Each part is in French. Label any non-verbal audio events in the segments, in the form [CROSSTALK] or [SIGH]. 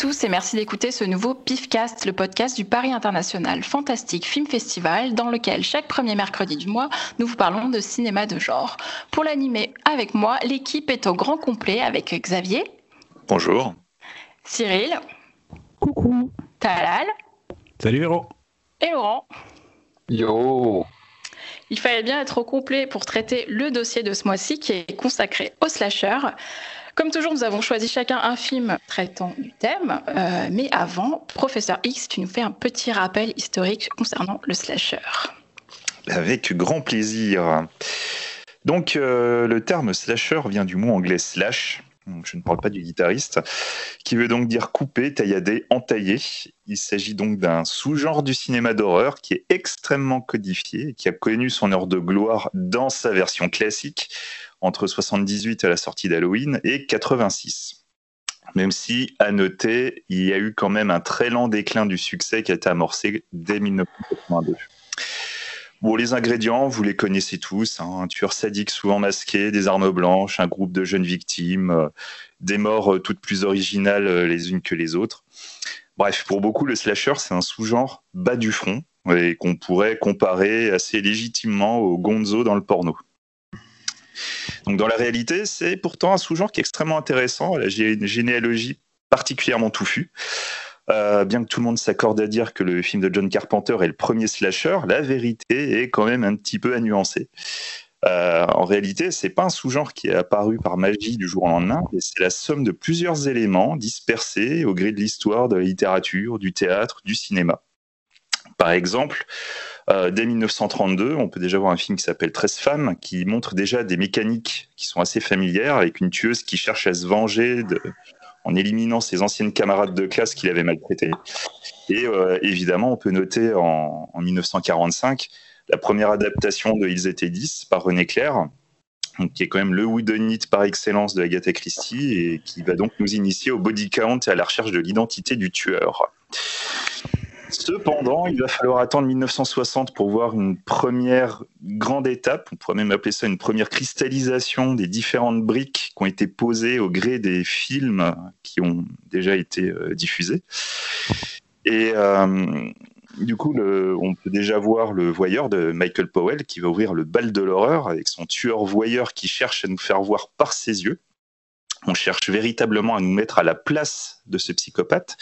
Tous et merci d'écouter ce nouveau PIFcast, le podcast du Paris International Fantastique Film Festival, dans lequel chaque premier mercredi du mois, nous vous parlons de cinéma de genre. Pour l'animer avec moi, l'équipe est au grand complet avec Xavier. Bonjour. Cyril. Coucou. Talal. Salut Héros. Et Laurent. Yo. Il fallait bien être au complet pour traiter le dossier de ce mois-ci qui est consacré au slasher. Comme toujours, nous avons choisi chacun un film traitant du thème. Euh, mais avant, professeur X, tu nous fais un petit rappel historique concernant le slasher. Avec grand plaisir. Donc, euh, le terme slasher vient du mot anglais slash, je ne parle pas du guitariste, qui veut donc dire couper, tailladé, entaillé. Il s'agit donc d'un sous-genre du cinéma d'horreur qui est extrêmement codifié qui a connu son heure de gloire dans sa version classique entre 78 à la sortie d'Halloween et 86. Même si, à noter, il y a eu quand même un très lent déclin du succès qui a été amorcé dès 1982. Bon, les ingrédients, vous les connaissez tous. Hein. un tueur sadique souvent masqué, des armes blanches, un groupe de jeunes victimes, euh, des morts euh, toutes plus originales euh, les unes que les autres. Bref, pour beaucoup, le slasher, c'est un sous-genre bas du front et qu'on pourrait comparer assez légitimement au gonzo dans le porno. Donc dans la réalité, c'est pourtant un sous-genre qui est extrêmement intéressant, la généalogie particulièrement touffue. Euh, bien que tout le monde s'accorde à dire que le film de John Carpenter est le premier slasher, la vérité est quand même un petit peu à nuancer. Euh, en réalité, c'est pas un sous-genre qui est apparu par magie du jour au lendemain, mais c'est la somme de plusieurs éléments dispersés au gré de l'histoire, de la littérature, du théâtre, du cinéma. Par exemple, euh, dès 1932, on peut déjà voir un film qui s'appelle 13 femmes, qui montre déjà des mécaniques qui sont assez familières, avec une tueuse qui cherche à se venger en éliminant ses anciennes camarades de classe qu'il avait maltraitées. Et euh, évidemment, on peut noter en, 1945 la première adaptation de Ils étaient 10 par René Clair, qui est quand même le whodunit par excellence de Agatha Christie et qui va donc nous initier au body count et à la recherche de l'identité du tueur. Cependant, il va falloir attendre 1960 pour voir une première grande étape, on pourrait même appeler ça une première cristallisation des différentes briques qui ont été posées au gré des films qui ont déjà été euh, diffusés. Et euh, du coup, on peut déjà voir le voyeur de Michael Powell qui va ouvrir le bal de l'horreur avec son tueur voyeur qui cherche à nous faire voir par ses yeux on cherche véritablement à nous mettre à la place de ce psychopathe,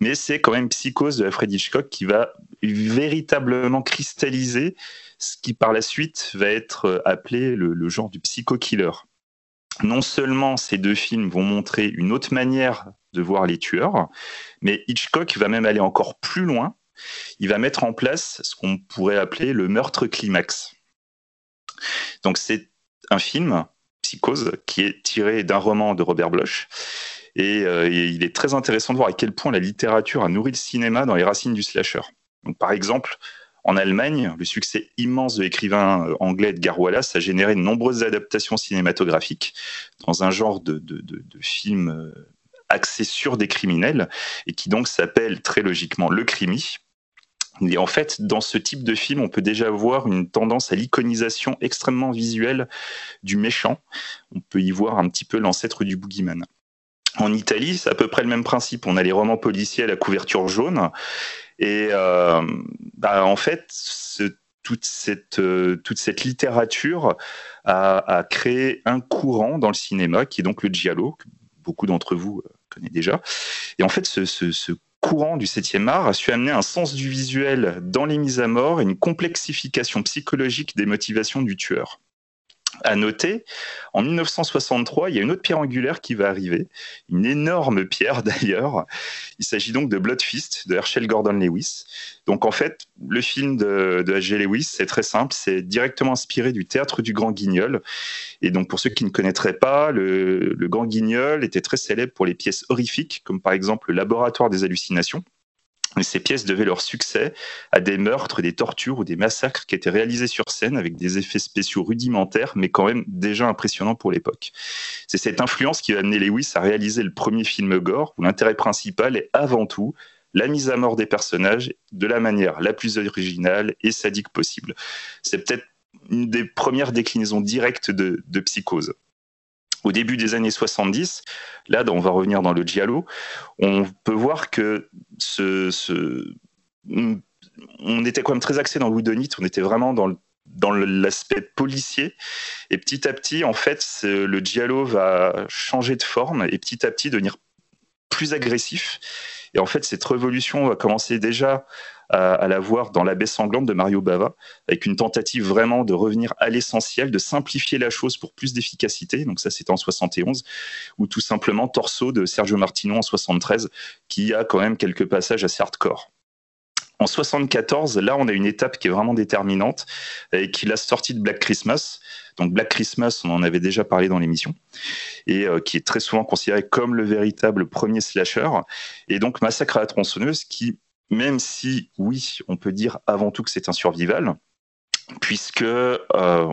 mais c'est quand même Psychose de Alfred Hitchcock qui va véritablement cristalliser ce qui par la suite va être appelé le, genre du psycho-killer. Non seulement ces deux films vont montrer une autre manière de voir les tueurs, mais Hitchcock va même aller encore plus loin. Il va mettre en place ce qu'on pourrait appeler le meurtre climax. Donc c'est un film Psychose, qui est tiré d'un roman de Robert Bloch. Euh, et, il est très intéressant de voir à quel point la littérature a nourri le cinéma dans les racines du slasher. Par exemple, en Allemagne, le succès immense de l'écrivain euh, anglais Edgar Wallace a généré de nombreuses adaptations cinématographiques dans un genre de, de, de, de film euh, axé sur des criminels et qui donc s'appelle très logiquement le crimi. Et en fait, dans ce type de film, on peut déjà voir une tendance à l'iconisation extrêmement visuelle du méchant. On peut y voir un petit peu l'ancêtre du boogeyman. En Italie, c'est à peu près le même principe. On a les romans policiers à la couverture jaune. Et euh, bah, en fait, toute, cette, euh, toute cette littérature a, créé un courant dans le cinéma qui est donc le giallo, que beaucoup d'entre vous euh, connaissent déjà. Et en fait, ce, ce courant du 7e art a su amener un sens du visuel dans les mises à mort et une complexification psychologique des motivations du tueur. À noter, en 1963, il y a une autre pierre angulaire qui va arriver, une énorme pierre [LAUGHS] d'ailleurs. Il s'agit donc de Blood Fist de Herschel Gordon Lewis. Donc en fait, le film de, de H.G. Lewis, c'est très simple, c'est directement inspiré du théâtre du Grand Guignol. Et donc pour ceux qui ne connaîtraient pas, le, le Grand Guignol était très célèbre pour les pièces horrifiques, comme par exemple le Laboratoire des hallucinations ces pièces devaient leur succès à des meurtres, des tortures ou des massacres qui étaient réalisés sur scène avec des effets spéciaux rudimentaires, mais quand même déjà impressionnants pour l'époque. C'est cette influence qui a amené Lewis à réaliser le premier film gore, où l'intérêt principal est avant tout la mise à mort des personnages de la manière la plus originale et sadique possible. C'est peut-être une des premières déclinaisons directes de, de psychose. Au début des années 70, là on va revenir dans le giallo, on peut voir que ce, on était quand même très axé dans le whodunit, on était vraiment dans dans l'aspect policier. Et petit à petit, en fait, le giallo va changer de forme et petit à petit devenir plus agressif. Et en fait, cette révolution va commencer déjà à, la voir dans La baie sanglante de Mario Bava, avec une tentative vraiment de revenir à l'essentiel, de simplifier la chose pour plus d'efficacité. Donc ça, c'était en 71, ou tout simplement Torso de Sergio Martino en 73, qui a quand même quelques passages assez hardcore. En 74, là, on a une étape qui est vraiment déterminante, et qui la sortie de Black Christmas. Donc Black Christmas, on en avait déjà parlé dans l'émission, et euh, qui est très souvent considéré comme le véritable premier slasher. Et donc Massacre à la tronçonneuse, qui même si, oui, on peut dire avant tout que c'est un survival, puisque euh,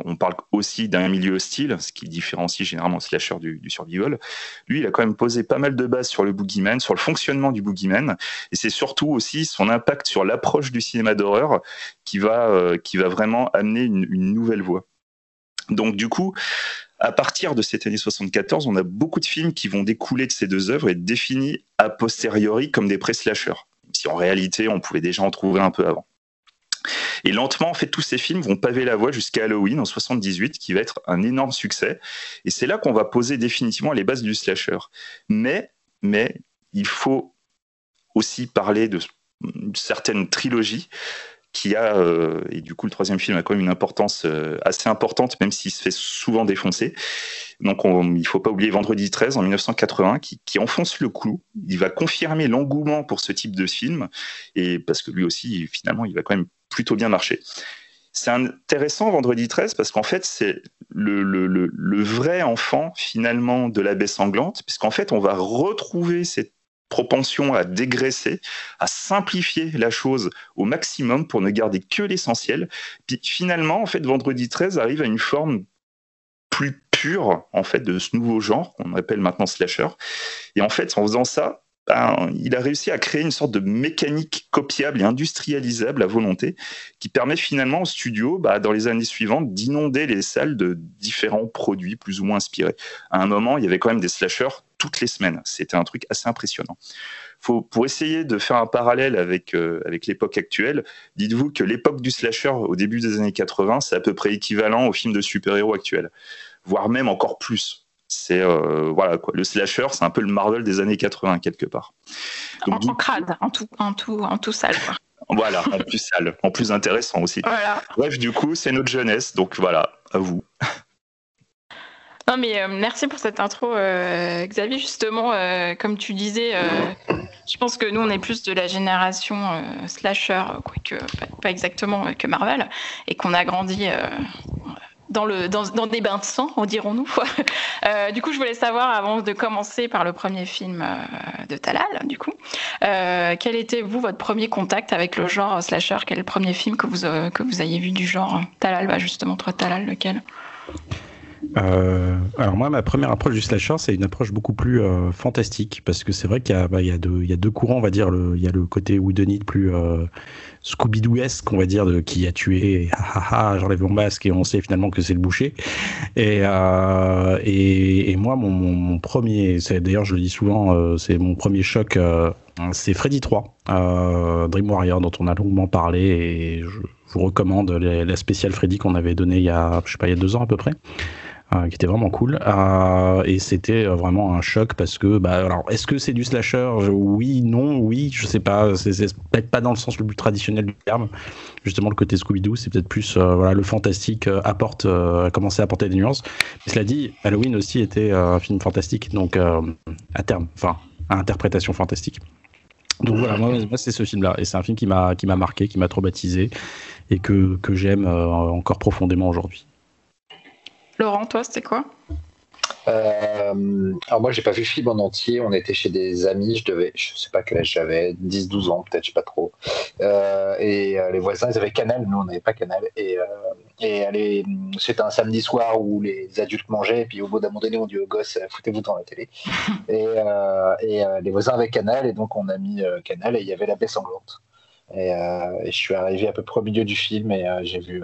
on parle aussi d'un milieu hostile, ce qui différencie généralement le slasher du, survival. Lui, il a quand même posé pas mal de bases sur le boogeyman, sur le fonctionnement du boogeyman, et c'est surtout aussi son impact sur l'approche du cinéma d'horreur qui va euh, qui va vraiment amener une, nouvelle voie. Donc du coup, à partir de cette année 74, on a beaucoup de films qui vont découler de ces deux œuvres et être définis a posteriori comme des pré-slashers si en réalité on pouvait déjà en trouver un peu avant. Et lentement, en fait, tous ces films vont paver la voie jusqu'à Halloween en 78, qui va être un énorme succès. Et c'est là qu'on va poser définitivement les bases du slasher. Mais, mais, il faut aussi parler de certaines trilogies qui a, euh, et du coup le troisième film a quand même une importance euh, assez importante, même s'il se fait souvent défoncer. Donc on, il faut pas oublier Vendredi 13 en 1980, qui, enfonce le clou. Il va confirmer l'engouement pour ce type de film, et parce que lui aussi, finalement, il va quand même plutôt bien marcher. C'est intéressant Vendredi 13 parce qu'en fait c'est le, vrai enfant finalement de la baie sanglante, puisqu'en fait on va retrouver cette propension à dégraisser, à simplifier la chose au maximum pour ne garder que l'essentiel. Puis finalement, en fait, Vendredi 13 arrive à une forme plus pure en fait de ce nouveau genre qu'on appelle maintenant slasher. Et en fait, en faisant ça, ben, il a réussi à créer une sorte de mécanique copiable et industrialisable à volonté qui permet finalement au studio, bah, dans les années suivantes, d'inonder les salles de différents produits plus ou moins inspirés. À un moment, il y avait quand même des slashers toutes les semaines. C'était un truc assez impressionnant. Faut, pour essayer de faire un parallèle avec, euh, avec l'époque actuelle, dites-vous que l'époque du slasher au début des années 80, c'est à peu près équivalent au film de super-héros actuel, voire même encore plus c'est euh, voilà quoi. Le slasher, c'est un peu le Marvel des années 80 quelque part. en, crade, en tout, en tout, en tout sale. [LAUGHS] Voilà, en plus sale, en plus intéressant aussi. Bref, du coup, c'est notre jeunesse, donc voilà, à vous. Non, mais euh, merci pour cette intro, euh, Xavier. Justement, comme tu disais, je pense que nous, on est plus de la génération slasher, quoique pas, pas, exactement que Marvel, et qu'on a grandi dans, des bains de sang, dirons-nous. [LAUGHS] euh, du coup, je voulais savoir, avant de commencer par le premier film euh, de Talal, du coup, euh, quel était, vous, votre premier contact avec le genre slasher? Quel est le premier film que vous, euh, que vous ayez vu du genre? Talal bah Justement, toi, Talal, lequel? Euh, alors moi, ma première approche du slasher, c'est une approche beaucoup plus euh, fantastique, parce que c'est vrai qu'il y, bah, a a deux courants, on va dire. Il y a le côté whodunit plus euh, Scooby-Doo-esque, on va dire, de qui a tué, j'enlève mon masque et on sait finalement que c'est le boucher. Et, moi, mon, premier, d'ailleurs je le dis souvent, c'est mon premier choc, c'est Freddy 3, Dream Warrior, dont on a longuement parlé, et je vous recommande la spéciale Freddy qu'on avait donnée il y a, je sais pas, il y a deux ans à peu près. Euh, qui était vraiment cool. Euh, et c'était euh, vraiment un choc parce que, bah, alors, est-ce que c'est du slasher? Oui, non, oui, je sais pas. C'est peut-être pas dans le sens le plus traditionnel du terme. Justement, le côté Scooby-Doo, c'est peut-être plus, voilà, le fantastique apporte, a commencé à apporter des nuances. Mais cela dit, Halloween aussi était un film fantastique, donc à terme, enfin, à interprétation fantastique. Donc voilà, moi, c'est ce film-là, et c'est un film qui m'a qui m'a marqué, qui m'a traumatisé, et que que j'aime encore profondément aujourd'hui. Laurent, toi, c'était quoi? Euh, alors moi j'ai pas vu le film en entier, on était chez des amis, je devais, je sais pas quel âge j'avais, 10-12 ans peut-être, je sais pas trop. Euh, et euh, les voisins ils avaient Canal, nous on n'avait pas Canal. Et, et c'était un samedi soir où les adultes mangeaient, et puis au bout d'un moment donné on dit aux gosses foutez-vous dans la télé. [LAUGHS] et, et les voisins avaient Canal, et donc on a mis Canal et il y avait la baie sanglante. Et, et, je suis arrivé à peu près au milieu du film et j'ai vu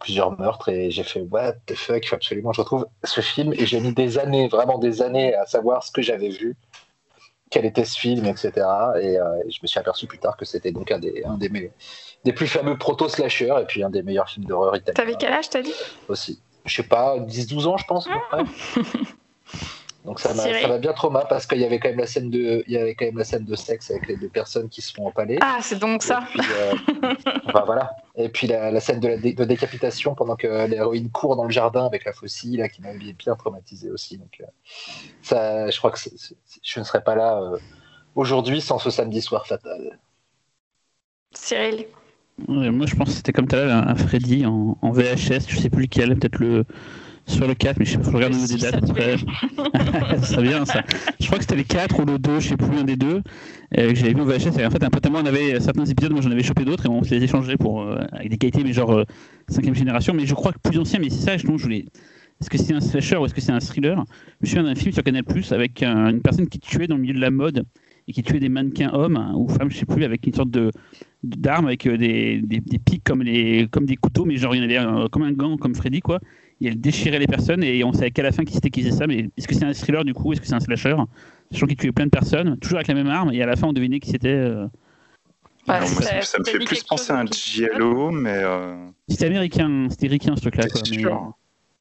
plusieurs meurtres et j'ai fait what the fuck, il faut absolument que je retrouve ce film et j'ai mis des années, vraiment des années à savoir ce que j'avais vu, quel était ce film, etc. Et, je me suis aperçu plus tard que c'était donc un des, un des, des plus fameux proto-slashers et puis un des meilleurs films d'horreur italiens. T'avais quel âge, t'as dit? Aussi. Je sais pas, 10-12 ans, je pense. Ah. [LAUGHS] Donc ça m'a bien trop mal parce qu'il y avait quand même la scène de il y avait quand même la scène de sexe avec les deux personnes qui se font empaler. Ah c'est donc ça. Et puis, euh, [LAUGHS] voilà. Et puis la, scène de, la de décapitation pendant que l'héroïne court dans le jardin avec la faucille là qui m'avait bien traumatisé aussi. Donc euh, ça, je crois que je ne serais pas là euh, aujourd'hui sans ce samedi soir fatal. Cyril. moi je pense que c'était comme tu as un Freddy en, en, VHS, je sais plus lequel, peut-être le sur le 4, mais je sais pas, je regarde des dates après. [LAUGHS] ça bien ça. Je crois que c'était le 4 ou le 2, je sais plus, un des deux, euh, que j'avais vu au VHS. Et en fait, un pote à moi, on avait certains épisodes, moi j'en avais chopé d'autres et on se les échangeait pour, euh, avec des qualités, mais genre 5 euh, génération. Mais je crois que plus ancien, mais c'est ça, je voulais. Est-ce que c'est un slasher ou est-ce que c'est un thriller? Je me souviens d'un film sur Canal Plus avec une personne qui tuait dans le milieu de la mode et qui tuait des mannequins hommes ou femmes, je sais plus, avec une sorte de d'armes avec des, des, des, pics comme, les, comme des couteaux, mais genre il y en avait comme un gant, comme Freddy, quoi et elle déchirait les personnes et on savait qu'à la fin qui c'était qui faisait ça mais est-ce que c'est un thriller du coup est-ce que c'est un slasher? Sachant qu'il tuait plein de personnes toujours avec la même arme et à la fin on devinait qui c'était euh... ça, me fait plus penser à un Giallo mais euh... c'était américain c'était ricain ce truc là quoi, mais...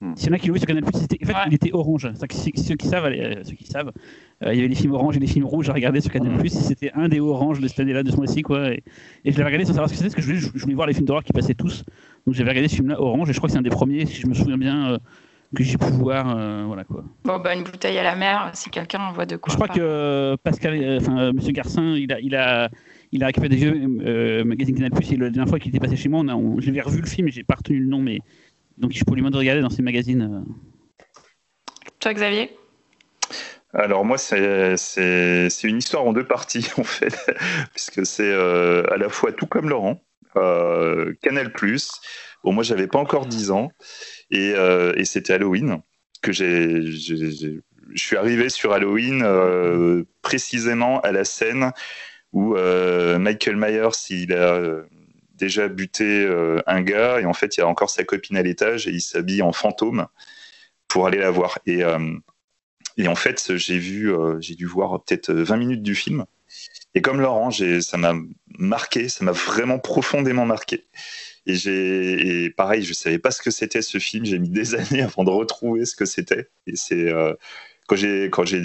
Hmm. S'il y en a qui l'ont vu sur Canal Plus, en fait, il était orange. Ceux qui savent, euh, ceux qui savent, euh, il y avait les films orange et les films rouges à regarder sur Canal Plus. C'était un des oranges de cette année-là, de ce mois-ci, quoi. Et, je l'avais regardé sans savoir ce que c'était, parce que je voulais, je voulais, voir les films d'horreur qui passaient tous. Donc j'avais regardé ce film-là orange, et je crois que c'est un des premiers, si je me souviens bien. Euh, que j'ai pu voir, voilà quoi. Bon bah une bouteille à la mer, si quelqu'un voit de quoi. Je crois que Pascal, enfin Monsieur Garcin, il a, il a, il a récupéré des vieux magazines Canal Plus et la dernière fois qu'il était passé chez moi, on a, j'avais revu le film et j'ai pas retenu le nom, mais donc je peux lui demander de regarder dans ces magazines. Toi, Xavier? Alors moi, c'est une histoire en deux parties, [LAUGHS] en fait, puisque c'est euh, à la fois tout comme Laurent, euh, Canal+. Bon, moi, j'avais pas encore 10 ans, euh, et, c'était Halloween, que. Je suis arrivé sur Halloween précisément à la scène où Michael Myers, il a déjà buté un gars, et en fait, il y a encore sa copine à l'étage, et il s'habille en fantôme pour aller la voir. Et, euh, et en fait, j'ai vu, euh, j'ai dû voir peut-être 20 minutes du film. Et comme Laurent, ça m'a marqué, ça m'a vraiment profondément marqué. Et j'ai, pareil, je savais pas ce que c'était ce film. J'ai mis des [LAUGHS] années avant de retrouver ce que c'était. Et c'est euh, quand j'ai quand j'ai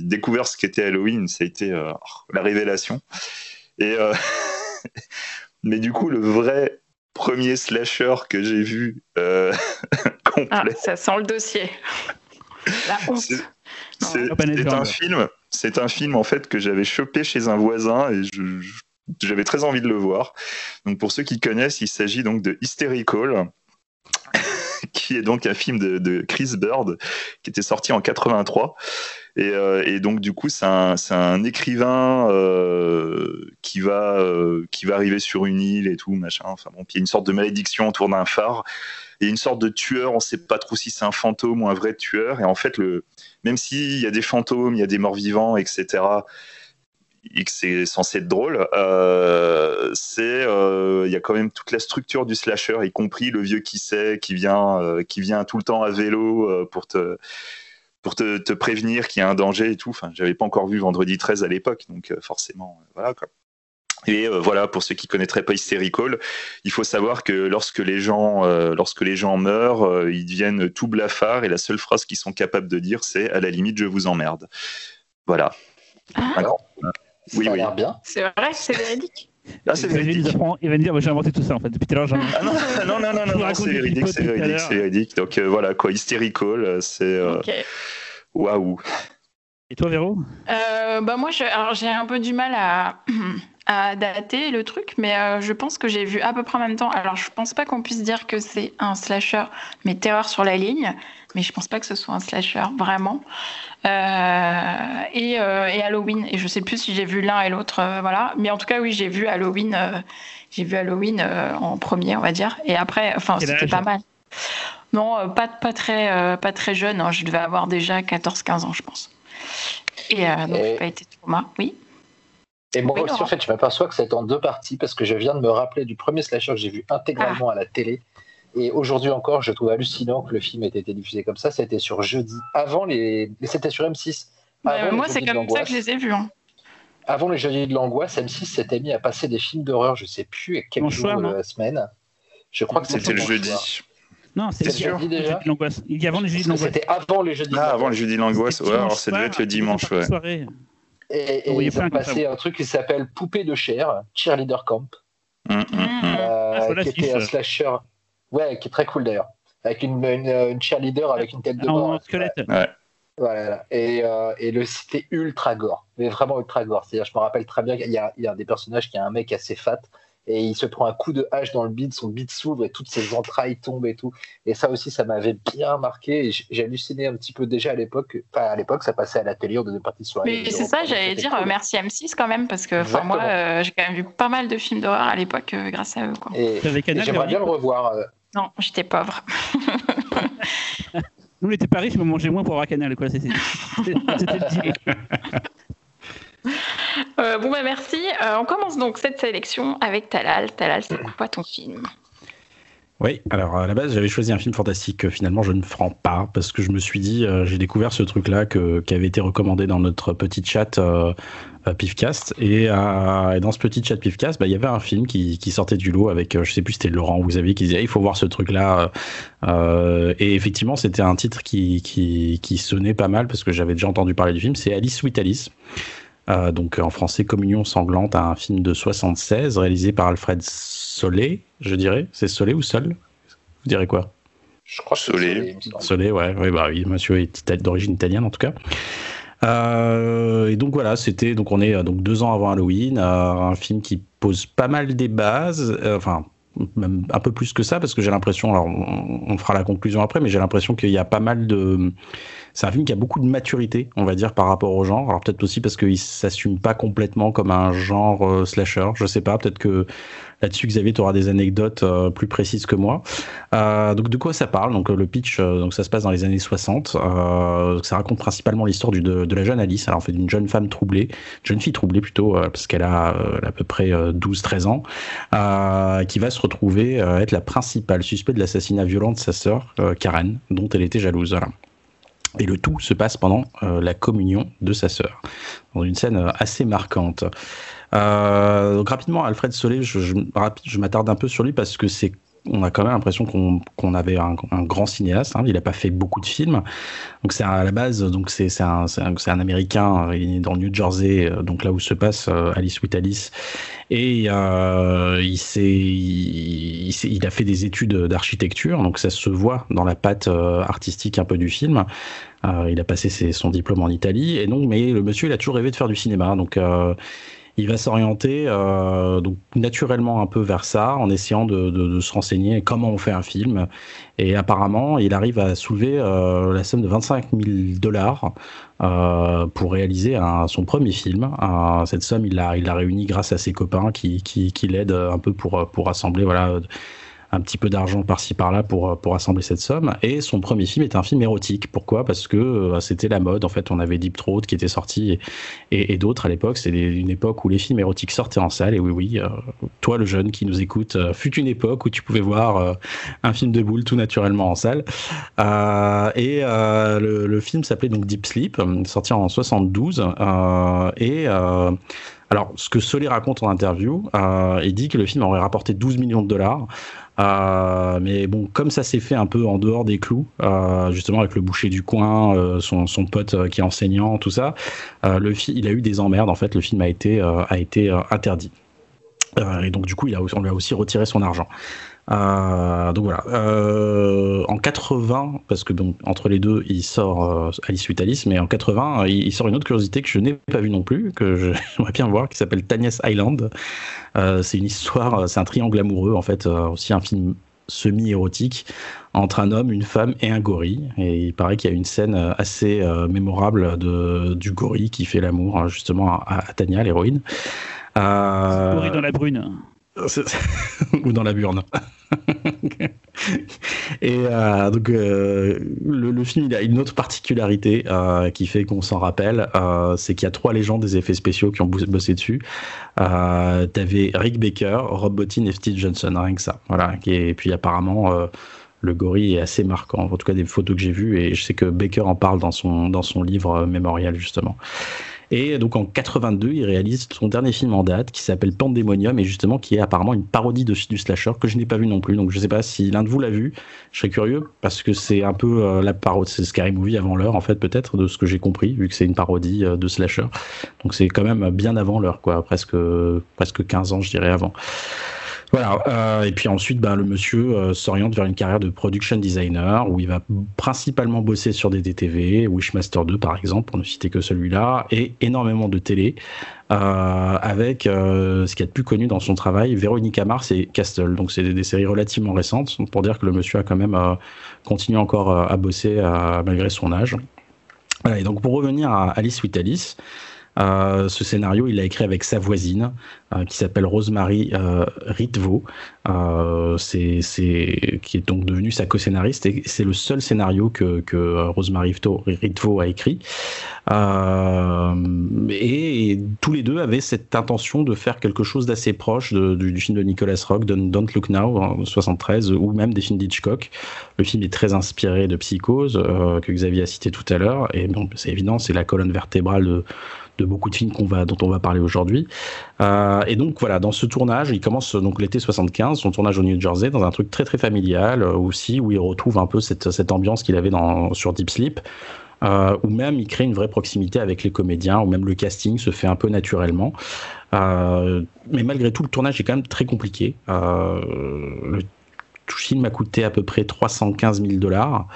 découvert ce qu'était Halloween, ça a été la révélation. Et [LAUGHS] mais du coup, le vrai premier slasher que j'ai vu euh, [LAUGHS] Ah, ça sent le dossier. C'est un film. C'est un film en fait que j'avais chopé chez un voisin et j'avais très envie de le voir. Donc pour ceux qui connaissent, il s'agit donc de Hysterical, [LAUGHS] qui est donc un film de, Chris Bird qui était sorti en 83. Euh, et, donc du coup, c'est un, écrivain euh, qui va euh, qui va arriver sur une île et tout machin. Enfin bon, puis il y a une sorte de malédiction autour d'un phare et une sorte de tueur. On ne sait pas trop si c'est un fantôme ou un vrai tueur. Et en fait, même s'il y a des fantômes, il y a des morts vivants, etc., et que c'est censé être drôle, il y a quand même toute la structure du slasher, y compris le vieux qui sait, qui vient, qui vient tout le temps à vélo pour te pour te, te prévenir qu'il y a un danger et tout. Enfin, j'avais pas encore vu Vendredi 13 à l'époque, donc forcément, voilà quoi. Et euh, voilà, pour ceux qui connaîtraient pas Hysterical, il faut savoir que lorsque les gens, euh, lorsque les gens meurent, euh, ils deviennent tout blafards et la seule phrase qu'ils sont capables de dire, c'est à la limite, je vous emmerde. Voilà. Ah. oui, ça a l'air bien. C'est vrai, c'est véridique. Ah, c'est véridique. Il va me dire, j'ai inventé tout ça en fait. Depuis tout à l'heure, ah, non, non, non, non, non, c'est véridique, c'est véridique, c'est véridique. Donc voilà, quoi, Hysterical, c'est. Waouh. Et toi, Véro? Bah moi, j'ai un peu du mal à, [CLEARS THROAT] à dater le truc, mais euh, je pense que j'ai vu à peu près en même temps. Alors, je pense pas qu'on puisse dire que c'est un slasher, mais terreur sur la ligne. Mais je pense pas que ce soit un slasher vraiment. Euh, et, euh, et, Halloween. Et je sais plus si j'ai vu l'un et l'autre, voilà. Mais en tout cas, oui, j'ai vu Halloween. j'ai vu Halloween en premier, on va dire. Et après, enfin, c'était pas mal. Non, pas, pas très, pas très jeune. Hein. Je devais avoir déjà 14-15 ans, je pense. Et donc, et... pas été trauma. Oui? Et moi aussi, en fait, je m'aperçois que c'est en deux parties parce que je viens de me rappeler du premier slasher que j'ai vu intégralement ah. à la télé. Et aujourd'hui encore, je trouve hallucinant que le film ait été diffusé comme ça. C'était sur jeudi, avant les. C'était sur M6. moi, c'est comme ça que je les ai vus. Hein. Avant les jeudis de l'angoisse, M6 s'était mis à passer des films d'horreur, je sais plus à quel jour de la semaine. Je crois que c'était le jeudi. Non, c'est le jeudi déjà. Il y avant les jeudis de l'angoisse. C'était avant les jeudis. Ah, avant les jeudis de l'angoisse. Ouais, alors ça devait être le dimanche, ouais. Et, et ils ont passé un truc qui s'appelle Poupée de chair, Cheerleader Camp, mm, mm, mm. Euh, ah, qui était un slasher, ouais, qui est très cool d'ailleurs, avec une, une, cheerleader avec une tête de mort. squelette. Ouais. Voilà. Et, euh, et le c'était ultra gore, mais vraiment ultra gore. C'est-à-dire, je me rappelle très bien qu'il y, a, il y a des personnages qui a un mec assez fat et il se prend un coup de hache dans le bide, son bide s'ouvre et toutes ses entrailles tombent et tout. Et ça aussi, ça m'avait bien marqué. J'ai halluciné un petit peu déjà à l'époque. Enfin, à l'époque, ça passait à la télé, on donnait partie de soirée. Mais c'est ça, j'allais dire merci M6 quand même, parce que moi, euh, j'ai quand même vu pas mal de films d'horreur à l'époque euh, grâce à eux. Quoi. Et, j'aimerais bien le revoir. Euh. Non, j'étais pauvre. [LAUGHS] Nous, on n'était pas riches, mais on mangeait moins pour avoir Canal. C'était le deal. [LAUGHS] Euh, bon, bah merci. Euh, on commence donc cette sélection avec Talal. Talal, c'est quoi ton film? Oui, alors à la base j'avais choisi un film fantastique. Que finalement je ne ferai pas parce que je me suis dit euh, j'ai découvert ce truc là que, qui avait été recommandé dans notre petit chat Pifcast. Et, dans ce petit chat Pifcast bah, il y avait un film qui, sortait du lot avec je sais plus c'était Laurent ou Xavier qui disait il faut voir ce truc là et effectivement c'était un titre qui, qui, qui, sonnait pas mal parce que j'avais déjà entendu parler du film. C'est Alice Sweet Alice euh, donc en français Communion sanglante, un film de 76 réalisé par Alfred Solé, je dirais. C'est Solé ou Sol? Vous direz quoi? Je crois Solé. Solé, ouais, ouais bah oui, monsieur est d'origine italienne en tout cas. Euh, et donc voilà, c'était donc on est euh, donc deux ans avant Halloween, un film qui pose pas mal des bases, enfin même un peu plus que ça parce que j'ai l'impression, alors on, fera la conclusion après, mais j'ai l'impression qu'il y a pas mal de c'est un film qui a beaucoup de maturité, on va dire, par rapport au genre. Alors peut-être aussi parce qu'il s'assume pas complètement comme un genre euh, slasher. Je sais pas. Peut-être que là-dessus, Xavier, tu auras des anecdotes euh, plus précises que moi. Euh, donc de quoi ça parle? Donc le pitch, donc ça se passe dans les années 60. ça raconte principalement l'histoire de, la jeune Alice. Alors en fait, d'une jeune femme troublée, jeune fille troublée plutôt, parce qu'elle a, à peu près 12-13 ans, qui va se retrouver être la principale suspecte de l'assassinat violent de sa sœur Karen, dont elle était jalouse. Voilà. Et le tout se passe pendant euh, la communion de sa sœur, dans une scène euh, assez marquante. Euh, donc rapidement, Alfred Solé, je, m'attarde un peu sur lui parce que c'est on a quand même l'impression qu'on avait un, grand cinéaste. Hein. Il n'a pas fait beaucoup de films. Donc c'est à la base, donc c'est un, un, américain. Il est dans New Jersey, donc là où se passe Alice with Alice. Et euh, il, il, a fait des études d'architecture, donc ça se voit dans la patte euh, artistique un peu du film. Euh, il a passé son diplôme en Italie, et donc, mais le monsieur, il a toujours rêvé de faire du cinéma, donc euh, il va s'orienter euh, donc naturellement un peu vers ça, en essayant de, se renseigner comment on fait un film. Et apparemment, il arrive à soulever euh, la somme de 25 000 dollars euh, pour réaliser son premier film. Cette somme, il l'a il a réunie grâce à ses copains qui, qui, qui l'aident un peu pour, pour rassembler voilà, un petit peu d'argent par-ci par-là pour, pour assembler cette somme. Et son premier film est un film érotique. Pourquoi? Parce que euh, c'était la mode. En fait, on avait Deep Throat qui était sorti et, et, d'autres à l'époque. C'était une époque où les films érotiques sortaient en salle. Et oui, oui, euh, toi, le jeune qui nous écoute, euh, fut une époque où tu pouvais voir un film de boule tout naturellement en salle. et le, le, film s'appelait donc Deep Sleep, sorti en 72. et alors, ce que Solé raconte en interview, euh, il dit que le film aurait rapporté 12 millions de dollars. Euh, mais bon, comme ça s'est fait un peu en dehors des clous, euh, justement avec le boucher du coin, euh, son, pote qui est enseignant, tout ça, le il a eu des emmerdes. En fait, le film a été, a été interdit. et donc, du coup, il on lui a aussi retiré son argent. Euh, donc voilà. Euh, en 80, parce que donc entre les deux, il sort euh, Alice with Alice, mais en 80, il, il, sort une autre curiosité que je n'ai pas vue non plus, que [LAUGHS] j'aimerais bien voir, qui s'appelle Tania's Island. C'est une histoire, c'est un triangle amoureux en fait, aussi un film semi-érotique entre un homme, une femme et un gorille. Et il paraît qu'il y a une scène assez mémorable de, du gorille qui fait l'amour hein, justement à, à Tania, l'héroïne. gorille dans la brune. [LAUGHS] ou dans la burne. [LAUGHS] Et euh, donc le, le, film il a une autre particularité qui fait qu'on s'en rappelle, c'est qu'il y a trois légendes des effets spéciaux qui ont bossé dessus. T'avais Rick Baker, Rob Bottin et Steve Johnson, rien que ça. Voilà. Et puis apparemment le gorille est assez marquant. En tout cas, des photos que j'ai vues, et je sais que Baker en parle dans son, dans son livre mémorial, justement. Et donc en 82, il réalise son dernier film en date qui s'appelle Pandemonium et justement qui est apparemment une parodie de, du slasher que je n'ai pas vu non plus. Donc je ne sais pas si l'un de vous l'a vu. Je serais curieux parce que c'est un peu euh, la parodie, c'est Scary Movie avant l'heure en fait peut-être de ce que j'ai compris vu que c'est une parodie euh, de slasher. Donc c'est quand même bien avant l'heure quoi, presque presque 15 ans je dirais avant. Voilà. Euh, et puis ensuite, ben, le monsieur euh, s'oriente vers une carrière de production designer où il va principalement bosser sur des DTV, Wishmaster 2 par exemple, pour ne citer que celui-là, et énormément de télé, euh, avec ce qui est a de plus connu dans son travail, Véronica Mars et Castle. Donc c'est des, séries relativement récentes, pour dire que le monsieur a quand même continué encore à bosser malgré son âge. Voilà, et donc pour revenir à Alice with Alice, euh, ce scénario, il l'a écrit avec sa voisine, euh, qui s'appelle Rosemary euh, Ritvo, c'est, qui est donc devenue sa co-scénariste, c'est le seul scénario que, que Rosemary Ritvo a écrit. Et, tous les deux avaient cette intention de faire quelque chose d'assez proche du, film de Nicholas Rock, Don't, Look Now, en 73, ou même des films d'Hitchcock. Le film est très inspiré de Psychose, que Xavier a cité tout à l'heure, et bon, c'est évident, c'est la colonne vertébrale de de beaucoup de films dont on va parler aujourd'hui. Euh, et donc voilà, dans ce tournage, il commence donc l'été 75, son tournage au New Jersey, dans un truc très très familial euh, aussi, où il retrouve un peu cette, cette ambiance qu'il avait dans, sur Deep Sleep. Euh, ou même il crée une vraie proximité avec les comédiens, ou même le casting se fait un peu naturellement. Euh, mais malgré tout, le tournage est quand même très compliqué. Euh, le film a coûté à peu près 315 000 dollars.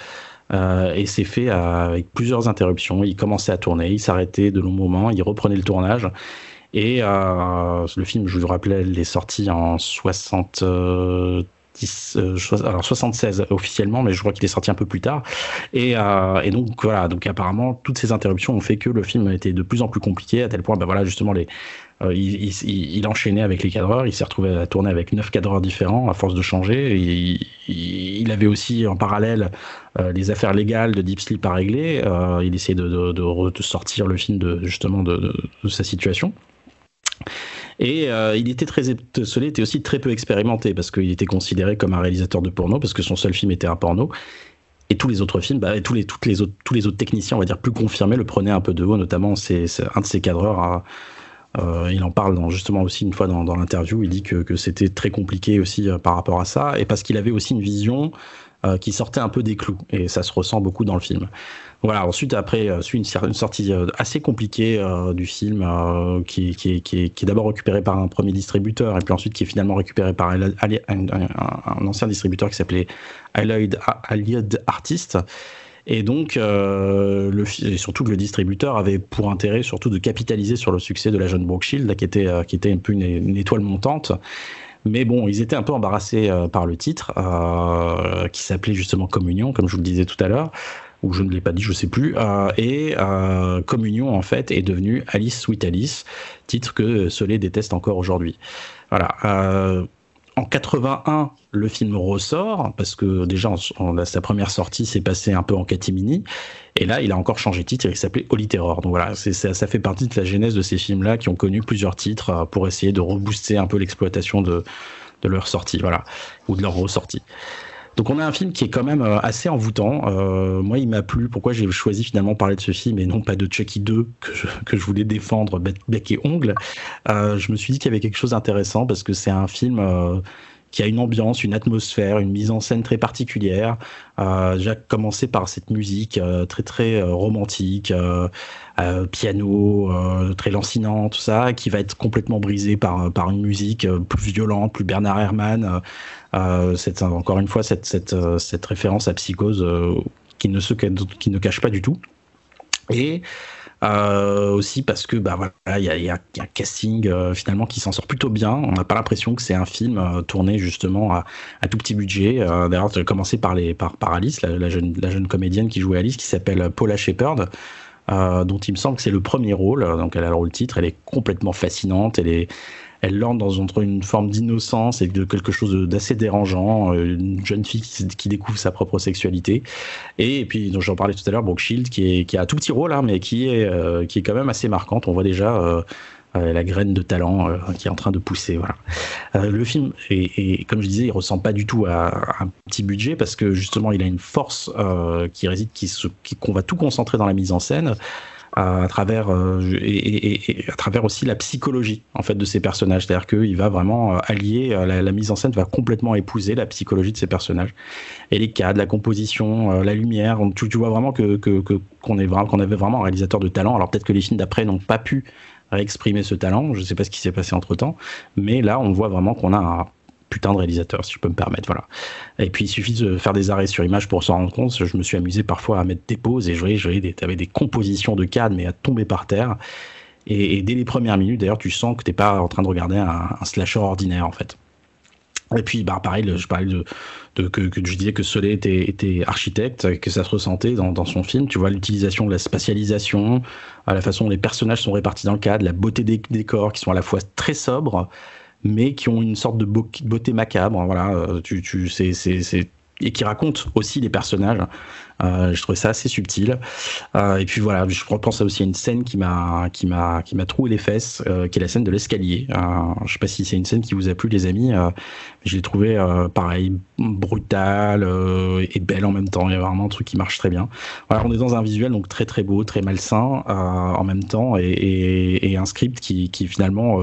Euh, et c'est fait avec plusieurs interruptions. Il commençait à tourner, il s'arrêtait de longs moments, il reprenait le tournage. Et euh, le film, je vous rappelais, il est sorti en 60. Euh, alors 76 officiellement, mais je crois qu'il est sorti un peu plus tard. Et, donc voilà, donc apparemment toutes ces interruptions ont fait que le film était de plus en plus compliqué à tel point, ben voilà justement euh, il, enchaînait avec les cadreurs, il s'est retrouvé à tourner avec neuf cadreurs différents à force de changer. il, avait aussi en parallèle euh, les affaires légales de Deep Sleep à régler. Euh, il essayait de, de, sortir le film de, justement de, sa situation. Et il était très Solé était aussi très peu expérimenté parce qu'il était considéré comme un réalisateur de porno parce que son seul film était un porno. Et tous les autres films, bah, tous, les, toutes les autres, tous les autres techniciens, on va dire plus confirmés, le prenaient un peu de haut, notamment c'est un de ses cadreurs euh, il en parle justement aussi une fois dans, l'interview. Il dit que, c'était très compliqué aussi euh, par rapport à ça, et parce qu'il avait aussi une vision euh, qui sortait un peu des clous, et ça se ressent beaucoup dans le film. Voilà. Ensuite, après, suit une, sortie assez compliquée du film, qui, est d'abord récupéré par un premier distributeur, et puis ensuite qui est finalement récupéré par un, ancien distributeur qui s'appelait Allied, Allied Artist et donc, euh, surtout que le distributeur avait pour intérêt surtout de capitaliser sur le succès de la jeune Brooke Shield, qui était, euh, qui était un peu une, étoile montante. Mais bon, ils étaient un peu embarrassés euh, par le titre, euh, qui s'appelait justement Communion, comme je vous le disais tout à l'heure, ou je ne l'ai pas dit, je ne sais plus. Euh, et Communion, en fait, est devenu Alice Sweet Alice, titre que Soleil déteste encore aujourd'hui. Voilà en 81, le film ressort parce que déjà sa première sortie s'est passée un peu en catimini et là il a encore changé de titre, il s'appelait Holy Terror. Donc voilà, ça, ça, fait partie de la genèse de ces films-là qui ont connu plusieurs titres euh, pour essayer de rebooster un peu l'exploitation de, de leur sortie, voilà, ou de leur ressortie. Donc on a un film qui est quand même euh, assez envoûtant. Euh, moi, il m'a plu. Pourquoi j'ai choisi finalement parler de ce film et non pas de Chucky 2 que je, que je voulais défendre bec et ongle? Euh, je me suis dit qu'il y avait quelque chose d'intéressant parce que c'est un film euh, qui a une ambiance, une atmosphère, une mise en scène très particulière. Euh, j'ai commencé par cette musique euh, très très romantique, piano, très lancinant, tout ça, qui va être complètement brisée par par une musique plus violente, plus Bernard Herrmann. Euh, encore une fois cette, cette, euh, cette référence à Psychose euh, qui, ne se, qui ne cache pas du tout. Et euh, aussi parce que bah voilà, il y a, y a, un casting euh, finalement qui s'en sort plutôt bien. On n'a pas l'impression que c'est un film euh, tourné justement à, à, tout petit budget. D'ailleurs, tu as commencé par les par, par Alice, la, la, jeune la jeune comédienne qui jouait Alice, qui s'appelle Paula Shepard. dont il me semble que c'est le premier rôle, donc elle a le rôle titre, elle est complètement fascinante, elle est, elle lande dans entre une forme d'innocence et de quelque chose d'assez dérangeant, euh, une jeune fille qui, découvre sa propre sexualité. Et, puis, dont j'en parlais tout à l'heure, Brooke Shield, qui, a un tout petit rôle, hein, mais qui est, euh, qui est quand même assez marquante. On voit déjà euh, la graine de talent qui est en train de pousser. Le film, et comme je disais, il ressemble pas du tout à, un petit budget parce que justement, il a une force qui réside, qu'on va tout concentrer dans la mise en scène à, travers euh, et, à travers aussi la psychologie en fait de ces personnages. C'est-à-dire qu'il va vraiment euh, allier euh, la, mise en scène va complètement épouser la psychologie de ces personnages et les cadres, la composition, la lumière. Tu, vois vraiment que qu'on est vraiment qu'on avait vraiment un réalisateur de talent. Alors peut-être que les films d'après n'ont pas pu exprimer ce talent. Je ne sais pas ce qui s'est passé entre temps, mais là on voit vraiment qu'on a un putain de réalisateur, si je peux me permettre. Voilà. Et puis il suffit de faire des arrêts sur image pour s'en rendre compte. Je me suis amusé parfois à mettre des pauses et je voyais, des, avais des compositions de cadres, mais à tomber par terre. Et, dès les premières minutes, d'ailleurs, tu sens que t'es pas en train de regarder un, slasher ordinaire, en fait. Et puis, bah, pareil, je parlais de, que, je disais que était, était, architecte, que ça se ressentait dans, dans son film. Tu vois l'utilisation de la spatialisation, la façon dont les personnages sont répartis dans le cadre, la beauté des décors qui sont à la fois très sobres, mais qui ont une sorte de beauté macabre. Voilà, euh, tu, tu, c'est, et qui racontent aussi les personnages. Euh, je trouvais ça assez subtil. Euh, et puis voilà, je repense aussi à une scène qui m'a qui m'a qui m'a troué les fesses, euh, qui est la scène de l'escalier. Je sais pas si c'est une scène qui vous a plu, les amis. Je l'ai trouvé pareil brutale et belle en même temps. Il y a vraiment un truc qui marche très bien. Voilà, on est dans un visuel donc très très beau, très malsain en même temps, et, un script qui, qui est finalement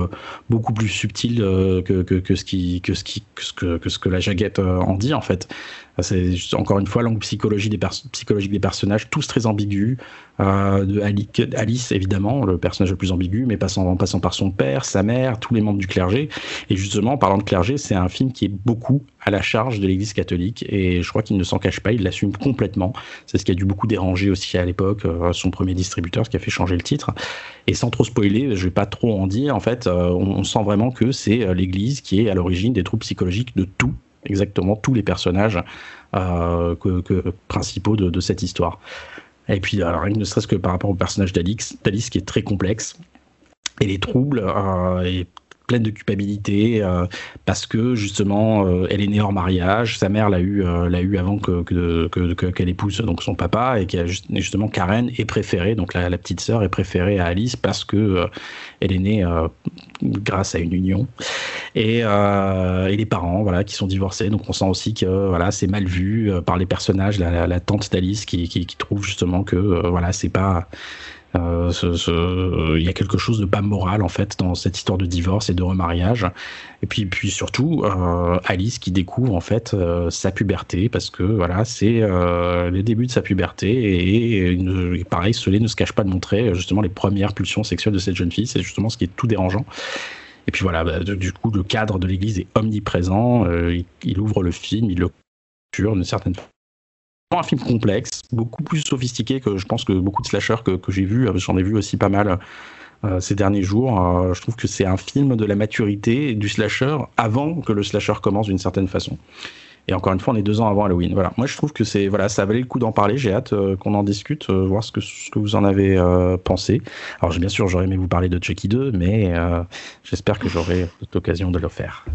beaucoup plus subtil que, que, ce qui que ce qui que ce que la jaguette en dit en fait. C'est encore une fois l'angle psychologie des psychologique des personnages, tous très ambigus. Euh, de Alice, évidemment, le personnage le plus ambigu, mais passant, en passant par son père, sa mère, tous les membres du clergé. Et justement, en parlant de clergé, c'est un film qui est beaucoup à la charge de l'Église catholique. Et je crois qu'il ne s'en cache pas, il l'assume complètement. C'est ce qui a dû beaucoup déranger aussi à l'époque euh, son premier distributeur, ce qui a fait changer le titre. Et sans trop spoiler, je vais pas trop en dire. En fait, euh, on sent vraiment que c'est l'Église qui est à l'origine des troubles psychologiques de tout exactement tous les personnages euh, que, principaux de, cette histoire. Et puis, alors, ne serait-ce que par rapport au personnage d'Alice, qui est très complexe, et les troubles, euh, et pleine de culpabilité euh, parce que justement euh, elle est née hors mariage, sa mère l'a eu l'a eu avant que qu'elle épouse donc son papa et qui justement Karen est préférée donc la, petite sœur est préférée à Alice parce que elle est née grâce à une union. Et, et, les parents voilà qui sont divorcés. Donc on sent aussi que voilà c'est mal vu par les personnages la, tante d'Alice qui, qui, trouve justement que voilà c'est pas euh, ce, il y a quelque chose de pas moral en fait dans cette histoire de divorce et de remariage. Et puis, puis surtout euh, Alice qui découvre en fait euh, sa puberté parce que voilà c'est euh, les débuts de sa puberté et, pareil Solé ne se cache pas de montrer justement les premières pulsions sexuelles de cette jeune fille. C'est justement ce qui est tout dérangeant. Et puis voilà, bah, du coup, le cadre de l'Église est omniprésent. Il, il, ouvre le film, il le cure d'une certaine un film complexe, beaucoup plus sophistiqué que je pense que beaucoup de slashers que, j'ai vus. J'en ai vu aussi pas mal euh, ces derniers jours. Euh, je trouve que c'est un film de la maturité du slasher avant que le slasher commence d'une certaine façon. Et encore une fois, on est deux ans avant Halloween. Voilà. Moi, je trouve que c'est voilà, ça valait le coup d'en parler. J'ai hâte euh, qu'on en discute, voir ce que, ce que vous en avez pensé. Alors, bien sûr, j'aurais aimé vous parler de Chucky 2, mais j'espère que j'aurai l'occasion de le faire.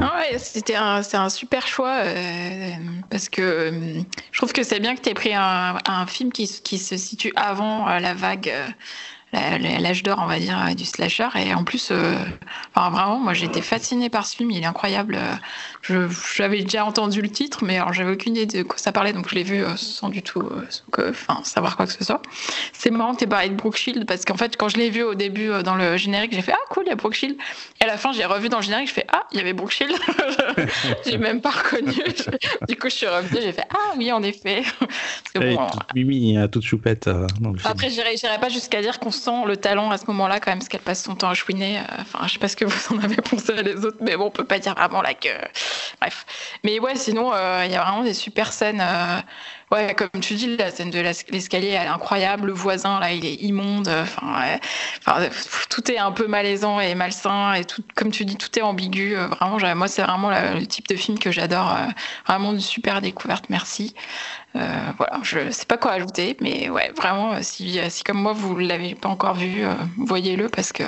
Ah c'était un, un, super choix euh, parce que euh, je trouve que c'est bien que tu aies pris un, film qui, qui, se situe avant euh, la vague l'âge d'or, on va dire, du slasher. Et en plus, enfin, vraiment, moi, été fascinée par ce film. Il est incroyable. J'avais déjà entendu le titre, mais alors j'avais aucune idée de quoi ça parlait, donc je l'ai vu euh, sans du tout, euh, enfin, savoir quoi que ce soit. C'est marrant que tu parlé de Brooke Shield parce qu'en fait, quand je l'ai vu au début dans le générique, j'ai fait ah cool, il y a Brooke Shield. Et à la fin, j'ai revu dans le générique, je fais ah, il y avait Brooke Shield. [LAUGHS] j'ai même pas reconnu. [LAUGHS] du coup, je suis revenue, j'ai fait ah oui, en effet. [LAUGHS] Parce que, bon, Mimi, a toute choupette. Après, j'irai pas jusqu'à dire qu'on le talent à ce moment-là, quand même, parce qu'elle passe son temps à chouiner. Euh, enfin, je sais pas ce que vous en avez pensé les autres, mais bon, on peut pas dire vraiment là que. Bref. Mais ouais, sinon, euh, il y a vraiment des super scènes. Euh, ouais, comme tu dis, la scène de l'escalier, elle est incroyable. Le voisin, là, il est immonde. Enfin, tout est un peu malaisant et malsain. Et tout, comme tu dis, tout est ambigu. Vraiment, moi, c'est vraiment le type de film que j'adore. Vraiment une super découverte. Merci. Euh, voilà, je sais pas quoi ajouter, mais ouais, vraiment, si, si comme moi vous l'avez pas encore vu, euh, voyez-le parce que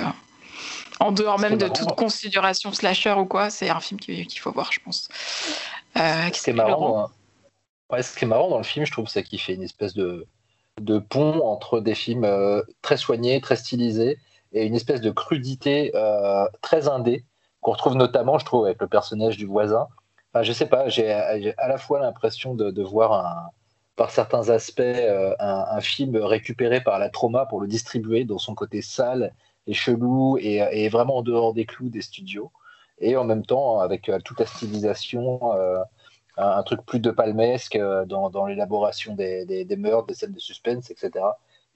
En dehors même de toute considération slasher ou quoi, c'est un film qu'il faut voir, je pense. Euh, ce, qui est marrant, ouais, ce qui est marrant dans le film, je trouve, c'est qu'il fait une espèce de, de pont entre des films euh, très soignés, très stylisés, et une espèce de crudité euh, très indé, qu'on retrouve notamment, je trouve, avec le personnage du voisin. Enfin, je sais pas, j'ai à la fois l'impression de, de, voir un, par certains aspects un, un, film récupéré par la trauma pour le distribuer dans son côté sale et chelou et, et, vraiment en dehors des clous des studios et en même temps avec euh, toute la stylisation, euh, un, truc plus de palmesque euh, dans, dans l'élaboration des, des, meurtres, des scènes de suspense, etc.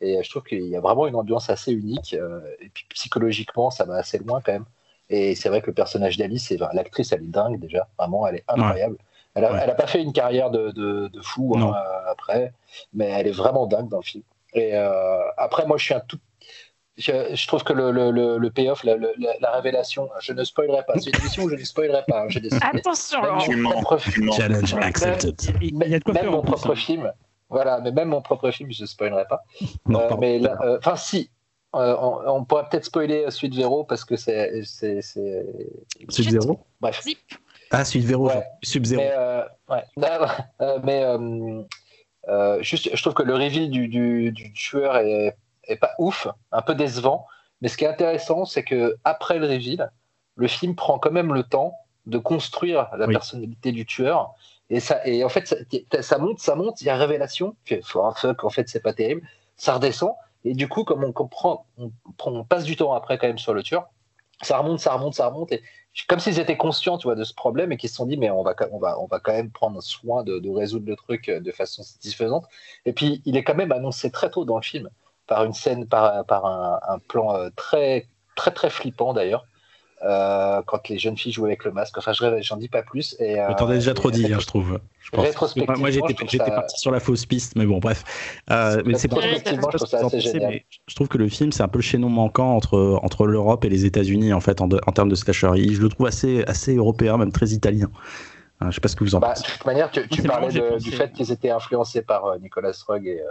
Et je trouve qu'il y a vraiment une ambiance assez unique. et puis psychologiquement, ça va assez loin quand même. Et c'est vrai que le personnage d'Alice, l'actrice, elle est dingue déjà. Vraiment, elle est incroyable. Elle n'a pas fait une carrière de, de, de fou hein, après, mais elle est vraiment dingue dans le film. Et après, moi, je suis un tout je, trouve que le, le, le payoff, la, la, révélation, je ne spoilerai pas. C'est une émission où je ne spoilerai pas. Hein, Attention, Challenge accepted. Même, mon propre film. Voilà, mais même mon propre film, je ne spoilerai pas. Non, euh, mais euh, enfin, si. Euh, on, pourrait peut-être spoiler Suite Véro parce que c'est. Suite Zéro Bref. Ah, Suite Véro, ouais. Sub Zéro. Mais, ouais. mais juste, je trouve que le reveal du, du, du tueur est est pas ouf, un peu décevant. Mais ce qui est intéressant, c'est que après le reveal, le film prend quand même le temps de construire la personnalité du tueur. Et, ça, et en fait, ça, monte, ça monte, il y a révélation. Oh, fuck, en fait, c'est pas terrible. Ça redescend. Et du coup, comme on comprend, on, passe du temps après quand même sur le tueur, ça remonte, ça remonte, ça remonte. Et comme s'ils étaient conscients, tu vois, de ce problème et qu'ils se sont dit, mais on va, on va, on va quand même prendre soin de, de résoudre le truc de façon satisfaisante. Et puis, il est quand même annoncé très tôt dans le film par une scène, par, par un, un, plan euh, très, très, très flippant d'ailleurs. Euh, quand les jeunes filles jouent avec le masque. Enfin, je j'en dis pas plus. Et, euh, T'en as déjà trop dit, hein, je trouve. Je pense. Moi, j'étais parti sur la fausse piste, mais bon, bref. Euh, mais c'est pas. Je, je trouve que le film, c'est un peu le chaînon manquant entre entre l'Europe et les États-Unis en fait en, en termes de slasher. Je le trouve assez assez européen, même très italien. je sais pas ce que vous en bah, pensez. De toute manière, tu, tu parlais du fait qu'ils étaient influencés par Nicolas Rugg et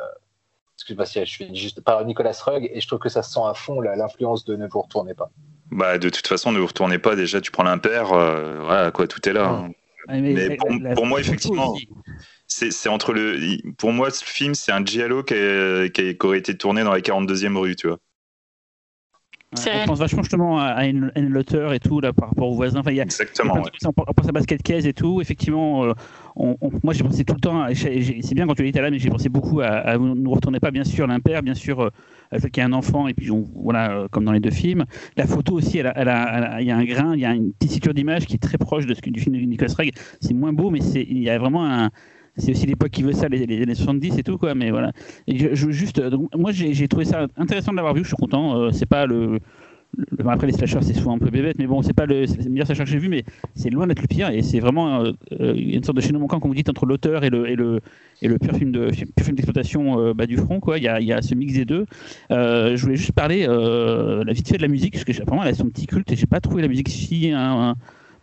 excuse-moi si je suis juste par Nicolas Rugg et je trouve que ça sent à fond l'influence de Ne vous retournez pas. Bah de toute façon, ne vous retournez pas. Déjà, tu prends l'impair, euh, voilà quoi, tout est là. Hein. mais, pour, moi, effectivement, c'est entre le. Pour moi, ce film, c'est un giallo qui, qui, aurait été tourné dans la 42e rue, tu vois on pense vachement justement à une Lotter et tout là par rapport aux voisins. Enfin, y a, Exactement. on pense à Basket Case et tout. Effectivement, euh, on, moi j'ai pensé tout le temps. C'est bien quand tu étais là, mais j'ai pensé beaucoup à, à vous ne retournez pas bien sûr l'impair, bien sûr euh, le fait qu'il y a un enfant et puis voilà euh, comme dans les deux films. La photo aussi, elle il y a un grain, il y a une tessiture d'image qui est très proche de ce du film de Nicolas Reg. C'est moins beau, mais il y a vraiment un c'est aussi l'époque qui veut ça, les, années 70 et tout, quoi. Mais voilà. Juste, donc, moi, j'ai trouvé ça intéressant de l'avoir vu. Je suis content. Euh, c'est pas le, après les slashers c'est souvent un peu bébête mais bon c'est pas le, le meilleur slasher que j'ai vu mais c'est loin d'être le pire et c'est vraiment euh, une sorte de chaînon manquant comme vous dites entre l'auteur et le et le et le pur film de d'exploitation euh, bah, du front quoi il y a, y a ce mix des deux je voulais juste parler la vite fait de la musique parce que apparemment elle a son petit culte et j'ai pas trouvé la musique si un,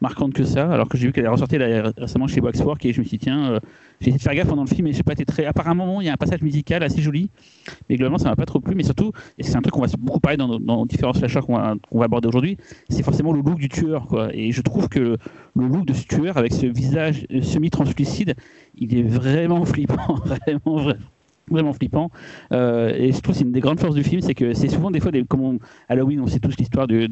marquante que ça, alors que j'ai vu qu'elle est ressortie récemment chez Waxwork et je me suis dit, tiens, euh, j'ai essayé de faire gaffe pendant le film et j'ai pas été très. Apparemment, il y a un passage musical assez joli, mais globalement, ça m'a pas trop plu. Mais surtout, et c'est un truc qu'on va beaucoup parler dans, différents slashers qu'on va, va, aborder aujourd'hui, c'est forcément le look du tueur, quoi. Et je trouve que le look de ce tueur avec ce visage semi-translucide, il est vraiment flippant, [LAUGHS] vraiment, vraiment vraiment flippant. Euh, et je trouve c'est une des grandes forces du film, c'est que c'est souvent des fois, des, comme Halloween, on sait tous l'histoire du,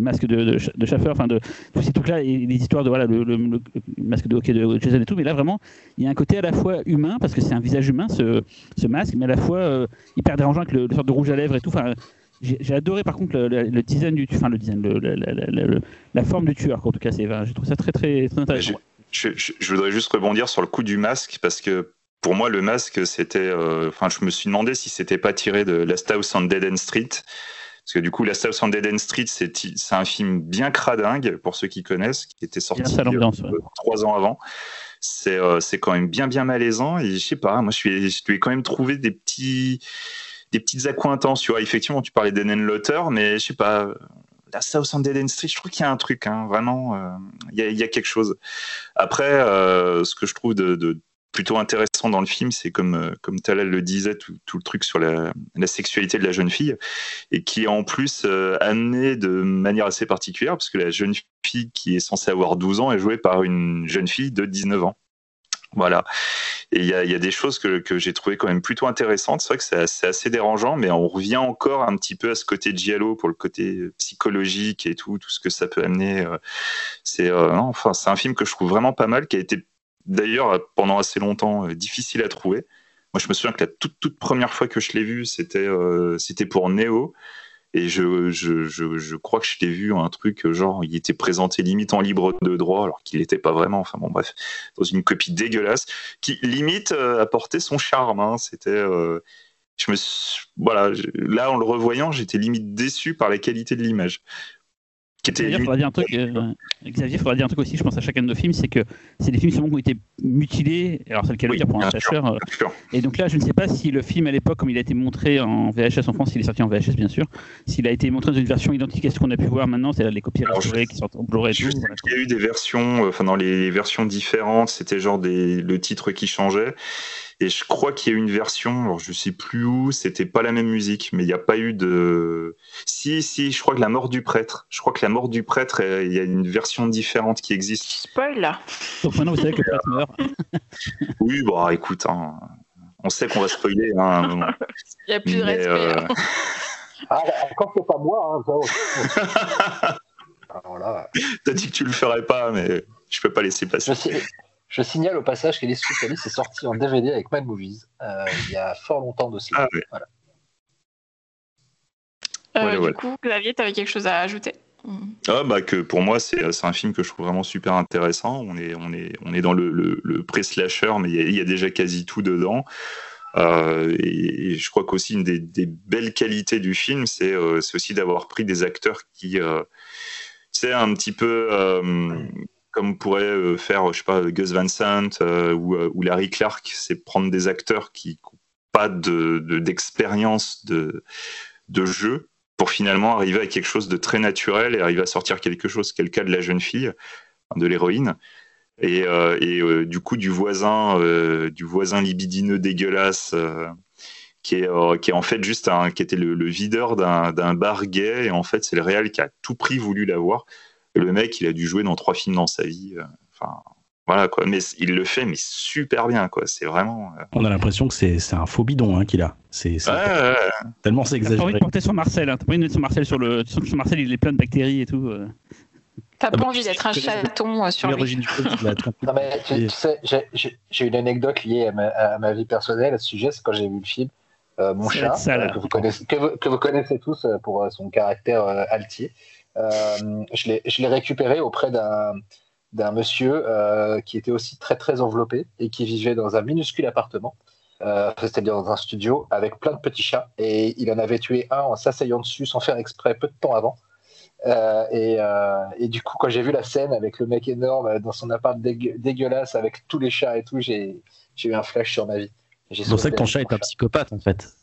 masque de, de, enfin de tous ces trucs-là, et les histoires de voilà, le, masque de hockey de Jason et tout. Mais là, vraiment, il y a un côté à la fois humain, parce que c'est un visage humain, ce, masque, mais à la fois euh, hyper dérangeant avec le, sorte de rouge à lèvres et tout. Enfin, j'ai adoré par contre le, design du enfin le design la forme du tueur en tout cas c'est je trouve ça très très, très intéressant je, voudrais juste rebondir sur le coup du masque parce que pour moi, le masque, c'était. Euh, enfin, je me suis demandé si c'était pas tiré de Last House on Dead End Street. Parce que du coup, Last House on Dead End Street, c'est un film bien cradingue, pour ceux qui connaissent, qui était sorti euh, trois ans avant. Euh, c'est quand même bien, bien malaisant. Et je sais pas, moi, je, suis, je lui ai quand même trouvé des petits des petites accointances. Tu vois, effectivement, tu parlais d'Enen Lotter, mais je sais pas, la South on Dead Street, je trouve qu'il y a un truc, hein, vraiment, il y, a, quelque chose. Après, ce que je trouve de, plutôt intéressant dans le film, c'est comme, comme Talal le disait, tout, le truc sur la, sexualité de la jeune fille, et qui est en plus amené de manière assez particulière, parce que la jeune fille qui est censée avoir 12 ans est jouée par une jeune fille de 19 ans. Voilà. Et il y a, des choses que, j'ai trouvé quand même plutôt intéressantes. C'est vrai que c'est assez, dérangeant, mais on revient encore un petit peu à ce côté de Giallo pour le côté psychologique et tout, tout ce que ça peut amener. Euh, c'est euh, enfin, c'est un film que je trouve vraiment pas mal, qui a été d'ailleurs pendant assez longtemps euh, difficile à trouver. Moi, je me souviens que la toute, toute première fois que je l'ai vu, c'était c'était pour Neo. Et je, je, je, je, crois que je l'ai vu un truc genre, il était présenté limite en libre de droit, alors qu'il n'était pas vraiment. Enfin bon, bref, dans une copie dégueulasse, qui limite euh, apportait son charme. Hein. C'était. Euh, je me voilà, là en le revoyant, j'étais limite déçu par la qualité de l'image. Xavier, il faudra dire un truc. Euh, Xavier, faudra dire un truc aussi. Je pense à chacun de nos films, c'est que c'est des films qui ont été mutilés. Alors c'est le cas de dire pour un slasher. Euh, et donc là, je ne sais pas si le film à l'époque, comme il a été montré en VHS en France, il est sorti en VHS bien sûr, s'il a été montré dans une version identique à ce qu'on a pu voir maintenant, c'est-à-dire les copies restaurées qui sortent en Blu-ray. Il y a eu des versions, euh, enfin dans les versions différentes, c'était genre des, le titre qui changeait. Et je crois qu'il y a eu une version, alors je sais plus où, c'était pas la même musique, mais il n'y a pas eu de. Si, si, je crois que la mort du prêtre. Je crois que la mort du prêtre, il y a une version différente qui existe. Spoil là. Donc maintenant vous savez que le prêtre meurt. [LAUGHS] oui, bon, bah, écoute, hein, on sait qu'on va spoiler. Hein, il n'y a plus de respect. Euh... Hein. [LAUGHS] Ah, encore que pas moi. Hein, alors [LAUGHS] là. T'as dit que tu le ferais pas, mais je peux pas laisser passer. Je signale au passage qu'Elise Alice est sortie en DVD avec Mad Movies euh, il y a fort longtemps de cela. Ah, euh, Du coup, Xavier, tu avais quelque chose à ajouter? Ah, bah que pour moi c'est un film que je trouve vraiment super intéressant. On est on est on est dans le, le, pré-slasher, mais il y, a déjà quasi tout dedans. Euh, et, je crois qu'aussi une des, belles qualités du film, c'est aussi d'avoir pris des acteurs qui, c'est un petit peu comme pourrait euh, faire, je sais pas, Gus Van Sant euh, euh, ou, Larry Clark, c'est prendre des acteurs qui n'ont pas d'expérience de, de, jeu pour finalement arriver à quelque chose de très naturel et arriver à sortir quelque chose, quel cas de la jeune fille, de l'héroïne. Et, du coup du voisin, du voisin libidineux dégueulasse qui est, qui est en fait juste qui était le, le videur d'un bar gay et en fait c'est le réel qui a tout prix voulu l'avoir le mec, il a dû jouer dans trois films dans sa vie. Euh, enfin, voilà quoi. Mais il le fait, mais super bien quoi. C'est vraiment. Euh, On a l'impression que c'est un faux bidon hein, qu'il a. C'est tellement c'est exagéré. T'as envie de porter son Marcel. Hein. T'as pas envie de mettre son Marcel sur le. Son Marcel, il est plein de bactéries et tout. Euh. T'as pas envie d'être un chaton sur lui. [LAUGHS] non, mais, tu, sais, j'ai une anecdote liée à ma, vie personnelle à ce sujet, c'est quand j'ai vu le film. mon chat, que, vous connaissez, que, vous connaissez, tous pour son caractère altier, euh, je l'ai récupéré auprès d'un monsieur euh, qui était aussi très très enveloppé et qui vivait dans un minuscule appartement, euh, c'est-à-dire dans un studio avec plein de petits chats. Et il en avait tué un en s'asseyant dessus sans faire exprès peu de temps avant. et, du coup, quand j'ai vu la scène avec le mec énorme dans son appart dégueulasse avec tous les chats et tout, j'ai eu un flash sur ma vie. C'est pour ça que ton chat est un psychopathe en fait.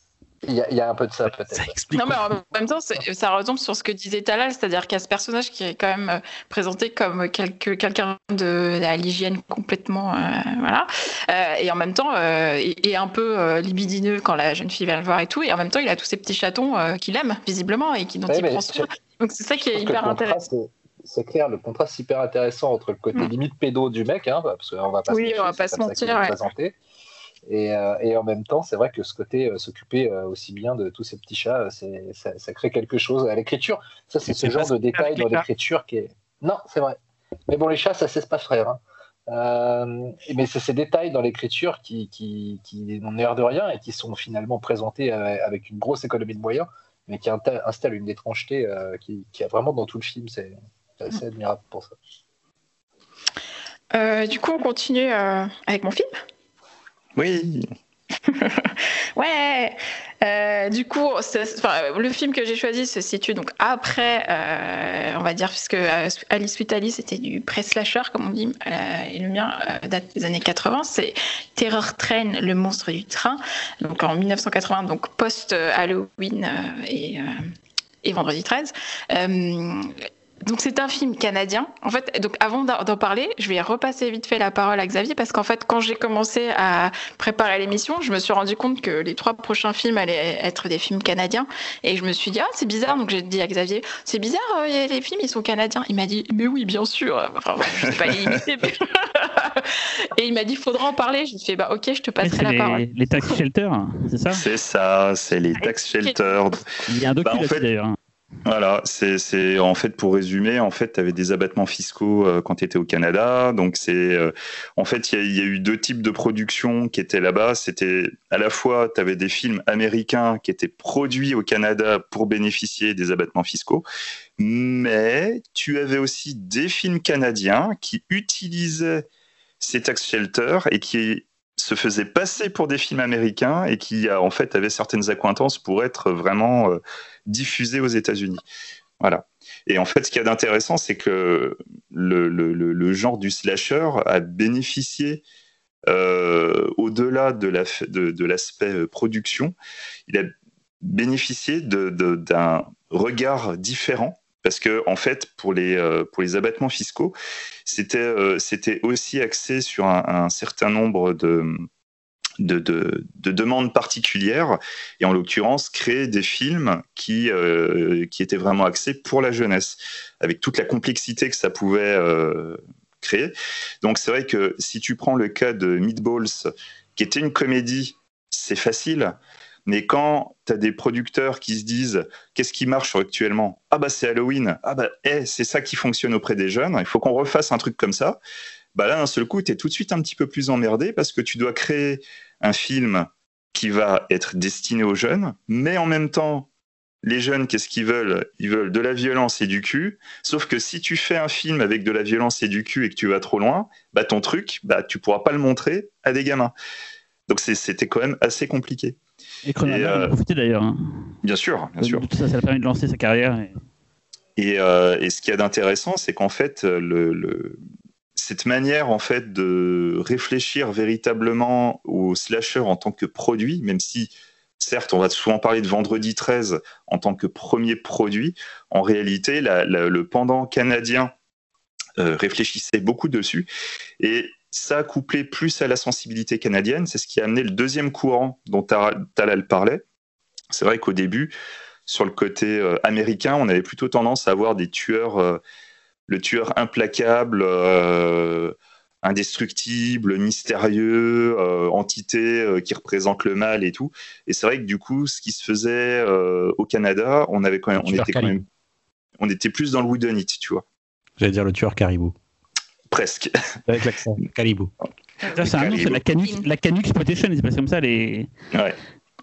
Il y, a un peu de ça peut-être. Non, mais en même temps, ça retombe sur ce que disait Talal, c'est-à-dire qu'il y a ce personnage qui est quand même euh, présenté comme quelqu'un de à l'hygiène complètement, euh, voilà, euh, et en même temps, et, un peu libidineux quand la jeune fille vient le voir et tout, et en même temps, il a tous ces petits chatons qu'il aime visiblement et qui dont il prend soin. Donc c'est ça qui est hyper intéressant c'est clair, le contraste hyper intéressant entre le côté mm. limite pédo du mec, hein, parce qu'on va pas oui, on va pas se mentir, ouais. Euh, et, en même temps, c'est vrai que ce côté euh, s'occuper euh, aussi bien de tous ces petits chats, ça, ça, crée quelque chose à l'écriture. Ça, c'est ce genre de détail dans l'écriture qui est. Non, c'est vrai. Mais bon, les chats, ça cesse pas frère. Hein. mais c'est ces détails dans l'écriture qui, qui, qui n'ont l'air de rien et qui sont finalement présentés avec une grosse économie de moyens, mais qui installent une étrangeté qui, qui a vraiment dans tout le film. C'est assez admirable pour ça. du coup, on continue avec mon film. Oui. [LAUGHS] ouais. Euh, du coup, le film que j'ai choisi se situe donc après, euh, on va dire, puisque euh, Alice with Alice était du pré-slasher, comme on dit, et le mien date des années 80. C'est Terror Train, le monstre du train, donc en 1980, donc post Halloween et, et Vendredi 13 donc c'est un film canadien. En fait, donc avant d'en parler, je vais repasser vite fait la parole à Xavier parce qu'en fait, quand j'ai commencé à préparer l'émission, je me suis rendu compte que les trois prochains films allaient être des films canadiens et je me suis dit ah c'est bizarre. Donc j'ai dit à Xavier c'est bizarre euh, les films ils sont canadiens. Il m'a dit mais oui bien sûr. Enfin, je sais pas limité. [LAUGHS] et il m'a dit faudra en parler. J'ai fait bah ok je te passerai la parole. Les tax shelters, c'est ça? C'est ça, c'est les tax shelters. Il y a un document bah, d'ailleurs. Voilà, c'est en fait pour résumer, en fait, tu avais des abattements fiscaux euh, quand tu étais au Canada. Donc c'est euh, en fait il y, a eu deux types de production qui étaient là-bas. C'était à la fois tu avais des films américains qui étaient produits au Canada pour bénéficier des abattements fiscaux, mais tu avais aussi des films canadiens qui utilisaient ces tax shelters et qui se faisaient passer pour des films américains et qui en fait avaient certaines accointances pour être vraiment euh, diffusés aux États-Unis. Voilà. Et en fait, ce qu'il y a d'intéressant, c'est que le, genre du slasher a bénéficié, euh, au-delà de l'aspect de production, il a bénéficié d'un regard différent parce que en fait pour les euh, abattements fiscaux c'était euh, c'était aussi axé sur un, certain nombre de de, de, de, demandes particulières et en l'occurrence créer des films qui, euh, qui étaient vraiment axés pour la jeunesse avec toute la complexité que ça pouvait créer. Donc c'est vrai que si tu prends le cas de Meatballs qui était une comédie, c'est facile. Mais quand tu as des producteurs qui se disent qu'est-ce qui marche actuellement? Ah bah c'est Halloween, ah bah eh, c'est ça qui fonctionne auprès des jeunes, il faut qu'on refasse un truc comme ça. Bah là d'un seul coup, tu es tout de suite un petit peu plus emmerdé parce que tu dois créer un film qui va être destiné aux jeunes, mais en même temps les jeunes, qu'est-ce qu'ils veulent? Ils veulent de la violence et du cul. Sauf que si tu fais un film avec de la violence et du cul et que tu vas trop loin, bah ton truc, bah tu pourras pas le montrer à des gamins. Donc c'était quand même assez compliqué. Et Cronenberg a euh, profité d'ailleurs. Hein. Bien sûr, bien sûr. Tout ça, ça a permis de lancer sa carrière. Et, euh, et ce qu'il y a d'intéressant, c'est qu'en fait, le, le, cette manière en fait de réfléchir véritablement au slasher en tant que produit, même si certes on va souvent parler de Vendredi 13 en tant que premier produit, en réalité la, la, le pendant canadien euh, réfléchissait beaucoup dessus et ça, couplé plus à la sensibilité canadienne, c'est ce qui a amené le deuxième courant dont Talal parlait. C'est vrai qu'au début, sur le côté euh, américain, on avait plutôt tendance à avoir des tueurs, euh, le tueur implacable, euh, indestructible, mystérieux, entité qui représente le mal et tout. Et c'est vrai que du coup, ce qui se faisait au Canada, on avait quand même, on était quand même, on était plus dans le wooden it, tu vois. J'allais dire le tueur caribou. Presque. [LAUGHS] Avec l'accent. Caribou. c'est un nom, c'est la Canuck, la Canuck Exploitation, c'est pas comme ça les. Ouais.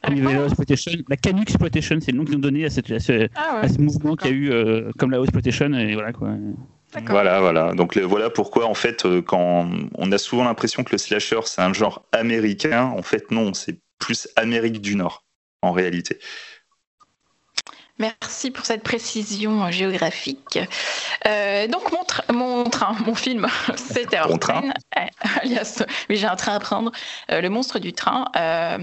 La Canuck Exploitation, c'est le nom qu'ils ont donné à, cette, à ce, ah ouais, mouvement qu'il y a eu euh, comme la Exploitation, et voilà quoi. Voilà, voilà. Donc le, voilà pourquoi en fait, euh, quand on a souvent l'impression que le slasher c'est un genre américain, en fait non, c'est plus Amérique du Nord en réalité. Merci pour cette précision géographique. Euh, donc mon, mon, train, mon film, [LAUGHS] c'était un train, [LAUGHS] alias, oui j'ai un train à prendre, euh, le monstre du train. Euh,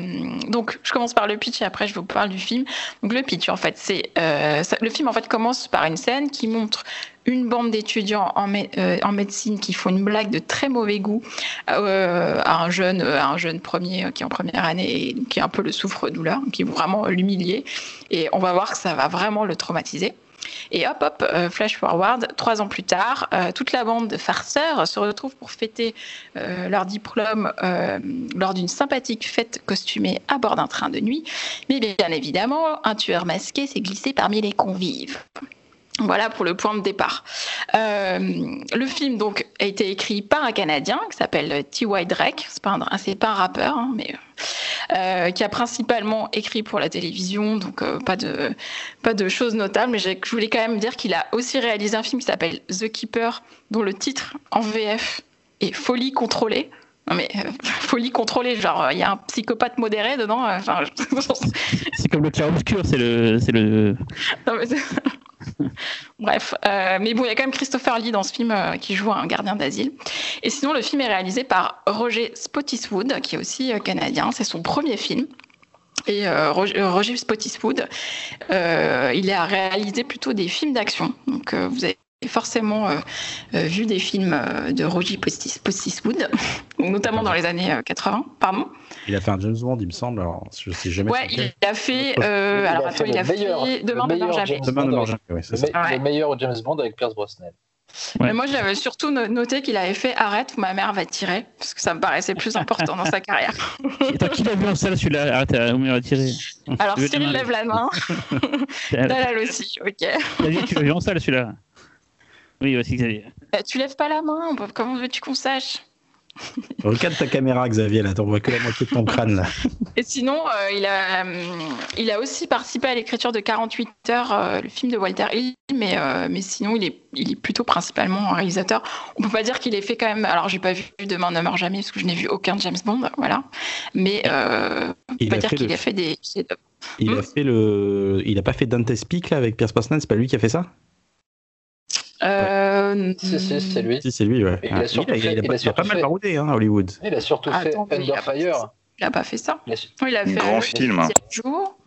donc je commence par le pitch et après je vous parle du film. Donc le pitch en fait, c'est le film en fait commence par une scène qui montre une bande d'étudiants en, euh, en, médecine qui font une blague de très mauvais goût euh, à, un jeune, euh, un jeune premier qui est en première année et qui est un peu le souffre-douleur, qui vont vraiment l'humilier. Et on va voir que ça va vraiment le traumatiser. Et hop, hop, flash forward, trois ans plus tard, toute la bande de farceurs se retrouve pour fêter leur diplôme lors d'une sympathique fête costumée à bord d'un train de nuit. Mais bien évidemment, un tueur masqué s'est glissé parmi les convives. Voilà pour le point de départ. Euh, le film donc a été écrit par un Canadien qui s'appelle T.Y. Drake. C'est pas un, c'est pas un rappeur, hein, mais euh, qui a principalement écrit pour la télévision, donc euh, pas de pas de choses notables. Mais je voulais quand même dire qu'il a aussi réalisé un film qui s'appelle The Keeper, dont le titre en VF est Folie contrôlée. Non mais euh, [LAUGHS] folie contrôlée, genre il y a un psychopathe modéré dedans. Euh, [LAUGHS] c'est comme le clair obscur, c'est le, c'est le. Non, mais [LAUGHS] [LAUGHS] Bref, euh, mais bon, il y a quand même Christopher Lee dans ce film euh, qui joue un gardien d'asile. Et sinon, le film est réalisé par Roger Spottiswoode, qui est aussi euh, canadien. C'est son premier film. Et Roger, Spottiswoode, il a réalisé plutôt des films d'action. Donc, vous avez forcément vu des films de Roger Postiswood, [LAUGHS] notamment dans les années 80. Pardon Il a fait un James Bond, il me semble. Alors, je sais jamais. Ouais, il a fait. alors, attends, il a fait Demain ne meurt jamais. Demain ne meurt jamais, oui, c'est ça. Le meilleur James Bond avec Pierce Brosnan. Mais moi, j'avais surtout noté qu'il avait fait Arrête ou ma mère va tirer, parce que ça me paraissait plus important dans sa carrière. Attends, qui l'a vu en salle celui-là Arrête, ou ma mère va tirer. Alors, Cyril lève la main. Dalal aussi, ok. Tu l'as vu en salle celui-là Oui, aussi Xavier. Bah, tu lèves pas la main, comment veux-tu qu'on sache Regarde ta caméra, Xavier, là, t'en vois que la moitié de ton crâne, là. Et sinon, euh, il, a, euh, il a aussi participé à l'écriture de 48 heures, euh, le film de Walter Hill, mais, mais sinon, il est, il est plutôt principalement un réalisateur. On peut pas dire qu'il ait fait quand même. Alors, j'ai pas vu Demain ne meurt jamais, parce que je n'ai vu aucun James Bond, voilà. Mais on peut pas dire qu'il a fait des. Il a hmm fait le. Il a pas fait Dante's Peak, là, avec Pierce Brosnan, c'est pas lui qui a fait ça? Euh, Si, si, c'est lui. Si, c'est lui, ouais. Il a, Ah, surtout il a- fait- il a il pas- a il a surtout pas mal fait- baroudé, hein, Hollywood. Il a surtout fait Attends, mais il a Under pas fait Fire. Il a pas fait ça. Il a, Il a fait Grand film. jour.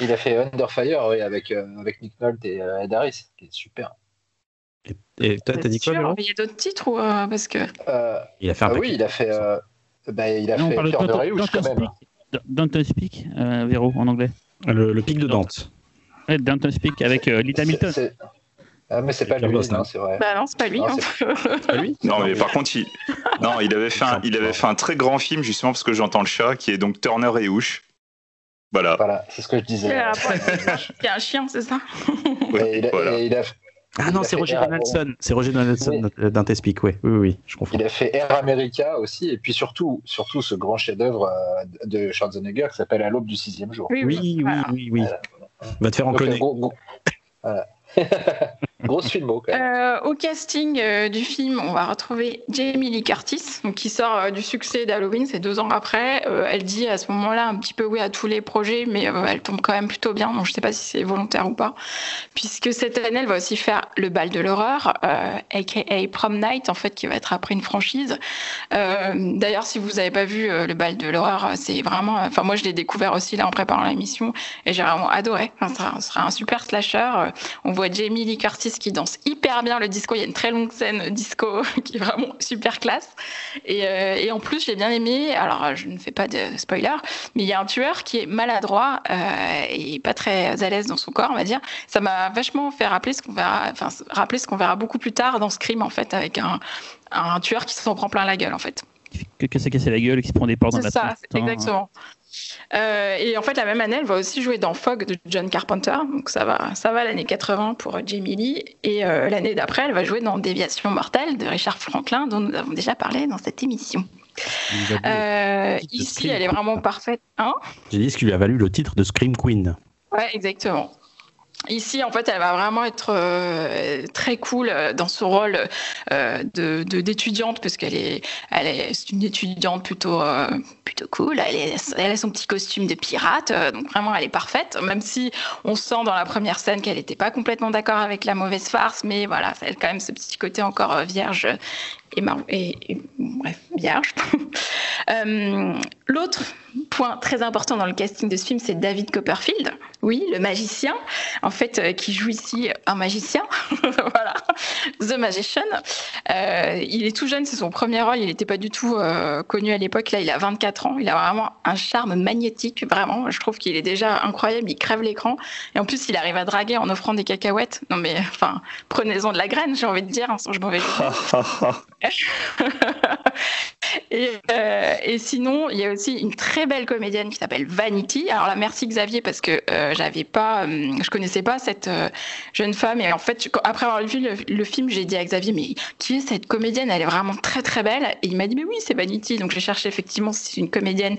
il a fait Under Fire, oui, avec, euh, avec Nick Nolte et euh, Ed Harris, qui est super. Et, et toi, t'as dit quoi, Sûr, Véro mais Il y a d'autres titres ou euh, parce que Euh, Il a fait un ah oui, il a fait, euh, bah, il a Non, on fait parle de Cœur de Réouche, quand même. Don't Speak, Véro, en anglais. Le, pic de Dante. Don't Speak avec Lita Hamilton. C'est- Ah, mais c'est pas lui, c'est vrai. bah non, c'est pas lui. Non, hein. [LAUGHS] Pas lui? Non, mais par contre, il, non, il, avait fait un, il avait fait un très grand film, justement, parce que j'entends le chat, qui est donc Turner et Hooch. Voilà. Voilà, c'est ce que je disais. A [LAUGHS] un chien, c'est ça? Et il a- voilà. et il a, Ah non, c'est Roger Air- Donaldson. C'est Roger Donaldson Oui. Dante's Peak, ouais. Oui, oui, oui, je confonds. il a fait Air America aussi, et puis surtout, surtout ce grand chef-d'œuvre euh, de Schwarzenegger qui s'appelle À l'aube du sixième jour. Oui, oui, voilà. oui, oui. Voilà. Va te faire gros- voilà. [LAUGHS] Grosse filmo, quand. Euh, au casting euh, du film, on va retrouver Jamie Lee Curtis, donc, qui sort euh, du succès d'Halloween, c'est deux ans après. Elle dit à ce moment-là un petit peu oui à tous les projets, mais elle tombe quand même plutôt bien, donc je ne sais pas si c'est volontaire ou pas. Puisque cette année, elle va aussi faire le bal de l'horreur, aka Prom Night, en fait, qui va être après une franchise. D'ailleurs, si vous n'avez pas vu le bal de l'horreur, c'est vraiment. Enfin, moi, je l'ai découvert aussi là en préparant l'émission, et j'ai vraiment adoré. Enfin, ça sera- un super slasher. On voit Jamie Lee Curtis qui danse hyper bien le disco. Il y a une très longue scène disco [LAUGHS] qui est vraiment super classe. Et, euh, et en plus, j'ai bien aimé. Alors, je ne fais pas de spoiler, mais il y a un tueur qui est maladroit euh, et pas très à l'aise dans son corps, on va dire. Ça m'a vachement fait rappeler ce qu'on verra, enfin, rappeler ce qu'on verra beaucoup plus tard dans Scream, en fait, avec un, un tueur qui s'en prend plein la gueule, en fait. Que, que cassé la gueule et qui se prend des portes dans C'est la ça, tête. c'est exactement. Euh, et en fait, la même année, elle va aussi jouer dans Fog de John Carpenter. Donc ça va, ça va l'année 80 pour Jamie Lee. Et euh, l'année d'après, elle va jouer dans Déviation mortelle de Richard Franklin, dont nous avons déjà parlé dans cette émission. Euh, ici, elle est vraiment parfaite. Hein? J'ai dit ce qui lui a valu le titre de Scream Queen. Ouais, exactement. Ici, en fait, elle va vraiment être euh, très cool euh, dans son rôle euh, de d'étudiante, parce qu'elle est, elle est, une étudiante plutôt, euh, plutôt cool. Elle, est, a son petit costume de pirate, euh, donc vraiment, elle est parfaite. Même si on sent dans la première scène qu'elle n'était pas complètement d'accord avec la mauvaise farce, mais voilà, elle a quand même ce petit côté encore euh, vierge et, mar- et, bref, vierge. [LAUGHS] Euh, L'autre point très important dans le casting de ce film, c'est David Copperfield. Oui, le magicien, en fait, qui joue ici un magicien. [LAUGHS] voilà, The Magician. Il est tout jeune, c'est son premier rôle. Il n'était pas du tout connu à l'époque. Là, il a 24 ans. Il a vraiment un charme magnétique, vraiment. Je trouve qu'il est déjà incroyable. Il crève l'écran. Et en plus, il arrive à draguer en offrant des cacahuètes. Non, mais [LAUGHS] enfin, prenez-en de la graine, j'ai envie de dire, hein, sans je m'en vais. [LAUGHS] et, euh, et sinon, il y a aussi une très belle comédienne qui s'appelle Vanity. Alors là, merci Xavier parce que euh, j'avais pas, euh, je connaissais pas cette euh, jeune femme. Et en fait, après avoir vu le, le film, j'ai dit à Xavier, mais qui est cette comédienne? Elle est vraiment très très belle. Et il m'a dit, mais oui, c'est Vanity. Donc j'ai cherché effectivement si c'est une comédienne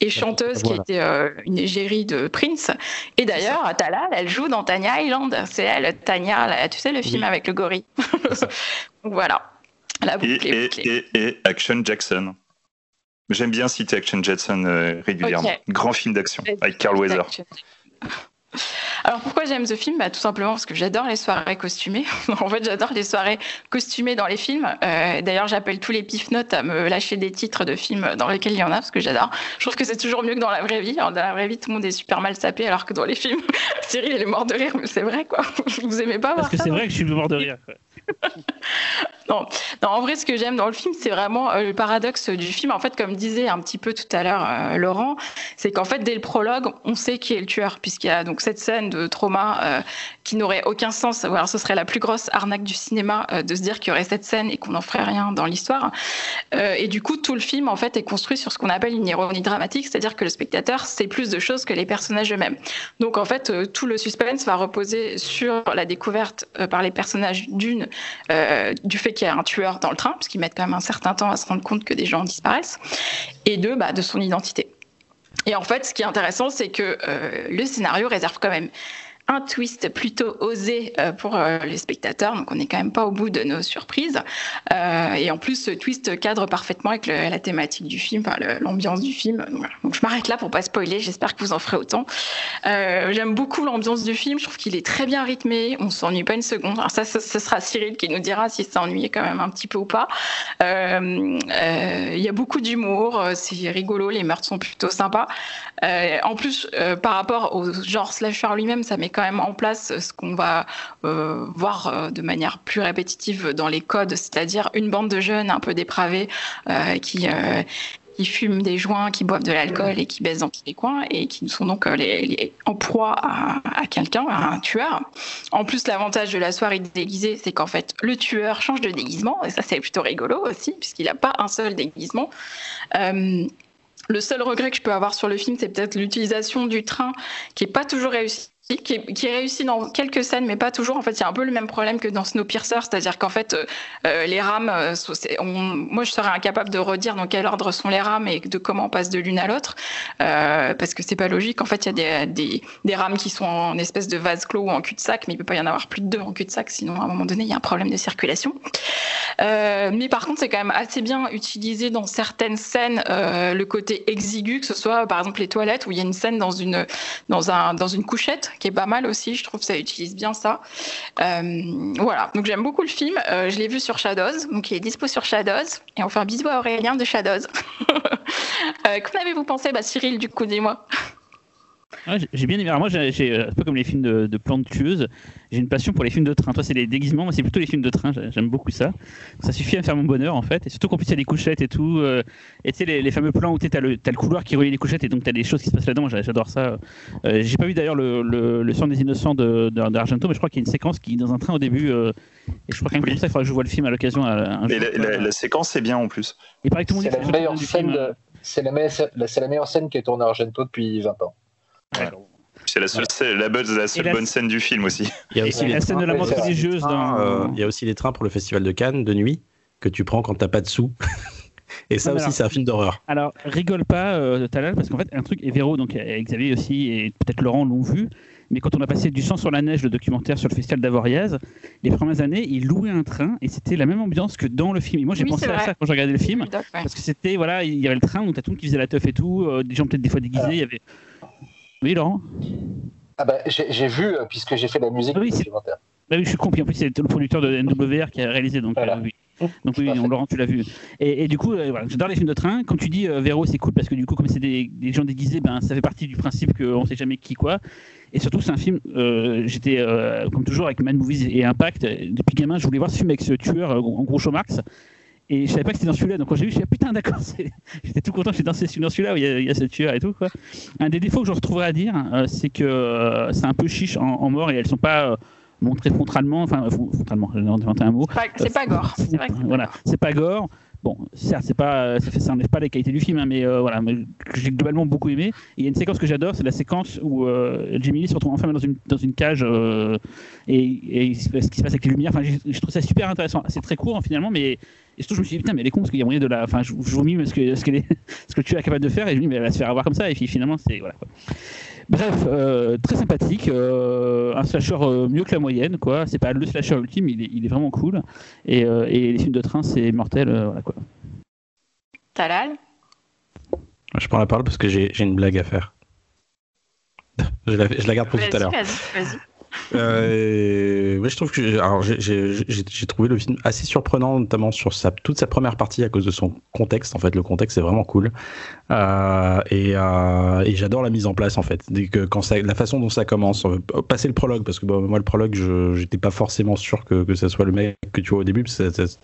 et chanteuse qui était euh, une égérie de Prince. Et d'ailleurs, Talal, elle joue dans Tanya Island. C'est elle, Tanya, là, tu sais le film Oui. avec le gorille. [LAUGHS] Donc voilà. La Et, boucle est et, et, et Action Jackson. J'aime bien citer Action Jackson euh, régulièrement. Grand film d'action avec Carl Weather. Alors pourquoi j'aime ce film? Bah, Tout simplement parce que j'adore les soirées costumées. [LAUGHS] en fait, j'adore les soirées costumées dans les films. Euh, d'ailleurs, j'appelle tous les pif notes à me lâcher des titres de films dans lesquels il y en a parce que j'adore. Je trouve que c'est toujours mieux que dans la vraie vie. Alors, dans la vraie vie, tout le monde est super mal sapé alors que dans les films, [LAUGHS] Cyril il est mort de rire, mais c'est vrai quoi. [LAUGHS] Vous aimez pas Parce que c'est vrai que je suis mort de rire. [LAUGHS] non. en vrai, ce que j'aime dans le film, c'est vraiment euh, le paradoxe du film. En fait, comme disait un petit peu tout à l'heure euh, Laurent, c'est qu'en fait, dès le prologue, on sait qui est le tueur, puisqu'il y a donc cette scène de trauma euh, qui n'aurait aucun sens. Alors, ce serait la plus grosse arnaque du cinéma de se dire qu'il y aurait cette scène et qu'on n'en ferait rien dans l'histoire. et du coup, tout le film, en fait, est construit sur ce qu'on appelle une ironie dramatique, c'est-à-dire que le spectateur sait plus de choses que les personnages eux-mêmes. Donc, en fait, tout le suspense va reposer sur la découverte par les personnages d'une euh, du fait qu'il y a un tueur dans le train, parce qu'ils mettent quand même un certain temps à se rendre compte que des gens disparaissent, et deux, bah, de son identité. Et en fait, ce qui est intéressant, c'est que euh, le scénario réserve quand même un twist plutôt osé euh, pour euh, les spectateurs, donc on n'est quand même pas au bout de nos surprises. Euh, et en plus, ce twist cadre parfaitement avec la thématique du film, l'ambiance du film. Donc, je m'arrête là pour pas spoiler. J'espère que vous en ferez autant. J'aime beaucoup l'ambiance du film. Je trouve qu'il est très bien rythmé. On s'ennuie pas une seconde. Alors ça, ce sera Cyril qui nous dira si ça ennuie quand même un petit peu ou pas. Il y a beaucoup d'humour. C'est rigolo. Les meurtres sont plutôt sympas. en plus, par rapport au genre slasher lui-même, ça met quand même en place ce qu'on va euh, voir euh, de manière plus répétitive dans les codes, c'est-à-dire une bande de jeunes un peu dépravés euh, qui qui fument des joints, qui boivent de l'alcool et qui baissent dans tous les coins et qui sont donc les, en proie à, quelqu'un, à un tueur. En plus, l'avantage de la soirée déguisée, c'est qu'en fait, le tueur change de déguisement et ça, c'est plutôt rigolo aussi, puisqu'il n'a pas un seul déguisement. le seul regret que je peux avoir sur le film, c'est peut-être l'utilisation du train qui est pas toujours réussi qui est, réussi dans quelques scènes, mais pas toujours. En fait, il y a un peu le même problème que dans Snowpiercer, c'est-à-dire qu'en fait, euh, euh, les rames, euh, moi, je serais incapable de redire dans quel ordre sont les rames et de comment on passe de l'une à l'autre, parce que c'est pas logique. En fait, il y a des, des, des, rames qui sont en espèce de vase clos ou en cul-de-sac, mais il peut pas y en avoir plus de deux en cul-de-sac, sinon à un moment donné, il y a un problème de circulation. mais par contre, c'est quand même assez bien utilisé dans certaines scènes, le côté exigu, que ce soit par exemple les toilettes où il y a une scène dans une dans un dans une couchette qui est pas mal aussi. Je trouve ça utilise bien ça. Euh, voilà, donc j'aime beaucoup le film. Euh, je l'ai vu sur Shadows, donc il est dispo sur Shadows. Et on fait bisou à Aurélien de Shadows. [LAUGHS] euh, Qu'en avez-vous pensé, bah, Cyril, du coup, dis-moi j'ai bien aimé. moi, j'ai un peu comme les films de, de plantes tueuses. J'ai une passion pour les films de train. Toi, c'est les déguisements, moi, c'est plutôt les films de train. J'aime beaucoup ça. Ça suffit à me faire mon bonheur, en fait. Et surtout qu'en plus, il y a des couchettes et tout. Euh, et tu sais, les, fameux plans où tu as, le couloir qui relie les couchettes et donc tu as des choses qui se passent là-dedans. J'adore ça. Euh, j'ai pas vu d'ailleurs le, le, sang des innocents d'Argento, mais je crois qu'il y a une séquence qui, dans un train au début. Euh, et je crois qu'un oui. ça, il faudra que je vois le film à l'occasion. La, séquence est bien en plus. C'est la, meilleure scène. C'est la, la, meilleure scène qui est tournée à Argento depuis 20 ans. C'est la seule, la, la seule bonne scène du film aussi. Il y a aussi la scène de la mort religieuse. Dans... Euh, il y a aussi les trains pour le festival de Cannes de nuit que tu prends quand t'as pas de sous. [LAUGHS] Et ça aussi, c'est un film d'horreur. Alors, rigole pas, euh, Talal, parce qu'en fait, un truc, et Véro, donc Xavier aussi, et peut-être Laurent l'ont vu, mais quand on a passé du sang sur la neige, le documentaire sur le festival d'Avoriaz, les premières années, ils louaient un train et c'était la même ambiance que dans le film. Et moi, j'ai pensé à ça quand j'ai regardé le film, parce que c'était, voilà, il y avait le train, donc t'as tout le monde qui faisait la teuf et tout, euh, des gens peut-être des fois déguisés, il y avait oui, Laurent ah bah, J'ai vu, euh, puisque j'ai fait de la musique oui, documentaire. Bah oui, je suis compris. En plus, c'est le producteur de NWR qui a réalisé. Donc, euh, oui. Donc oui, Laurent, tu l'as vu. Et, du coup, euh, voilà, j'adore les films de train. Quand tu dis Véro, c'est cool parce que du coup, comme c'est des, gens déguisés, ben, ça fait partie du principe qu'on ne sait jamais qui quoi. Et surtout, c'est un film, j'étais comme toujours avec Mad Movies et Impact. Depuis gamin, je voulais voir ce film avec ce tueur en gros Marx. Et je savais pas que c'était dans celui-là. Donc quand j'ai vu, je suis dit, putain, d'accord, [LAUGHS] j'étais tout content j'étais dans celui-là où il y, a, il y, a, ce tueur et tout. Quoi. Un des défauts que je retrouverais à dire, euh, c'est que euh, c'est un peu chiche en, mort et elles sont pas. Euh, montrées frontalement, enfin frontalement, j'ai inventé un mot. C'est pas, gore, c'est vrai. Voilà, c'est pas gore. Bon, certes, c'est pas, ça ça pas les qualités du film, hein, mais voilà, j'ai globalement beaucoup aimé. il y a une séquence que j'adore, c'est la séquence où Jimmy Lee se retrouve enfin dans une, dans une cage et, et, ce qui se passe avec les lumières. Enfin, je trouve ça super intéressant. C'est très court hein, finalement, mais et surtout, je me suis dit, putain, mais elle est con parce qu'il y a moyen de la. Enfin, je, vous que, ce, que [LAUGHS] ce que tu es capable de faire et je me dis, mais elle va se faire avoir comme ça. Et puis finalement, c'est. Voilà, quoi. Bref, euh, très sympathique, euh, un slasher euh, mieux que la moyenne, quoi. C'est pas le slasher ultime, il est, il est vraiment cool. Et, et, les films de train, c'est mortel, voilà quoi. Talal? Je prends la parole parce que j'ai une blague à faire. [LAUGHS] Je la, je la garde pour tout à l'heure. Euh, ouais, je trouve que j'ai- trouvé le film assez surprenant, notamment sur sa, toute sa première partie à cause de son contexte. En fait, le contexte est vraiment cool Euh, et, euh, et j'adore la mise en place en fait. Dès que quand ça, la façon dont ça commence, passer le prologue parce que moi le prologue, je j'étais pas forcément sûr que que ça soit le mec que tu vois au début. parce que ça- ça-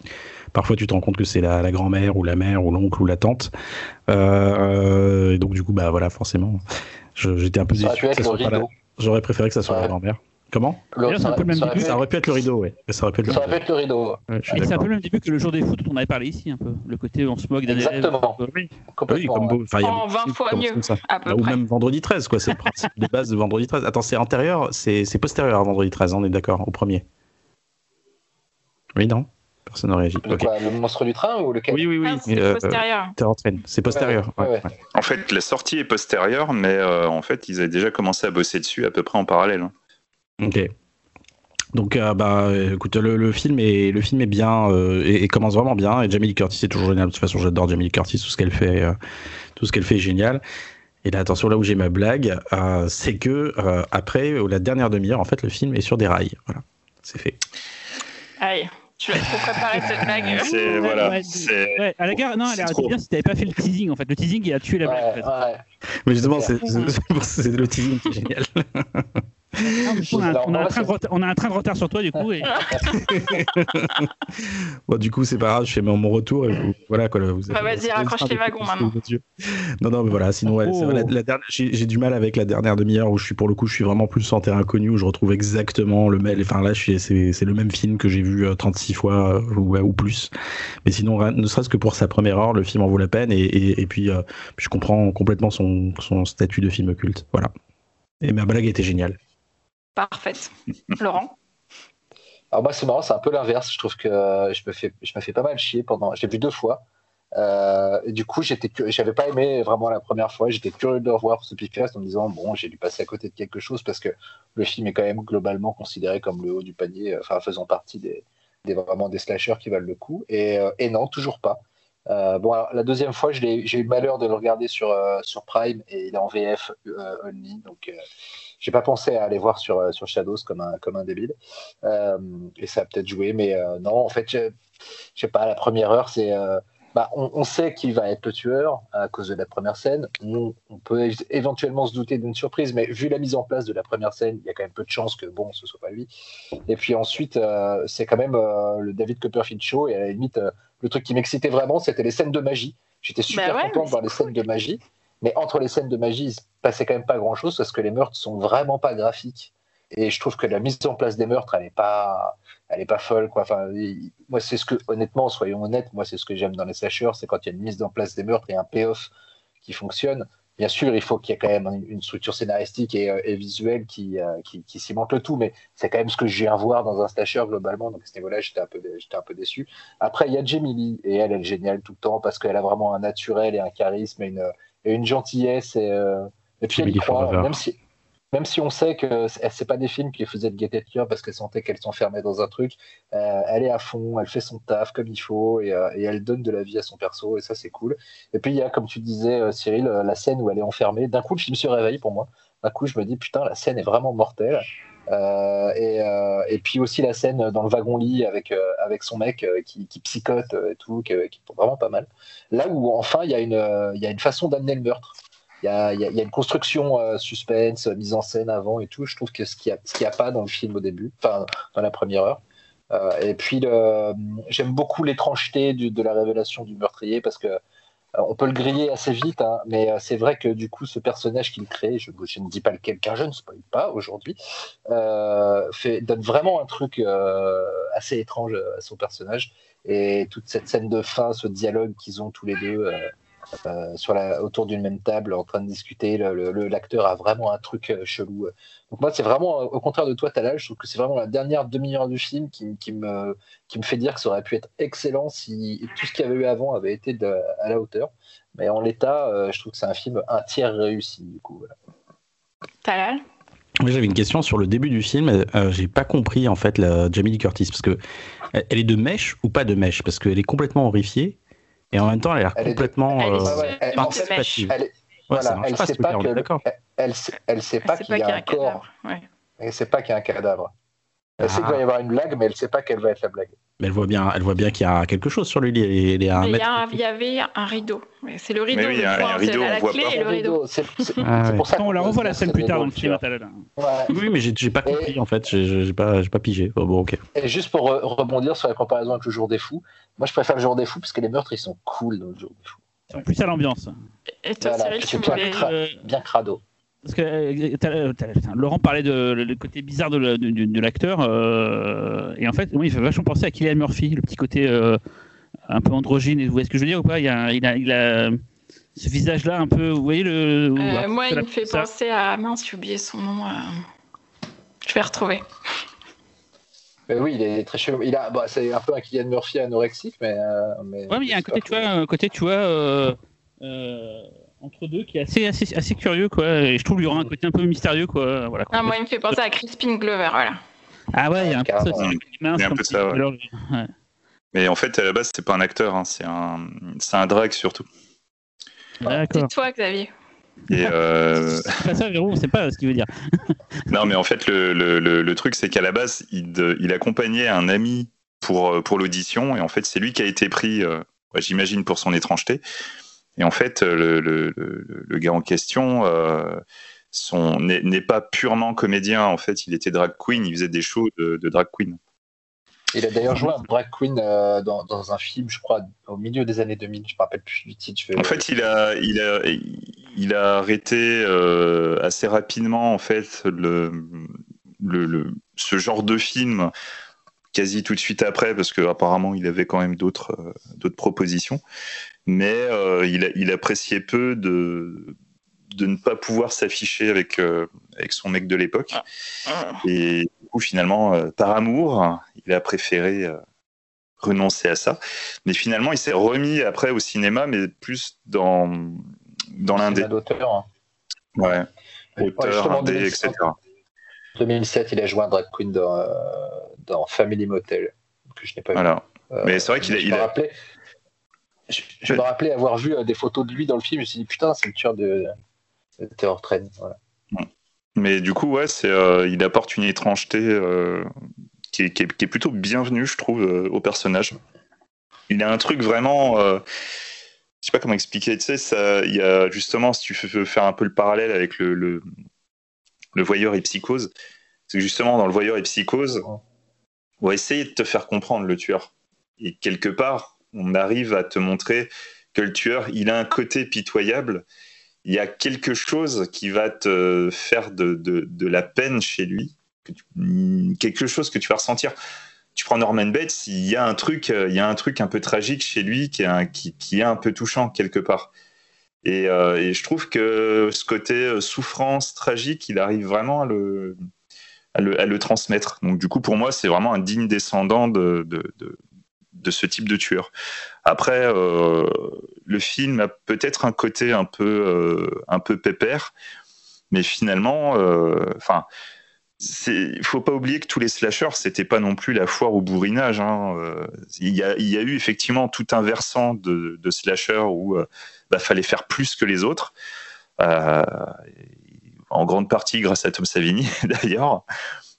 parfois, tu te rends compte que c'est la, la grand-mère ou la mère ou l'oncle ou la tante. Et donc du coup, bah voilà, forcément, j'étais un peu déçu. J'aurais préféré que ça soit la grand-mère. Comment Le- D'ailleurs, c'est un peu le même ça aurait début. pu- ça aurait pu être le rideau, ouais. Ça aurait pu être le ça aurait pu rideau. être le rideau, Ouais, je suis Et c'est un peu le même début que le jour des foot dont on avait parlé ici, un peu. Le côté où on se moque d'un élève. Exactement. Oui. Oui, comme ouais. beau- enfin, il y a En beaucoup de 20 films qui fois mieux. comme ça. À peu ou près. même Vendredi 13, quoi. C'est le principe de base de Vendredi 13. Attends, c'est antérieur, c'est c'est postérieur à Vendredi 13, on est d'accord, au premier. Oui, non Personne n'a réagi. Le, quoi, le monstre du train ou lequel? Oui, oui, oui. Ah, c'est euh, postérieur. Terror Train. C'est postérieur. Ouais, ouais, ouais, ouais. ouais. En fait, la sortie est postérieure, mais euh, en fait, ils avaient déjà commencé à bosser dessus à peu près en parallèle. Ok. Donc, euh, bah, écoute, le, le film est le film est bien euh, et, et commence vraiment bien. Et Jamie Lee Curtis est toujours génial. De toute façon, j'adore Jamie Lee Curtis. Tout ce qu'elle fait, euh, tout ce qu'elle fait est génial. Et là, attention, là où j'ai ma blague, euh, c'est que euh, après la dernière demi-heure, en fait, le film est sur des rails. Voilà, c'est fait. Aïe, tu l'as trop préparé cette [LAUGHS] blague. C'est voilà, Ouais, c'est Ouais, à la gare, non, elle trop. bien si t'avais pas fait le teasing en fait. Le teasing, il a tué la blague. en fait. Mais justement, C'est le teasing qui est génial. On, a, on un train de retard, on a un train de retard sur toi, du coup. Et... [LAUGHS] Bon, du coup, c'est pas grave, je fais mon mon retour. Et vous- voilà, quoi, vous Bah, vas-y, raccroche tes wagons, maintenant. Non, non, mais voilà, sinon, ouais, c'est vrai, la- Oh. la dernière- j'ai du mal avec la dernière demi-heure où je suis, pour le coup, je suis vraiment plus en terrain inconnu, où je retrouve exactement le même. Enfin, là, c'est c'est le même film que j'ai vu euh, 36 fois euh, ou, ou plus. Mais sinon, ne serait-ce que pour sa première heure, le film en vaut la peine. Et, et, et puis, euh, je comprends complètement son, son statut de film culte. Voilà. Et ma blague était géniale. Parfaite. Laurent [LAUGHS] Alors moi c'est marrant, c'est un peu l'inverse. Je trouve que euh, je me fais, je me fais pas mal chier pendant. J'ai vu deux fois. Euh, et du coup, j'étais, j'avais pas aimé vraiment la première fois. J'étais curieux de le revoir ce Pickfast en me disant bon, j'ai dû passer à côté de quelque chose parce que le film est quand même globalement considéré comme le haut du panier, euh, enfin faisant partie des, des vraiment des slashers qui valent le coup. Et, et non, toujours pas. Euh, bon, alors, la deuxième fois, j'ai eu le malheur de le regarder sur, euh, sur Prime et il est en VF euh, only, donc euh, j'ai pas pensé à aller voir sur, euh, sur Shadows comme un, comme un débile. Euh, et ça a peut-être joué, mais non, en fait, je sais pas, la première heure, c'est. Bah, on, on sait qui va être le tueur à cause de la première scène. On, on peut éventuellement se douter d'une surprise, mais vu la mise en place de la première scène, il y a quand même peu de chances que bon, ce soit pas lui. Et puis ensuite, euh, c'est quand même euh, le David Copperfield show. Et à la limite, euh, le truc qui m'excitait vraiment, c'était les scènes de magie. J'étais super Bah ouais, content de voir les scènes de magie. Mais entre les scènes de magie, il se passait quand même pas grand chose parce que les meurtres sont vraiment pas graphiques. Et je trouve que la mise en place des meurtres, elle est pas, elle est pas folle, quoi. Enfin, il- moi, c'est ce que, honnêtement, soyons honnêtes, moi, c'est ce que j'aime dans les slashers, c'est quand il y a une mise en place des meurtres et un payoff qui fonctionne. Bien sûr, il faut qu'il y ait quand même une structure scénaristique et, euh, et visuelle qui, euh, qui, qui cimente le tout, mais c'est quand même ce que je viens voir dans un slasher globalement. Donc à ce niveau-là, j'étais un peu, j'étais un peu déçu. Après, il y a Jamie Lee et elle, elle est géniale tout le temps parce qu'elle a vraiment un naturel et un charisme et une, et une gentillesse. Et, euh, et puis elle croit, même si, même si on sait que c'est pas des films qui faisaient de gaieté de cœur parce qu'elle sentait qu'elle s'enfermait dans un truc, euh, elle est à fond, elle fait son taf comme il faut et, euh, et elle donne de la vie à son perso et ça c'est cool. Et puis il y a, comme tu disais euh, Cyril, la scène où elle est enfermée. D'un coup, je me suis réveillé pour moi. D'un coup, je me dis putain, la scène est vraiment mortelle. Et, puis aussi la scène dans le wagon-lit avec, avec son mec qui, psychote et tout, qui, est vraiment pas mal. Là où enfin il y, y a une façon d'amener le meurtre. Il y a, une construction euh, suspense, mise en scène avant et tout. Je trouve que ce qu'il n'y a, y a pas dans le film au début, enfin dans la première heure. Euh, et puis j'aime beaucoup l'étrangeté de la révélation du meurtrier parce que euh, on peut le griller assez vite, hein, mais c'est vrai que du coup, ce personnage qu'il crée, je, ne dis pas lequel, car je ne spoil pas aujourd'hui, donne vraiment un truc assez étrange à son personnage. Et toute cette scène de fin, ce dialogue qu'ils ont tous les deux euh, sur la, autour d'une même table en train de discuter, l'acteur a vraiment un truc euh, chelou. Donc moi, c'est vraiment, au contraire de toi, Talal, je trouve que c'est vraiment la dernière demi-heure du film qui, qui me, qui me fait dire que ça aurait pu être excellent si tout ce qu'il y avait eu avant avait été de- à la hauteur. Mais en l'état, euh, je trouve que c'est un film un tiers réussi. Du coup, voilà. Talal? Moi, j'avais une question sur le début du film. Euh, j'ai pas compris en fait la Jamie Lee Curtis parce que elle est de mèche ou pas de mèche? Parce qu'elle est complètement horrifiée et en même temps elle a l'air complètement participative. Elle, voilà, pas, sait pas sait- qu'il y a un corps. Elle sait pas qu'il y a un cadavre. Elle sait Ah. qu'il va y avoir une blague, mais elle sait pas quelle va être la blague. Mais elle voit bien, elle voit bien qu'il y a quelque chose sur lui. Il y, mètre. a un- il y avait un rideau. C'est le rideau. oui, il y a un rideau, la voit clé et le rideau. C'est Ah pour ça on la revoit la scène plus tard dans le film. Oui, mais j'ai pas Et- compris en fait. J'ai pas, j'ai pas pigé. Bon, bon, ok. Et juste pour re- rebondir sur la comparaison avec le jour des fous, moi je préfère le jour des fous parce que les meurtres ils sont cool dans le jour des fous. C'est plus à l'ambiance. Et toi, Voilà, Cyril, c'est tu Euh, Bien crado. Parce que euh, euh, Laurent parlait de le côté bizarre de, le- de- de- de l'acteur euh, et en fait oui, il fait vachement penser à Kylian Murphy, le petit côté euh, un peu androgyne. Et vous voyez ce que je veux dire ou pas? Il, a, il, a, il a ce visage-là un peu, vous voyez le. Euh, moi, il me fait ça- penser à. Mince, j'ai oublié son nom. euh, Je vais retrouver. [LAUGHS] Mais oui, il est très chelou. Il a, bah, c'est un peu un Kylian Murphy anorexique, mais. euh, mais Ouais, mais il y a un côté, tu vois, un côté, tu vois, euh, euh, entre deux, qui est assez, assez, assez curieux, quoi. Et je trouve qu'il y aura un côté un peu mystérieux, quoi. Voilà. Ah, moi, il me fait penser à Crispin Glover, voilà. Ah ouais, il y a un peu ça Il y a un peu ça, ouais. alors, ouais. Mais en fait, à la base, c'est pas un acteur, hein, c'est un, c'est un drag surtout. D'accord. Dis-toi, Xavier. Et euh, [LAUGHS] C'est pas ça, Véro, on sait pas ce qu'il veut dire. [LAUGHS] non, mais en fait, le, le, le, le truc, c'est qu'à la base, il, de- il accompagnait un ami pour, euh, pour l'audition, et en fait, c'est lui qui a été pris, euh, j'imagine, pour son étrangeté. Et en fait, le, le, gars en question euh, n'est pas purement comédien, en fait, il était drag queen, il faisait des shows de, de drag queen. Il a d'ailleurs joué un drag queen euh, dans, dans un film, je crois, au milieu des années 2000. Je me rappelle plus du titre. je En fait, il a, il a, il a arrêté euh, assez rapidement en fait le, le, le- ce genre de film quasi tout de suite après parce que apparemment il avait quand même d'autres euh, d'autres propositions, mais euh, il, a- il appréciait peu de de ne pas pouvoir s'afficher avec euh, avec son mec de l'époque. Et du coup finalement euh, par amour il a préféré euh, renoncer à ça. Mais finalement il s'est remis après au cinéma mais plus dans dans l'indé d'auteur. hein. ouais. Ouais, auteur justement, indé 2007, etc 2007, il a joué un drag queen dans, euh, dans Family Motel, que je n'ai pas vu. voilà. Euh, mais c'est vrai qu'il a- je il me a- rappelais, je, je me rappelais avoir vu euh, des photos de lui dans le film. Je me suis dit, putain, c'est le tueur de, de Terror Train. Voilà. Mais du coup, ouais, c'est, euh, il apporte une étrangeté euh, qui, est, qui est- qui est plutôt bienvenue, je trouve, euh, au personnage. Il a un truc vraiment. je sais pas comment expliquer. Tu sais, ça, il y a justement, si tu veux faire un peu le parallèle avec le, le, le voyeur et psychose, c'est que justement, dans le voyeur et psychose, on va essayer de te faire comprendre le tueur. Et quelque part, on arrive à te montrer que le tueur, il a un côté pitoyable il y a quelque chose qui va te faire de, la peine chez lui, mm, quelque chose que tu vas ressentir. Tu prends Norman Bates, il y a un truc, euh, il y a un truc un peu tragique chez lui qui est un, qui, est un peu touchant quelque part. Et, euh, je trouve que ce côté euh, souffrance tragique, il arrive vraiment à le, transmettre. Donc du coup, pour moi, c'est vraiment un digne descendant de, de, de, de ce type de tueur. Après, euh, le film a peut-être un côté un peu, euh, un peu pépère, mais finalement, euh, enfin, il faut pas oublier que tous les slashers, c'était pas non plus la foire au bourrinage. hein. Il y, a, il eu effectivement tout un versant de, de où euh, bah, fallait faire plus que les autres. En grande partie grâce à Tom Savini [LAUGHS] d'ailleurs,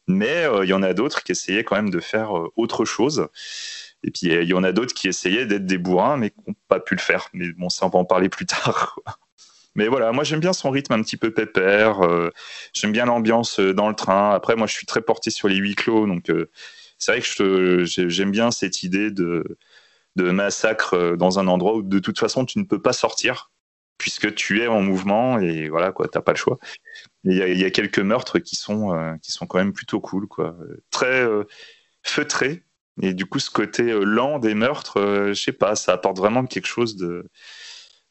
mais il y en a d'autres qui essayaient quand même de faire autre chose. Et puis il y en a d'autres qui essayaient d'être des bourrins, mais qui n'ont pas pu le faire. Mais bon, ça, on va en parler plus tard. Mais voilà, moi j'aime bien son rythme un petit peu pépère. euh, j'aime bien l'ambiance euh, dans le train. Après, moi je suis très porté sur les huis clos, donc euh, c'est vrai que j'aime bien cette idée de, massacre dans un endroit où de toute façon tu ne peux pas sortir puisque tu es en mouvement et voilà quoi, t'as pas le choix. Il y, a- quelques meurtres qui sont qui sont quand même plutôt cool quoi, très feutrés. Et du coup, ce côté euh, lent des meurtres, euh, je sais pas, ça apporte vraiment quelque chose de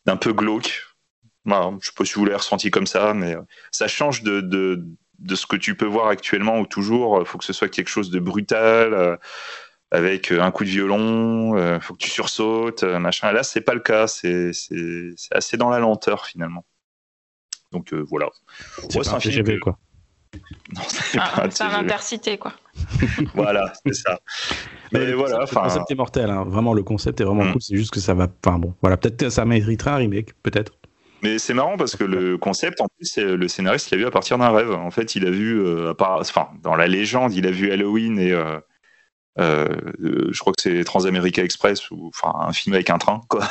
d'un peu glauque. Voilà, je sais pas si vous l'avez ressenti comme ça, mais euh, ça change de, de, de ce que tu peux voir actuellement où toujours il faut que ce soit quelque chose de brutal, euh, avec un coup de violon, il faut que tu sursautes, machin. Là, c'est pas le cas, c'est assez dans la lenteur finalement. Donc euh, voilà. C'est Ouais, un un film que- quoi. Non, c'est Ah, pas TGV. intercité, quoi. [LAUGHS] Voilà, c'est ça. Mais le voilà, concept, le concept est mortel, hein. vraiment le concept est vraiment Mm. cool. C'est juste que ça va. Enfin bon, voilà, peut-être que ça mériterait un remake, peut-être. Mais c'est marrant parce que le concept, en plus, le scénariste l'a vu à partir d'un rêve. En fait, il a vu, euh, à part, enfin, dans la légende, il a vu Halloween et euh, euh, je crois que c'est Transamerica Express ou enfin un film avec un train, quoi.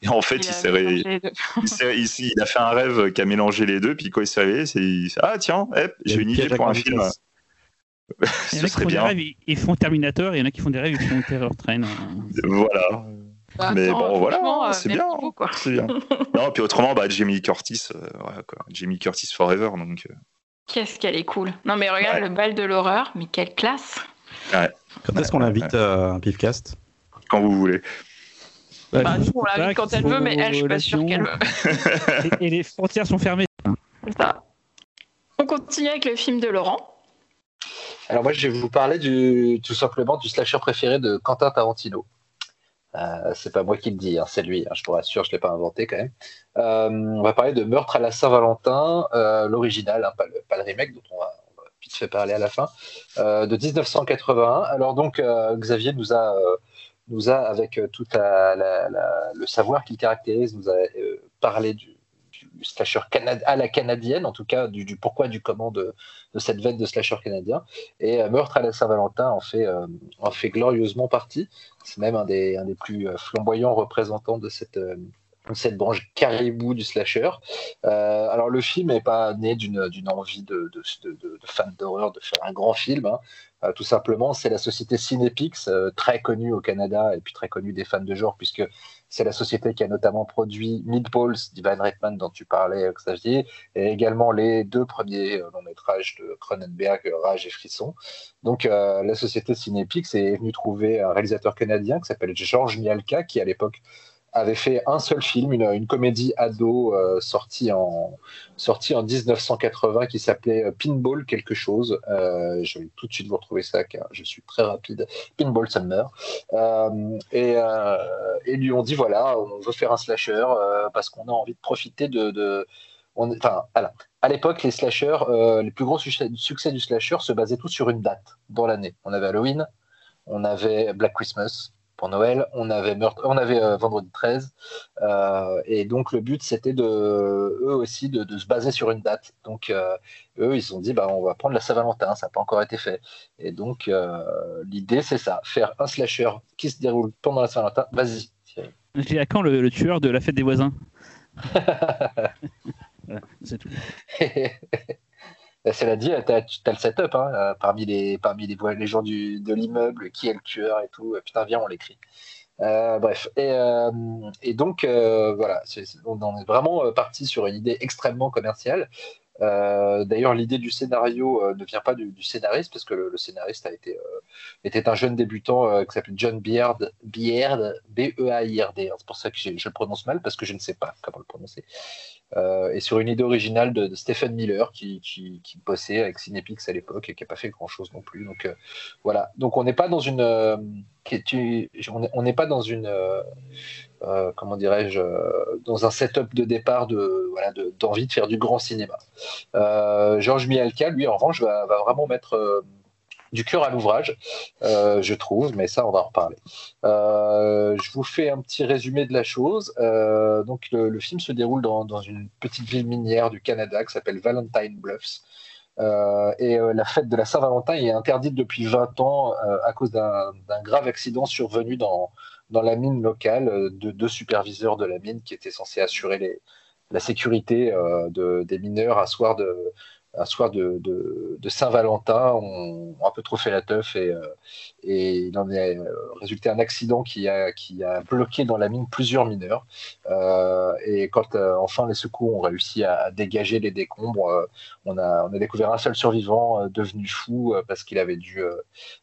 Et en fait, il, s'est il, il, a fait un rêve qui a mélangé les deux, puis quand il s'est réveillé, il ah tiens, j'ai une idée pour un film. Il y en a qui font des rêves, ils font Terminator, et il y en a qui font des rêves, ils font Terror Train. Voilà. Bah, mais bon, voilà, euh, c'est bien. bien. [LAUGHS] non, puis autrement, bah, Jamie Curtis, euh, quoi. Jamie Curtis Forever. Donc, euh. Qu'est-ce qu'elle est cool. Non, mais regarde le bal de l'horreur, mais quelle classe. Ouais. Quand est-ce qu'on l'invite à un pifcast? Quand vous voulez. Bah, bah nous, on l'invite quand elle veut, mais elle, je suis pas sûr qu'elle veut. [LAUGHS] et, les frontières sont fermées. C'est ça. On continue avec le film de Laurent. Alors moi, je vais vous parler du, tout simplement du slasher préféré de Quentin Tarantino. Euh, c'est pas moi qui le dis, hein, c'est lui. Hein, je vous rassure, je l'ai pas inventé quand même. Euh, on va parler de Meurtre à la Saint-Valentin, euh, l'original, hein, pas, le, remake dont on va, vite fait parler à la fin, de 1981. Alors donc Xavier nous a, nous a avec tout le savoir qu'il caractérise, nous a parlé du, slasher à la canadienne, en tout cas du, pourquoi, du comment de, cette veine de slasher canadien. Et euh, Meurtre à la Saint-Valentin en fait, euh, en fait glorieusement partie. C'est même un des, un des plus euh, flamboyants représentants de cette, cette branche caribou du slasher. alors le film n'est pas né d'une envie de, de, de, fans d'horreur de faire un grand film. Hein. Tout simplement, c'est la société Cinepix, très connue au Canada et puis très connue des fans de genre, puisque c'est la société qui a notamment produit Meatballs d'Ivan Reitman dont tu parlais, Xavier, et également les deux premiers euh, longs métrages de Cronenberg, Rage et Frisson. Donc euh, la société Cinepix est venue trouver un réalisateur canadien qui s'appelle Georges Mialka, qui à l'époque avait fait un seul film, une, comédie ado euh, sortie, en, sortie en 1980 qui s'appelait euh, Pinball quelque chose. Euh, je vais tout de suite vous retrouver ça car je suis très rapide. Pinball Summer. et, et lui ont dit voilà, on veut faire un slasher parce qu'on a envie de profiter de. enfin, à l'époque, les slashers, les plus gros succès du slasher se basaient tous sur une date dans l'année. On avait Halloween, on avait Black Christmas, pour Noël, on avait, on avait euh, vendredi 13, euh, et donc le but c'était de eux aussi de, se baser sur une date. Donc euh, eux ils se sont dit bah on va prendre la Saint-Valentin, ça n'a pas encore été fait. Et donc l'idée c'est ça, faire un slasher qui se déroule pendant la Saint-Valentin. Vas-y. J'ai à quand le, tueur de la fête des voisins? [LAUGHS] C'est tout. [LAUGHS] Bah, cela dit, tu as, le setup hein, euh, parmi, les, parmi les, les gens du, de l'immeuble, qui est le tueur et tout. Putain, viens, on l'écrit. Euh, bref, et, euh, donc voilà, on est vraiment parti sur une idée extrêmement commerciale. D'ailleurs, l'idée du scénario ne vient pas du, scénariste, parce que le, scénariste a été, était un jeune débutant qui s'appelle John Beard, Beard B-E-A-I-R-D. C'est pour ça que je le prononce mal, parce que je ne sais pas comment le prononcer. Euh, et sur une idée originale de, Stephen Miller qui, qui, bossait avec Cinepix à l'époque et qui n'a pas fait grand chose non plus. Donc euh, voilà. Donc on n'est pas dans une, euh, on n'est pas dans une, comment dirais-je, dans un setup de départ de voilà d'envie de, faire du grand cinéma. Georges Mialka, lui en revanche, va, va vraiment mettre du cœur à l'ouvrage, euh, je trouve, mais ça, on va en reparler. Euh, je vous fais un petit résumé de la chose. Euh, donc, le, film se déroule dans, une petite ville minière du Canada qui s'appelle Valentine Bluffs. et la fête de la Saint-Valentin est interdite depuis 20 ans à cause d'un grave accident survenu dans, dans la mine locale de deux superviseurs de la mine qui étaient censés assurer la sécurité de, des mineurs un soir de, un soir de, de, Saint-Valentin, on, a un peu trop fait la teuf et, euh, et il en est euh, résulté un accident qui a, qui a bloqué dans la mine plusieurs mineurs. Euh, et quand enfin les secours ont réussi à, dégager les décombres, on, a, on a découvert un seul survivant devenu fou parce qu'il avait dû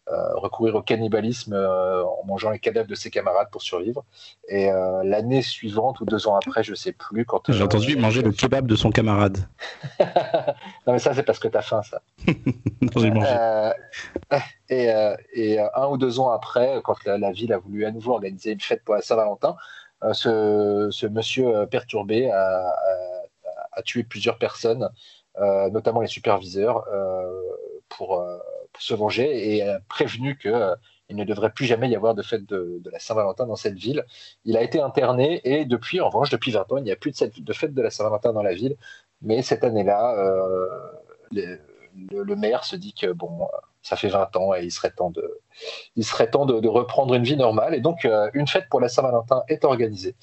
recourir au cannibalisme en mangeant les cadavres de ses camarades pour survivre. Et l'année suivante ou deux ans après, je sais plus quand. J'ai entendu manger le kebab de son camarade. [LAUGHS] non mais ça c'est parce que tu as faim ça. [LAUGHS] Euh, [LAUGHS] et, euh, et euh, un ou deux ans après, quand la, ville a voulu à nouveau organiser une fête pour la Saint-Valentin, ce, ce, monsieur perturbé a, a, tué plusieurs personnes, notamment les superviseurs, pour, pour, se venger et a prévenu que il ne devrait plus jamais y avoir de fête de, la Saint-Valentin dans cette ville. Il a été interné et depuis, en revanche, depuis 20 ans, il n'y a plus de, de fête de la Saint-Valentin dans la ville. Mais cette année-là, le, le, maire se dit que bon, ça fait 20 ans et il serait temps de, il serait temps de, reprendre une vie normale. Et donc, euh, une fête pour la Saint-Valentin est organisée.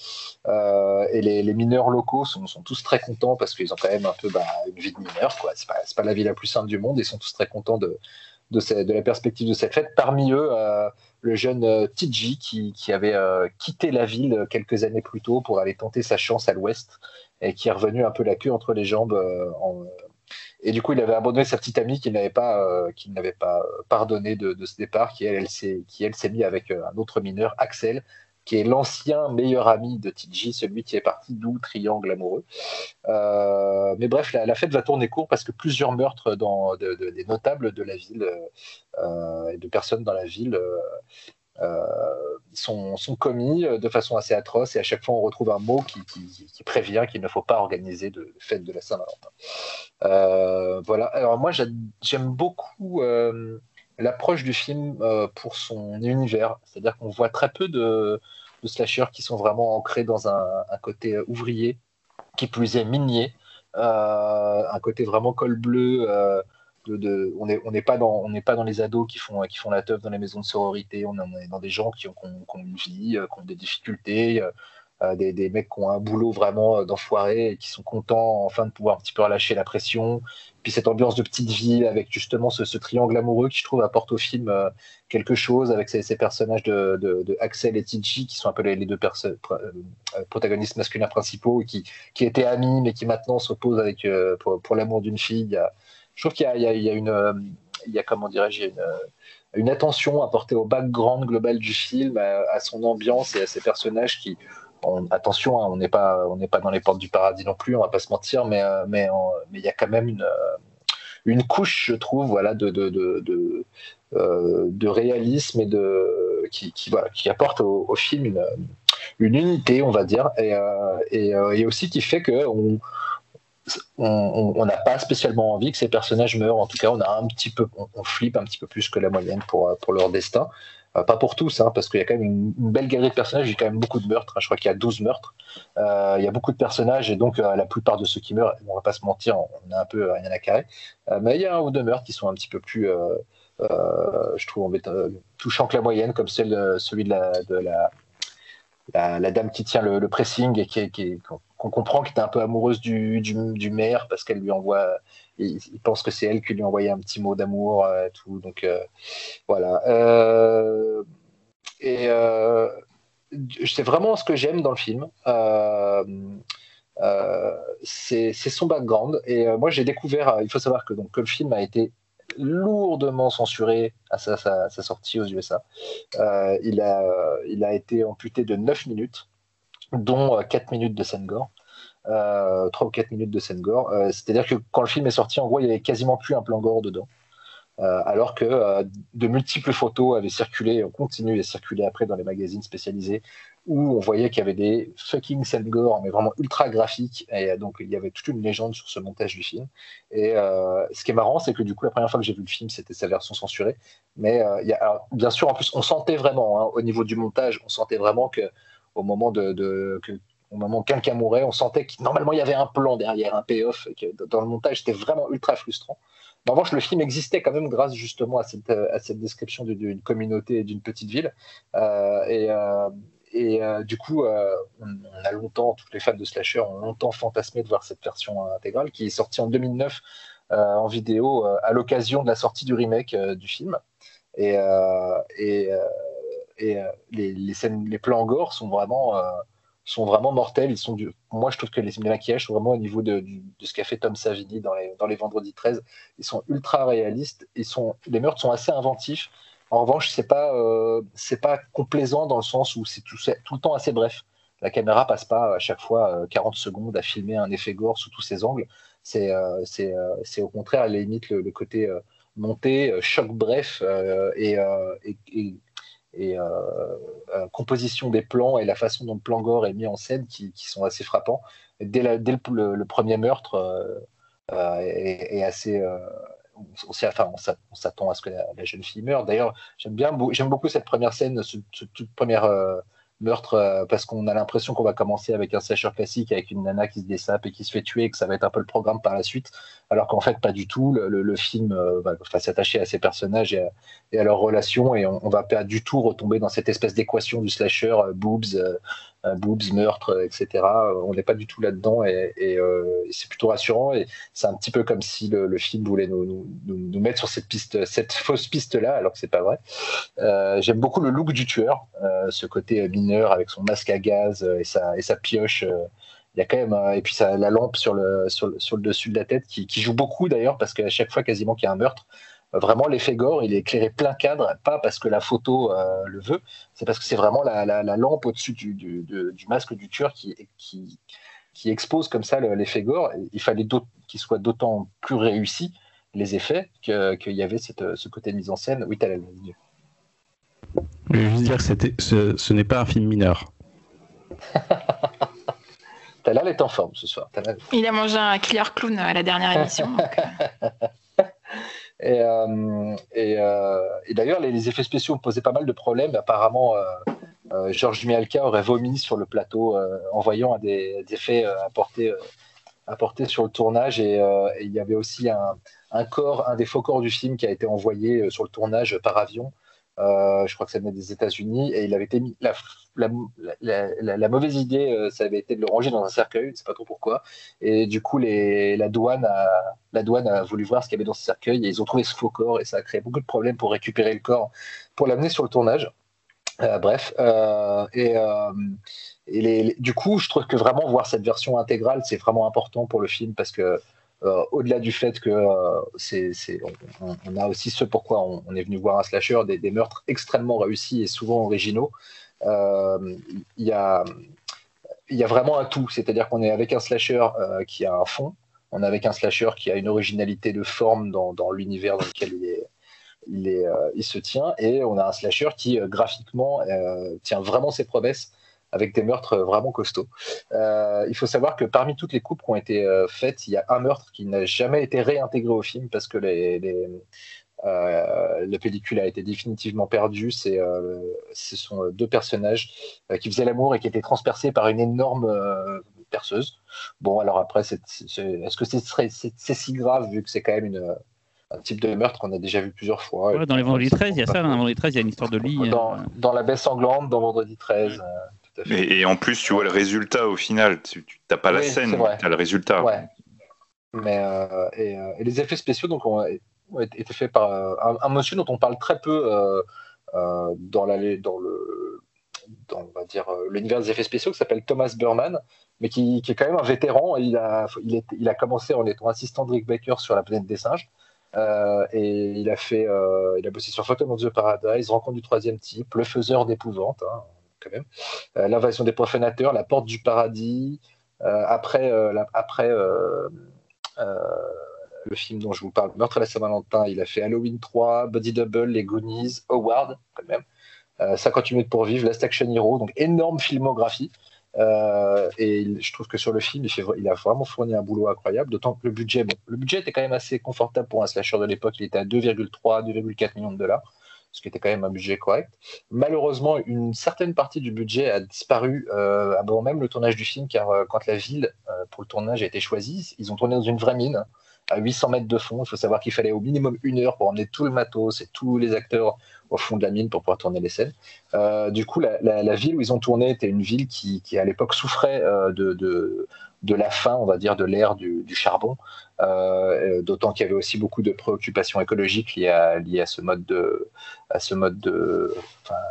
Euh, et les, mineurs locaux sont, tous très contents parce qu'ils ont quand même un peu bah, une vie de mineur. Ce n'est pas, pas, la vie la plus simple du monde. Ils sont tous très contents de, de, de la perspective de cette fête. Parmi eux, euh, le jeune qui, qui avait quitté la ville quelques années plus tôt pour aller tenter sa chance à l'ouest et qui est revenu un peu la queue entre les jambes en, et du coup, il avait abandonné sa petite amie qu'il n'avait pas, euh, n'avait pas euh, pardonné de, ce départ, qui elle, s'est, elle s'est mis avec euh, un autre mineur, Axel, qui est l'ancien meilleur ami de TJ, celui qui est parti d'où Triangle amoureux. mais bref, la, fête va tourner court parce que plusieurs meurtres dans, des notables de la ville et de personnes dans la ville euh, sont, commis euh, de façon assez atroce et à chaque fois on retrouve un mot qui, prévient qu'il ne faut pas organiser de fête de la Saint-Valentin. Euh, voilà. Alors moi j'aime beaucoup l'approche du film pour son univers, c'est-à-dire qu'on voit très peu de, de slashers qui sont vraiment ancrés dans un, un côté ouvrier, qui plus est minier, un côté vraiment col bleu on n'est pas dans les ados qui font qui la teuf dans les maisons de sororité. On, est dans des gens qui ont, une vie euh, qui ont des difficultés euh, euh, des, mecs qui ont un boulot vraiment d'enfoiré et qui sont contents enfin de pouvoir un petit peu relâcher la pression. Puis cette ambiance de petite ville avec justement ce, triangle amoureux qui je trouve apporte au film quelque chose avec ces, personnages de, Axel et Tiji qui sont un peu les, deux protagonistes masculins principaux qui, qui étaient amis mais qui maintenant s'opposent avec pour, l'amour d'une fille je trouve qu'il y, a une, il y a comment dirais-je, une, une, attention apportée au background global du film, à, son ambiance et à ses personnages qui, attention, hein, on n'est pas, on n'est pas dans les portes du paradis non plus, on va pas se mentir, mais euh, mais il y a quand même une couche, je trouve, voilà, de de, de, de, euh, réalisme et de qui, voilà, qui apporte au, film une, une unité, on va dire, et, euh, et, aussi qui fait que on n'a pas spécialement envie que ces personnages meurent. En tout cas, on a un petit peu, on, flippe un petit peu plus que la moyenne pour, pour leur destin. Euh, pas pour tous, hein, parce qu'il y a quand même une, belle galerie de personnages. Il y a quand même beaucoup de meurtres. Hein. je crois qu'il y a 12 meurtres. Euh, il y a beaucoup de personnages et donc euh, la plupart de ceux qui meurent, on va pas se mentir, on a un peu rien à carrer. mais il y a un ou deux meurtres qui sont un petit peu plus, je trouve, touchants que la moyenne, comme celui de de la, la, dame qui tient le, pressing et qui, qu'on comprend qu'elle est un peu amoureuse du, du, maire parce qu'elle lui envoie, il, pense que c'est elle qui lui a envoyé un petit mot d'amour, euh, tout. Donc euh, voilà. Euh, et c'est vraiment ce que j'aime dans le film. c'est son background. Et moi, j'ai découvert, il faut savoir que, donc, que le film a été lourdement censuré à sa, sortie aux USA. il, a, il a été amputé de 9 minutes dont 4 euh, minutes de scène gore. Euh, 3 ou 4 minutes de scène gore. Euh, c'est-à-dire que quand le film est sorti, en gros, il n'y avait quasiment plus un plan gore dedans. Euh, alors que de multiples photos avaient circulé, on continue à circuler après dans les magazines spécialisés, où on voyait qu'il y avait des fucking scènes mais vraiment ultra graphiques, et donc il y avait toute une légende sur ce montage du film. Et ce qui est marrant, c'est que du coup, la première fois que j'ai vu le film, c'était sa version censurée. Mais a, bien sûr, en plus, on sentait vraiment, hein, au niveau du montage, on sentait vraiment que au moment de, que, au moment quelqu'un mourait, on sentait que normalement il y avait un plan derrière, un payoff, dans le montage c'était vraiment ultra frustrant. en revanche, le film existait quand même grâce justement à cette, description d'une communauté et d'une petite ville. Euh, et, euh, et euh, du coup, on, a longtemps, tous les fans de slasher ont longtemps fantasmé de voir cette version intégrale qui est sortie en 2009 en vidéo à l'occasion de la sortie du remake du film. Et, euh, les, scènes, les plans gore sont vraiment, euh, mortels. Moi, je trouve que les, maquillages sont vraiment au niveau de, ce qu'a fait Tom Savini dans les, les Vendredis 13. Ils sont ultra réalistes. Ils les meurtres sont assez inventifs. En revanche, c'est pas, euh, c'est pas complaisant dans le sens où c'est tout, le temps assez bref. La caméra passe pas à chaque fois 40 secondes à filmer un effet gore sous tous ses angles. C'est, c'est au contraire à la limite le, côté monté, choc bref et, et, et euh, euh, composition des plans et la façon dont le plan gore est mis en scène qui, sont assez frappants. dès, dès le, premier meurtre, euh, est, assez, on, s'attend à ce que la, jeune fille meure. D'ailleurs, j'aime beaucoup cette première scène, cette, toute première meurtre euh, parce qu'on a l'impression qu'on va commencer avec un slasher classique avec une nana qui se dessape et qui se fait tuer et que ça va être un peu le programme par la suite alors qu'en fait pas du tout le, film euh, va, s'attacher à ces personnages et à, leurs relations et on, on, va pas du tout retomber dans cette espèce d'équation du slasher euh, boobs boobs, meurtre, etc. On n'est pas du tout là-dedans et, c'est plutôt rassurant. Et c'est un petit peu comme si le, film voulait nous, nous, mettre sur cette piste, cette [LAUGHS] fausse piste-là, alors que c'est pas vrai. J'aime beaucoup le look du tueur, ce côté mineur avec son masque à gaz et sa, et sa pioche il y a quand même et puis la lampe sur le, sur le, dessus de la tête qui, qui joue beaucoup d'ailleurs parce qu'à chaque fois quasiment qu'il y a un meurtre vraiment l'effet gore, il est éclairé plein cadre, pas parce que la photo euh, le veut, c'est parce que c'est vraiment la, lampe au-dessus du, du, masque du tueur qui, qui, qui expose comme ça l'effet gore. Il fallait qu'il soit d'autant plus réussi, les effets, qu'il y avait cette, ce côté de mise en scène. Oui, t'as la Je veux juste dire que ce, ce n'est pas un film mineur. [LAUGHS] Talal est en forme ce soir. Il a mangé un killer clown à la dernière émission. Euh. [LAUGHS] Et, euh, euh, et, d'ailleurs, les, effets spéciaux posé pas mal de problèmes. Apparemment, euh, Georges Mialka aurait vomi sur le plateau en voyant des, effets apportés, sur le tournage. Et, il y avait aussi un, corps, un des faux corps du film qui a été envoyé sur le tournage par avion. Je crois que ça venait des États-Unis. Et il avait été mis. La, mauvaise idée, euh, ça avait été de le ranger dans un cercueil, je ne sais pas trop pourquoi. Et du coup, la, douane a, voulu voir ce qu'il y avait dans ce cercueil et ils ont trouvé ce faux corps et ça a créé beaucoup de problèmes pour récupérer le corps, pour l'amener sur le tournage. Euh, bref, euh, et, du coup, je trouve que vraiment voir cette version intégrale, c'est vraiment important pour le film parce que au-delà du fait que c'est, on, a aussi ce pourquoi on, est venu voir un slasher, des, meurtres extrêmement réussis et souvent originaux. Euh, il y a, y a vraiment un tout. C'est-à-dire qu'on est avec un slasher euh, qui a un fond, on est avec un slasher qui a une originalité de forme dans, l'univers dans lequel il est, euh, il, se tient, et on a un slasher qui graphiquement tient vraiment ses promesses avec des meurtres vraiment costauds. il faut savoir que parmi toutes les coupes qui ont été faites, il y a un meurtre qui n'a jamais été réintégré au film parce que les, les, euh, la pellicule a été définitivement perdue. C'est, euh, ce sont deux personnages euh, qui faisaient l'amour et qui étaient transpercés par une énorme perceuse. Bon, alors après, est-ce que c'est, si grave vu que c'est quand même une, un type de meurtre qu'on a déjà vu plusieurs fois? Dans les Vendredi 13, il y a ça. Dans Vendredi 13, il y a une histoire de lit. Dans, La baie sanglante, dans Vendredi 13. Et, en plus, tu vois le résultat au final. Tu n'as pas la scène, tu as le résultat. Ouais. Mais, et, les effets spéciaux, donc, on, été fait par euh, un, monsieur dont on parle très peu euh, euh, dans, la, dans le dans, on va dire l'univers des effets spéciaux qui s'appelle Thomas Burman, mais qui, qui, est quand même un vétéran. Il a, il, est, il a commencé en étant assistant de Rick Baker sur La planète des singes. et il a fait, il a bossé sur Phantom of the Paradise, Rencontre du troisième type, Le faiseur d'épouvante, hein, quand même, L'invasion des profanateurs, La porte du paradis. après, la, après le film dont je vous parle, Meurtre à la Saint-Valentin, il a fait Halloween 3, Body Double, Les Goonies, Howard, quand même, 58 euh, minutes pour vivre, Last Action Hero, donc énorme filmographie. Euh, et je trouve que sur le film, il, a vraiment fourni un boulot incroyable, d'autant que le budget, le budget était quand même assez confortable pour un slasher de l'époque, il était à 2,3, 2,4 millions de dollars, ce qui était quand même un budget correct. Malheureusement, une certaine partie du budget a disparu euh, avant même le tournage du film, car quand la ville pour le tournage a été choisie, ils ont tourné dans une vraie mine à 800 mètres de fond. Il faut savoir qu'il fallait au minimum une heure pour emmener tout le matos et tous les acteurs au fond de la mine pour pouvoir tourner les scènes. Euh, du coup, la, ville où ils ont tourné était une ville qui, à l'époque souffrait euh, de, la fin, on va dire, de l'ère du, charbon. Euh, d'autant qu'il y avait aussi beaucoup de préoccupations écologiques liées à, ce mode de, à ce mode de,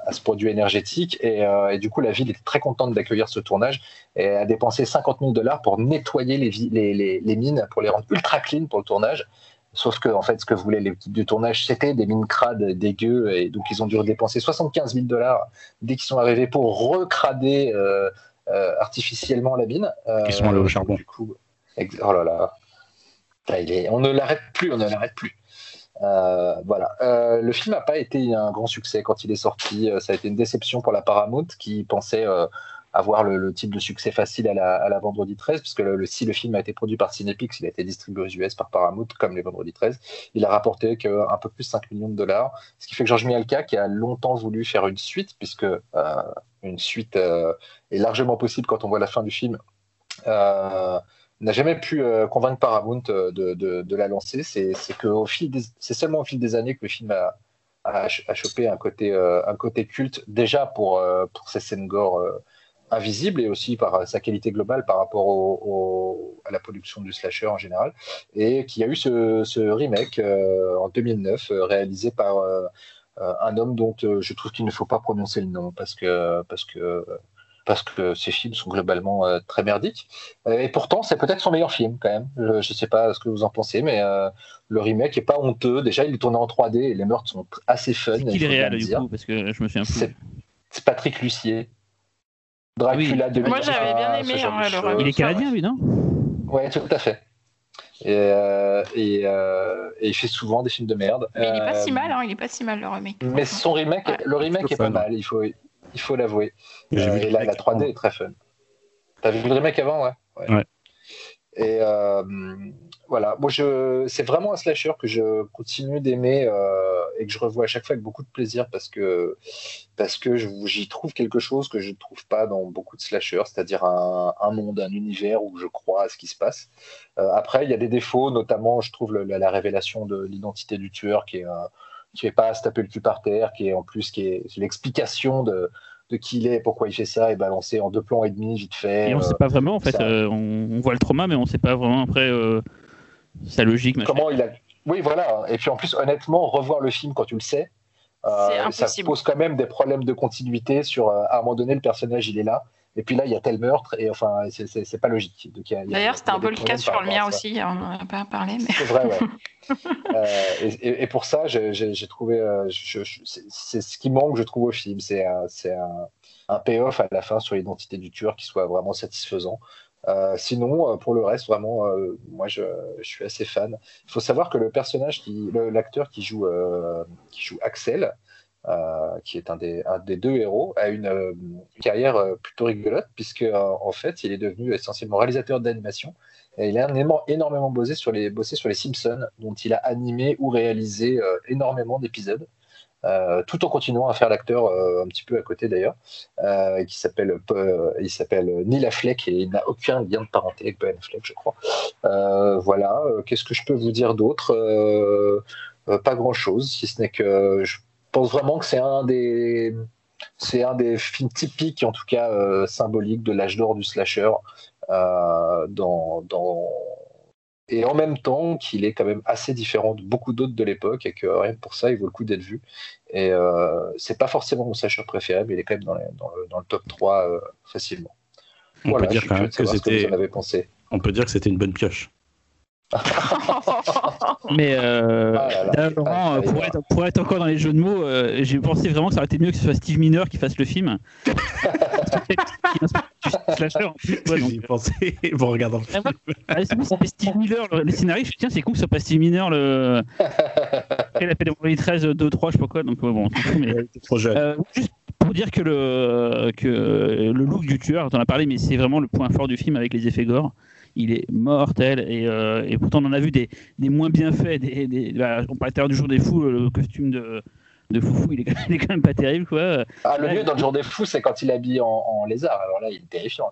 à ce produit énergétique. Et, du coup, la ville était très contente d'accueillir ce tournage et a dépensé 50 000 dollars pour nettoyer les, les, mines, pour les rendre ultra clean pour le tournage. Sauf que, en fait, ce que voulaient l'équipe du tournage, c'était des mines crades dégueu. Et donc, ils ont dû dépenser 75 000 dollars dès qu'ils sont arrivés pour recrader euh, euh, artificiellement la mine. Euh, Ils sont allés au charbon. Du coup, oh là là. on ne l'arrête plus, on ne l'arrête plus. voilà. le film n'a pas été un grand succès quand il est sorti. Ça a été une déception pour la Paramount qui pensait avoir le, type de succès facile à la, à Vendredi 13, puisque si le film a été produit par Cinepix, il a été distribué aux US par Paramount, comme les Vendredi 13, il a rapporté qu'un peu plus de 5 millions de dollars, ce qui fait que Georges Mialka, qui a longtemps voulu faire une suite, puisque euh, une suite euh, est largement possible quand on voit la fin du film, euh, n'a jamais pu convaincre Paramount de, la lancer. C'est seulement au fil des années que le film a, a chopé un côté, culte, déjà pour, pour ses scènes gore invisible et aussi par sa qualité globale par rapport au, à la production du slasher en général, et qui a eu ce, ce remake euh, en 2009 euh, réalisé par euh, un homme dont je trouve qu'il ne faut pas prononcer le nom parce que parce que parce que ces films sont globalement très merdiques. et pourtant, c'est peut-être son meilleur film quand même. Je ne sais pas ce que vous en pensez, mais le remake est pas honteux. Déjà, il est tourné en 3D et les meurtres sont assez fun. Qui est réel du coup Parce que je me plus. C'est Patrick Lucier. Dracula de Moi j'avais bien aimé. Hein, il est canadien lui, non? Ouais, tout à fait. Et, euh, euh, et, il fait souvent des films de merde. Mais il est pas si euh, mal, hein, il est pas si mal le remake. Mais son remake, le remake est pas mal, il faut, il faut l'avouer. et là, la 3D est très fun. T'as vu le remake avant, ouais? ouais. Et voilà, moi je, c'est vraiment un slasher que je continue d'aimer euh, et que je revois à chaque fois avec beaucoup de plaisir parce que parce que j'y trouve quelque chose que je ne trouve pas dans beaucoup de slashers, c'est-à-dire un, monde, un univers où je crois à ce qui se passe. Euh, après, il y a des défauts, notamment je trouve la, révélation de l'identité du tueur qui est qui fait pas à se taper le cul par terre, qui est en plus qui est l'explication de de qui il est, pourquoi il fait ça, et balancé en deux plans et demi vite fait. Et on ne sait pas vraiment en fait. Euh, on, voit le trauma, mais on ne sait pas vraiment après sa logique. Comment il a. Oui, voilà. Et puis en plus, honnêtement, revoir le film quand tu le sais, euh, ça pose quand même des problèmes de continuité sur euh, à un moment donné le personnage il est là et puis là il y a tel meurtre et enfin c'est pas logique d'ailleurs c'était un peu le cas sur le mien aussi on n'en a pas parlé mais c'est vrai ouais. [LAUGHS] euh, et, et, pour ça j'ai trouvé euh, c'est ce qui manque je trouve au film c'est un, un, un payoff à la fin sur l'identité du tueur qui soit vraiment satisfaisant euh, sinon, euh, pour le reste, vraiment, euh, moi, je, suis assez fan. Il faut savoir que le personnage, qui, l'acteur qui joue, qui joue Axel, qui est un des, un des, deux héros, a une carrière plutôt rigolote, puisque en fait, il est devenu essentiellement réalisateur d'animation. Et il a énormément, énormément bossé sur les, bossé sur les Simpsons, dont il a animé ou réalisé énormément d'épisodes. Euh, tout en continuant à faire l'acteur euh, un petit peu à côté d'ailleurs, euh, qui s'appelle il s'appelle Neil Affleck et il n'a aucun lien de parenté avec Ben Affleck, je crois. voilà. Qu'est-ce que je peux vous dire d'autre? Pas grand-chose, si ce n'est que je pense vraiment que c'est un des c'est un des films typiques, en tout cas symboliques, de l'âge d'or du slasher dans et en même temps qu'il est quand même assez différent de beaucoup d'autres de l'époque et que rien que pour ça, il vaut le coup d'être vu. Et euh, c'est pas forcément mon slasher préféré, mais il est quand même dans, le, top 3 euh, facilement. On peut dire que, c'était. On peut dire que c'était une bonne pioche. [LAUGHS] Mais euh, ah Laurent, pour, être, pour, être, encore dans les jeux de mots, euh, j'ai pensé vraiment que ça aurait été mieux que ce soit Steve Miner qui fasse le film. [LAUGHS] slasher en plus. Ouais, donc... pensé [LAUGHS] en regardant le film. Ah, c'est Steve Miller, le, le scénariste. Je tiens, c'est con que ce soit pas Steve Miner. Le... Il a fait des 13, 2, 3, je sais pas quoi. Donc, bon, mais... trop jeune. Euh, juste pour dire que le, que le look du tueur, on en a parlé, mais c'est vraiment le point fort du film avec les effets gore il est mortel et, euh, et, pourtant on en a vu des, des moins bien faits. Des, des bah, on parlait tout à l'heure du jour des fous, le costume de, de Foufou, il est, quand même [LAUGHS] pas terrible quoi. Ah, le mieux dans le jour des fous, c'est quand il en, en lézard. Alors là, il est terrifiant.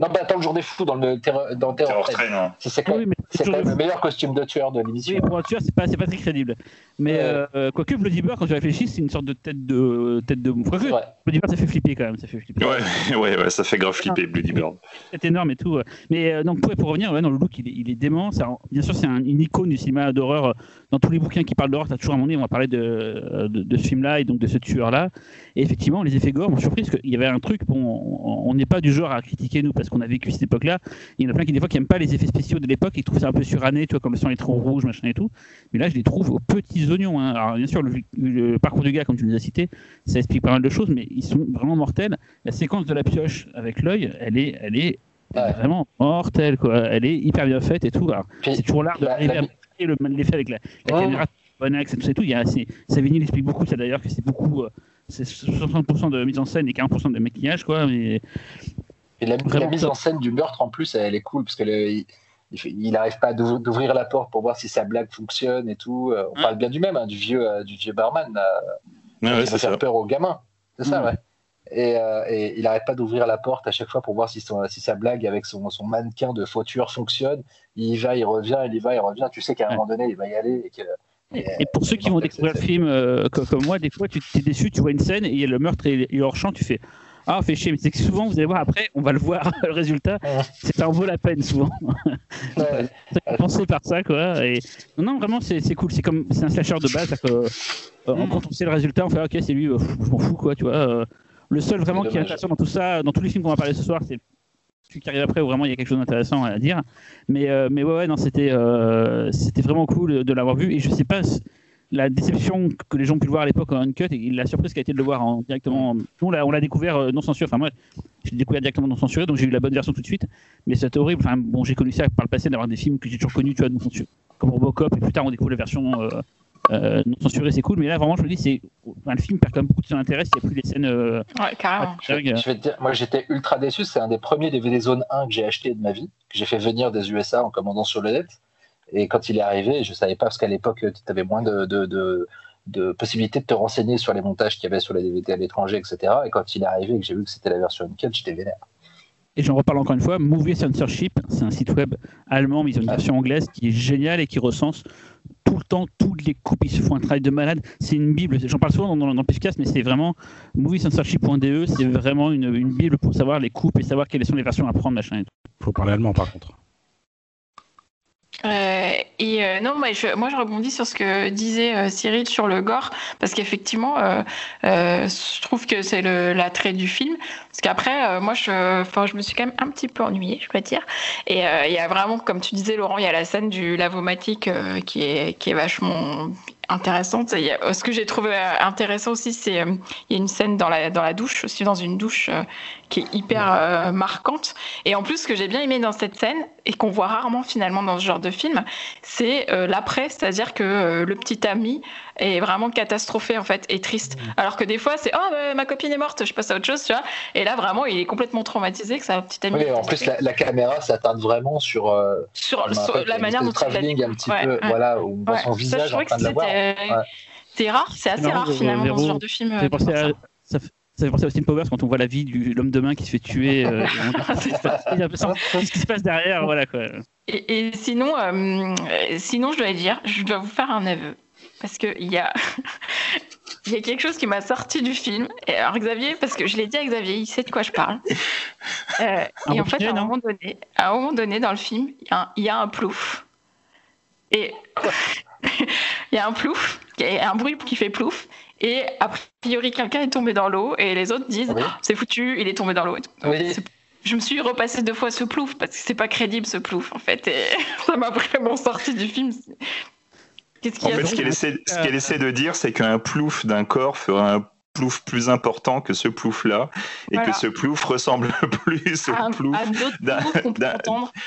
Non, bah attends, le jour des fous dans le terror, dans Terror Train. C'est quand, même, le meilleur costume de tueur de l'émission. Oui, pour un tueur, c'est pas, pas très crédible. Mais euh, quoique Bloody Bird, quand tu réfléchis, c'est une sorte de tête de. Tête de... Quoique, Bloody Bird, ça fait flipper quand même. Ça fait flipper. Ouais, [LAUGHS] ouais, ouais, ça fait grave flipper, Bloody Bird. C'est énorme et tout. Mais euh, donc, pour, pour revenir, ouais, le look, il est, il est dément. Ça, bien sûr, c'est un, une icône du cinéma d'horreur. Dans tous les bouquins qui parlent d'horreur, tu as toujours un moment donné, on va parler de, de, de ce film-là et donc de ce tueur-là. Et effectivement, les effets gore m'ont surpris parce qu'il y avait un truc, bon, on n'est pas du genre à critiquer nous parce qu'on a vécu cette époque-là. Il y en a plein qui, des fois, qui n'aiment pas les effets spéciaux de l'époque qui trouvent ça un peu suranné, tu vois, comme le sang est trop rouge, machin et tout. Mais là, je les trouve aux petits oignons. Hein. Alors, bien sûr, le, parcours du gars, comme tu nous as cité, ça explique pas mal de choses, mais ils sont vraiment mortels. La séquence de la pioche avec l'œil, elle est, elle est vraiment mortelle, quoi. Elle est hyper bien faite et tout. C'est toujours l'art de l'effet avec la, la caméra Bonax et tout. Il y a, Savigny explique beaucoup ça d'ailleurs, que c'est beaucoup. Euh, c'est 60% de mise en scène et 40% de maquillage, quoi. Mais... Et la, mise en scène du meurtre, en plus, elle est cool parce qu'il il n'arrive pas d'ouvrir la porte pour voir si sa blague fonctionne et tout. Euh, on parle bien du même, hein, du vieux, euh, du vieux barman. qui va faire peur aux gamins. C'est ça, mm. ouais. Et, il n'arrête pas d'ouvrir la porte à chaque fois pour voir si, si sa blague avec son, son, mannequin de fauteuil fonctionne. Il y va, il revient, il y va, il revient. Tu sais qu'à un moment donné, il va y aller et que et, pour ceux qui vont découvrir le film euh, comme, moi, des fois, tu es déçu, tu vois une scène et le meurtre est, hors champ, tu fais Ah, fait chier, mais c'est que souvent, vous allez voir après, on va le voir, [LAUGHS] le résultat, ça en vaut la peine souvent. [LAUGHS] Ouais. Pensez par ça, quoi. Et... Non, vraiment, c'est cool. C'est comme c'est un slasher de base. Que, euh, mm. Quand on sait le résultat, on fait Ok, c'est lui, euh, je m'en fous, quoi, tu vois. Le seul vraiment qui est intéressant dans tout ça, dans tous les films qu'on va parler ce soir, c'est celui qui arrive après où vraiment il y a quelque chose d'intéressant à dire. Mais, euh, mais ouais, ouais, non, c'était euh, c'était vraiment cool de l'avoir vu. Et je sais pas la déception que les gens ont pu le voir à l'époque en uncut et la surprise qui a été de le voir en, directement. Nous, on l'a découvert euh, non censuré. Enfin, moi, je l'ai découvert directement non censuré, donc j'ai eu la bonne version tout de suite. Mais c'était horrible. Enfin, bon, j'ai connu ça par le passé d'avoir des films que j'ai toujours connus, tu vois, non censurés, comme Robocop. Et plus tard, on découvre la version euh, non censuré, c'est cool, mais là vraiment, je me dis, c'est le film perd quand même beaucoup de son intérêt s'il n'y a plus les scènes. Euh, ouais, carrément. Je, vais te dire, moi j'étais ultra déçu. C'est un des premiers DVD Zone 1 que j'ai acheté de ma vie, que j'ai fait venir des USA en commandant sur le net. Et quand il est arrivé, je savais pas parce qu'à l'époque, tu avais moins de, de, de, de, possibilités de te renseigner sur les montages qu'il y avait sur les DVD à l'étranger, etc. Et quand il est arrivé et que j'ai vu que c'était la version Uncut, j'étais vénère. Et j'en reparle encore une fois, Movie Censorship, c'est un site web allemand, mais ils ont une version anglaise qui est géniale et qui recense tout le temps toutes les coupes. Ils se font un travail de malade. C'est une bible. J'en parle souvent dans, dans, podcast, mais c'est vraiment Movie Censorship.de, c'est vraiment une, une, bible pour savoir les coupes et savoir quelles sont les versions à prendre, machin. Il faut parler allemand par contre. Euh, et euh, non, moi je, moi je rebondis sur ce que disait euh, Cyril sur le gore, parce qu'effectivement, je trouve que c'est l'attrait du film. Parce qu'après, moi je, enfin, je me suis quand même un petit peu ennuyée, je peux dire. Et il y a vraiment, comme tu disais, Laurent, il y a la scène du lavomatique qui, est, qui est vachement intéressante. ce que j'ai trouvé intéressant aussi, c'est il y a une scène dans la, dans la douche, aussi dans une douche qui est hyper marquante. Et en plus, ce que j'ai bien aimé dans cette scène, et qu'on voit rarement finalement dans ce genre de film, c'est euh, l'après, c'est-à-dire que euh, le petit ami est vraiment catastrophé en fait, et triste. Mmh. Alors que des fois, c'est oh bah, ma copine est morte, je passe à autre chose, tu vois. Et là, vraiment, il est complètement traumatisé que sa petite amie. Oui, en plus, la, caméra s'attarde vraiment sur euh, sur, la manière dont il un petit peu, voilà, on voit son visage en train de l'avoir. C'est rare, c'est assez rare finalement dans ce genre de film. Ça fait penser à Austin Powers quand on voit la vie de l'homme de main qui se fait tuer. Euh, Qu'est-ce [LAUGHS] qui se passe derrière voilà, quoi. Et, sinon, euh, sinon, je dois dire, je dois vous faire un aveu. Parce qu'il y a, [LAUGHS] il y a quelque chose qui m'a sorti du film. Et alors, Xavier, parce que je l'ai dit à Xavier, il sait de quoi je parle. [LAUGHS] Euh, et en fait, à un, moment donné, à un moment donné dans le film, il y a un, il y a un plouf. Et [LAUGHS] il y a un plouf, il y a un bruit qui fait plouf. Et a priori, quelqu'un est tombé dans l'eau et les autres disent c'est foutu, il est tombé dans l'eau. Je me suis repassé deux fois ce plouf parce que c'est pas crédible ce plouf en fait. Et ça m'a vraiment sorti du film. Qu'est-ce qu'il en fait, ce qu'elle essaie, essaie, de dire, c'est qu'un plouf d'un corps fera un plouf plus important que ce plouf-là, et que ce plouf ressemble [LAUGHS] plus au plouf d'un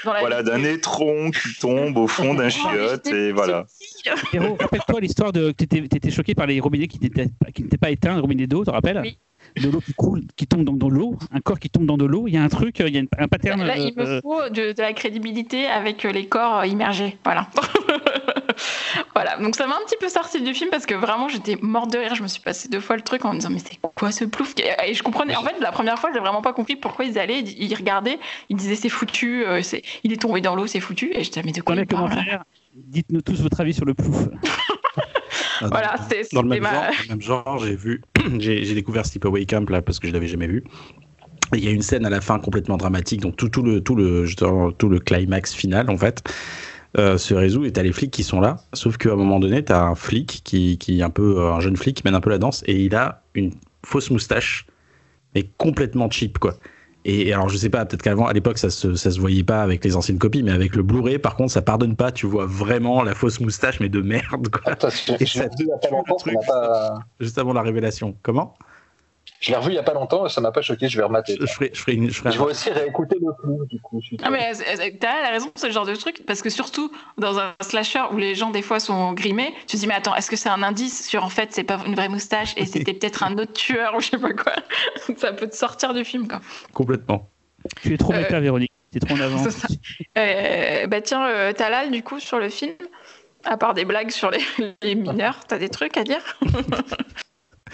voilà, d'un étron qui tombe au fond d'un [LAUGHS] chiotte, et voilà. [LAUGHS] rappelle-toi l'histoire de tu étais, choqué par les robinets qui n'étaient pas éteints, les robinets d'eau, tu te rappelles de l'eau qui coule, qui tombe dans, l'eau, un corps qui tombe dans de l'eau, il y a un truc, il y a un pattern. Là, il me euh, faut de, de, la crédibilité avec les corps immergés. Voilà. Voilà, donc ça m'a un petit peu sorti du film parce que vraiment j'étais morte de rire. Je me suis passé deux fois le truc en me disant mais c'est quoi ce plouf? Et je comprenais. En fait, la première fois, j'ai vraiment pas compris pourquoi ils allaient, ils regardaient, ils disaient c'est foutu, euh, c'est, il est tombé dans l'eau, c'est foutu. Et j'étais mais de quoi Dans les commentaires, dites-nous tous votre avis sur le plouf. [LAUGHS] voilà, c'est dans le même, genre, même genre, j'ai vu, [CLEARS THROAT] j'ai, découvert Sleepaway Camp là parce que je l'avais jamais vu. Il y a une scène à la fin complètement dramatique, donc tout, tout le tout le tout le climax final en fait euh, se résout et t'as les flics qui sont là. Sauf qu'à un moment donné, t'as un flic qui, qui est un peu euh, un jeune flic qui mène un peu la danse et il a une fausse moustache, mais complètement cheap quoi. Et alors je sais pas, peut-être qu'avant à l'époque ça se, ça se voyait pas avec les anciennes copies, mais avec le Blu-ray par contre ça pardonne pas, tu vois vraiment la fausse moustache mais de merde quoi. Attends, et ça, pas longtemps, pas... Juste avant la révélation. Comment? Je l'ai revu il y a pas longtemps et ça m'a pas choqué. Je vais remater. Je, ferai, je, ferai une, je, ferai je vais aussi réécouter le film du coup. Ah mais t'as la raison, c'est le genre de truc parce que surtout dans un slasher où les gens des fois sont grimés, tu te dis mais attends, est-ce que c'est un indice sur en fait c'est pas une vraie moustache et c'était peut-être un autre tueur ou je sais pas quoi? [LAUGHS] ça peut te sortir du film quoi. Complètement. Tu es trop méta, euh... Véronique. T'es trop en [LAUGHS] avant. euh, bah tiens, euh, Talal, du coup, sur le film, à part des blagues sur les, [LAUGHS] les mineurs, t'as des trucs à dire?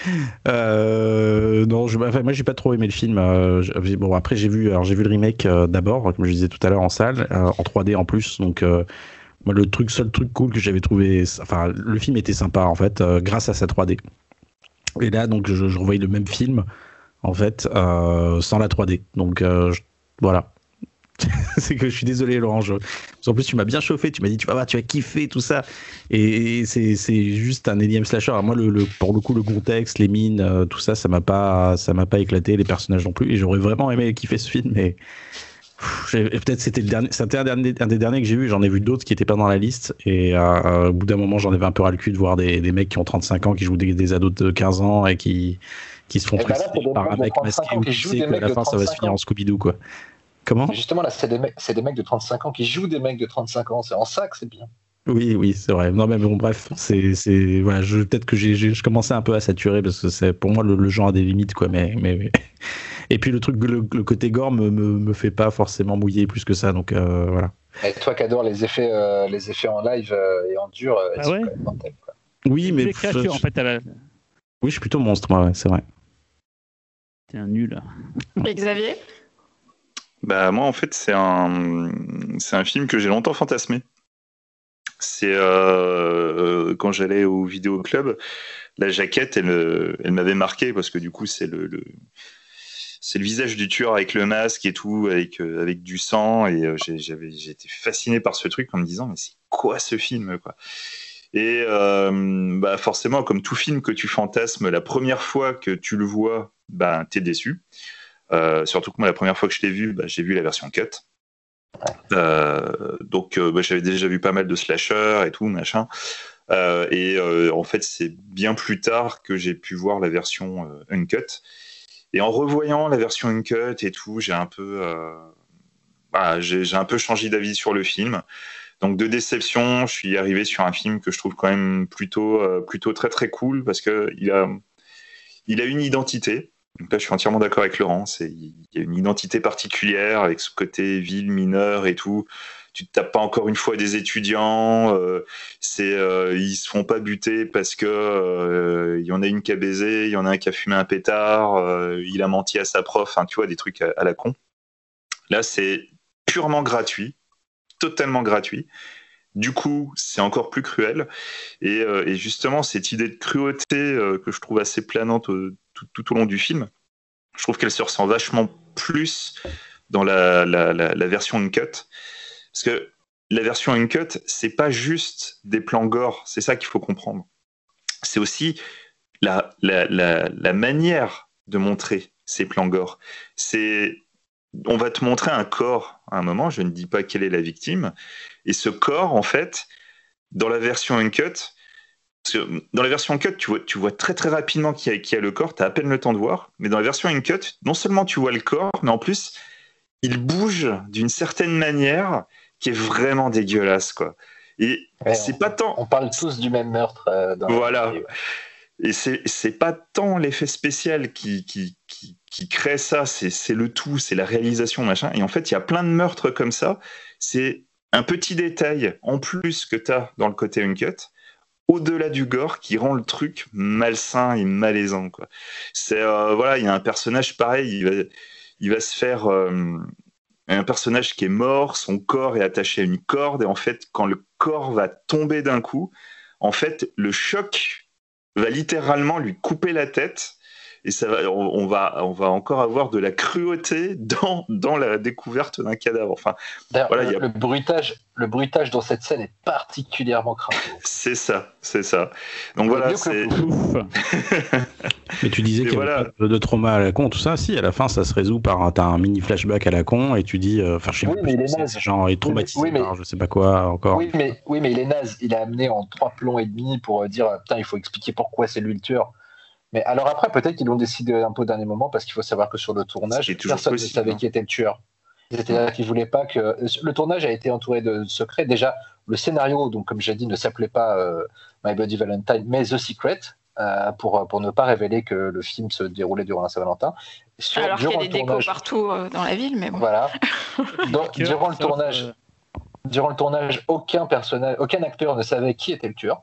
[LAUGHS] euh, non, enfin, moi j'ai pas trop aimé le film. Euh, bon après j'ai vu, alors j'ai vu le remake euh, d'abord, comme je disais tout à l'heure en salle, en 3D en plus. Donc le truc, seul truc cool que j'avais trouvé, enfin le film était sympa en fait, grâce à sa 3D. Et là donc je, je revoyais le même film en fait sans la 3D. Donc voilà. [LAUGHS] c'est que je suis désolé, Laurent. Je... En plus, tu m'as bien chauffé. Tu m'as dit, tu vas voir, tu vas kiffer tout ça. Et c'est juste un énième slasher. Alors moi, le, le, pour le coup, le contexte, les mines, euh, tout ça, ça m'a pas, ça m'a pas éclaté. Les personnages non plus. Et j'aurais vraiment aimé kiffer ce film, mais peut-être c'était le dernier, c'était un, des derniers que j'ai vu. J'en ai vu d'autres qui étaient pas dans la liste. Et euh, au bout d'un moment, j'en avais un peu ras le cul de voir des, des, mecs qui ont 35 ans, qui jouent des, des ados de 15 ans et qui qui se font là, par un mec masqué ou qui sait qu'à la fin ça va se finir en Scooby-Doo quoi. Comment Justement, là, c'est des, mecs, des mecs de 35 ans qui jouent des mecs de 35 ans. C'est en ça que c'est bien. Oui, oui, c'est vrai. Non, mais bon, bref, c'est, c'est, voilà, je, peut-être que j'ai, je commençais un peu à saturer parce que c'est, pour moi, le, le genre a des limites, quoi. Mais, mais, [LAUGHS] et puis le truc, le, le côté gore me, me, me, fait pas forcément mouiller plus que ça, donc euh, voilà. Et toi qui adore les effets, euh, les effets en live euh, et en dur, ah ouais mortels, quoi. Oui, mais. créatures, je, en fait, à la... Oui, je suis plutôt monstre, moi, ouais, c'est vrai. T'es un nul. Et Xavier? Bah moi en fait c'est un c'est un film que j'ai longtemps fantasmé. C'est euh, quand j'allais au vidéo club, la jaquette elle, elle m'avait marqué parce que du coup c'est le, c'est le visage du tueur avec le masque et tout, avec, euh, avec du sang. Et euh, j'avais, été fasciné par ce truc en me disant, mais c'est quoi ce film quoi? Et euh, bah forcément, comme tout film que tu fantasmes, la première fois que tu le vois, bah, t'es déçu. Euh, surtout que moi, la première fois que je l'ai vu, bah, j'ai vu la version cut. Euh, donc, bah, j'avais déjà vu pas mal de slashers et tout, machin. Euh, et en fait, c'est bien plus tard que j'ai pu voir la version uncut. Et en revoyant la version uncut et tout, j'ai un peu, bah, j'ai un peu changé d'avis sur le film. Donc de déception, je suis arrivé sur un film que je trouve quand même plutôt, plutôt très très cool parce que il a, il a une identité. Donc là, je suis entièrement d'accord avec Laurent. Il y a une identité particulière avec ce côté ville, mineur et tout. Tu ne tapes pas encore une fois des étudiants. Euh, euh, ils se font pas buter parce que euh, il y en a une qui a baisé, il y en a un qui a fumé un pétard, euh, il a menti à sa prof. Tu vois, des trucs à la con. Là, c'est purement gratuit, totalement gratuit. Du coup, c'est encore plus cruel. Et, euh, justement, cette idée de cruauté euh, que je trouve assez planante euh, tout, au long du film, je trouve qu'elle se ressent vachement plus dans la version uncut. Parce que la version uncut, c'est pas juste des plans gore, c'est ça qu'il faut comprendre. C'est aussi la, la, manière de montrer ces plans gore. C'est on va te montrer un corps à un moment, je ne dis pas quelle est la victime, et ce corps, en fait, dans la version uncut, dans la version uncut, tu vois, tu vois très très rapidement qui a, qui a le corps, tu as à peine le temps de voir, mais dans la version uncut, non seulement tu vois le corps, mais en plus, il bouge d'une certaine manière qui est vraiment dégueulasse, quoi. Et ouais, c'est on, pas tant. On parle tous du même meurtre. Euh, dans voilà. Et c'est pas tant l'effet spécial qui, qui, qui, crée ça, c'est le tout, c'est la réalisation, machin. Et en fait, il y a plein de meurtres comme ça. C'est un petit détail en plus que tu as dans le côté uncut, au-delà du gore, qui rend le truc malsain et malaisant. Quoi. Euh, voilà, il y a un personnage pareil, il va, il va se faire. Euh, un personnage qui est mort, son corps est attaché à une corde, et en fait, quand le corps va tomber d'un coup, en fait, le choc va littéralement lui couper la tête et ça va, on, on, va, on va encore avoir de la cruauté dans, dans la découverte d'un cadavre. Enfin, voilà, le, a... le, bruitage, le bruitage dans cette scène est particulièrement crado. C'est ça, c'est ça. Donc voilà, c'est. [LAUGHS] Mais tu disais qu'il y voilà. avait pas de trauma à la con, tout ça. Si, à la fin, ça se résout par un, un mini flashback à la con et tu dis, enfin, euh, je sais oui, pas, mais il est naze. genre, il est traumatisé oui, mais... par je sais pas quoi encore. Oui mais, oui, mais il est naze. Il a amené en trois plombs et demi pour dire, putain, il faut expliquer pourquoi c'est lui le tueur Mais alors après, peut-être qu'ils l'ont décidé un peu au dernier moment parce qu'il faut savoir que sur le tournage, personne ne savait hein. qui était le tueur. C'est-à-dire qu'ils voulaient pas que le tournage a été entouré de secrets. Déjà, le scénario, donc comme j'ai dit, ne s'appelait pas euh, My Bloody Valentine, mais The Secret. Euh, pour, pour ne pas révéler que le film se déroulait durant la Saint-Valentin. Alors qu'il y a des décos partout euh, dans la ville, mais bon. Voilà. [LAUGHS] durant le tournage, durant le tournage, aucun personnage, aucun acteur ne savait qui était le tueur.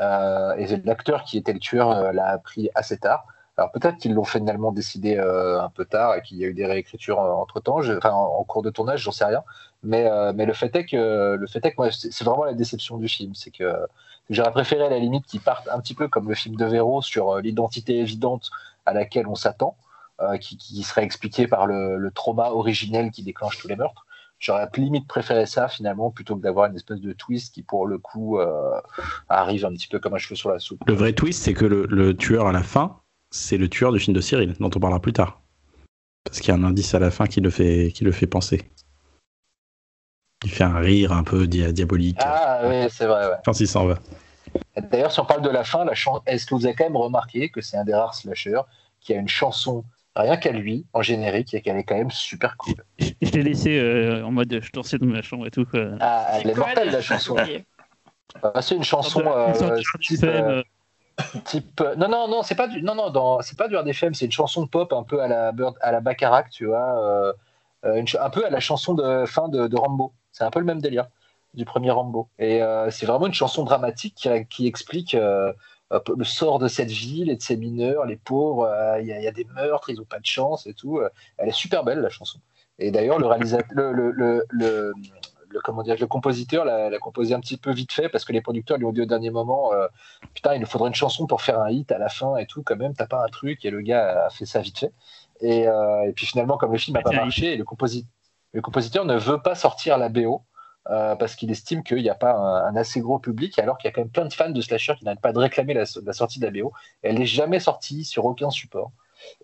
Euh, et l'acteur qui était le tueur euh, l'a appris assez tard. Alors peut-être qu'ils l'ont finalement décidé euh, un peu tard et qu'il y a eu des réécritures entre temps, en, cours de tournage, j'en sais rien. Mais, le fait est que le fait est que moi c'est vraiment la déception du film, c'est que j'aurais préféré à la limite qu'ils partent un petit peu comme le film de Véro sur l'identité évidente à laquelle on s'attend, qui, qui, serait expliquée par le, le, trauma originel qui déclenche tous les meurtres. J'aurais limite préféré ça finalement plutôt que d'avoir une espèce de twist qui pour le coup euh, arrive un petit peu comme un cheveu sur la soupe. Le vrai twist, c'est que le, tueur à la fin, c'est le tueur du film de Cyril, dont on parlera plus tard. Parce qu'il y a un indice à la fin qui le fait, qui le fait penser. Il fait un rire un peu diabolique. Ah oui, c'est vrai. Ouais. Quand il s'en va. D'ailleurs, si on parle de la fin, la est-ce que vous avez quand même remarqué que c'est un des rares slashers qui a une chanson rien qu'à lui en générique et qu'elle est quand même super cool. Je, l'ai laissé euh, en mode je dansais dans ma chambre et tout. Ah, elle est mortelle la chanson. Ah, c'est une chanson euh, type, euh, type, non non non c'est pas du non non c'est pas du RDFM c'est une chanson pop un peu à la à la Bacharach tu vois un peu à la chanson de fin de, de Rambo c'est un peu le même délire du premier Rambo et c'est vraiment une chanson dramatique qui, qui explique le sort de cette ville et de ces mineurs, les pauvres, euh, il y, a des meurtres, ils n'ont pas de chance et tout. Euh, elle est super belle la chanson. Et d'ailleurs, le réalisateur, le, le, le, comment dire, le compositeur l'a composé un petit peu vite fait parce que les producteurs lui ont dit au dernier moment euh, Putain, il nous faudrait une chanson pour faire un hit à la fin et tout, quand même, t'as pas un truc. Et le gars a fait ça vite fait. Et, et puis finalement, comme le film n'a pas marché, le, le compositeur ne veut pas sortir la BO. Euh, parce qu'il estime qu'il n'y a pas un, assez gros public, alors qu'il y a quand même plein de fans de slasher qui n'arrêtent pas de réclamer la, sortie de la BO. elle n'est jamais sortie sur aucun support.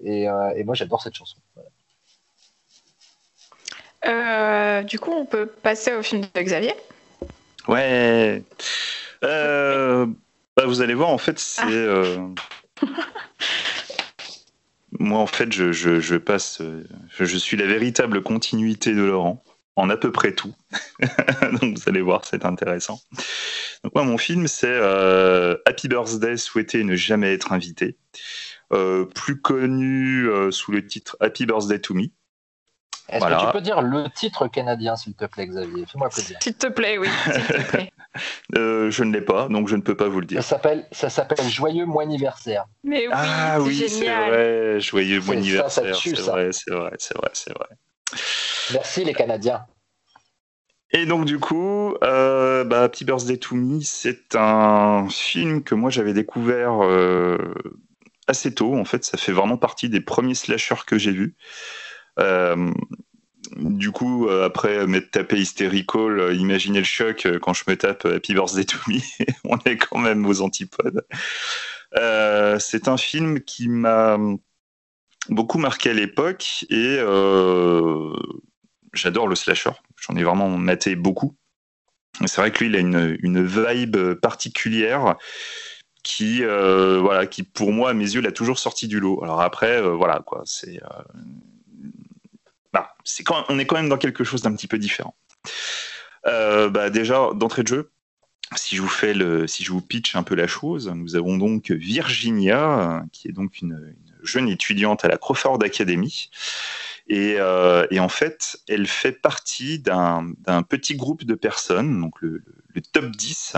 Et, euh, moi, j'adore cette chanson. Euh, du coup, on peut passer au film de Xavier Ouais. Bah, vous allez voir, en fait, c'est. Ah. moi, en fait, je, je passe. Je suis la véritable continuité de Laurent en à peu près tout. [LAUGHS] Donc vous allez voir, c'est intéressant. Donc moi, mon film, c'est euh, Happy Birthday, souhaiter ne jamais être invité, euh, plus connu euh, sous le titre Happy Birthday to Me. Est-ce que tu peux dire le titre canadien, s'il te plaît, Xavier? Fais-moi plaisir. S'il te plaît, oui. [LAUGHS] je ne l'ai pas, donc je ne peux pas vous le dire. Ça s'appelle, ça s'appelle Joyeux Mois anniversaire. Mais oui, ah oui, c'est vrai, Joyeux Mois anniversaire. C'est vrai, c'est vrai, c'est vrai, c'est vrai. Merci les Canadiens. Et donc du coup, euh, bah, Happy Birthday to Me, c'est un film que moi j'avais découvert euh, assez tôt. En fait, ça fait vraiment partie des premiers slashers que j'ai vus. Euh, du coup, après m'être tapé Hysterical, imaginez le choc quand je me tape Happy Birthday to Me, [LAUGHS] on est quand même aux antipodes. c'est un film qui m'a beaucoup marqué à l'époque et j'adore le slasher. J'en ai vraiment maté beaucoup. C'est vrai que lui, il a une, une vibe particulière qui, euh, voilà, qui pour moi, à mes yeux, l'a toujours sorti du lot. Alors après, euh, voilà, quoi, c'est, euh, bah, c'est quand, on est quand même dans quelque chose d'un petit peu différent. bah, déjà, d'entrée de jeu, si je vous fais le, si je vous pitch un peu la chose, nous avons donc Virginia, qui est donc une, une jeune étudiante à la Crawford Academy, euh, et, en fait, elle fait partie d'un petit groupe de personnes, donc le, top 10.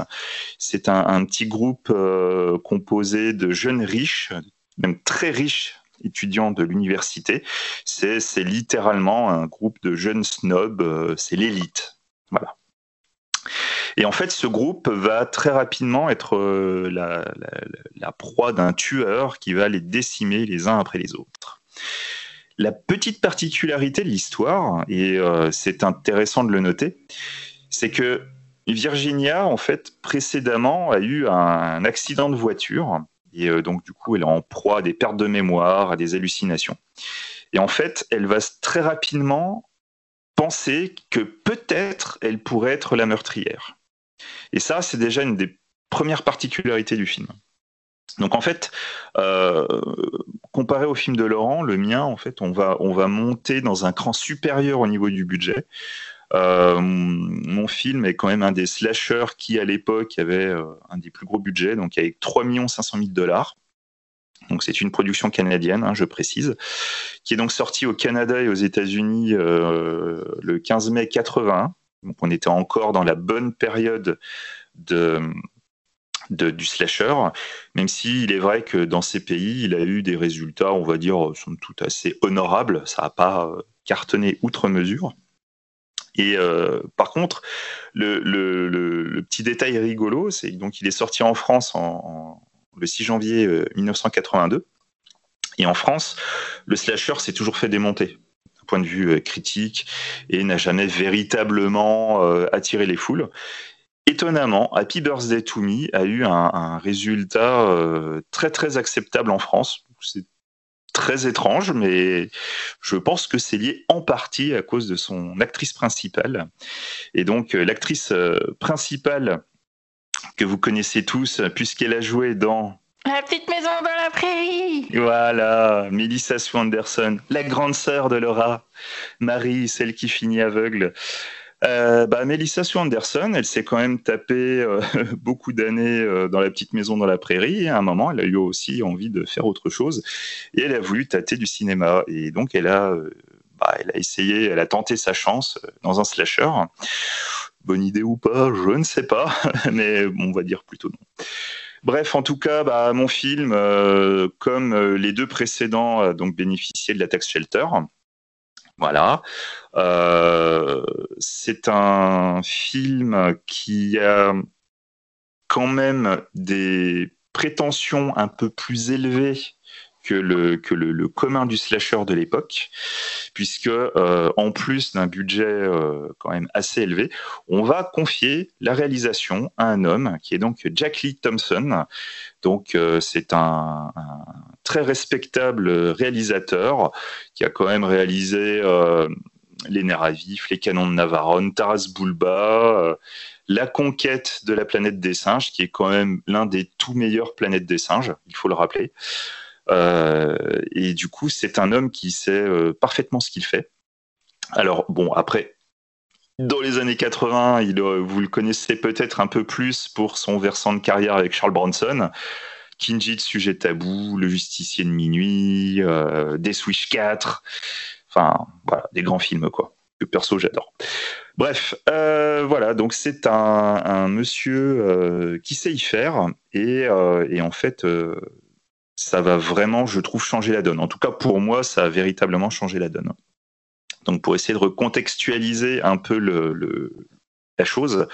C'est un, petit groupe euh, composé de jeunes riches, même très riches étudiants de l'université. C'est littéralement un groupe de jeunes snobs, euh, c'est l'élite. Voilà. Et en fait, ce groupe va très rapidement être la proie d'un tueur qui va les décimer les uns après les autres. La petite particularité de l'histoire, et euh, c'est intéressant de le noter, c'est que Virginia, en fait, précédemment, a eu un accident de voiture. Et euh, donc, du coup, elle est en proie à des pertes de mémoire, à des hallucinations. Et en fait, elle va très rapidement penser que peut-être elle pourrait être la meurtrière. Et ça, c'est déjà une des premières particularités du film. Donc en fait, euh, comparé au film de Laurent, le mien, en fait, on va, on va monter dans un cran supérieur au niveau du budget. Euh, mon film est quand même un des slashers qui, à l'époque, avait euh, un des plus gros budgets, donc avec 3 500 000 dollars. Donc c'est une production canadienne, hein, je précise, qui est donc sortie au Canada et aux États-Unis le 15 mai 80. Donc on était encore dans la bonne période de, du slasher, même s'il est vrai que dans ces pays, il a eu des résultats, on va dire, sont tout assez honorables. Ça n'a pas euh, cartonné outre mesure. Et euh, par contre, le, petit détail rigolo, c'est donc il est sorti en France le 6 janvier 1982. Euh, et en France, le slasher s'est toujours fait démonter d'un point de vue critique et n'a jamais véritablement attiré les foules. Étonnamment, Happy Birthday to Me a eu un, résultat euh, très très acceptable en France. C'est très étrange, mais je pense que c'est lié en partie à cause de son actrice principale. Et donc euh, l'actrice euh, principale que vous connaissez tous, puisqu'elle a joué dans La petite maison dans la prairie. Voilà, Melissa Swanderson, la grande sœur de Laura, Marie, celle qui finit aveugle. Euh, bah, Melissa Anderson, elle s'est quand même tapé euh, [LAUGHS] beaucoup d'années euh, dans la petite maison dans la prairie. Et à un moment, elle a eu aussi envie de faire autre chose. Et elle a voulu tâter du cinéma. Et donc, elle a, bah, elle a essayé, elle a tenté sa chance dans un slasher. Bonne idée ou pas, je ne sais pas. [LAUGHS] Mais on va dire plutôt non. Bref, en tout cas, bah, mon film, comme les deux précédents, donc bénéficiait de la taxe shelter. Voilà. Euh, c'est un film qui a quand même des prétentions un peu plus élevées que le, commun du slasher de l'époque, puisque euh, en plus d'un budget euh, quand même assez élevé, on va confier la réalisation à un homme qui est donc Jack Lee Thompson. Donc euh, c'est un, très respectable réalisateur qui a quand même réalisé Les Nerfs Les Canons de Navarone, Taras Bulba. La conquête de la planète des singes, qui est quand même l'un des tout meilleurs planètes des singes, il faut le rappeler. Euh, et du coup, c'est un homme qui sait euh, parfaitement ce qu'il fait. Alors, bon, après, dans les années 80, il, vous le connaissez peut-être un peu plus pour son versant de carrière avec Charles Bronson. Kinjit, Sujet Tabou, Le Justicier de Minuit, euh, Death Wish 4. Enfin, voilà, des grands films, quoi. Que perso, j'adore. Bref, euh, voilà, donc c'est un, monsieur qui sait y faire. Et en fait, ça va vraiment, je trouve, changer la donne. En tout cas, pour moi, ça a véritablement changé la donne. Donc, pour essayer de recontextualiser un peu la chose,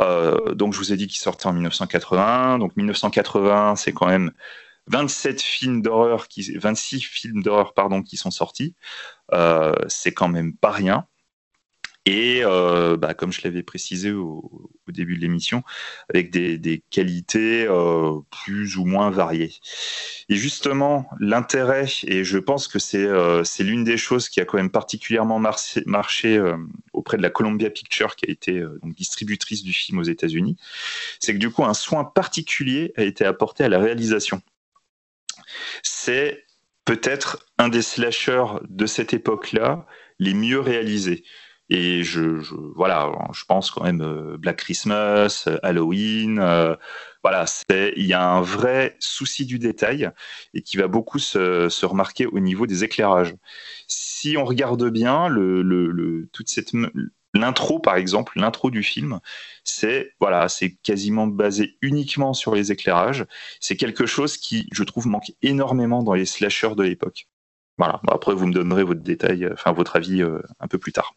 euh, donc je vous ai dit qu'il sortait en 1980. Donc 1980, c'est quand même 27 films d'horreur, qui, 26 films d'horreur pardon, qui sont sortis. Euh, c'est quand même pas rien. Et euh, bah, comme je l'avais précisé au, début de l'émission, avec des, qualités euh, plus ou moins variées. Et justement, l'intérêt, et je pense que c'est euh, l'une des choses qui a quand même particulièrement marché, auprès de la Columbia Pictures, qui a été donc, distributrice du film aux États-Unis, c'est que du coup, un soin particulier a été apporté à la réalisation. C'est peut-être un des slashers de cette époque-là les mieux réalisés. Et je, voilà, je pense quand même euh, Black Christmas, euh, Halloween, euh, voilà, il y a un vrai souci du détail et qui va beaucoup se, remarquer au niveau des éclairages. Si on regarde bien toute cette l'intro par exemple, l'intro du film, c'est voilà, c'est quasiment basé uniquement sur les éclairages. C'est quelque chose qui, je trouve, manque énormément dans les slashers de l'époque. Voilà. après, vous me donnerez votre détail, enfin votre avis un peu plus tard.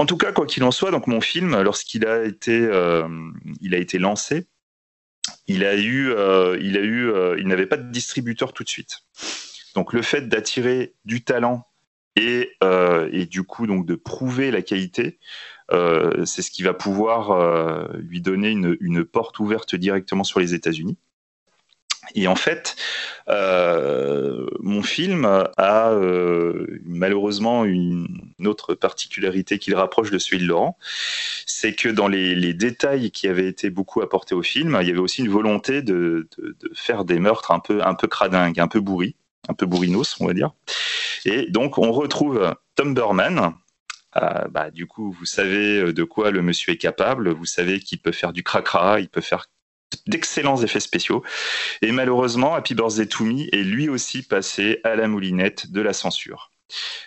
En tout cas, quoi qu'il en soit, donc mon film, lorsqu'il a été, euh, il a été lancé, il a eu, euh, il a eu, euh, il n'avait pas de distributeur tout de suite. Donc le fait d'attirer du talent et, et, du coup donc de prouver la qualité, c'est ce qui va pouvoir lui donner une, porte ouverte directement sur les États-Unis. Et en fait, euh, mon film a euh, malheureusement une, autre particularité qui le rapproche de celui de Laurent, c'est que dans les, détails qui avaient été beaucoup apportés au film, il y avait aussi une volonté de, faire des meurtres un peu, un peu cradingues, un peu bourris, un peu bourrinos, on va dire. Et donc, on retrouve Tom Burman, euh, bah, du coup, vous savez de quoi le monsieur est capable, vous savez qu'il peut faire du cracra, il peut faire d'excellents effets spéciaux. Et malheureusement, Happy Birthday to Me est lui aussi passé à la moulinette de la censure.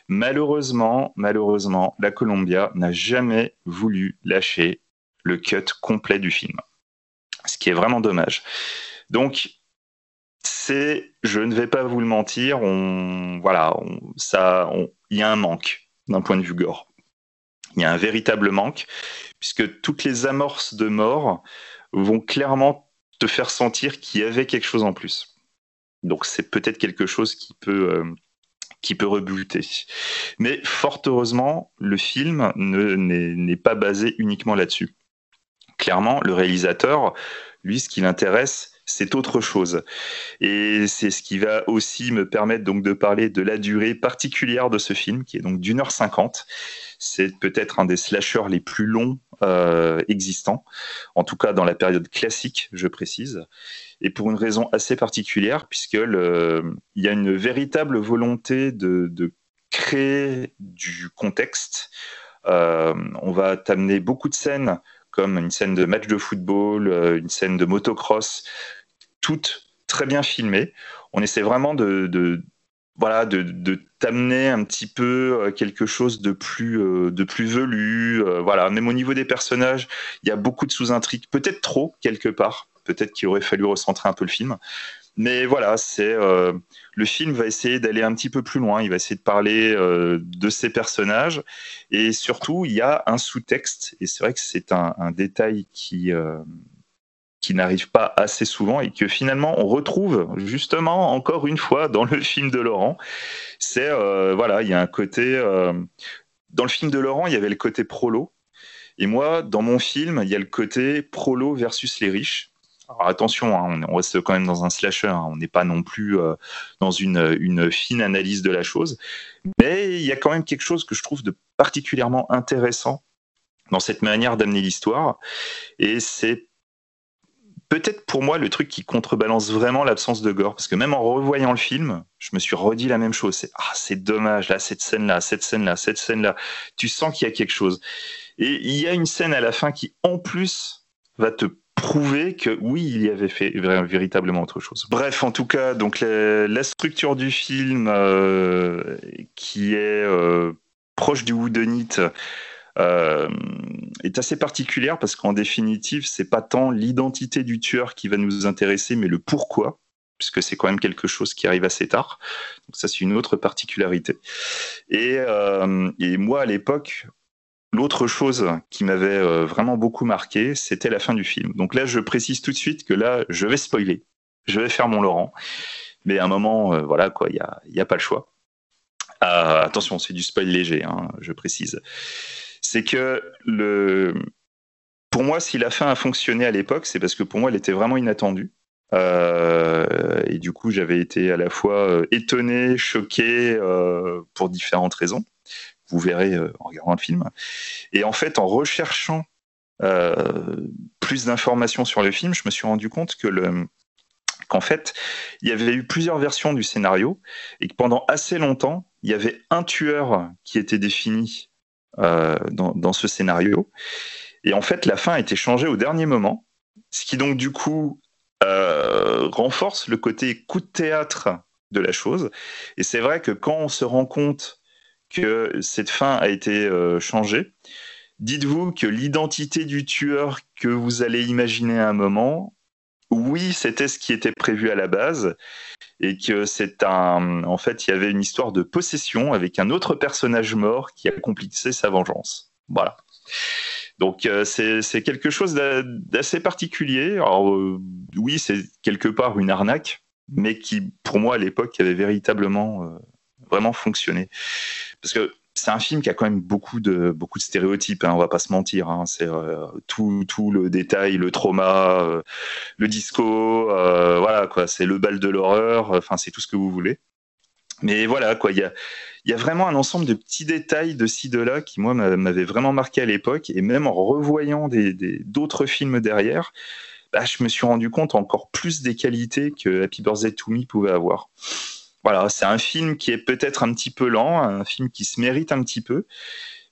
Malheureusement, malheureusement, la Columbia n'a jamais voulu lâcher le cut complet du film. Ce qui est vraiment dommage. Donc, c'est, je ne vais pas vous le mentir, on, voilà, ça, il y a un manque d'un point de vue gore. Il y a un véritable manque, puisque toutes les amorces de mort vont clairement te faire sentir qu'il y avait quelque chose en plus. Donc c'est peut-être quelque chose qui peut, euh, qui peut rebuter. Mais fort heureusement, le film n'est pas basé uniquement là-dessus. Clairement, le réalisateur, lui, ce qui l'intéresse, c'est autre chose. Et c'est ce qui va aussi me permettre donc de parler de la durée particulière de ce film, qui est donc d'une heure cinquante. C'est peut-être un des slashers les plus longs euh, existants, en tout cas dans la période classique, je précise, et pour une raison assez particulière, puisque il y a une véritable volonté de, créer du contexte. Euh, on va t'amener beaucoup de scènes comme une scène de match de football, euh, une scène de motocross, toutes très bien filmées. On essaie vraiment de, voilà, de, t'amener un petit peu euh, quelque chose de plus, euh, de plus velu. Voilà, même au niveau des personnages, il y a beaucoup de sous-intrigues, peut-être trop quelque part. Peut-être qu'il aurait fallu recentrer un peu le film. Mais voilà, c'est le film va essayer d'aller un petit peu plus loin. Il va essayer de parler de ces personnages et surtout il y a un sous-texte. Et c'est vrai que c'est un, détail qui qui n'arrive pas assez souvent et que finalement on retrouve justement encore une fois dans le film de Laurent. C'est euh, voilà, il y a un côté euh, dans le film de Laurent, il y avait le côté prolo et moi dans mon film, il y a le côté prolo versus les riches. Alors attention, hein, on reste quand même dans un slasher, hein, on n'est pas non plus euh, dans une, fine analyse de la chose, mais il y a quand même quelque chose que je trouve de particulièrement intéressant dans cette manière d'amener l'histoire, et c'est peut-être pour moi le truc qui contrebalance vraiment l'absence de gore, parce que même en revoyant le film, je me suis redit la même chose. C'est ah, c'est dommage là, cette scène là, cette scène là, cette scène là. Tu sens qu'il y a quelque chose. Et il y a une scène à la fin qui, en plus, va te prouver que oui, il y avait fait véritablement autre chose. Bref, en tout cas, donc la, structure du film euh, qui est euh, proche du whodunit euh, est assez particulière parce qu'en définitive, c'est pas tant l'identité du tueur qui va nous intéresser, mais le pourquoi, puisque c'est quand même quelque chose qui arrive assez tard. Donc ça, c'est une autre particularité. Et, euh, et moi, à l'époque, L'autre chose qui m'avait euh, vraiment beaucoup marqué, c'était la fin du film. Donc là, je précise tout de suite que là, je vais spoiler. Je vais faire mon Laurent. Mais à un moment, voilà, quoi, il n'y a, a, pas le choix. attention, c'est du spoil léger, hein, je précise c'est que le, pour moi, si la fin a fonctionné à l'époque, c'est parce que pour moi, elle était vraiment inattendue. Euh, et du coup, j'avais été à la fois euh, étonné, choqué euh, pour différentes raisons. Vous verrez en regardant le film. Et en fait, en recherchant plus d'informations sur le film, je me suis rendu compte que le, qu'en fait, il y avait eu plusieurs versions du scénario et que pendant assez longtemps, il y avait un tueur qui était défini euh, dans, ce scénario. Et en fait, la fin a été changée au dernier moment, ce qui donc du coup euh, renforce le côté coup de théâtre de la chose. Et c'est vrai que quand on se rend compte que cette fin a été euh, changée, dites-vous que l'identité du tueur que vous allez imaginer à un moment, oui, c'était ce qui était prévu à la base, et que c'est un, en fait, il y avait une histoire de possession avec un autre personnage mort qui accomplissait sa vengeance. Voilà. Donc euh, c'est quelque chose d'assez particulier. Alors euh, oui, c'est quelque part une arnaque, mais qui, pour moi, à l'époque, avait véritablement vraiment fonctionné. Parce que c'est un film qui a quand même beaucoup de, beaucoup de stéréotypes, hein, on va pas se mentir. Hein. c'est euh, tout, tout, le détail, le trauma, euh, le disco, euh, voilà quoi. C'est le bal de l'horreur. Enfin, c'est tout ce que vous voulez. Mais voilà quoi. Il y a, y a vraiment un ensemble de petits détails de ci de là qui moi m'avaient vraiment marqué à l'époque et même en revoyant des, d'autres films derrière, bah, je me suis rendu compte encore plus des qualités que Happy Birthday to Me pouvait avoir voilà, c'est un film qui est peut-être un petit peu lent, un film qui se mérite un petit peu,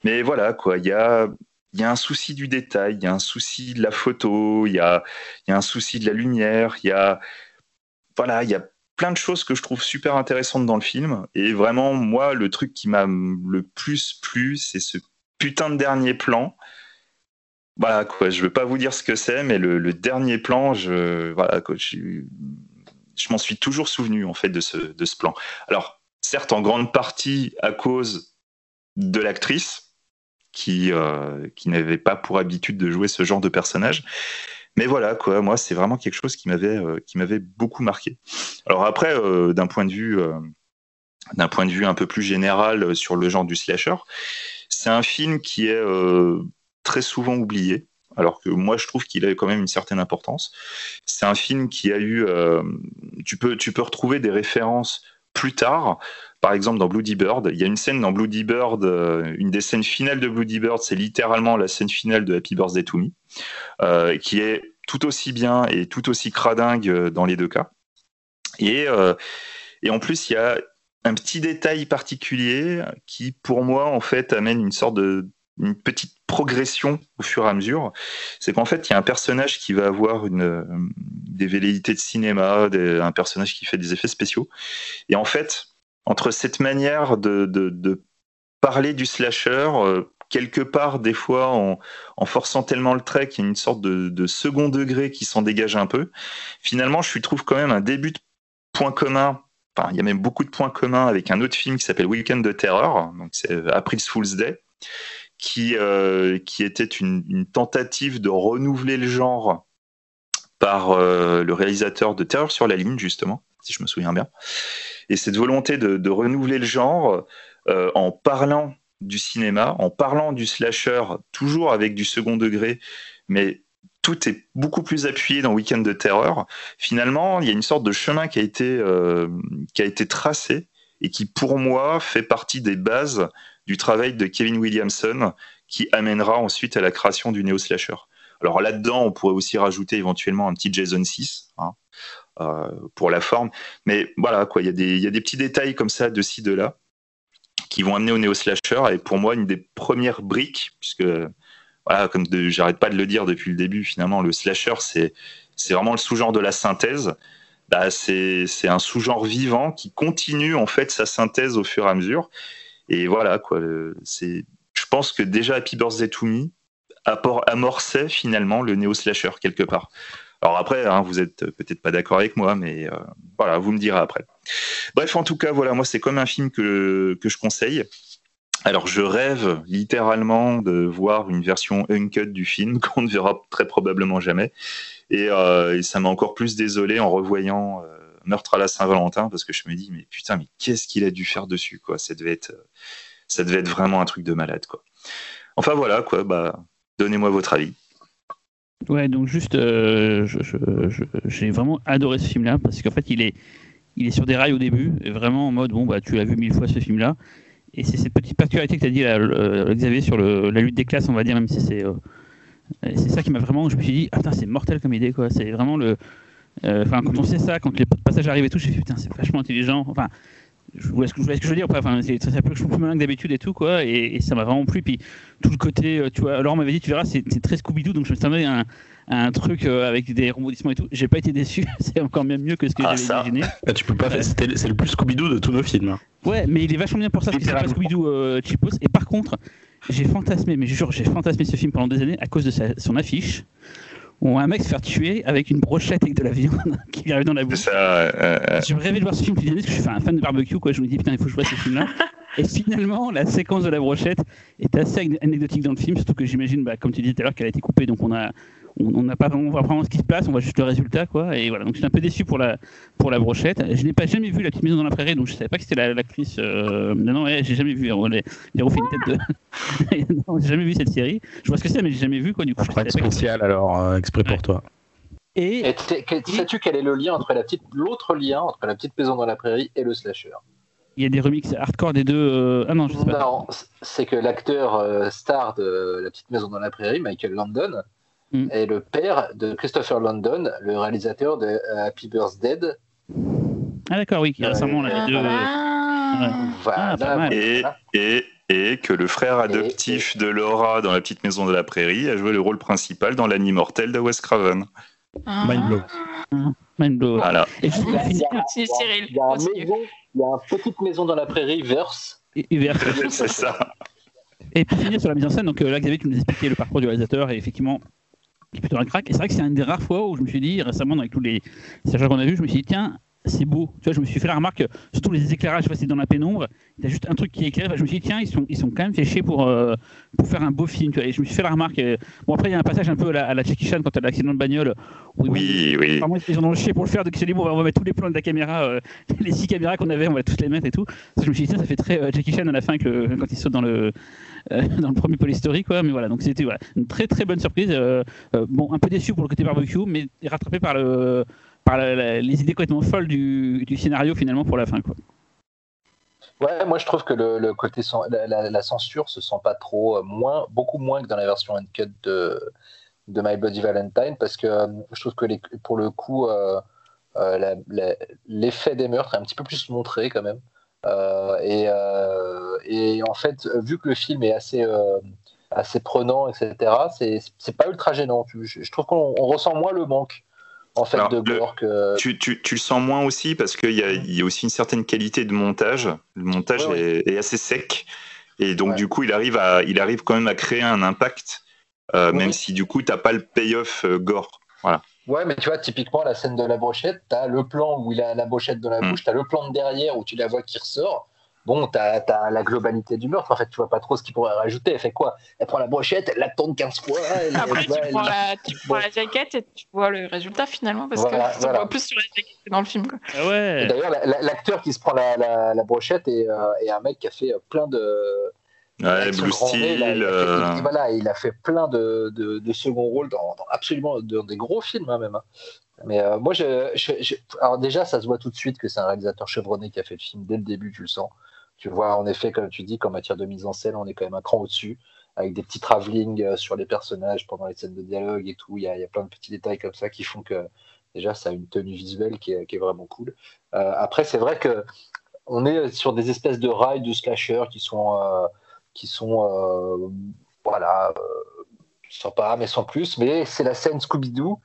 mais voilà quoi, il y a y a un souci du détail, il y a un souci de la photo, il y a, y a un souci de la lumière, il y a voilà, il y a plein de choses que je trouve super intéressantes dans le film. Et vraiment, moi, le truc qui m'a le plus plu, c'est ce putain de dernier plan. Voilà, quoi, je veux pas vous dire ce que c'est, mais le, le, dernier plan, je, voilà, quoi, je, je m'en suis toujours souvenu en fait de ce, plan. Alors, certes, en grande partie à cause de l'actrice qui, euh, qui n'avait pas pour habitude de jouer ce genre de personnage. Mais voilà, quoi, moi, c'est vraiment quelque chose qui m'avait euh, beaucoup marqué. Alors après, euh, d'un point d'un point de vue un peu plus général sur le genre du slasher, c'est un film qui est très souvent oublié alors que moi je trouve qu'il a quand même une certaine importance. C'est un film qui a eu, euh, tu peux tu peux retrouver des références plus tard. Par exemple, dans Bloody Bird, il y a une scène dans Bloody Bird, euh, une des scènes finales de Bloody Bird, c'est littéralement la scène finale de Happy Birthday to Me, euh, qui est tout aussi bien et tout aussi cradingue dans les deux cas. Et, et en plus, il y a un petit détail particulier qui, pour moi, en fait, amène une sorte de une petite progression au fur et à mesure. C'est qu'en fait, il y a un personnage qui va avoir une, euh, des velléités de cinéma, un personnage qui fait des effets spéciaux. Et en fait, entre cette manière de, parler du slasher, euh, quelque part, des fois, en, forçant tellement le trait qu'il y a une sorte de, second degré qui s'en dégage un peu, finalement, je trouve quand même un début de point commun Enfin, il y a même beaucoup de points communs avec un autre film qui s'appelle Weekend de Terror, donc c'est April's Fool's Day, qui, euh, qui était une, tentative de renouveler le genre par euh, le réalisateur de Terreur sur la ligne, justement, si je me souviens bien. Et cette volonté de, renouveler le genre euh, en parlant du cinéma, en parlant du slasher, toujours avec du second degré, mais tout est beaucoup plus appuyé dans Weekend de Terreur. Finalement, il y a une sorte de chemin qui a été, qui a été tracé et qui, pour moi, fait partie des bases du travail de Kevin Williamson qui amènera ensuite à la création du néo-slasher. Alors là-dedans, on pourrait aussi rajouter éventuellement un petit Jason 6 hein, euh, pour la forme. Mais voilà, il y, y, a des petits détails comme ça de ci, de là qui vont amener au néo-slasher. Et pour moi, une des premières briques, puisque voilà, comme j'arrête pas de le dire depuis le début, finalement, le slasher, c'est vraiment le sous-genre de la synthèse. Bah, c'est un sous-genre vivant qui continue en fait sa synthèse au fur et à mesure et voilà, quoi. C'est, je pense que déjà Happy Birthday to Me amorçait finalement le néo-slasher quelque part. Alors après, hein, vous êtes peut-être pas d'accord avec moi, mais euh, voilà, vous me direz après. Bref, en tout cas, voilà, moi c'est comme un film que, que je conseille. Alors je rêve littéralement de voir une version uncut du film [LAUGHS] qu'on ne verra très probablement jamais. Et, euh, ça m'a encore plus désolé en revoyant euh, Meurtre à la Saint-Valentin parce que je me dis mais putain mais qu'est-ce qu'il a dû faire dessus quoi. Ça devait être ça devait être vraiment un truc de malade quoi. Enfin voilà quoi. Bah donnez-moi votre avis. Ouais donc juste euh, j'ai vraiment adoré ce film là parce qu'en fait il est il est sur des rails au début et vraiment en mode bon bah tu l'as vu mille fois ce film là et c'est cette petite particularité que tu as dit euh, Xavier sur la lutte des classes on va dire même si c'est euh, c'est ça qui m'a vraiment je me suis dit ah c'est mortel comme idée quoi. C'est vraiment le euh, enfin, quand on sait ça, quand les passages arrivent et tout, je me putain, c'est vachement intelligent. Enfin, je vois ce que, je veux dire. Enfin, c'est ça plus, plus malin que d'habitude et tout, quoi. Et, ça m'a vraiment plu. Puis tout le côté, euh, tu vois, alors on m'avait dit, tu verras, c'est très Scooby-Doo, donc je me suis un, un truc euh, avec des rebondissements et tout. J'ai pas été déçu. [LAUGHS] c'est encore même mieux que ce que ah, j'avais imaginé. [LAUGHS] Ah, tu peux pas. C'est le plus Scooby-Doo de tous nos films. Hein. Ouais, mais il est vachement bien pour ça parce que c'est pas Scooby-Doo euh, Chipos. Et par contre, j'ai fantasmé, mais je jure, j'ai fantasmé ce film pendant des années à cause de sa, son affiche où un mec se faire tuer avec une brochette avec de la viande [LAUGHS] qui lui arrive dans la bouche. Ça, euh, Je rêvais de voir ce film parce que je suis un fan de barbecue, quoi. Je me dis, putain, il faut que je vois ce film-là. [LAUGHS] Et finalement, la séquence de la brochette est assez anecdotique dans le film, surtout que j'imagine, bah, comme tu disais tout à l'heure, qu'elle a été coupée, donc on a, on n'a pas vraiment, on voit vraiment ce qui se passe, on voit juste le résultat, quoi. Et voilà, donc je suis un peu déçu pour la, pour la brochette. Je n'ai pas jamais vu la petite maison dans la prairie, donc je savais pas que c'était l'actrice. Euh... Non, non, j'ai jamais vu. On les, les refait une tête de. [LAUGHS] non, j'ai jamais vu cette série. Je vois ce que c'est, mais j'ai jamais vu, quoi. Du coup, je spécial, alors, euh, exprès pour toi. Et, et sais-tu quel est le lien entre la petite, l'autre lien entre la petite maison dans la prairie et le slasher? Il y a des remixes hardcore des deux. Euh, ah non, je sais pas. Non, c'est que l'acteur euh, star de La Petite Maison dans la Prairie, Michael Landon, mm. est le père de Christopher Landon, le réalisateur de euh, Happy Birthday. Ah d'accord, oui, qui récemment l'a deux. Voilà. Ah, et, et, et, que le frère adoptif de Laura dans La Petite Maison de la Prairie a joué le rôle principal dans L'Annie Mortel de Wes Craven. Ah. Mind blow. Mind blow. Voilà. Et je Cyril. Il y a maison il y a une petite maison dans la prairie, verse. [LAUGHS] C'est ça. Et pour finir sur la mise en scène, donc euh, là, Xavier, tu nous expliquais le parcours du réalisateur et effectivement, qui est plutôt un crack. Et c'est vrai que c'est une des rares fois où je me suis dit, récemment, avec tous les stagiaires qu'on a vus, je me suis dit, tiens, c'est beau. Tu vois, je me suis fait la remarque, surtout les éclairages passés dans la pénombre, il y a juste un truc qui éclaire. je me suis dit, tiens, ils sont, ils sont quand même fait chier pour, euh, pour faire un beau film. Tu vois, et je me suis fait la remarque. Euh, bon, après, il y a un passage un peu à la, à la Jackie Chan quand elle a l'accident de bagnole. Où oui, oui. Apparemment, ils ont chier pour le faire. Donc, ils dit, bon, on va mettre tous les plans de la caméra, euh, [LAUGHS] les six caméras qu'on avait, on va tous les mettre et tout. je me suis dit, tiens, ça fait très Jackie Chan à la fin le, quand il saute dans le, [LAUGHS] dans le premier polystory, quoi. Mais voilà, donc c'était voilà, une très très bonne surprise. bon, un peu déçu pour le côté barbecue, mais rattrapé par le par les idées complètement folles du, scénario finalement pour la fin. Quoi. Ouais, moi je trouve que le, côté la, censure se sent pas trop euh, moins, beaucoup moins que dans la version uncut de, de My Bloody Valentine parce que euh, je trouve que pour le coup euh, l'effet des meurtres est un petit peu plus montré quand même. et, et, en fait, vu que le film est assez assez prenant, etc. C'est pas ultra gênant. Je, je trouve qu'on ressent moins le manque en fait de le, tu, tu, tu, le sens moins aussi parce qu'il y, y, a aussi une certaine qualité de montage. Le montage est, assez sec et donc du coup il arrive, à, il arrive quand même à créer un impact euh, même si du coup tu n'as pas le payoff euh, gore. Voilà. Ouais, mais tu vois, typiquement, la scène de la brochette, tu as le plan où il a la brochette dans la mm. bouche, tu as le plan de derrière où tu la vois qui ressort bon, tu as, la globalité du meurtre. En fait, tu vois pas trop ce qu'il pourrait rajouter. Elle fait quoi? Elle prend la brochette, elle la tourne 15 fois. [LAUGHS] Après, tu, prends la, tu, prends la, jaquette et tu vois le résultat finalement, parce que tu vois plus sur la jaquette que dans le film. Ah ouais. D'ailleurs, l'acteur qui se prend la, brochette est, euh, est, un mec qui a fait plein de. Ouais, Blue Steel. Il, euh. voilà, il a fait plein de, de, de second rôles dans, absolument dans des gros films hein, même. Hein. Mais euh, moi, je, je, alors déjà, ça se voit tout de suite que c'est un réalisateur chevronné qui a fait le film dès le début, tu le sens. Tu vois, en effet, comme tu dis, qu'en matière de mise en scène, on est quand même un cran au-dessus, avec des petits travelling euh, sur les personnages pendant les scènes de dialogue et tout. Il y a, plein de petits détails comme ça qui font que déjà, ça a une tenue visuelle qui est, vraiment cool. Euh, après, c'est vrai que on est sur des espèces de rails de slasher qui sont, euh, qui sont voilà, sympas, mais sans plus. Mais c'est la scène Scooby-Doo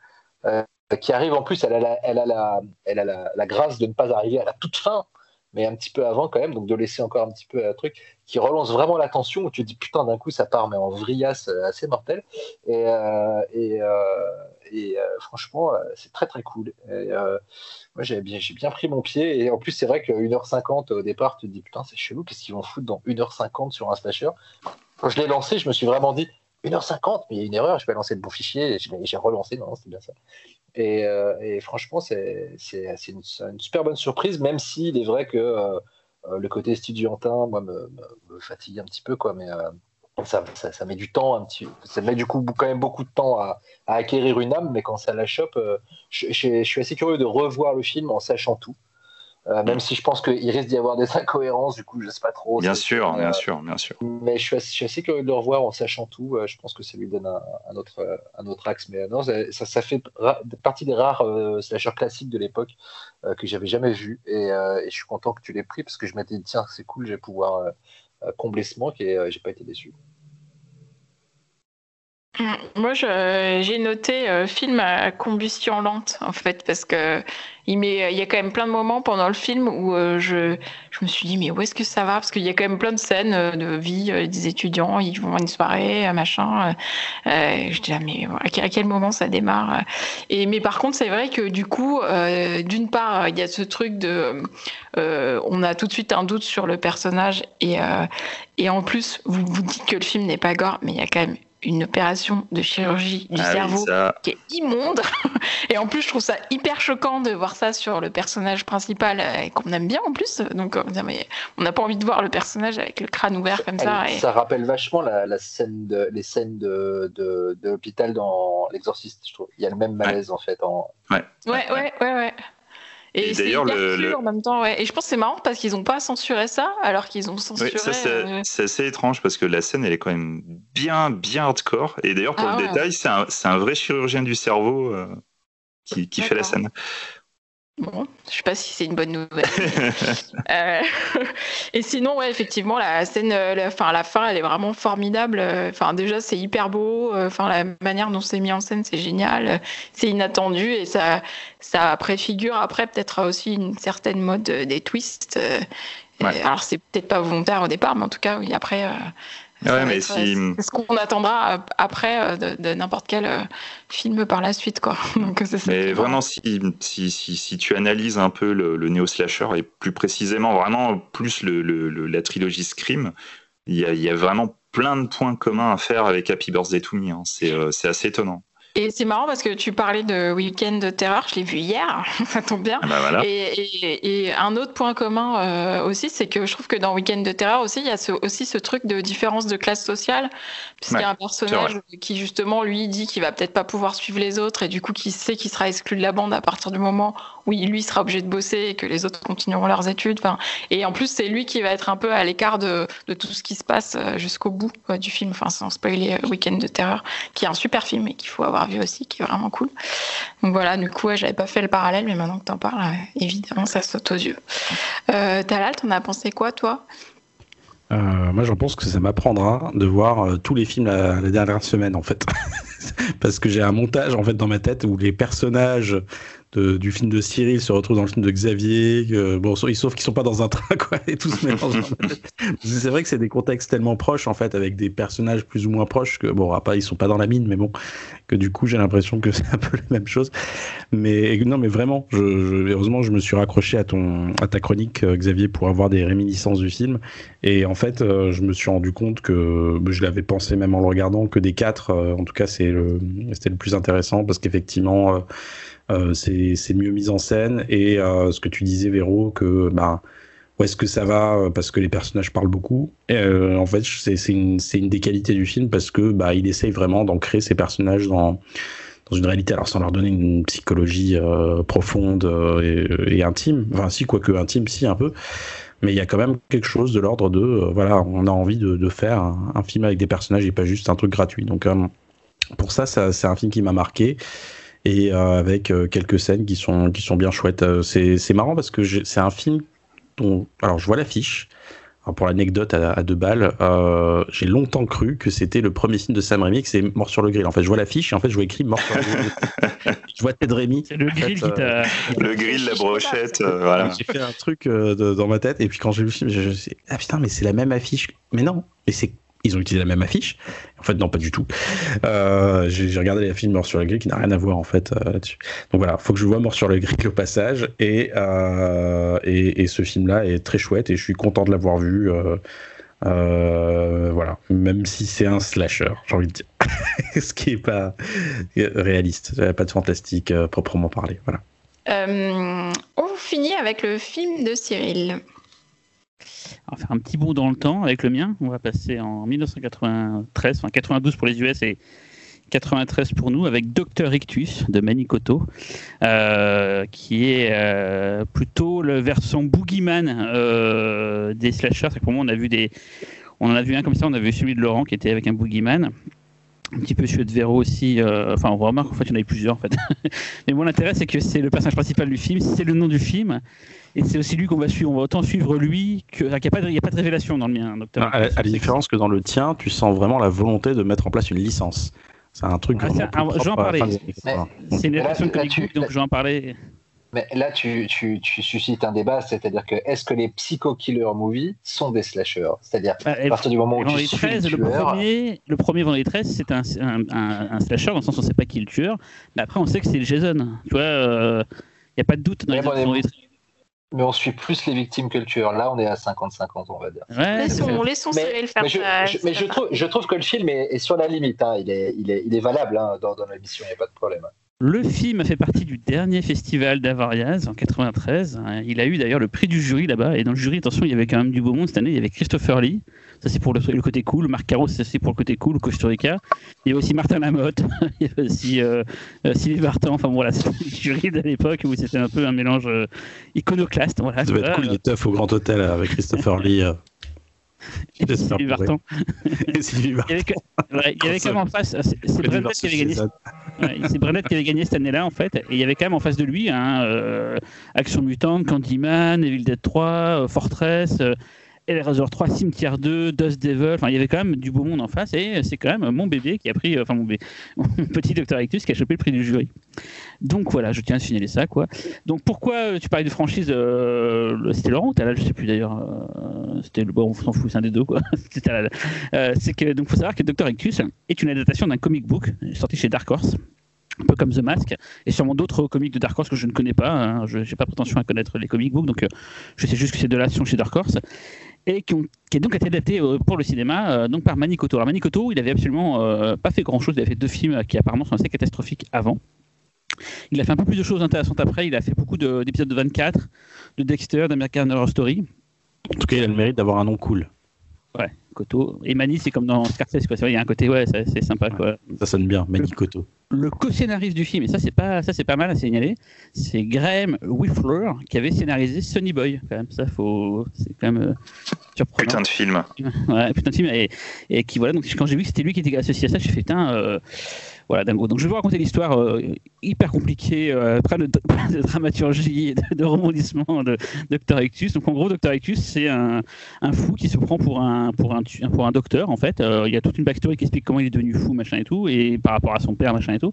qui arrive en plus, elle a, elle a la, grâce de ne pas arriver à la toute fin mais un petit peu avant quand même, donc de laisser encore un petit peu un truc qui relance vraiment l'attention, où tu te dis putain d'un coup ça part mais en vrillasse euh, assez mortel. Et, euh, et, euh, et franchement c'est très très cool. moi j'ai bien, j'ai bien pris mon pied. Et en plus c'est vrai que 1h50 au départ tu te dis putain c'est chelou, qu'est-ce qu'ils vont foutre dans 1h50 sur un slasher? Quand je l'ai lancé je me suis vraiment dit 1h50, mais il y a une erreur, je vais lancer le bon fichier, j'ai relancé, non, c'est bien ça. Euh, et, franchement, c'est une, super bonne surprise, même s'il est vrai que euh, euh, le côté estudiantin, moi, me, fatigue un petit peu, quoi. Mais ça, ça, met du temps, un petit, ça met du coup quand même beaucoup de temps à, acquérir une âme, mais quand ça la chope, je, suis assez curieux de revoir le film en sachant tout. Euh, même si je pense qu'il risque d'y avoir des [LAUGHS] incohérences, du coup, je sais pas trop. Bien sûr, bien sûr, bien sûr. Mais je suis, assez, je suis, assez, curieux de le revoir en sachant tout. Euh, je pense que ça lui donne un, un, autre, un autre axe. Mais euh, non, ça, ça fait partie des rares euh, slashers classiques de l'époque que j'avais jamais vu. Et, et, je suis content que tu l'aies pris parce que je m'étais dit, tiens, c'est cool, je vais pouvoir combler ce manque et j'ai pas été déçu. Mm. Moi, j'ai noté euh, film à combustion lente, en fait, parce que il, met, il y a quand même plein de moments pendant le film où euh, je, je me suis dit, mais où est-ce que ça va? Parce qu'il y a quand même plein de scènes euh, de vie des étudiants, ils vont à une soirée, machin. je dis, ah, mais à quel moment ça démarre? Et Mais par contre, c'est vrai que du coup, d'une part, il y a ce truc de. on a tout de suite un doute sur le personnage, et, et en plus, vous vous dites que le film n'est pas gore, mais il y a quand même une opération de chirurgie du Ah oui, cerveau ça- qui est immonde. [LAUGHS] Et en plus, je trouve ça hyper choquant de voir ça sur le personnage principal euh, et qu'on aime bien en plus. Donc, on, mais on n'a pas envie de voir le personnage avec le crâne ouvert comme ça. Elle- et- Ça rappelle vachement la, la scène de, les scènes de, de, de l'hôpital dans L'Exorciste, je trouve. Il y a le même malaise en fait. En... Ouais, ouais, ouais, ouais. Et c'est d'ailleurs, le- cru le- en même temps, ouais. Et je pense que c'est marrant parce qu'ils n'ont pas censuré ça, alors qu'ils ont Oui, censuré. ça c'est euh, c'est assez étrange parce que la scène elle est quand même bien bien hardcore et d'ailleurs pour Ah le ouais. détail c'est un, vrai chirurgien du cerveau euh, qui, qui fait la scène. Bon, je sais pas si c'est une bonne nouvelle. [LAUGHS] Euh, [LAUGHS] et sinon, ouais, effectivement, la scène, euh, la, fin, la fin, elle est vraiment formidable. Euh, Enfin, déjà, c'est hyper beau. Enfin, la manière dont c'est mis en scène, c'est génial. C'est inattendu et ça, ça préfigure après peut-être aussi une certaine mode des twists. Ouais. alors, c'est peut-être pas volontaire au départ, mais en tout cas, oui, après. Euh, ça Ouais, va mais être, si- C'est ce qu'on attendra après euh, de, de n'importe quel euh, film par la suite, quoi. [LAUGHS] Donc, ça Mais vraiment, si, si, si, tu analyses un peu le, le néo-slasher et plus précisément vraiment plus le, la trilogie Scream, il y a, il y a vraiment plein de points communs à faire avec Happy Birthday to Me. hein. C'est euh, c'est assez étonnant. Et c'est marrant parce que tu parlais de Weekend de terreur, je l'ai vu hier, [LAUGHS] ça tombe bien. Ah bah voilà. Et, et- et un autre point commun euh, aussi, c'est que je trouve que dans Weekend de terreur aussi, il y a ce, aussi ce truc de différence de classe sociale, puisqu'il y a un personnage qui justement lui dit qu'il va peut-être pas pouvoir suivre les autres et du coup qui sait qu'il sera exclu de la bande à partir du moment où il, lui sera obligé de bosser et que les autres continueront leurs études. Enfin, et en plus c'est lui qui va être un peu à l'écart de, de tout ce qui se passe euh, jusqu'au bout euh, du film, enfin sans spoiler Weekend de terreur, qui est un super film et qu'il faut avoir aussi, qui est vraiment cool. Donc voilà, du coup, ouais, j'avais pas fait le parallèle, mais maintenant que t'en parles, euh, évidemment, ça saute aux yeux. Euh, Talal, t'en as pensé quoi, toi? Euh, moi, j'en pense que ça m'apprendra de voir euh, tous les films la dernière semaine, en fait. [LAUGHS] Parce que j'ai un montage, en fait, dans ma tête où les personnages de- du film de Cyril se retrouvent dans le film de Xavier. que- bon, sauf, qu'ils sont pas dans un train, quoi, et tout se [LAUGHS] mélange. c'est vrai que c'est des contextes tellement proches, en fait, avec des personnages plus ou moins proches que, bon, après, ils sont pas dans la mine, mais bon, que du coup, j'ai l'impression que [LAUGHS] c'est un peu la même chose. Mais non, mais vraiment, je, je- heureusement, je me suis raccroché à ton, à ta chronique, euh, Xavier, pour avoir des réminiscences du film. Et en fait, euh, je me suis rendu compte que je l'avais pensé même en le regardant que des quatre, euh, en tout cas, c'est le, c'était le plus intéressant parce qu'effectivement, euh, euh, c'est, c'est mieux mis en scène et euh, ce que tu disais, Véro, que bah, où est-ce que ça va euh, parce que les personnages parlent beaucoup. Euh, en fait, c'est, une, une des qualités du film parce que bah, il essaye vraiment d'ancrer ces personnages dans dans une réalité, alors sans leur donner une psychologie euh, profonde euh, et, et intime, enfin si, quoique intime, si un peu, mais il y a quand même quelque chose de l'ordre de, euh, voilà, on a envie de, de faire un, film avec des personnages et pas juste un truc gratuit. Donc euh, pour ça, ça c'est un film qui m'a marqué et euh, avec euh, quelques scènes qui sont qui sont bien chouettes. Euh, c'est c'est marrant parce que j'ai- c'est un film dont, alors je vois l'affiche. Alors, pour l'anecdote à, à deux balles, euh, j'ai longtemps cru que c'était le premier film de Sam Raimi, que c'est Mort sur le grill. En fait, je vois l'affiche et en fait, je vois écrit Mort sur le grill. [LAUGHS] je vois Ted Raimi. C'est le En fait, grill qui t'a. Le grill, la brochette, euh, voilà. J'ai fait un truc euh, de- dans ma tête et puis quand j'ai vu le film, je, ah putain mais c'est la même affiche. Mais non, mais c'est ils ont utilisé la même affiche. En fait non pas du tout. Euh, j'ai regardé les films Mort sur le grill qui n'a rien à voir en fait euh, là-dessus. Donc voilà, faut que je vois Mort sur le grill au passage et euh, et, et ce film là est très chouette et je suis content de l'avoir vu. voilà, même si c'est un slasher, j'ai envie de dire, [LAUGHS] ce qui est pas réaliste, pas de fantastique proprement parlé. Voilà. On finit avec le film de Cyril. On va faire un petit bond dans le temps avec le mien. On va passer en 1993, enfin 92 pour les US et 93 pour nous, avec Docteur Ictus de Manicoto, euh, qui est euh, plutôt le versant boogeyman euh, des slashers. Pour moi, on a vu des, on en a vu un comme ça. On a vu celui de Laurent qui était avec un boogeyman. Un petit peu celui de Véro aussi. euh, enfin, on remarque en fait, il y en avait plusieurs en fait. [LAUGHS] Mais moi, l'intérêt, c'est que c'est le personnage principal du film, c'est le nom du film. Et c'est aussi lui qu'on va suivre. On va autant suivre lui que. Il n'y a, pas de- il y a pas de révélation dans le mien, Docteur Non, à, la- Ictus. à la différence que dans le tien, tu sens vraiment la volonté de mettre en place une licence. C'est un truc Ah, ah, je vais en parler. fin des années Mais- 80. C'est une Mais tu- book, donc je vais en parler. Mais là, tu, tu, tu suscites un débat, c'est-à-dire que est-ce que les psycho-killer movies sont des slashers? C'est-à-dire, Bah, à partir du moment où tu suis 13, le premier, le premier Vendredi 13, c'est un, un, un, un slasher dans le sens où on sait pas qui est le tueur, mais après on sait que c'est le Jason. Tu vois, il n'y a pas de doute dans Ouais, les bon, mais- Vendredi 13. Mais on suit plus les victimes que le tueur. Là, on est à 50-50, on va dire. Ouais, Laissons, laissons Mais- Cyril faire Mais je, mais je trouve, je trouve que le film est, est sur la limite. hein. Il, est, il, est, il est valable hein, dans, dans l'émission, il n'y a pas de problème. Le film a fait partie du dernier festival d'Avariaz en 93. Hein, Il a eu d'ailleurs le prix du jury là-bas. Et dans le jury, attention, il y avait quand même du beau monde cette année. Il y avait Christopher Lee, ça c'est pour le, le côté cool. Marc Caro, ça c'est pour le côté cool. Costa Rica. Il y avait aussi Martin Lamotte. [LAUGHS] il y avait aussi euh, euh, Sylvie Vartan. Enfin voilà, c'était le [LAUGHS] jury de l'époque où c'était un peu un mélange euh, iconoclaste. Voilà, Ça devait être cool, il teuf au Grand Hôtel avec Christopher Lee. Sylvie Vartan. [LAUGHS] Sylvie Vartan. Il y avait, quand même en face, c'est Pitt qui avait gagné c'est Burnett qui avait gagné cette année-là en fait, et il y avait quand même en face de lui hein, euh, Action Mutante, Candyman, Evil Dead 3, euh, Fortress, euh, Hellraiser 3, Cimetière 2, Dust Devil, enfin il y avait quand même du beau monde en face, et c'est quand même mon bébé qui a pris, euh, enfin mon bébé, [LAUGHS] petit Dr Ictus qui a chopé le prix du jury. Donc voilà, je tiens à signaler ça quoi. Donc pourquoi euh, tu parlais de franchise, euh, c'était Laurent ou Talal, je sais plus d'ailleurs, euh, c'était le bon, on s'en fout, c'est un des deux quoi. [LAUGHS] C'est que donc faut savoir que Dr Ictus est une adaptation d'un comic book sorti chez Dark Horse un peu comme The Mask, et sûrement d'autres comics de Dark Horse que je ne connais pas. hein. Je n'ai pas prétention à connaître les comic books, donc je sais juste que ces deux-là sont chez Dark Horse, et qui, ont, qui est donc été adapté euh, pour le cinéma euh, donc par Manicoto. Alors Manicoto, il avait absolument euh, pas fait grand-chose, il avait fait deux films qui apparemment sont assez catastrophiques avant. Il a fait un peu plus de choses intéressantes après, il a fait beaucoup de- d'épisodes de 24, de Dexter, d'American Horror Story. En tout cas, il a le mérite d'avoir un nom cool. Ouais, Koto. Et Mani, c'est comme dans Scarface, quoi. C'est vrai, il y a un côté, ouais, c'est sympa, quoi. Ça sonne bien, Manikoto. le co-scénariste du film, et ça c'est pas ça c'est pas mal à signaler, c'est Graham Whiffler qui avait scénarisé Sonny Boy. Quand même, ça faut, c'est quand même euh, surprenant. Putain de film. Ouais, putain de film et, et qui voilà donc quand j'ai vu que c'était lui qui était associé à ça, j'ai fait putain. euh, voilà, dingo. Donc je vais vous raconter l'histoire euh, hyper compliquée, euh, plein [LAUGHS] de, dramaturgie, de, de rebondissement de Dr Ictus. Donc en gros, Dr Ictus, c'est un, fou qui se prend pour un, pour un, docteur en fait. Euh, il y a toute une backstory qui explique comment il est devenu fou, machin et tout, et par rapport à son père, machin et tout.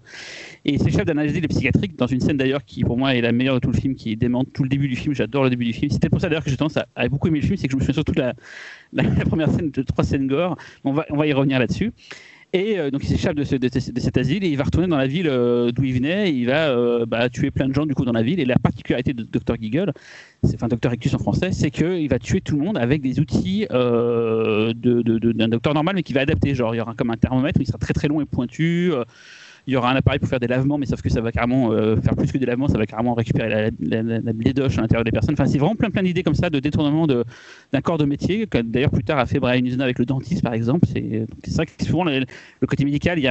Et c'est chef d'analyse psychiatrique dans une scène d'ailleurs qui pour moi est la meilleure de tout le film, qui démente tout le début du film. J'adore le début du film. C'était pour ça d'ailleurs que j'ai tendance à, beaucoup aimer le film, c'est que je me souviens surtout de la, [LAUGHS] la première scène de trois scènes gore. On va, on va y revenir là-dessus. Et euh, donc il s'échappe de, ce- de ce- de cet asile et il va retourner dans la ville euh, d'où il venait. Il va euh, bah, tuer plein de gens du coup dans la ville. Et la particularité de Dr Giggle, enfin Dr Ictus en français, c'est qu'il va tuer tout le monde avec des outils d'un docteur normal, mais qui va adapter. Genre il y aura comme un thermomètre, il sera très très long et pointu. Euh, il y aura un appareil pour faire des lavements, mais sauf que ça va carrément euh, faire plus que des lavements, ça va carrément récupérer la, la, à l'intérieur des personnes. Enfin, c'est vraiment plein plein d'idées comme ça de détournement d'un corps de métier, d'ailleurs plus tard a fait Brian Usna avec le dentiste par exemple. C'est, vrai que souvent le, côté médical, il y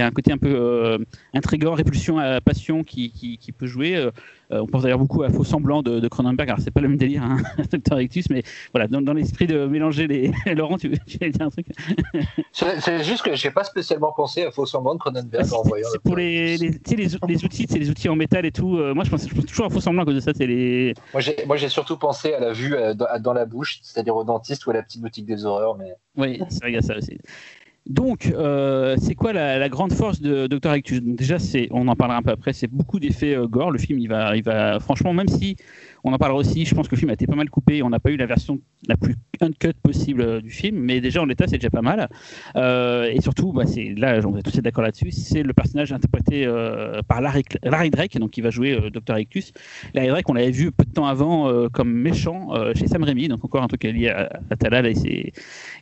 a, un côté un peu euh, intrigant, répulsion, à passion qui, qui, qui peut jouer. Euh, on pense d'ailleurs beaucoup à Faux Semblant de, de Cronenberg. Alors c'est pas le même délire, hein, [LAUGHS] Dr. Ictus, mais voilà, dans, dans l'esprit de mélanger les. [LAUGHS] Laurent, tu, tu allais dire un truc [LAUGHS] C'est juste que j'ai pas spécialement pensé à Faux semblant de Cronenberg en C'est voyant. c'est pour les, les, les, les outils, c'est les outils en métal et tout. Euh, moi, je pense, je pense toujours à faux semblant à cause de ça. C'est les. Moi, j'ai surtout pensé à la vue euh, dans, dans la bouche, c'est-à-dire au dentiste ou à la petite boutique des horreurs. Mais Oui, c'est vrai, il y a ça aussi. Donc, euh, c'est quoi la, grande force de Dr. Ictus Donc déjà, c'est, on en parlera un peu après, c'est beaucoup d'effets euh, gore. Le film, il va, il va, franchement, même si on en parlera aussi, je pense que le film a été pas mal coupé. On n'a pas eu la version la plus uncut possible euh, du film, mais déjà en l'état, c'est déjà pas mal. Et surtout, bah, c'est là, on est tous d'accord là-dessus. C'est le personnage interprété par Larry, Larry Drake, donc qui va jouer Dr. Ictus. Larry Drake, on l'avait vu peu de temps avant comme méchant chez Sam Raimi, donc encore un truc lié à, à Talal et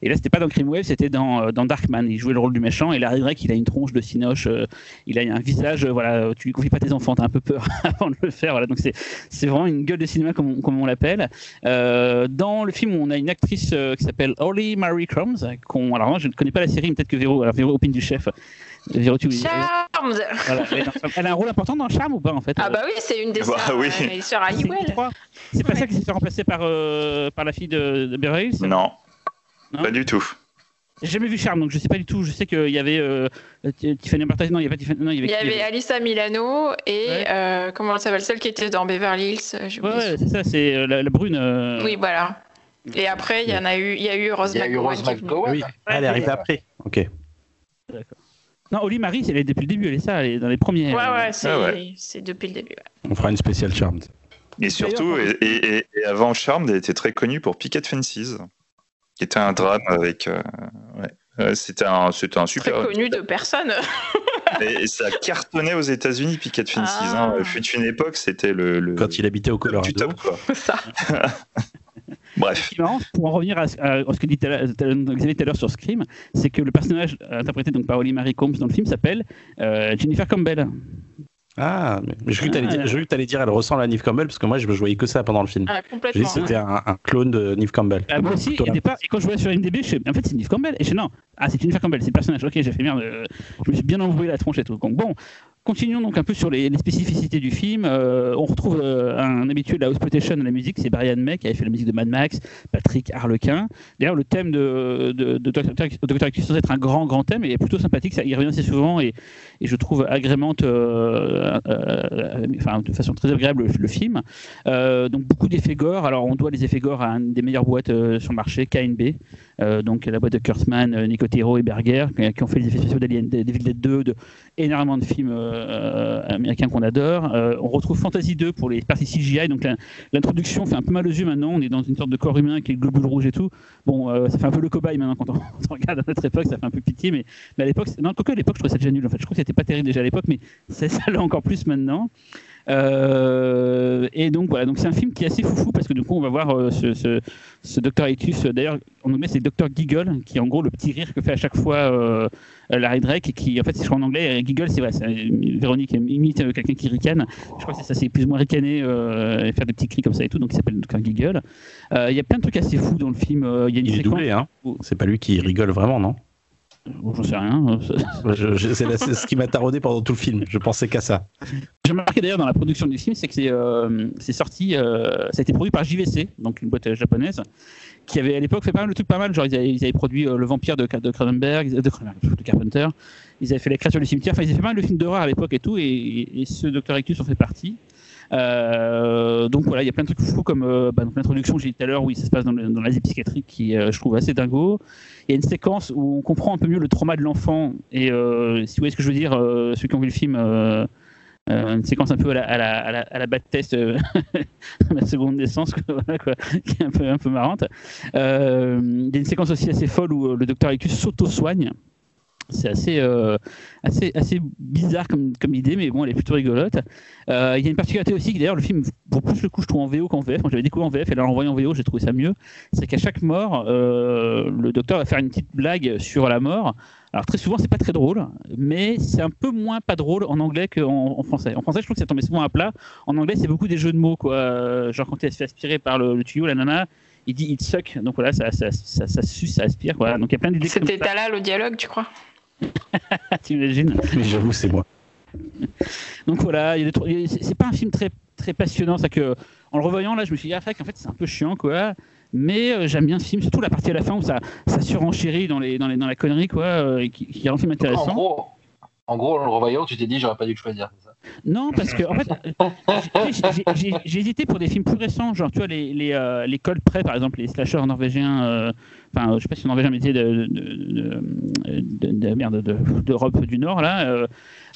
et là, c'était pas dans Wave, c'était dans, dans Il jouait le rôle du méchant. Et Larry Drake, il a une tronche de cinoche. euh, il a un visage. euh, voilà, tu lui confies pas tes enfants, t'as un peu peur [LAUGHS] avant de le faire. Voilà, donc c'est c'est vraiment une gueule de cinéma comme on, comme on l'appelle. Euh, dans le film, on a une actrice euh, qui s'appelle Holly Marie Crumbs. qu'on- alors moi, je ne connais pas la série, peut-être que Véro, alors Véro opine du chef. Véro, tu Charmed voilà, elle, a un rôle important dans Charme ou pas en fait Ah bah oui, c'est une des Bah sœurs, oui. les sœurs C'est pas ça qui s'est fait remplacer par, euh, par la fille de, de Non pas du tout. J'ai jamais vu Charme, donc je sais pas du tout. Je sais qu'il y avait euh, Tiffany Amber Thornton, non, il y avait pas Tiffany. Non, il y avait, Il y avait Alissa Milano et Ouais. euh, comment elle s'appelle celle qui était dans Beverly Hills euh, Ouais, c'est ça, c'est la, la brune. euh, Oui, voilà. Et après, il y en a eu, il y a eu Rose il McGowan. Oui, elle est arrivée après. Ok. Non, Oli Marie, elle est depuis le début, elle est ça, elle est dans les premiers. Ouais, ouais, c'est Ah ouais. c'est depuis le début. ouais. On fera une spéciale Charmed. Et surtout, et, et- et- et avant Charmed, elle était très connue pour Picket Fences, qui était un drame avec. euh, ouais. C'était un, c'était un Très super. connu de personne. [LAUGHS] Et ça cartonnait aux États-unis, Picket Fences. Ah. Hein. Fut une époque, c'était le, le- Quand il habitait au Colorado. top, quoi. [LAUGHS] Ça. [LAUGHS] Bref. Ce qui est marrant, pour en revenir à, à- à ce que dit Xavier tout à l'heure sur Scream, c'est que le personnage interprété donc par Holly Marie Combs dans le film s'appelle euh, Jennifer Campbell. Ah, mais mais je croyais que t'allais Ah. dire- elle ressemble à Neve Campbell parce que moi je me voyais que ça pendant le film. Ah, complètement. c'était un, un clone de Neve Campbell. Ah, moi aussi, au départ, et quand je vois sur IMDb, je fais, en fait, c'est Jennifer Campbell. Et je fais, non, ah, c'est Jennifer Campbell, c'est le personnage. Ok, j'ai fait merde, euh, je me suis bien envoyé la tronche et tout. Donc, bon, continuons donc un peu sur les, spécificités du film. Euh, on retrouve euh, un habitué de la Hospitation de la musique, c'est Brian May, qui avait fait la musique de Mad Max, Patrick Harlequin. D'ailleurs, le thème de, de, de Dr. Dr. Actus censé être un grand, grand thème et est plutôt sympathique. Ça, il revient assez souvent et, je trouve agrémente, euh, euh, enfin, de façon très agréable, le, film. Donc beaucoup d'effets gore. Alors on doit les effets gore à une des meilleures boîtes sur le marché, KNB. Donc la boîte de Kurtzman, Nicotero et Berger, qui, qui ont fait les effets spéciaux d'Alien, Devil Dead 2, de énormément de films euh, américains qu'on adore. Euh, on retrouve Fantasy 2 pour les parties CGI. Donc l'introduction fait un peu mal aux yeux maintenant. On est dans une sorte de corps humain qui est le globule rouge et tout. Bon, euh, ça fait un peu le cobaye maintenant quand on, [LAUGHS] regarde à notre époque, ça fait un peu pitié. Mais, à l'époque, non, à l'époque, je trouvais ça déjà nul. En fait, je crois que c'était pas terrible déjà à l'époque, mais ça, ça l'est encore plus maintenant. Euh, et donc voilà, donc c'est un film qui est assez foufou parce que du coup on va voir euh, ce, ce, ce Dr. Ictus, euh, d'ailleurs en anglais c'est Dr. Giggle, qui est en gros le petit rire que fait à chaque fois euh, euh, Larry Drake, qui en fait je crois en anglais, euh, Giggle c'est vrai, euh, Véronique imite euh, quelqu'un qui ricane, je crois que c'est ça, c'est plus ou moins ricaner euh, et faire des petits cris comme ça et tout, donc il s'appelle Dr. Giggle. Euh, Il y a plein de trucs assez fous dans le film, euh, il y a une Il est doublé, hein. C'est pas lui qui rigole vraiment, non? Bon, j'en sais rien, euh, [LAUGHS] je- C'est ce qui m'a taraudé pendant tout le film. Je pensais qu'à ça. J'ai remarqué d'ailleurs dans la production du film, c'est que c'est euh, sorti, euh, ça a été produit par JVC, donc une boîte euh, japonaise, qui avait à l'époque fait pas mal de trucs pas mal. Genre ils avaient, ils produit euh, Le Vampire de, Cronenberg, de, Carpenter, ils avaient fait La créature du cimetière, enfin ils avaient fait pas mal de films d'horreur à l'époque et tout, et, et, ce Dr. Ictus en fait partie. Euh, donc voilà, il y a plein de trucs fous comme euh, bah, l'introduction que j'ai dit tout à l'heure, où ça se passe dans, dans l'Asie psychiatrique, qui je trouve assez dingo. Il y a une séquence où on comprend un peu mieux le trauma de l'enfant, et si vous voyez ce que je veux dire, ceux qui ont vu le film, euh, une séquence un peu à la, à la, à la, à la bad test euh, [LAUGHS] ma seconde naissance, [LAUGHS] qui est un peu, un peu marrante. Euh, il y a une séquence aussi assez folle où euh, le docteur Ictus s'auto-soigne. C'est assez, euh, assez, assez bizarre comme, comme idée, mais bon, elle est plutôt rigolote. Euh, il y a une particularité aussi, que d'ailleurs, le film vaut plus le coup, je trouve, en VO qu'en VF. Moi, j'avais découvert en VF, et là, en voyant en VO, j'ai trouvé ça mieux. C'est qu'à chaque mort, euh, le docteur va faire une petite blague sur la mort. Alors, très souvent, c'est pas très drôle, mais c'est un peu moins pas drôle en anglais qu'en en français. En français, je trouve que ça tombait souvent à plat. En anglais, c'est beaucoup des jeux de mots, quoi. Genre, quand elle se fait aspirer par le, le tuyau, la nana, il dit it suck. Donc voilà, ça, ça, ça, ça suce, ça aspire. Voilà. Donc il y a plein d'idées C'était Talal au dialogue, tu crois? [LAUGHS] t'imagines. Mais j'avoue, c'est moi. [LAUGHS] Donc voilà, il y a des trucs- il y a- c'est pas un film très très passionnant, c'est que en le revoyant là, je me suis dit ah en fait c'est un peu chiant quoi. Mais euh, j'aime bien ce film, surtout la partie à la fin où ça, ça surenchérit dans les dans les dans la connerie quoi, euh, et qui, qui rend le film En intéressant. gros, en gros, en le revoyant, tu t'es dit, j'aurais pas dû le choisir. c'est ça? Non, parce que en fait, [LAUGHS] j'ai- hésité pour des films plus récents, genre tu vois les les, euh, les cold près par exemple, les slashers norvégiens. Enfin, je sais pas si norvégien, mais tu sais, de, de, de, de- de- d'Europe du Nord là. euh,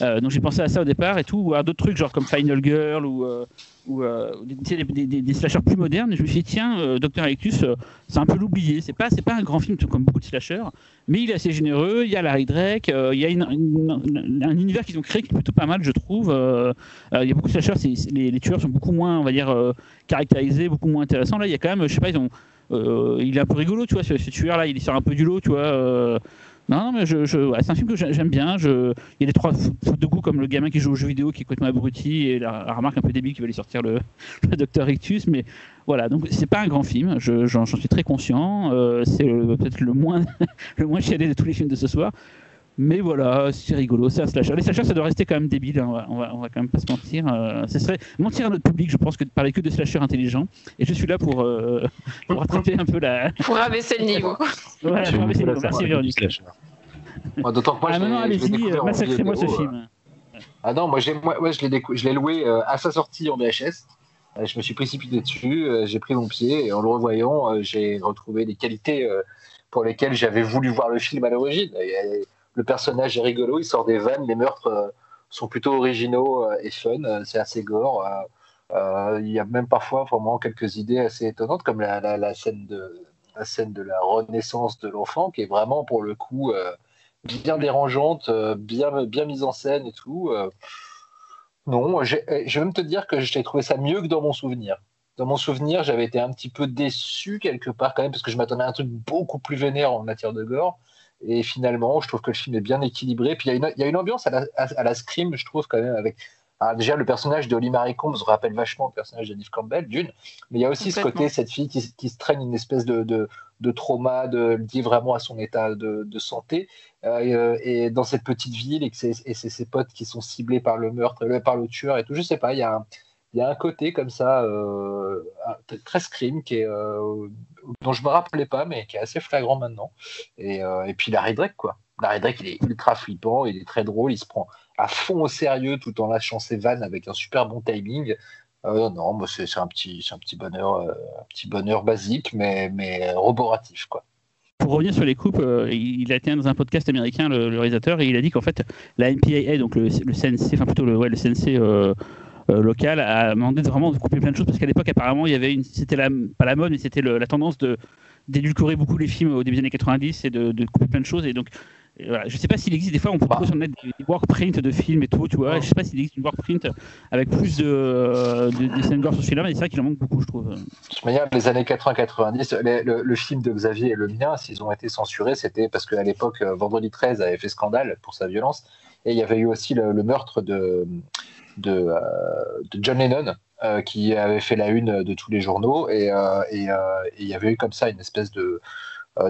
euh, donc j'ai pensé à ça au départ et tout, ou à d'autres trucs genre comme Final Girl ou euh, ou des, des, slashers plus modernes. Et je me suis dit tiens, euh, Ictus, euh, c'est un peu l'oublié. C'est pas pas un grand film comme beaucoup de slashers, mais il est assez généreux. Il y a Larry Drake, il y a un univers qu'ils ont créé qui est plutôt pas mal, je trouve. Il y a beaucoup de slashers, les, tueurs sont beaucoup moins, on va dire, caractérisés, beaucoup moins intéressants. Là, il y a quand même, je sais pas, ils ont, il est un peu rigolo, tu vois, ce, ce tueur là, il sort un peu du lot, tu vois. euh, non, non, mais c'est un film que j'ai- j'aime bien. Il y a des trois fautes de goût comme le gamin qui joue aux jeux vidéo qui est complètement abruti et la, remarque un peu débile qui va aller sortir le, [LAUGHS] le docteur Rictus. Mais voilà, donc c'est pas un grand film, je- j'en suis très conscient. euh, c'est euh, peut-être le moins, [LAUGHS] le moins chialé de tous les films de ce soir. Mais voilà, c'est rigolo, c'est un slasher. Les slashers, ça doit rester quand même débile, hein, on, va, on, va, on va quand même pas se mentir. euh, ce serait mentir à notre public, je pense, que de parler que de slashers intelligents. Et je suis là pour, euh, [LAUGHS] pour rattraper un peu la. [LAUGHS] Pour rabaisser le niveau. Voilà, pour rabaisser me le niveau. Merci Véronique. D'autant que moi, ah, je l'ai- maintenant, allez-y, massacrez-moi ce euh, film. Ah non, moi, moi, ouais, je l'ai, décou- loué euh, à sa sortie en VHS. Euh, je me suis précipité dessus, euh, j'ai pris mon pied et en le revoyant, euh, j'ai retrouvé les qualités euh, pour lesquelles j'avais voulu voir le film à l'origine. Et, euh, le personnage est rigolo, il sort des vannes, les meurtres euh, sont plutôt originaux euh, et fun, euh, c'est assez gore. il y a même parfois vraiment quelques idées assez étonnantes, comme la, scène de la renaissance de l'enfant, qui est vraiment pour le coup bien dérangeante, bien, bien mise en scène et tout. non, je vais même te dire que j'ai trouvé ça mieux que dans mon souvenir. Dans mon souvenir, j'avais été un petit peu déçu quelque part quand même, parce que je m'attendais à un truc beaucoup plus vénère en matière de gore. Et finalement, je trouve que le film est bien équilibré. Puis il y, a une, ambiance à la, à, la, Scream, je trouve, quand même, avec. Ah, déjà, le personnage de Holly Marie Combs rappelle vachement le personnage de Neve Campbell, d'une. Mais il y a aussi ce côté, cette fille qui, se traîne une espèce de, de, trauma, de lié vraiment à son état de, santé. Euh, et dans cette petite ville, et, c'est ses potes qui sont ciblés par le meurtre, par le tueur et tout. Je sais pas, il y a un, il y a un côté comme ça euh, très scream qui est, euh, dont je me rappelais pas mais qui est assez flagrant maintenant. Et, euh, et puis Larry Drake quoi. Larry Drake il est ultra flippant il est très drôle il se prend à fond au sérieux tout en lâchant ses vannes avec un super bon timing. Non c'est un petit un petit bonheur un petit bonheur basique mais mais roboratif quoi. Pour revenir sur les coupes, il a été dans un podcast américain, le, réalisateur, et il a dit qu'en fait, la MPAA, donc le, le CNC, enfin plutôt le, ouais, le CNC euh, local a demandé vraiment de couper plein de choses parce qu'à l'époque apparemment il y avait une c'était la pas la mode mais c'était la tendance de d'édulcorer beaucoup les films au début des années 90 et de, de couper plein de choses. Et donc euh, voilà, je sais pas s'il existe des fois on peut bah. sur net des, des workprints de films et tout tu vois. Je sais pas s'il existe une workprint avec plus de, euh, de, de scènes gore sur celui-là mais c'est vrai qu'il en manque beaucoup je trouve. De toute manière les années 80-90 le, le, film de Xavier et le mien s'ils ont été censurés c'était parce qu'à l'époque Vendredi 13 avait fait scandale pour sa violence et il y avait eu aussi le, le meurtre de de, euh, de John Lennon, euh, qui avait fait la une de tous les journaux. Et euh, il y avait eu comme ça une espèce de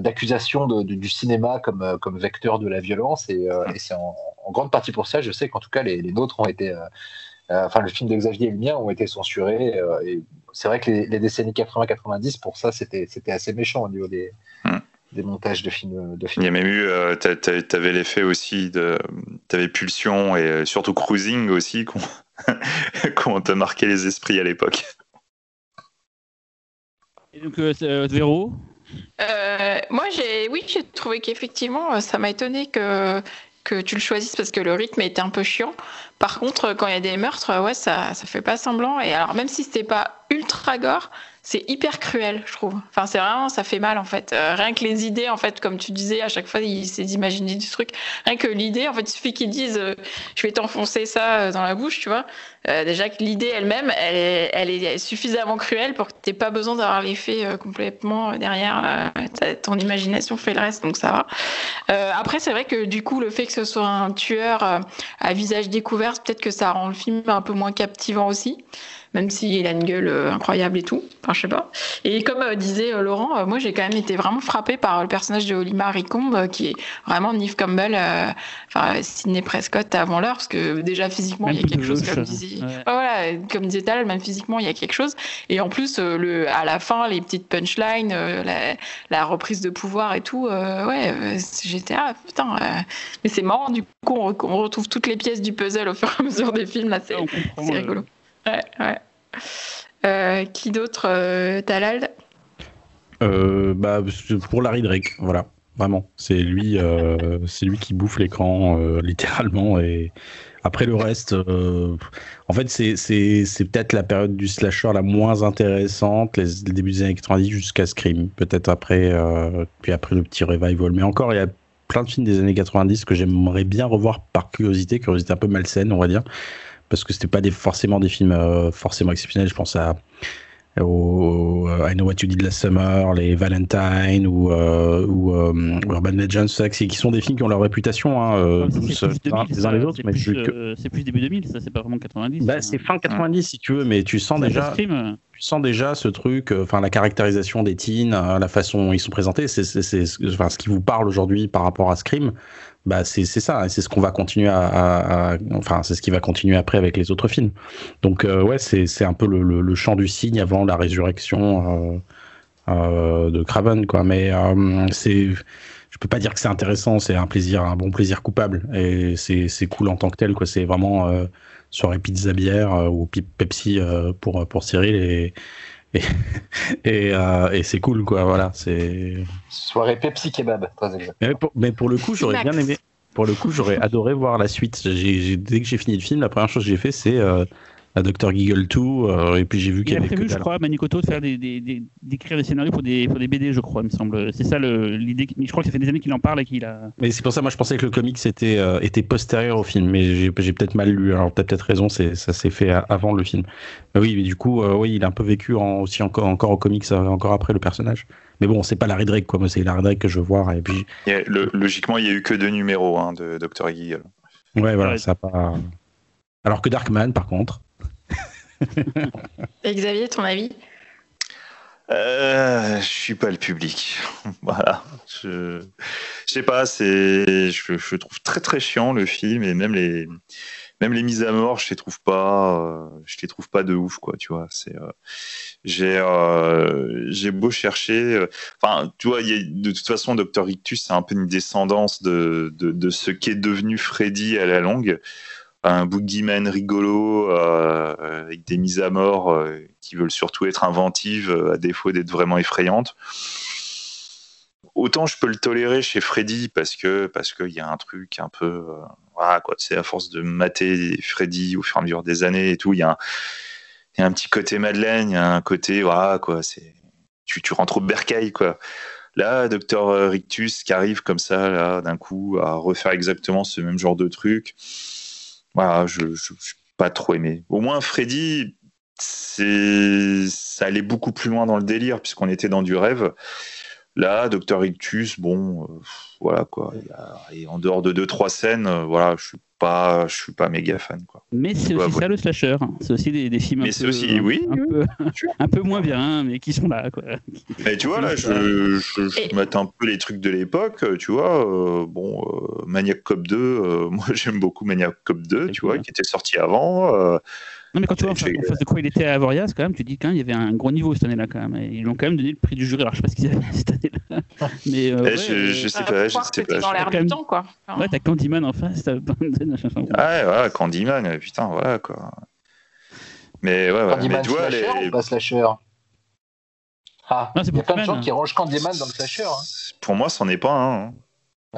d'accusation du cinéma comme, comme vecteur de la violence. Et, c'est en, grande partie pour ça, je sais qu'en tout cas, les, nôtres ont été. enfin, le film de et le mien ont été censurés. et c'est vrai que les, décennies 80-90, pour ça, c'était assez méchant au niveau des, hmm des montages de films. De films. Il y a même eu, euh, tu avais l'effet aussi de. Tu avais Pulsion et euh, surtout Cruising aussi, qu'on [LAUGHS] te marqué les esprits à l'époque. Et donc, euh, Véro? Moi, j'ai, oui, j'ai trouvé qu'effectivement, ça m'a étonné que que tu le choisisses parce que le rythme était un peu chiant. Par contre, quand il y a des meurtres, ouais, ça, ça fait pas semblant. Et alors, même si c'était pas ultra gore, c'est hyper cruel, je trouve. Enfin, c'est vraiment, ça fait mal en fait. Euh, rien que les idées, en fait, comme tu disais, à chaque fois, il essaie d'imaginer du truc. Rien que l'idée, en fait, il suffit qu'ils disent, euh, je vais t'enfoncer ça euh, dans la bouche, tu vois. déjà que l'idée elle-même, elle est, suffisamment cruelle pour que tu pas besoin d'avoir l'effet complètement derrière. ton imagination fait le reste, donc ça va. après, c'est vrai que du coup, le fait que ce soit un tueur à visage découvert, peut-être que ça rend le film un peu moins captivant aussi même s'il a une gueule euh, incroyable et tout. Enfin, je sais pas. Et comme euh, disait euh, Laurent, moi j'ai quand même été vraiment frappée par le personnage de Holly Marie qui est vraiment Neve Campbell, enfin Sidney Prescott avant l'heure, parce que déjà physiquement il y a quelque chose, comme disait, voilà, comme disait Tal, même physiquement il y a quelque chose. Et en plus, le, à la fin, les petites punchlines, la, reprise de pouvoir et tout, ouais, j'étais ah putain. mais c'est marrant, du coup on, retrouve toutes les pièces du puzzle au fur et à mesure des films, là c'est rigolo. Ouais, ouais. Euh, qui d'autre, euh, Talal? Euh, bah, Pour Larry Drake, voilà. Vraiment, c'est lui, c'est lui qui bouffe l'écran littéralement. Et après le reste, en fait, c'est peut-être la période du slasher la moins intéressante, les, les débuts des années 90 jusqu'à Scream. Peut-être après, puis après le petit revival. Mais encore, il y a plein de films des années 90 que j'aimerais bien revoir par curiosité, curiosité un peu malsaine, on va dire parce que c'était pas des, forcément des films euh, forcément exceptionnels. Je pense à au, I Know What You Did Last Summer, les Valentine ou, euh, ou euh, Urban Legends, qui sont des films qui ont leur réputation, hein, tous les uns les autres. C'est plus début 2000, ça, c'est pas vraiment 90. Bah, c'est fin 90 si tu veux, mais tu sens déjà. tu sens déjà ce truc, enfin la caractérisation des teens, la façon dont ils sont présentés, c'est enfin, ce qui vous parle aujourd'hui par rapport à Scream bah c'est ça, c'est ce qu'on va continuer à, enfin c'est ce qui va continuer après avec les autres films. Donc euh, ouais, c'est un peu le, le, chant du cygne avant la résurrection euh, euh, de Craven quoi. Mais c'est, je peux pas dire que c'est intéressant, c'est un plaisir, un bon plaisir coupable et c'est cool en tant que tel quoi. C'est vraiment soirée pizza bière ou Pepsi pour pour Cyril et et, euh, et, c'est cool, quoi. Voilà, c'est. Soirée Pepsi Kebab, très exact. Mais pour, le coup, j'aurais bien aimé. Pour le coup, j'aurais adoré voir la suite. dès que j'ai fini le film, la première chose que j'ai fait, c'est euh, à Dr. Giggle 2, euh, et puis j'ai vu qu'il Il y a prévu, je crois, Manicoto, de faire des, des, des- d'écrire des scénarios pour des, pour des BD, je crois, il me semble. C'est ça le- l'idée. Mais je crois que ça fait des années qu'il en parle et qu'il a. Mais c'est pour ça, moi, je pensais que le comics était, euh, était postérieur au film, mais j'ai j'ai peut-être mal lu. Alors, t'as peut-être raison, c'est- ça s'est fait avant le film. Mais oui, mais du coup, euh, oui, il a un peu vécu en- aussi encore, encore au comics, euh, encore après le personnage. Mais bon, c'est pas Larry Drake, quoi. Moi, c'est Larry Drake que je veux voir. Et puis, Il y a- le- logiquement, il n'y a eu que deux numéros hein, de Dr. Giggle. ouais, voilà, Ouais. ça a pas. Alors que Darkman, par contre. Et [LAUGHS] Xavier, ton avis? Euh, je suis pas le public. [LAUGHS] voilà. Je, je sais pas, c'est, je, je trouve très très chiant le film et même les, même les mises à mort, je les trouve pas, euh, je les trouve pas de ouf quoi. Tu c'est, euh, j'ai, euh, j'ai beau chercher, enfin, tu vois, y a- de toute façon, Dr Rictus, c'est un peu une descendance de, de, de ce qu'est devenu Freddy à la longue un boogeyman rigolo euh, avec des mises à mort euh, qui veulent surtout être inventives euh, à défaut d'être vraiment effrayantes. Autant je peux le tolérer chez Freddy parce que parce qu'il y a un truc un peu voilà quoi, c'est à force de mater Freddy au fur et à mesure des années et tout, il y a un, il y a un petit côté Madeleine, il y a un côté voilà quoi, c'est tu, tu rentres au bercail quoi. Là, Docteur Rictus qui arrive comme ça là d'un coup à refaire exactement ce même genre de truc voilà, je n'ai pas trop aimé. Au moins, Freddy, ça allait beaucoup plus loin dans le délire, puisqu'on était dans du rêve. Là, Docteur Rictus, bon, euh, voilà quoi. Et en dehors de deux, trois scènes, euh, voilà, je suis pas, je suis pas méga fan, quoi. Mais c'est aussi ça le slasher. C'est aussi des, des films un Mais peu, c'est aussi- oui, un, oui, peu, [LAUGHS] un peu moins bien, mais qui sont là. Quoi. Mais tu vois, là, je, je, je Et- mate un peu les trucs de l'époque, euh, tu vois. euh, bon, euh, Maniac Cop 2, euh, [LAUGHS] moi j'aime beaucoup Maniac Cop 2, tu vois, bien. qui était sorti avant. Non, mais quand tu vois en face de quoi il était à Avoriaz, quand même, tu te dis qu'il y avait un gros niveau cette année-là, quand même. Et ils lui ont quand même donné le prix du jury. Alors, je sais pas ce qu'ils avaient cette année-là. [LAUGHS] Mais euh, eh, ouais, je, euh, je sais Ah, pas, je sais pas. dans je- l'air du même- temps, quoi. Enfin, ouais, t'as Candyman en face. t'as- Ah ouais, voilà, Candyman, putain, voilà quoi. Mais ouais, ouais, Candyman mais tu vois, slasher les... ou pas slasher? Ah, Non, c'est il y a plein de gens qui rangent Candyman dans le slasher. Hein. pour moi, c'en est pas un. hein.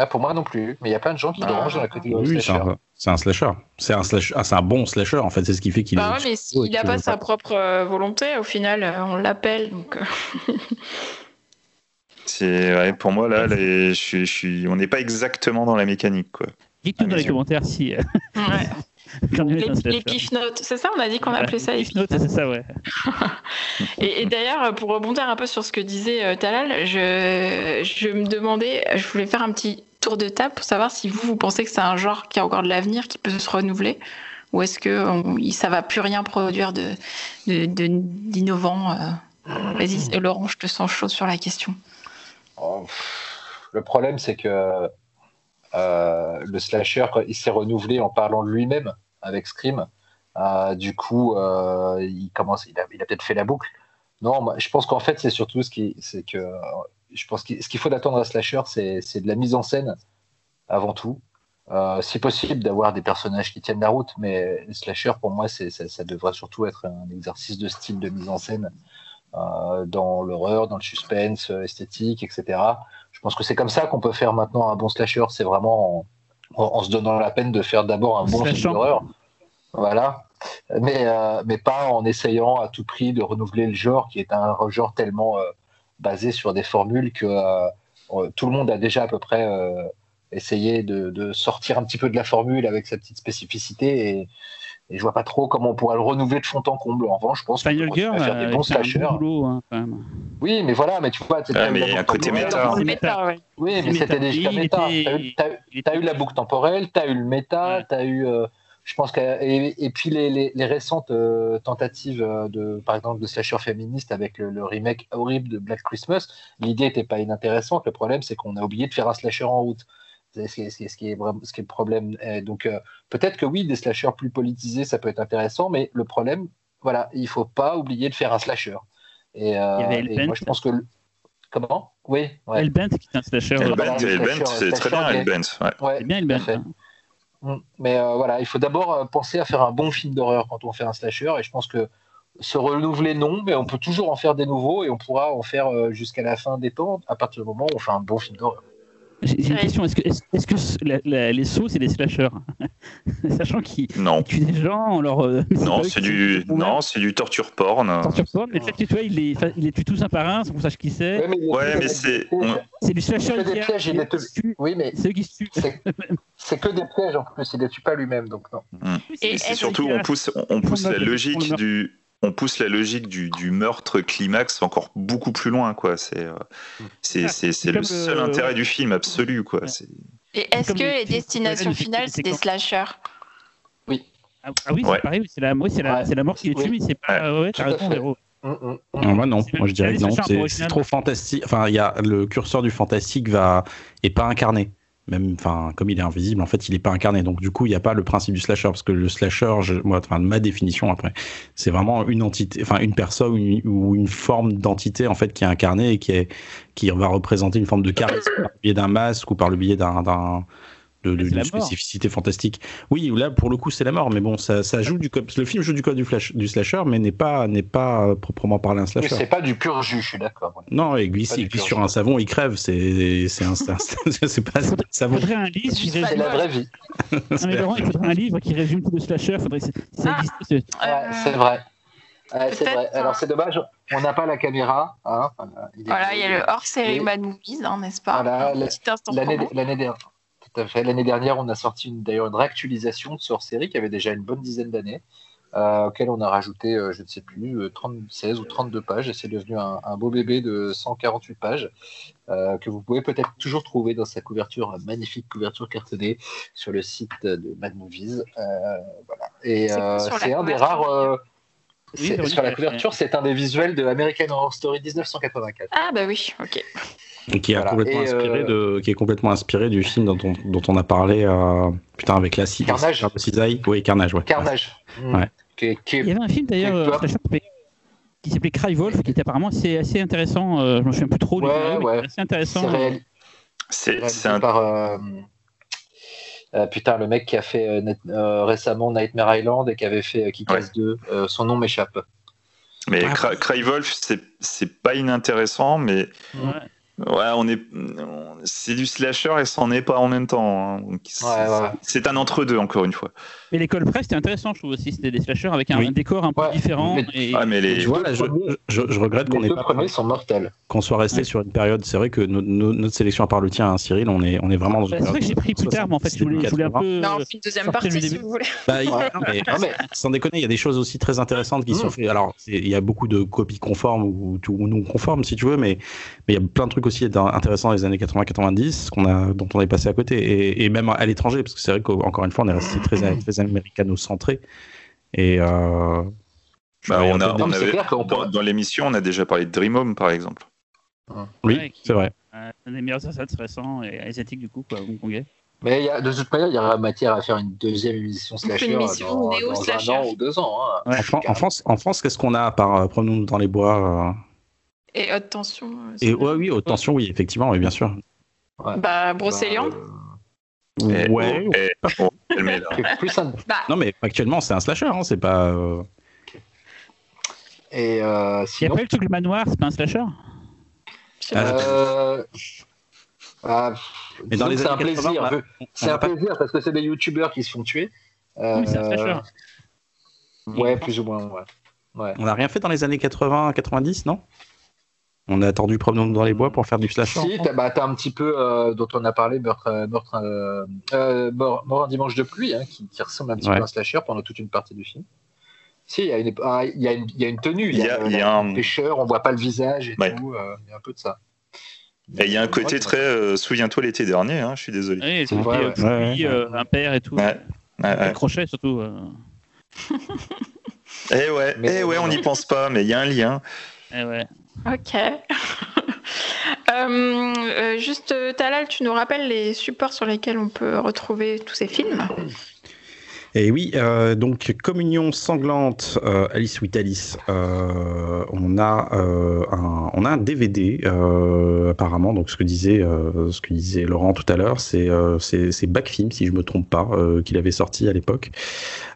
Ah, pour moi non plus, mais il y a plein de gens qui le Ah. rangent dans la catégorie Oui, slasher. un, c'est un slasher. C'est un, slash- ah, c'est un bon slasher, en fait. C'est ce qui fait qu'il Bah est. ouais, mais Oh, s'il n'a pas sa pas. propre euh, volonté, au final, euh, on l'appelle. Donc, euh, [LAUGHS] C'est ouais, pour moi là, les- je, suis- je suis, on n'est pas exactement dans la mécanique quoi. Dites-nous Ah, dans les sûr. commentaires si euh, ouais. [LAUGHS] Les, les slasher. pif notes, c'est ça On a dit qu'on Voilà, appelait ça les Cliff Notes, c'est ça, ouais. [LAUGHS] Et, et d'ailleurs, pour rebondir un peu sur ce que disait euh, Talal, je, je me demandais, je voulais faire un petit tour de table pour savoir si vous, vous pensez que c'est un genre qui a encore de l'avenir, qui peut se renouveler, ou est-ce que on, ça va plus rien produire de d'innovant euh. Vas-y, Laurent, je te sens chaud sur la question. Oh, le problème, c'est que euh, le slasher, il s'est renouvelé en parlant de lui-même avec Scream. Euh, du coup, euh, il commence, il a, il a peut-être fait la boucle. Non, je pense qu'en fait, c'est surtout ce qui, c'est que, je pense que ce qu'il faut d'attendre à slasher, c'est, de la mise en scène avant tout. Euh, si possible, d'avoir des personnages qui tiennent la route, mais slasher, pour moi, ça, ça devrait surtout être un exercice de style de mise en scène euh, dans l'horreur, dans le suspense euh, esthétique, etc. Je pense que c'est comme ça qu'on peut faire maintenant un bon slasher. C'est vraiment en, en- en se donnant la peine de faire d'abord un bon film d'horreur. Voilà. Mais, euh, mais pas en essayant à tout prix de renouveler le genre, qui est un genre tellement euh, basé sur des formules que euh, euh, tout le monde a déjà à peu près euh, essayé de, de sortir un petit peu de la formule avec sa petite spécificité. Et, et je vois pas trop comment on pourra le renouveler de fond en comble. En revanche, je pense qu'on à faire euh, des bons c'est un slashers. bon boulot, hein, quand même. Oui, mais voilà, mais tu vois, Ouais, eu mais la il y a un boucle côté méta. Méta, ouais. Oui, mais c'était déjà méta. était- T'as eu, eu- la boucle temporelle, t'as eu le méta, Ouais. t'as eu, euh, je pense que et, et puis les, les, les récentes euh, tentatives euh, de, par exemple, de slasher féministe avec le, le remake horrible de Black Christmas, l'idée était pas inintéressante. Le problème, c'est qu'on a oublié de faire un slasher en route. C'est ce qui est, ce qui est- ce qui est vraiment, ce qui est le problème. Et donc euh, peut-être que oui, des slashers plus politisés, ça peut être intéressant, mais le problème, voilà, il faut pas oublier de faire un slasher. Et, euh, moi, je pense que le- comment? Oui, ouais. Hellbent, qui est un slasher. Slasher, c'est très bien Hellbent. Ouais. Ouais, C'est bien tout Mais euh, voilà, il faut d'abord euh, penser à faire un bon film d'horreur quand on fait un slasher. Et je pense que se renouveler, non, mais on peut toujours en faire des nouveaux et on pourra en faire euh, jusqu'à la fin des temps à partir du moment où on fait un bon film d'horreur. J'ai une question. Est-ce que, est -ce, que la, la, les sauts, c'est des slashers [LAUGHS] Sachant qu'ils tuent des gens, on leur. Euh, non, c'est du, non, c'est du torture porn. Torture porn, mais peut-être que tu vois, il les, il les tue tous un par un, sans qu'on sache qui c'est. Ouais, mais, c'est. C'est du slasher. Des pièges, il les tue. Oui, mais. C'est eux qui se tuent. C'est que des pièges en plus, il les tue pas lui-même, donc non. Et c'est surtout, on pousse, on pousse la logique du on pousse la logique du, du, meurtre climax encore beaucoup plus loin, quoi. C'est euh, c'est ah, le seul intérêt du film absolu, quoi. Et est-ce que les destinations finales, c'est des slashers Oui. Ah, ah oui, c'est pareil, c'est la, la, la, mort qui les tue, mais c'est pas. Ouais, t'as raison, Véro. Mm, mm, mm. moi non, moi je dirais que non, c'est trop fantastique. Enfin, il y a le curseur du fantastique va est pas incarné même enfin comme il est invisible en fait il n'est pas incarné. Donc du coup il n'y a pas le principe du slasher parce que le slasher moi enfin ma définition après c'est vraiment une entité enfin une personne ou une, forme d'entité en fait qui est incarnée et qui est qui va représenter une forme de charisme par le biais d'un masque ou par le biais d'un de, de, spécificité fantastique. Oui, là pour le coup c'est la mort, mais bon, ça, ça joue du le film joue du code du, flash, du slasher, mais n'est pas n'est pas proprement parlé un slasher. C'est pas du pur jus, je suis d'accord. Non, il glisse, il glisse sur un savon, il crève, c'est c'est un c'est pas un savon. Faudrait un livre, c'est la vraie vie. non, mais Laurent, il faudrait un livre qui résume tout le slasher. Faudrait ça ah, existe. Ouais, c'est vrai. c'est vrai. Alors c'est dommage, on n'a pas la caméra. Hein. Voilà, il y a le hors série Mad Movies, hein, n'est-ce pas? Voilà, L'année dernière. L'année dernière, on a sorti d'ailleurs une réactualisation de ce hors-série qui avait déjà une bonne dizaine d'années, euh, auquel on a rajouté, euh, je ne sais plus, 36 euh, ou 32 pages. Et c'est devenu un, beau bébé de 148 pages euh, que vous pouvez peut-être toujours trouver dans sa couverture, magnifique couverture cartonnée sur le site de Mad Movies. voilà. Et c'est un des rares. sur la couverture, c'est un des visuels de American Horror Story 1984. Ah bah oui, ok. Qui, a complètement inspiré euh, de, qui est complètement inspiré du film dont on, dont on a parlé euh, putain avec la Carnage. Oui, Carnage, ouais. Carnage. Ouais. Qui, qui, Il y avait un film d'ailleurs euh, qui s'appelait Cry Wolf, qui était apparemment assez, assez intéressant. Euh, je me souviens plus trop. Ouais, ouais. Assez intéressant. C'est un... par. putain, le mec qui a fait récemment Nightmare Island et qui avait fait Kick Ass 2, son nom m'échappe. Mais ah. Cry Wolf, c'est pas inintéressant, mais ouais. On est, c'est du slasher et c'en est pas en même temps. Hein. C'est un entre-deux, encore une fois. Mais l'école presse, c'était intéressant, je trouve aussi. C'était des slashers avec un, décor un peu différent. Mais, et... ah, mais les... tu vois, là, je, je, je, regrette qu'on ait pas. premiers sont mortels. Qu'on soit resté sur une période. C'est vrai que no, no, notre sélection, à part le tien, hein, Cyril, on est, on est vraiment dans une. Bah, c'est vrai que j'ai pris plus tard, mais en fait, je voulais, je voulais un peu. Non, une deuxième partie, si vous voulez. Bah, mais, non, mais, sans déconner, il y a des choses aussi très intéressantes qui mmh. sont faites. Alors, il y a beaucoup de copies conformes ou, ou non conformes, si tu veux, mais il y a plein de trucs aussi intéressants dans les années 80-90 qu'on a, dont on est passé à côté, et, et même à l'étranger, parce que c'est vrai qu'encore une fois, on est resté très, très américano-centré. Et euh, bah, on a, on avait, dans, dans l'émission, on a déjà parlé de Dream Home, par exemple. Oui, ouais, c'est vrai. Un des meilleurs assassins récents et asiatiques, du coup, quoi, hongkongais. Mais y a, de toute manière, il y aura matière à faire une deuxième émission slasher une émission dans, dans slasher. un an ou deux ans. Hein. Ouais, en, France, en France qu'est-ce qu'on a par euh, Promenons-nous dans les bois euh... Et haute tension. Euh, et ouais, oui, haute tension, oui, effectivement, oui, bien sûr. Ouais. Bah, Brocéliande. Bah, euh... Ouais. Et, oh, plus [LAUGHS] un... bah. Non, mais actuellement, c'est un slasher, hein, c'est pas. Euh... Et euh, sinon... Et après, le truc le manoir, c'est pas un slasher? Euh... Ah, dans les c'est un plaisir. C'est un plaisir parce que c'est des youtubeurs qui se font tuer. Euh... Oui, c'est un slasher. Ouais, plus ou moins, ouais. ouais. On n'a rien fait dans les années 80-90, non? On a attendu Promenons dans les bois pour faire du slasher. Si, t'as bah, un petit peu, euh, dont on a parlé, Meurtre, euh, meurtre, euh, euh, mort, mort, un dimanche de pluie, hein, qui, qui, ressemble un petit ouais. peu à un slasher pendant toute une partie du film. Si, il y, a une, il, y a une, il y a une tenue, il y a, il y a un pêcheur, on voit pas le visage et ouais. tout, il y a un peu de ça. Et il y a un côté très euh, souviens-toi l'été dernier, hein, je suis désolé. Oui, c'est ouais, ouais. ouais. Euh, un père et tout. Ouais. Un crochet surtout. Euh. eh ouais, mais, eh ouais, on n'y pense pas, mais il y a un lien. Eh ouais. Ok. [LAUGHS] euh, juste, Talal, tu nous rappelles les supports sur lesquels on peut retrouver tous ces films? Et oui, euh, donc Communion sanglante, euh, Alice with Alice. Euh, on a euh, un, on a un DVD euh, apparemment. Donc ce que disait, ce que disait Laurent tout à l'heure, c'est c'est Backfilm si je me trompe pas, qu'il avait sorti à l'époque.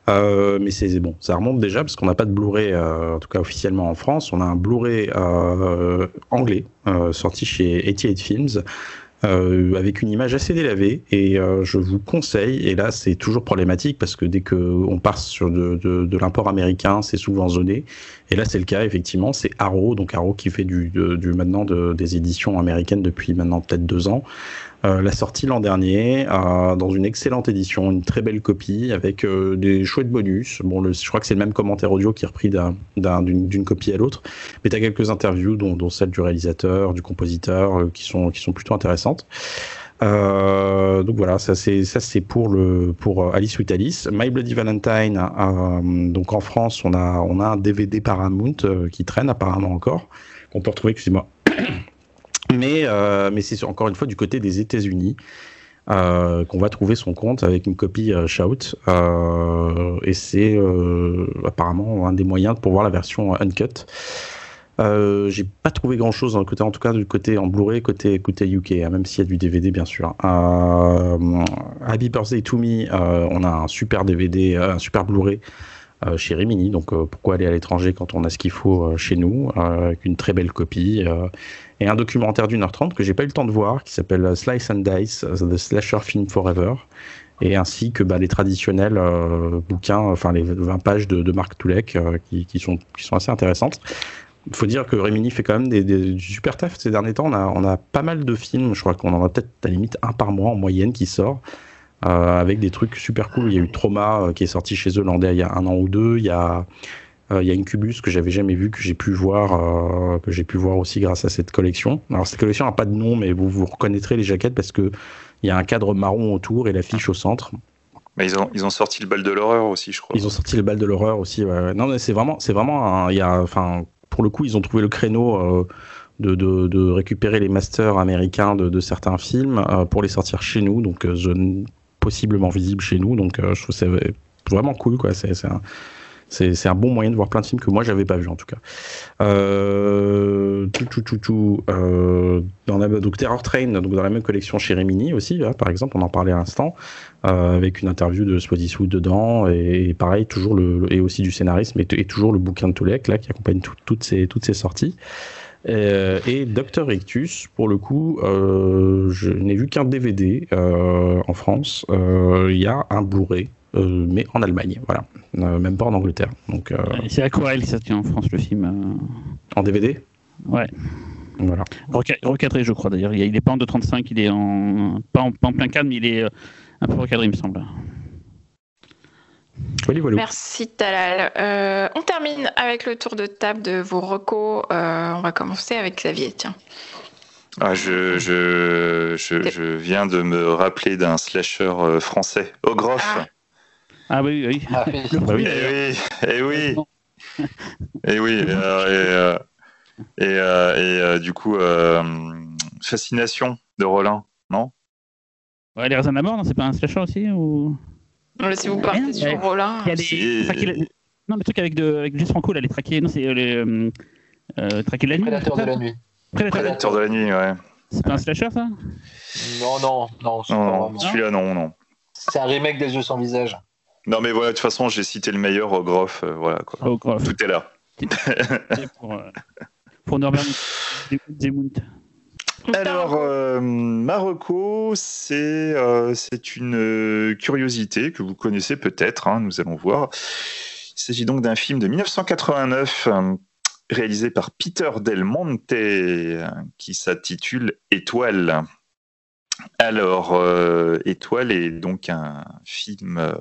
mais c'est bon, ça remonte déjà parce qu'on n'a pas de Blu-ray, en tout cas officiellement en France. On a un Blu-ray anglais sorti chez 88 Films. Euh, avec une image assez délavée. Et euh, je vous conseille, et là c'est toujours problématique parce que dès qu'on part sur de, de, de l'import américain, c'est souvent zoné. Et là c'est le cas, effectivement, c'est Arrow, donc Arrow qui fait du, du maintenant de, des éditions américaines depuis maintenant peut-être deux ans. Euh, la sortie l'an dernier euh, dans une excellente édition, une très belle copie avec euh, des chouettes bonus. Bon, le, je crois que c'est le même commentaire audio qui est repris d'une copie à l'autre, mais tu as quelques interviews, dont, celle du réalisateur, du compositeur, qui, sont, plutôt intéressantes. Donc voilà, ça c'est pour Alice with Alice. My Bloody Valentine. Donc en France, on a un DVD Paramount qui traîne apparemment encore. qu'on peut retrouver, excusez-moi, mais, euh, mais c'est encore une fois du côté des États-Unis euh, qu'on va trouver son compte avec une copie euh, Shout. Et c'est apparemment un des moyens pour voir la version uncut. Euh, j'ai pas trouvé grand chose côté, en tout cas du côté en Blu-ray, côté, côté UK, hein, même s'il y a du DVD bien sûr. Happy Birthday to Me, on a un super DVD, un super Blu-ray chez Rimini, donc pourquoi aller à l'étranger quand on a ce qu'il faut chez nous, avec une très belle copie et un documentaire d'une heure trente que j'ai pas eu le temps de voir, qui s'appelle Slice and Dice, The Slasher Film Forever, et ainsi que bah, les traditionnels euh, bouquins, enfin les 20 pages de, Marc Toulek, euh, qui, sont, assez intéressantes. Il faut dire que Rémini fait quand même des, super taf ces derniers temps. On a, pas mal de films, je crois qu'on en a peut-être à la limite un par mois en moyenne qui sort. Euh, avec des trucs super cool. Il y a eu Trauma euh, qui est sorti chez eux il y a un an ou deux. Il y a euh, il y a Incubus que j'avais jamais vu, que j'ai pu voir, euh, que j'ai pu voir aussi grâce à cette collection. Alors cette collection n'a pas de nom, mais vous vous reconnaîtrez les jaquettes parce que il y a un cadre marron autour et l'affiche au centre. Mais ils ont, ils ont sorti le bal de l'horreur aussi, je crois. Ils ont sorti le bal de l'horreur aussi. Ouais. Non, mais c'est vraiment, c'est vraiment, il y a, enfin, pour le coup, ils ont trouvé le créneau. Euh, de, de, de, récupérer les masters américains de, de certains films euh, pour les sortir chez nous, donc euh, zone possiblement visible chez nous. Donc euh, je trouve c'est vraiment cool, quoi. C'est, c'est un, c'est un bon moyen de voir plein de films que moi j'avais pas vu en tout cas. Euh, tout, tout, tout, tout, euh, donc Terror Train, donc dans la même collection chez Remini aussi, par exemple, on en parlait à l'instant, euh, avec une interview de Swadish dedans, et, et, pareil, toujours le, et aussi du scénarisme, et, et toujours le bouquin de Toulek, là, qui accompagne tout, toutes, ces, toutes ces sorties. Euh, et Docteur Rictus, pour le coup, je n'ai vu qu'un DVD en France. Il y a un Blu-ray mais en Allemagne, voilà, euh, même pas en Angleterre. Donc, euh... c'est Aquarelle qui sorti en France le film. euh. En DVD Ouais. Voilà. Reca- Recadré, je crois d'ailleurs. Il est pas en 2.35, il est en pas, en pas en plein cadre, mais il est euh, un peu recadré, il me semble. Voilà, voilà. Merci Talal. Euh, on termine avec le tour de table de vos recos. Euh, on va commencer avec Xavier, tiens. Ah, je, je, je, je viens de me rappeler d'un slasher euh, français, Ogroff. Ah. Ah oui, oui. Ah, oui. Bah oui. Eh oui, eh oui, eh oui. Et, euh, et, euh, et, euh, et, euh, du coup, euh, Fascination de Rollin, non? Ouais, les raisins de la mort, non, c'est pas un slasher aussi ou... Mais si vous partez Rien, sur ouais. Rollin. Il y a des Si. traquer le- Non, le truc avec, de... avec Jess Franco, là, les traquer. Non, c'est euh, les. Euh... euh, traquer de la nuit. Prédateur c'est de la nuit. Prédateur. Prédateur de la nuit, ouais. C'est pas un slasher, ça? Non, non, non, Non, non, celui-là, non, non. C'est un remake des yeux sans visage. Non, mais voilà, de toute façon, j'ai cité le meilleur, Ogroff, euh, voilà, quoi. Oh. Tout est là. [LAUGHS] pour, euh, pour Norbert. Alors, euh, Marocco, c'est euh, c'est une euh, curiosité que vous connaissez peut-être, hein, nous allons voir. Il s'agit donc d'un film de 1989 euh, réalisé par Peter Del Monte euh, qui s'intitule Étoile. Alors, euh, Étoile est donc un film euh,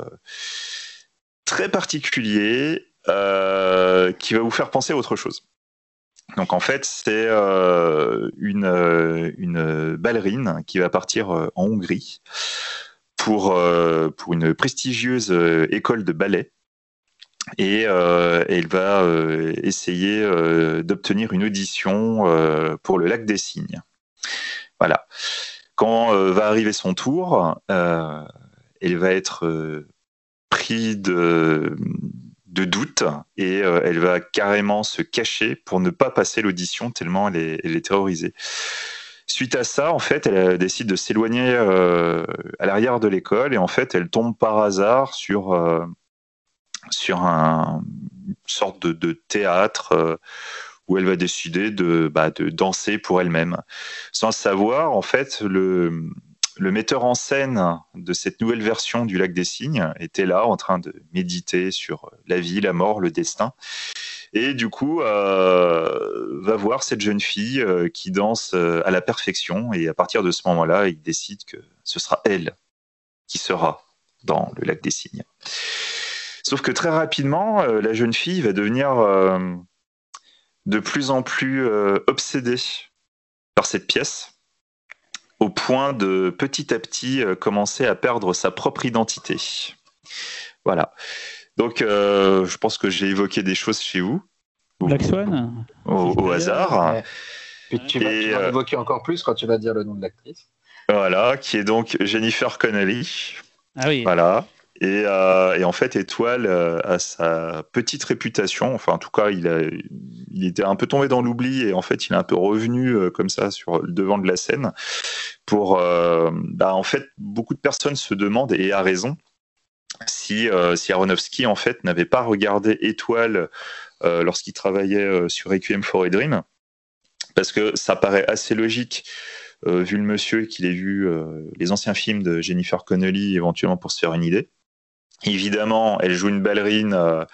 très particulier euh, qui va vous faire penser à autre chose. Donc en fait, c'est une, ballerine qui va partir en Hongrie pour, pour une prestigieuse école de ballet. Et elle va essayer d'obtenir une audition pour le lac des Cygnes. Voilà. Quand euh, va arriver son tour, euh, elle va être euh, pris de, de doute et elle va carrément se cacher pour ne pas passer l'audition tellement elle est, terrorisée. Suite à ça, en fait, elle décide de s'éloigner à l'arrière de l'école et en fait, elle tombe par hasard sur sur un, une sorte de, de théâtre où elle va décider de, bah, danser pour elle-même. Sans savoir, en fait, le, le metteur en scène de cette nouvelle version du Lac des Cygnes était là en train de méditer sur la vie, la mort, le destin. Et du coup, euh, va voir cette jeune fille euh, qui danse euh, à la perfection. Et à partir de ce moment-là, il décide que ce sera elle qui sera dans le Lac des Cygnes. Sauf que très rapidement, la jeune fille va devenir de plus en plus obsédée par cette pièce au point de petit à petit euh, commencer à perdre sa propre identité. Voilà. Donc, euh, je pense que j'ai évoqué des choses chez vous. Black Swan Au, hasard. Puis tu vas, tu vas euh, évoquer encore plus quand tu vas dire le nom de l'actrice. Voilà, qui est donc Jennifer Connelly. Ah oui. Voilà. Euh, et, en fait, Étoile euh, a sa petite réputation. Enfin, en tout cas, il, a, il était un peu tombé dans l'oubli et en fait, il est un peu revenu euh, comme ça sur le devant de la scène. Pour, bah, en fait, beaucoup de personnes se demandent et à raison si, si Aronofsky en fait n'avait pas regardé Étoile lorsqu'il travaillait sur Requiem for a Dream, parce que ça paraît assez logique. vu le monsieur qu'il ait vu les anciens films de Jennifer Connelly éventuellement pour se faire une idée. Évidemment, elle joue une ballerine. Euh,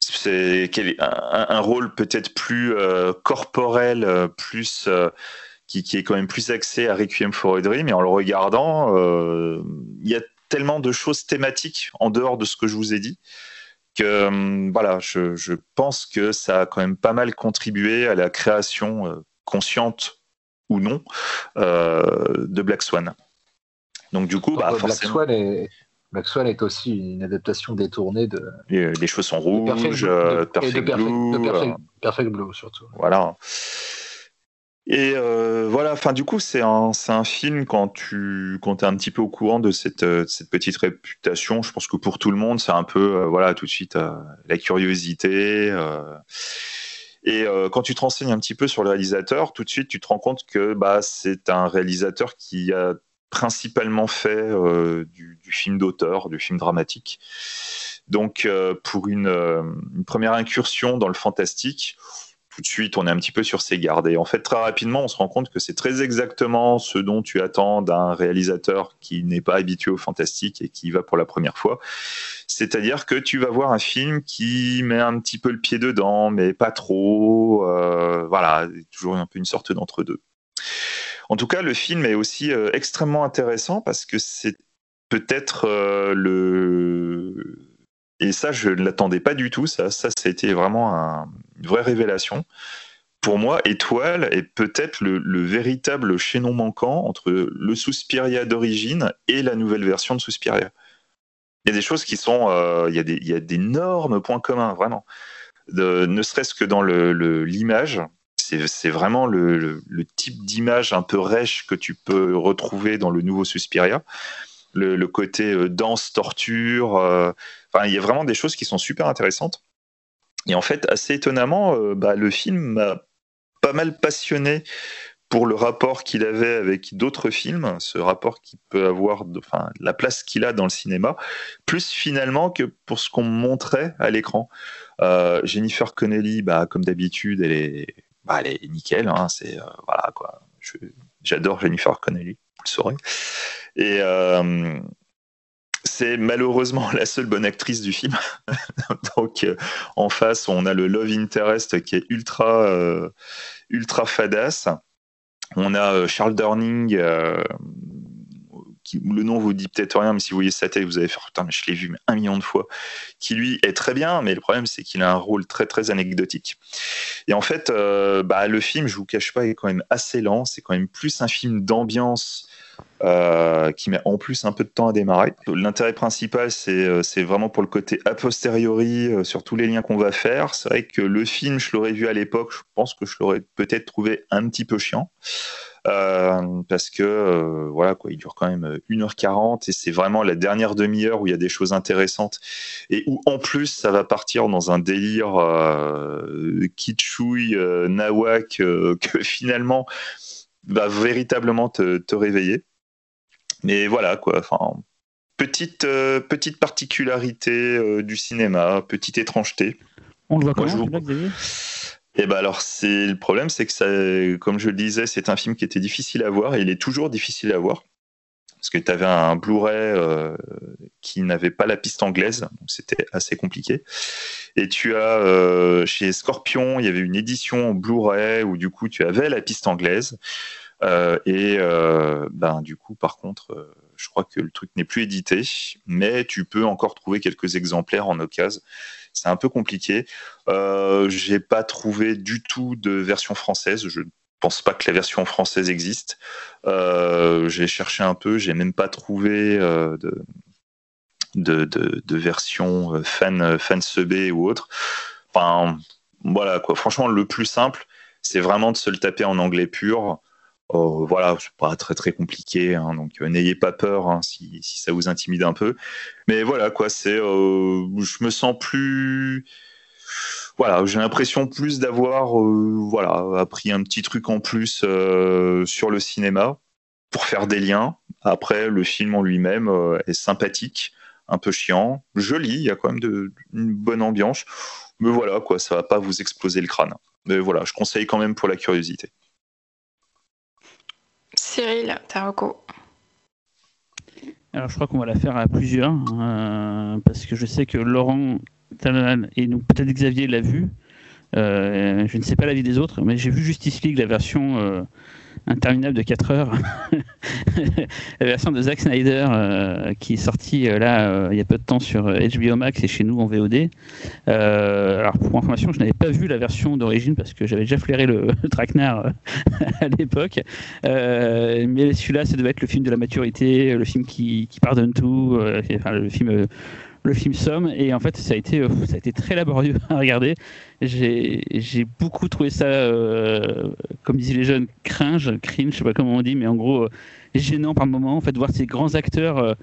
c'est un, un, rôle peut-être plus euh, corporel, euh, plus qui, est quand même plus axé à Requiem for a Dream. Et en le regardant, il y a tellement de choses thématiques en dehors de ce que je vous ai dit que voilà, je, je, pense que ça a quand même pas mal contribué à la création consciente ou non de Black Swan. Donc du coup, bah, Black Swan est, Swan est aussi une adaptation détournée de. Les, les cheveux sont rouges, de Perfect, de, Blue. De Perfect, Blue, surtout. Voilà. Et euh, voilà, enfin, du coup, c'est un, un, film quand tu quand es un petit peu au courant de cette, cette, petite réputation. Je pense que pour tout le monde, c'est un peu, euh, voilà, tout de suite, euh, la curiosité. et quand tu te renseignes un petit peu sur le réalisateur, tout de suite, tu te rends compte que bah, c'est un réalisateur qui a principalement fait euh, du, film d'auteur, du film dramatique. Donc, euh, pour une, euh, une, première incursion dans le fantastique, tout de suite, on est un petit peu sur ses gardes. Et en fait, très rapidement, on se rend compte que c'est très exactement ce dont tu attends d'un réalisateur qui n'est pas habitué au fantastique et qui y va pour la première fois. C'est-à-dire que tu vas voir un film qui met un petit peu le pied dedans, mais pas trop. voilà, toujours un peu une sorte d'entre-deux. En tout cas, le film est aussi euh, extrêmement intéressant parce que c'est peut-être euh, le et ça, je ne l'attendais pas du tout. Ça, ça, ça a été vraiment une vraie révélation. Pour moi, Étoile est peut-être le, véritable chaînon manquant entre le Suspiria d'origine et la nouvelle version de Suspiria. Il y a des choses qui sont, euh, il, y a d'énormes points communs, vraiment. De, ne serait-ce que dans l'image, le, c'est vraiment le, type d'image un peu rêche que tu peux retrouver dans le nouveau Suspiria. Le, côté euh, danse, torture. Euh, il y a vraiment des choses qui sont super intéressantes. Et en fait, assez étonnamment, euh, bah, le film m'a pas mal passionné pour le rapport qu'il avait avec d'autres films, ce rapport qu'il peut avoir, enfin, la place qu'il a dans le cinéma, plus finalement que pour ce qu'on montrait à l'écran. Jennifer Connelly, bah, comme d'habitude, elle est bah, elle est nickel. Hein, c'est euh, voilà quoi. J'adore Jennifer Connelly, vous le saurez. Et euh, c'est malheureusement [LAUGHS] la seule bonne actrice du film. [LAUGHS] Donc euh, en face, on a le love interest qui est ultra ultra fadasse. On a Charles Durning le nom vous dit peut-être rien, mais si vous voyez sa tête, vous allez faire putain, mais je l'ai vu un million de fois, qui lui est très bien, mais le problème c'est qu'il a un rôle très très anecdotique. Et en fait, euh, bah, le film, je vous cache pas, est quand même assez lent. C'est quand même plus un film d'ambiance. Euh, qui met en plus un peu de temps à démarrer. L'intérêt principal, c'est euh, vraiment pour le côté a posteriori sur tous les liens qu'on va faire. C'est vrai que le film, je l'aurais vu à l'époque, je pense que je l'aurais peut-être trouvé un petit peu chiant. Euh, parce que euh, voilà quoi, il dure quand même 1h40 et c'est vraiment la dernière demi-heure où il y a des choses intéressantes et où en plus ça va partir dans un délire euh, kitschouille, nawak [LAUGHS] que finalement va véritablement te, te réveiller. Mais voilà quoi, enfin petite petite particularité du cinéma, petite étrangeté. On le voit comment, Et ben alors c'est le problème, c'est que ça, comme je le disais, c'est un film qui était difficile à voir et il est toujours difficile à voir parce que tu avais un Blu-ray euh, qui n'avait pas la piste anglaise, donc c'était assez compliqué. Et tu as euh, chez Scorpion, il y avait une édition Blu-ray où du coup tu avais la piste anglaise. Euh, et ben du coup, par contre, je crois que le truc n'est plus édité, mais tu peux encore trouver quelques exemplaires en occasion. C'est un peu compliqué. Euh, j'ai pas trouvé du tout de version française. Je pense pas que la version française existe. Euh, j'ai cherché un peu, j'ai même pas trouvé euh, de, de, version euh, fan, fan sebé ou autre. Enfin, voilà quoi. Franchement, le plus simple, c'est vraiment de se le taper en anglais pur. Voilà, c'est pas très très compliqué, hein, donc n'ayez pas peur hein, si, si, ça vous intimide un peu. Mais voilà quoi, c'est, je me sens plus voilà, j'ai l'impression plus d'avoir euh, voilà, appris un petit truc en plus euh, sur le cinéma pour faire des liens. Après, le film en lui-même euh, est sympathique, un peu chiant, joli, il y a quand même de, une bonne ambiance. Mais voilà, quoi, ça va pas vous exploser le crâne. Mais voilà, je conseille quand même pour la curiosité. Cyril, Taroko. Alors, je crois qu'on va la faire à plusieurs, parce que je sais que Laurent et peut-être Xavier l'a vu. Euh, je ne sais pas l'avis des autres, mais j'ai vu Justice League, la version euh, interminable de 4 heures, [LAUGHS] la version de Zack Snyder euh, qui est sortie là il y a peu de temps sur HBO Max et chez nous en VOD. alors pour information, je n'avais pas vu la version d'origine parce que j'avais déjà flairé le, [LAUGHS] traquenard [LAUGHS] à l'époque. mais celui-là, ça devait être le film de la maturité, le film qui, pardonne tout, le film le film Somme. Et en fait ça a été euh, ça a été très laborieux [LAUGHS] à regarder. J'ai beaucoup trouvé ça euh, comme disaient les jeunes cringe cringe je sais pas comment on dit mais en gros euh, gênant par moment en fait voir ces grands acteurs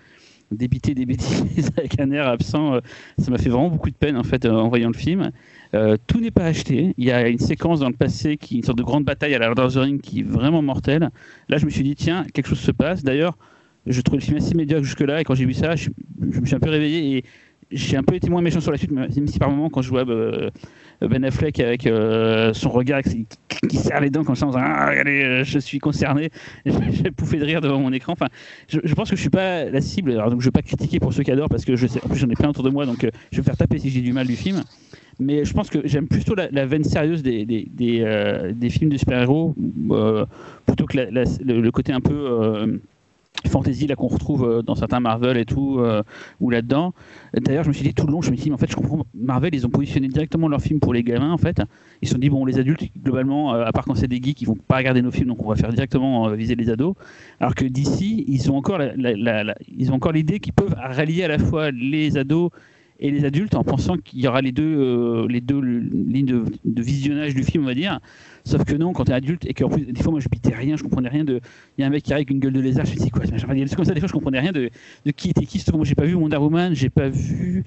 débiter des [LAUGHS] bêtises avec un air absent ça m'a fait vraiment beaucoup de peine en fait en voyant le film. Tout n'est pas acheté. Il y a une séquence dans le passé qui une sorte de grande bataille à la Lord of the Ring qui est vraiment mortelle. Là je me suis dit tiens quelque chose se passe. D'ailleurs je trouvais le film assez médiocre jusque-là, et quand j'ai vu ça, je, me suis un peu réveillé et j'ai un peu été moins méchant sur la suite, même si par moment, quand je vois euh, Ben Affleck avec euh, son regard qui, serre les dents comme ça en disant Ah, regardez, euh, je suis concerné, [LAUGHS] j'ai pouffé de rire devant mon écran. Enfin, je, pense que je suis pas la cible, alors donc je vais pas critiquer pour ceux qui adorent, parce que en plus j'en ai plein autour de moi, donc je vais me faire taper si j'ai du mal du film. Mais je pense que j'aime plutôt la, veine sérieuse des, films de super-héros, plutôt que le, côté un peu fantasy là qu'on retrouve euh, dans certains Marvel et tout euh, ou là-dedans. D'ailleurs, je me suis dit tout le long, je me suis dit mais en fait, je comprends Marvel, ils ont positionné directement leurs films pour les gamins en fait. Ils se sont dit bon, les adultes globalement euh, à part quand c'est des geeks, ils vont pas regarder nos films donc on va faire directement viser les ados. Alors que d'ici, ils ont encore ils ont encore l'idée qu'ils peuvent rallier à la fois les ados et les adultes en pensant qu'il y aura les deux, les deux lignes de, visionnage du film, on va dire. Sauf que non, quand t'es adulte et qu'en plus, des fois, moi, je pitais rien, je comprenais rien de. Il y a un mec qui arrive avec une gueule de lézard, je me dis, quoi C'est comme ça, des fois, je comprenais rien de, de qui était qui. Moi, j'ai pas vu Wonder Woman, j'ai pas vu.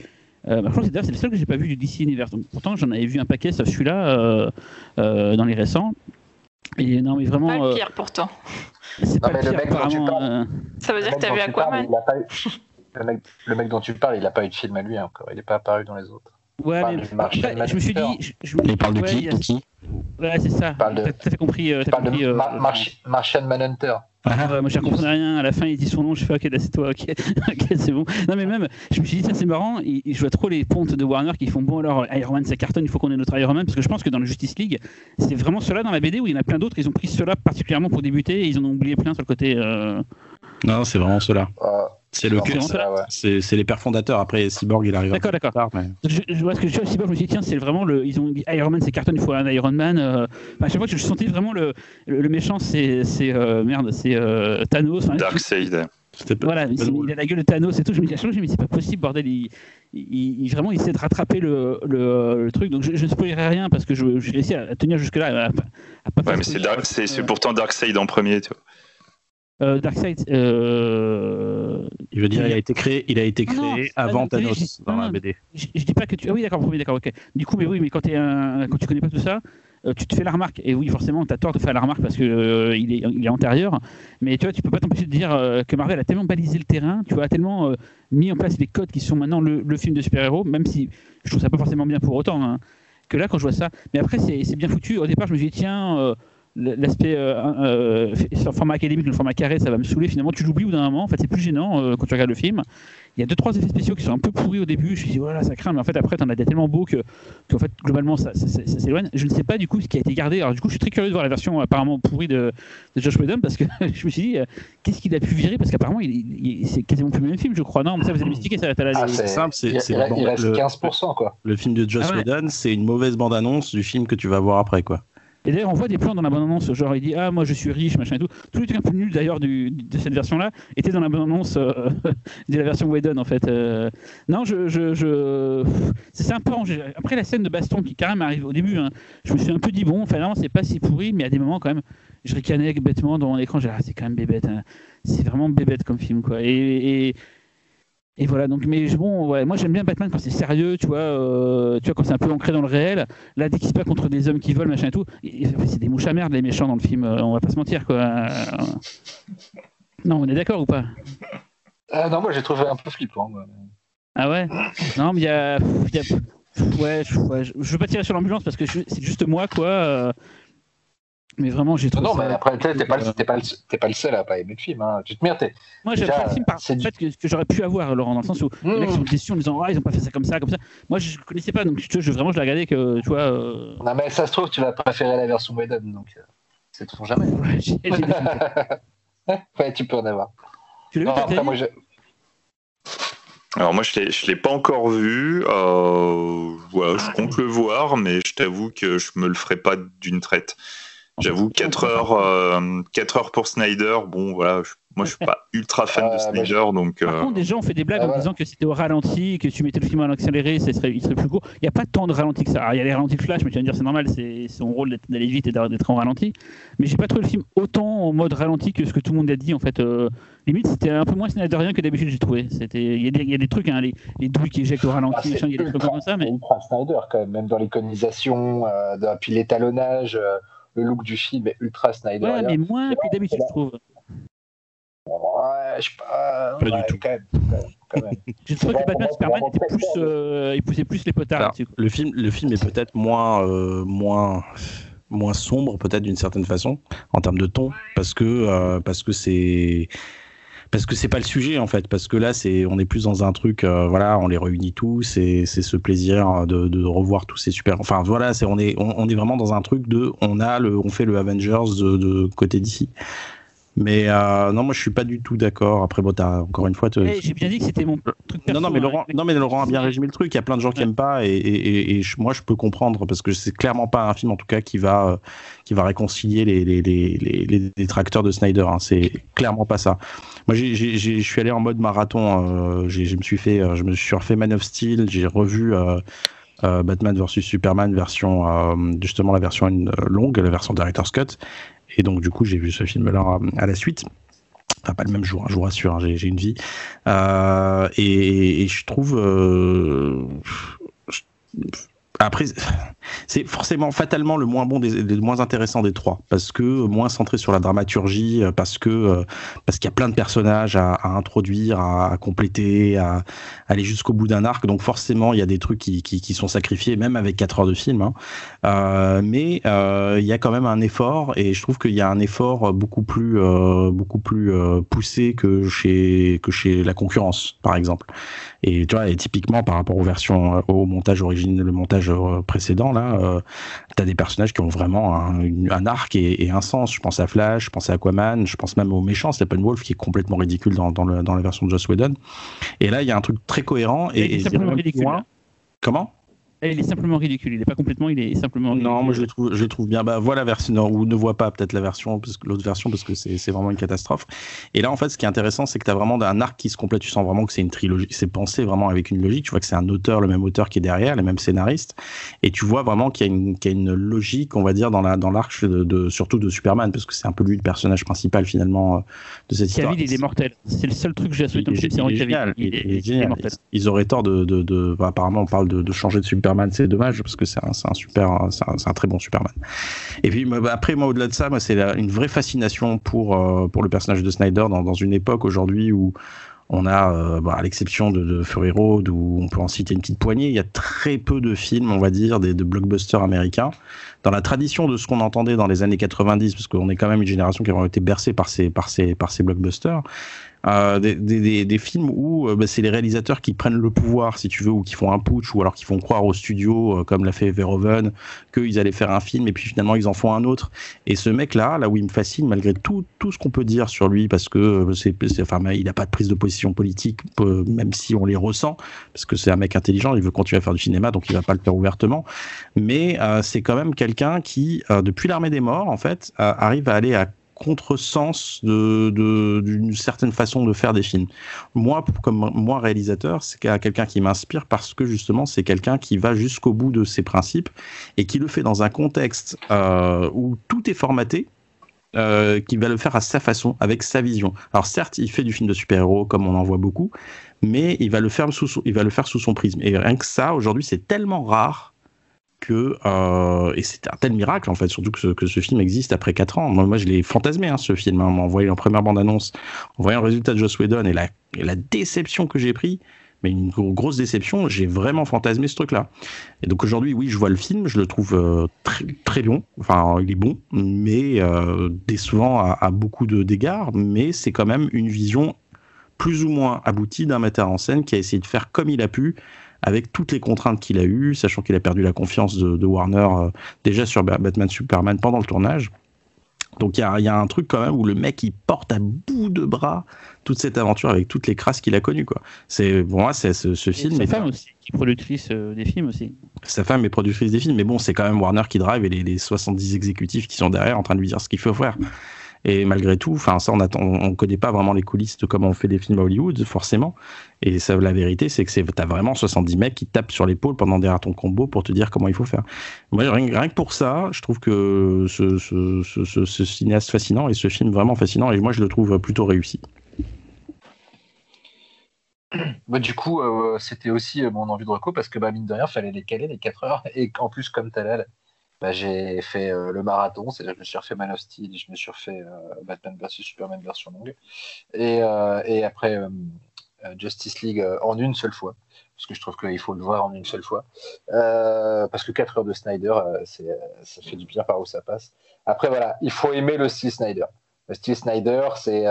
Euh, bah, je crois que c'est le seul que j'ai pas vu du DC Universe. pourtant, j'en avais vu un paquet, sauf celui-là, euh, euh, dans les récents. Et non, mais vraiment. Pas le pire pourtant. C'est pas le pire, apparemment. Ça veut dire que t'as vu Aquaman. le, mec, le mec dont tu parles, il a pas eu de film à lui encore. Il est pas apparu dans les autres. Ouais, mais je me suis dit. Je, il parle de qui, qui Ouais, c'est ça. T'as compris. Euh, compris euh, Martian Manhunter. Ah, moi, je comprenais rien. À la fin, il dit son nom. Je fais, ok, là, c'est toi. Ok, [LAUGHS] c'est bon. Non, mais même, je me suis dit, ça, c'est marrant. je vois trop les pontes de Warner qui font, bon, alors, Iron Man, ça cartonne, il faut qu'on ait notre Iron Man. Parce que je pense que dans le Justice League, c'est vraiment cela dans la BD où il y en a plein d'autres. Ils ont pris cela particulièrement pour débuter et ils en ont oublié plein sur le côté. Euh, non, c'est vraiment cela. C'est le c'est les pères fondateurs. Après, Cyborg, il arrive. D'accord, d'accord. Je, vois ce que je dis. Cyborg, je me suis dit, tiens, c'est vraiment le. Ils ont dit Iron Man, c'est carton, il faut un Iron Man. Euh... À chaque fois, je sentais vraiment le, le, méchant, c'est euh, merde, c'est euh, Thanos. Darkseid. Voilà, il a la gueule de Thanos et tout. Je me dis, je me c'est pas possible, bordel. Il, il, vraiment, il essaie de rattraper le, le, truc. Donc, je, je ne spoilerai rien parce que j'ai réussi à, tenir jusque-là. ouais, mais c'est pourtant Darkseid en premier, tu vois. Euh, Darkseid. Euh... Je veux dire, il a été créé, il a été ah créé avant Thanos dans la BD. Je, dis pas que tu. Ah oui, d'accord, d'accord, ok. Du coup, mais oui, mais quand, es un... quand tu connais pas tout ça, euh, tu te fais la remarque. Et oui, forcément, tu as tort de faire la remarque parce qu'il euh, il, est, il est antérieur. Mais tu vois, tu peux pas t'empêcher de dire euh, que Marvel a tellement balisé le terrain, tu vois, a tellement mis en place les codes qui sont maintenant le, le film de super-héros, même si je trouve ça pas forcément bien pour autant. Hein que là, quand je vois ça. Mais après, c'est bien foutu. Au départ, je me dis, tiens, euh, l'aspect euh, euh, format académique, le format carré, ça va me saouler. Finalement, tu l'oublies au d'un moment. En fait, c'est plus gênant euh, quand tu regardes le film. Il y a deux trois effets spéciaux qui sont un peu pourris au début. Je me dis voilà, ça craint, mais en fait après, t'en as des tellement beaux que, qu'en fait globalement ça, ça, ça, ça s'éloigne. Je ne sais pas du coup ce qui a été gardé. Alors du coup, je suis très curieux de voir la version apparemment pourrie de, de Josh Whedon parce que [LAUGHS] je me suis dit euh, qu'est-ce qu'il a pu virer? Parce qu'apparemment il, il- c'est quasiment plus le même film, je crois. Non, mais ça vous avez mystiqué, ça va Ah, c'est c'est simple, c'est- il- le- il reste le- 15%, quoi. Le film de Joss Ah ouais. Whedon, c'est une mauvaise bande-annonce du film que tu vas voir après, quoi. Et d'ailleurs, on voit des plans dans la bande-annonce, genre il dit Ah, moi je suis riche, machin et tout. Tous les trucs un peu nuls d'ailleurs de cette version-là étaient dans la bande-annonce euh, [LAUGHS] de la version Whedon en fait. Euh, non, je. je. C'est un peu. Après la scène de baston qui quand même arrive au début, hein, je me suis un peu dit Bon, non, c'est pas si pourri, mais à des moments quand même, je ricanais bêtement devant l'écran. J'ai dit, Ah, c'est quand même bébête. hein. C'est vraiment bébête comme film, quoi. Et... et voilà, donc, mais bon, ouais, moi j'aime bien Batman quand c'est sérieux, tu vois, euh, tu vois, quand c'est un peu ancré dans le réel. Là, dès qu'il se bat contre des hommes qui volent, machin et tout, c'est des mouches à merde, les méchants dans le film, euh, on va pas se mentir, quoi. Euh, Non, on est d'accord ou pas? Ah, non, moi j'ai trouvé un peu flippant. moi. Ah ouais? Non, mais il y a. y a- Ouais, je, ouais, je- veux pas tirer sur l'ambulance parce que c'est juste moi, quoi. Euh, Mais vraiment, j'ai Non, trouvé. non, ça- mais après, t'es pas, le- t'es pas, le- t'es pas le seul à pas aimer le film. Hein. Tu te mires, t'es. Moi, j'aime déjà, pas le film par c'est le fait que, que j'aurais pu avoir, Laurent, dans le sens où les mecs Mmh. sont déçus en disant Ah, ils ont pas fait ça comme ça, comme ça. Moi, je connaissais pas, donc tu vois, je, vraiment, je l'ai regardé que, tu vois. euh, Non, mais ça se trouve, tu vas préférer la version Whedon, donc euh, c'est tout jamais. [LAUGHS] ouais, j'ai- j'ai [LAUGHS] tu peux en avoir. Tu l'as vu, moi, j'ai- Alors moi, je l'ai, je l'ai pas encore vu. Euh, voilà, je compte le voir, mais je t'avoue que je me le ferai pas d'une traite. J'avoue, 4 heures, euh, 4 heures pour Snyder. Bon, voilà, je- moi, je suis pas [LAUGHS] ultra fan Euh, de bah, Snyder, donc. Par euh, contre, gens ont fait des blagues Ah, en voilà. disant que c'était au ralenti, que tu mettais le film à l'accéléré, ça serait, il serait plus court. Il n'y a pas tant de ralenti que ça. Alors, Il y a les ralentis de flash, mais tu vas me dire c'est normal, c'est son rôle d'aller vite et d'être en ralenti. Mais j'ai pas trouvé le film autant en mode ralenti que ce que tout le monde a dit. En fait, Euh, limite c'était un peu moins Snyderien que d'habitude j'ai trouvé. C'était, il y, a des- il y a des trucs, hein, les, les douilles qui éjectent au Ah, ralenti, machin, il y a des trucs comme ça, mais Snyder quand même, même dans l'iconisation, euh, puis l'étalonnage, euh, le look du film est ultra Snyder. ouais, mais moins que d'habitude je trouve. Ouais, je sais pas. Pas du tout. Quand même, quand même, quand même. [LAUGHS] J'ai trouvé que Batman Superman était plus, euh, il poussait plus les potards Alors, le film, le film est peut-être moins, euh, moins, moins sombre, peut-être d'une certaine façon, en termes de ton, parce que, euh, parce que c'est, parce que c'est pas le sujet en fait, parce que là, c'est, on est plus dans un truc, euh, voilà, on les réunit tous, et c'est ce plaisir de, de revoir tous ces super, enfin voilà, c'est, on est, on, on est vraiment dans un truc de, on a le, on fait le Avengers de, de côté d'ici. Mais euh, non, moi je suis pas du tout d'accord. Après, bon, t'as encore une fois, te- Eh, j'ai bien dit que c'était mon truc perso. non, non, mais hein. Laurent, non, mais Laurent a bien résumé le truc. Il y a plein de gens qui aiment pas, et, et, et- et je- moi, je peux comprendre parce que c'est clairement pas un film, en tout cas, qui va, euh, qui va réconcilier les, les, les, les, les détracteurs de Snyder. hein. C'est clairement pas ça. Moi, je suis allé en mode marathon. euh, je me suis fait, euh, je me suis refait Man of Steel. J'ai revu. Batman vs Superman version justement la version longue la version director's cut et donc du coup j'ai vu ce film là à, la suite Enfin, pas le même jour, hein, je vous rassure, hein, j'ai une vie. Euh, et, je trouve. euh, après, c'est forcément fatalement le moins bon, des, le moins intéressant des trois, parce que moins centré sur la dramaturgie, parce que euh, parce qu'il y a plein de personnages à, introduire, à, compléter, à, aller jusqu'au bout d'un arc. Donc forcément, il y a des trucs qui, qui, sont sacrifiés, même avec 4 heures de film. hein. Euh, mais euh, il y a quand même un effort, et je trouve qu'il y a un effort beaucoup plus euh, beaucoup plus euh, poussé que chez que chez la concurrence, par exemple. Et tu vois, typiquement par rapport aux versions, euh, au montage original, le montage euh, précédent, là, euh, t'as des personnages qui ont vraiment un, arc et, et un sens. Je pense à Flash, je pense à Aquaman, je pense même au méchant Steppenwolf qui est complètement ridicule dans, dans, le, dans la version de Joss Whedon. Et là, il y a un truc très cohérent et, loin. Comment? Il est simplement ridicule. Il n'est pas complètement, il est simplement ridicule. Non, moi je le trouve, je le trouve bien. Bah, vois la version, non, ou ne vois pas peut-être la version, parce que l'autre version, parce que c'est vraiment une catastrophe. Et là, en fait, ce qui est intéressant, c'est que tu as vraiment un arc qui se complète. Tu sens vraiment que c'est une trilogie, c'est pensé vraiment avec une logique. Tu vois que c'est un auteur, le même auteur qui est derrière, les mêmes scénaristes. Et tu vois vraiment qu'il y, a une- qu'il y a une logique, on va dire, dans la dans l'arc de, de- surtout de Superman, parce que c'est un peu lui le personnage principal finalement euh, de cette histoire. Il est mortel. C'est le seul truc que j'ai à Il est, il est. Il est- il est est génial. Ils auraient tort de, de, de- bah, apparemment, on parle de, de changer de Superman, c'est dommage parce que c'est un, super, c'est un, très bon Superman. Et puis bah, après, moi, au-delà de ça, moi, c'est une vraie fascination pour euh, pour le personnage de Snyder dans, une époque aujourd'hui où On a, bah, à l'exception de, de, Fury Road, où on peut en citer une petite poignée, il y a très peu de films, on va dire, de blockbusters américains. Dans la tradition de ce qu'on entendait dans les années 90, parce qu'on est quand même une génération qui a été bercée par ces, par ces, par ces blockbusters, euh, des, des, des, films où euh, bah, c'est les réalisateurs qui prennent le pouvoir, si tu veux, ou qui font un putsch, ou alors qui font croire au studio, euh, comme l'a fait Verhoeven, qu'ils allaient faire un film, et puis finalement ils en font un autre. Et ce mec-là, là où il me fascine, malgré tout, tout ce qu'on peut dire sur lui, parce que c'est, enfin, il n'a pas de prise de position politique, même si on les ressent, parce que c'est un mec intelligent, il veut continuer à faire du cinéma, donc il va pas le faire ouvertement. Mais c'est quand même quelqu'un qui, depuis l'armée des morts, en fait, arrive à aller à contresens d'une de, certaine façon de faire des films. Moi, comme moi réalisateur, c'est quelqu'un qui m'inspire parce que justement c'est quelqu'un qui va jusqu'au bout de ses principes et qui le fait dans un contexte euh, où tout est formaté. Euh, qui va le faire à sa façon, avec sa vision. Alors certes, il fait du film de super-héros comme on en voit beaucoup, mais il va le faire sous son, il va le faire sous son prisme. Et rien que ça, aujourd'hui, c'est tellement rare que euh, et c'est un tel miracle en fait surtout que ce, que ce film existe après 4 ans. Moi, moi je l'ai fantasmé hein, ce film hein, en voyant en première bande annonce en voyant le résultat de Joss Whedon et la, la déception que j'ai pris. Mais une grosse déception j'ai vraiment fantasmé ce truc là et donc aujourd'hui oui je vois le film je le trouve euh, très très long. Enfin il est bon mais euh, décevant à, à beaucoup de dégâts mais c'est quand même une vision plus ou moins aboutie d'un metteur en scène qui a essayé de faire comme il a pu avec toutes les contraintes qu'il a eues, sachant qu'il a perdu la confiance de, Warner euh, déjà sur Batman Superman pendant le tournage. Donc il y, a, un truc quand même où le mec il porte à bout de bras toute cette aventure avec toutes les crasses qu'il a connues quoi. C'est pour moi c'est ce, film. sa femme aussi qui est productrice euh, des films aussi. Sa femme est productrice des films, mais bon c'est quand même Warner qui drive et les, les 70 exécutifs qui sont derrière en train de lui dire ce qu'il faut faire. Et malgré tout, enfin ça, on ne connaît pas vraiment les coulisses de comment on fait des films à Hollywood, forcément. Et ça, la vérité, c'est que t'as vraiment 70 mecs qui tapent sur l'épaule pendant derrière ton combo pour te dire comment il faut faire. Moi, rien, que pour ça, je trouve que ce, cinéaste fascinant et ce film vraiment fascinant, et moi, je le trouve plutôt réussi. Bah, du coup, euh, c'était aussi mon envie de reco parce que bah, mine de rien, fallait les caler les 4 heures. Et en plus, comme Talal, bah, j'ai fait euh, le marathon, c'est-à-dire que je me suis refait Man of Steel, je me suis refait euh, Batman vs Superman version longue, et, euh, et après Justice League en une seule fois, parce que je trouve qu'il faut le voir en une seule fois, parce que 4 heures de Snyder, ça fait du bien par où ça passe. Après voilà, il faut aimer le style Snyder. Le style Snyder, c'est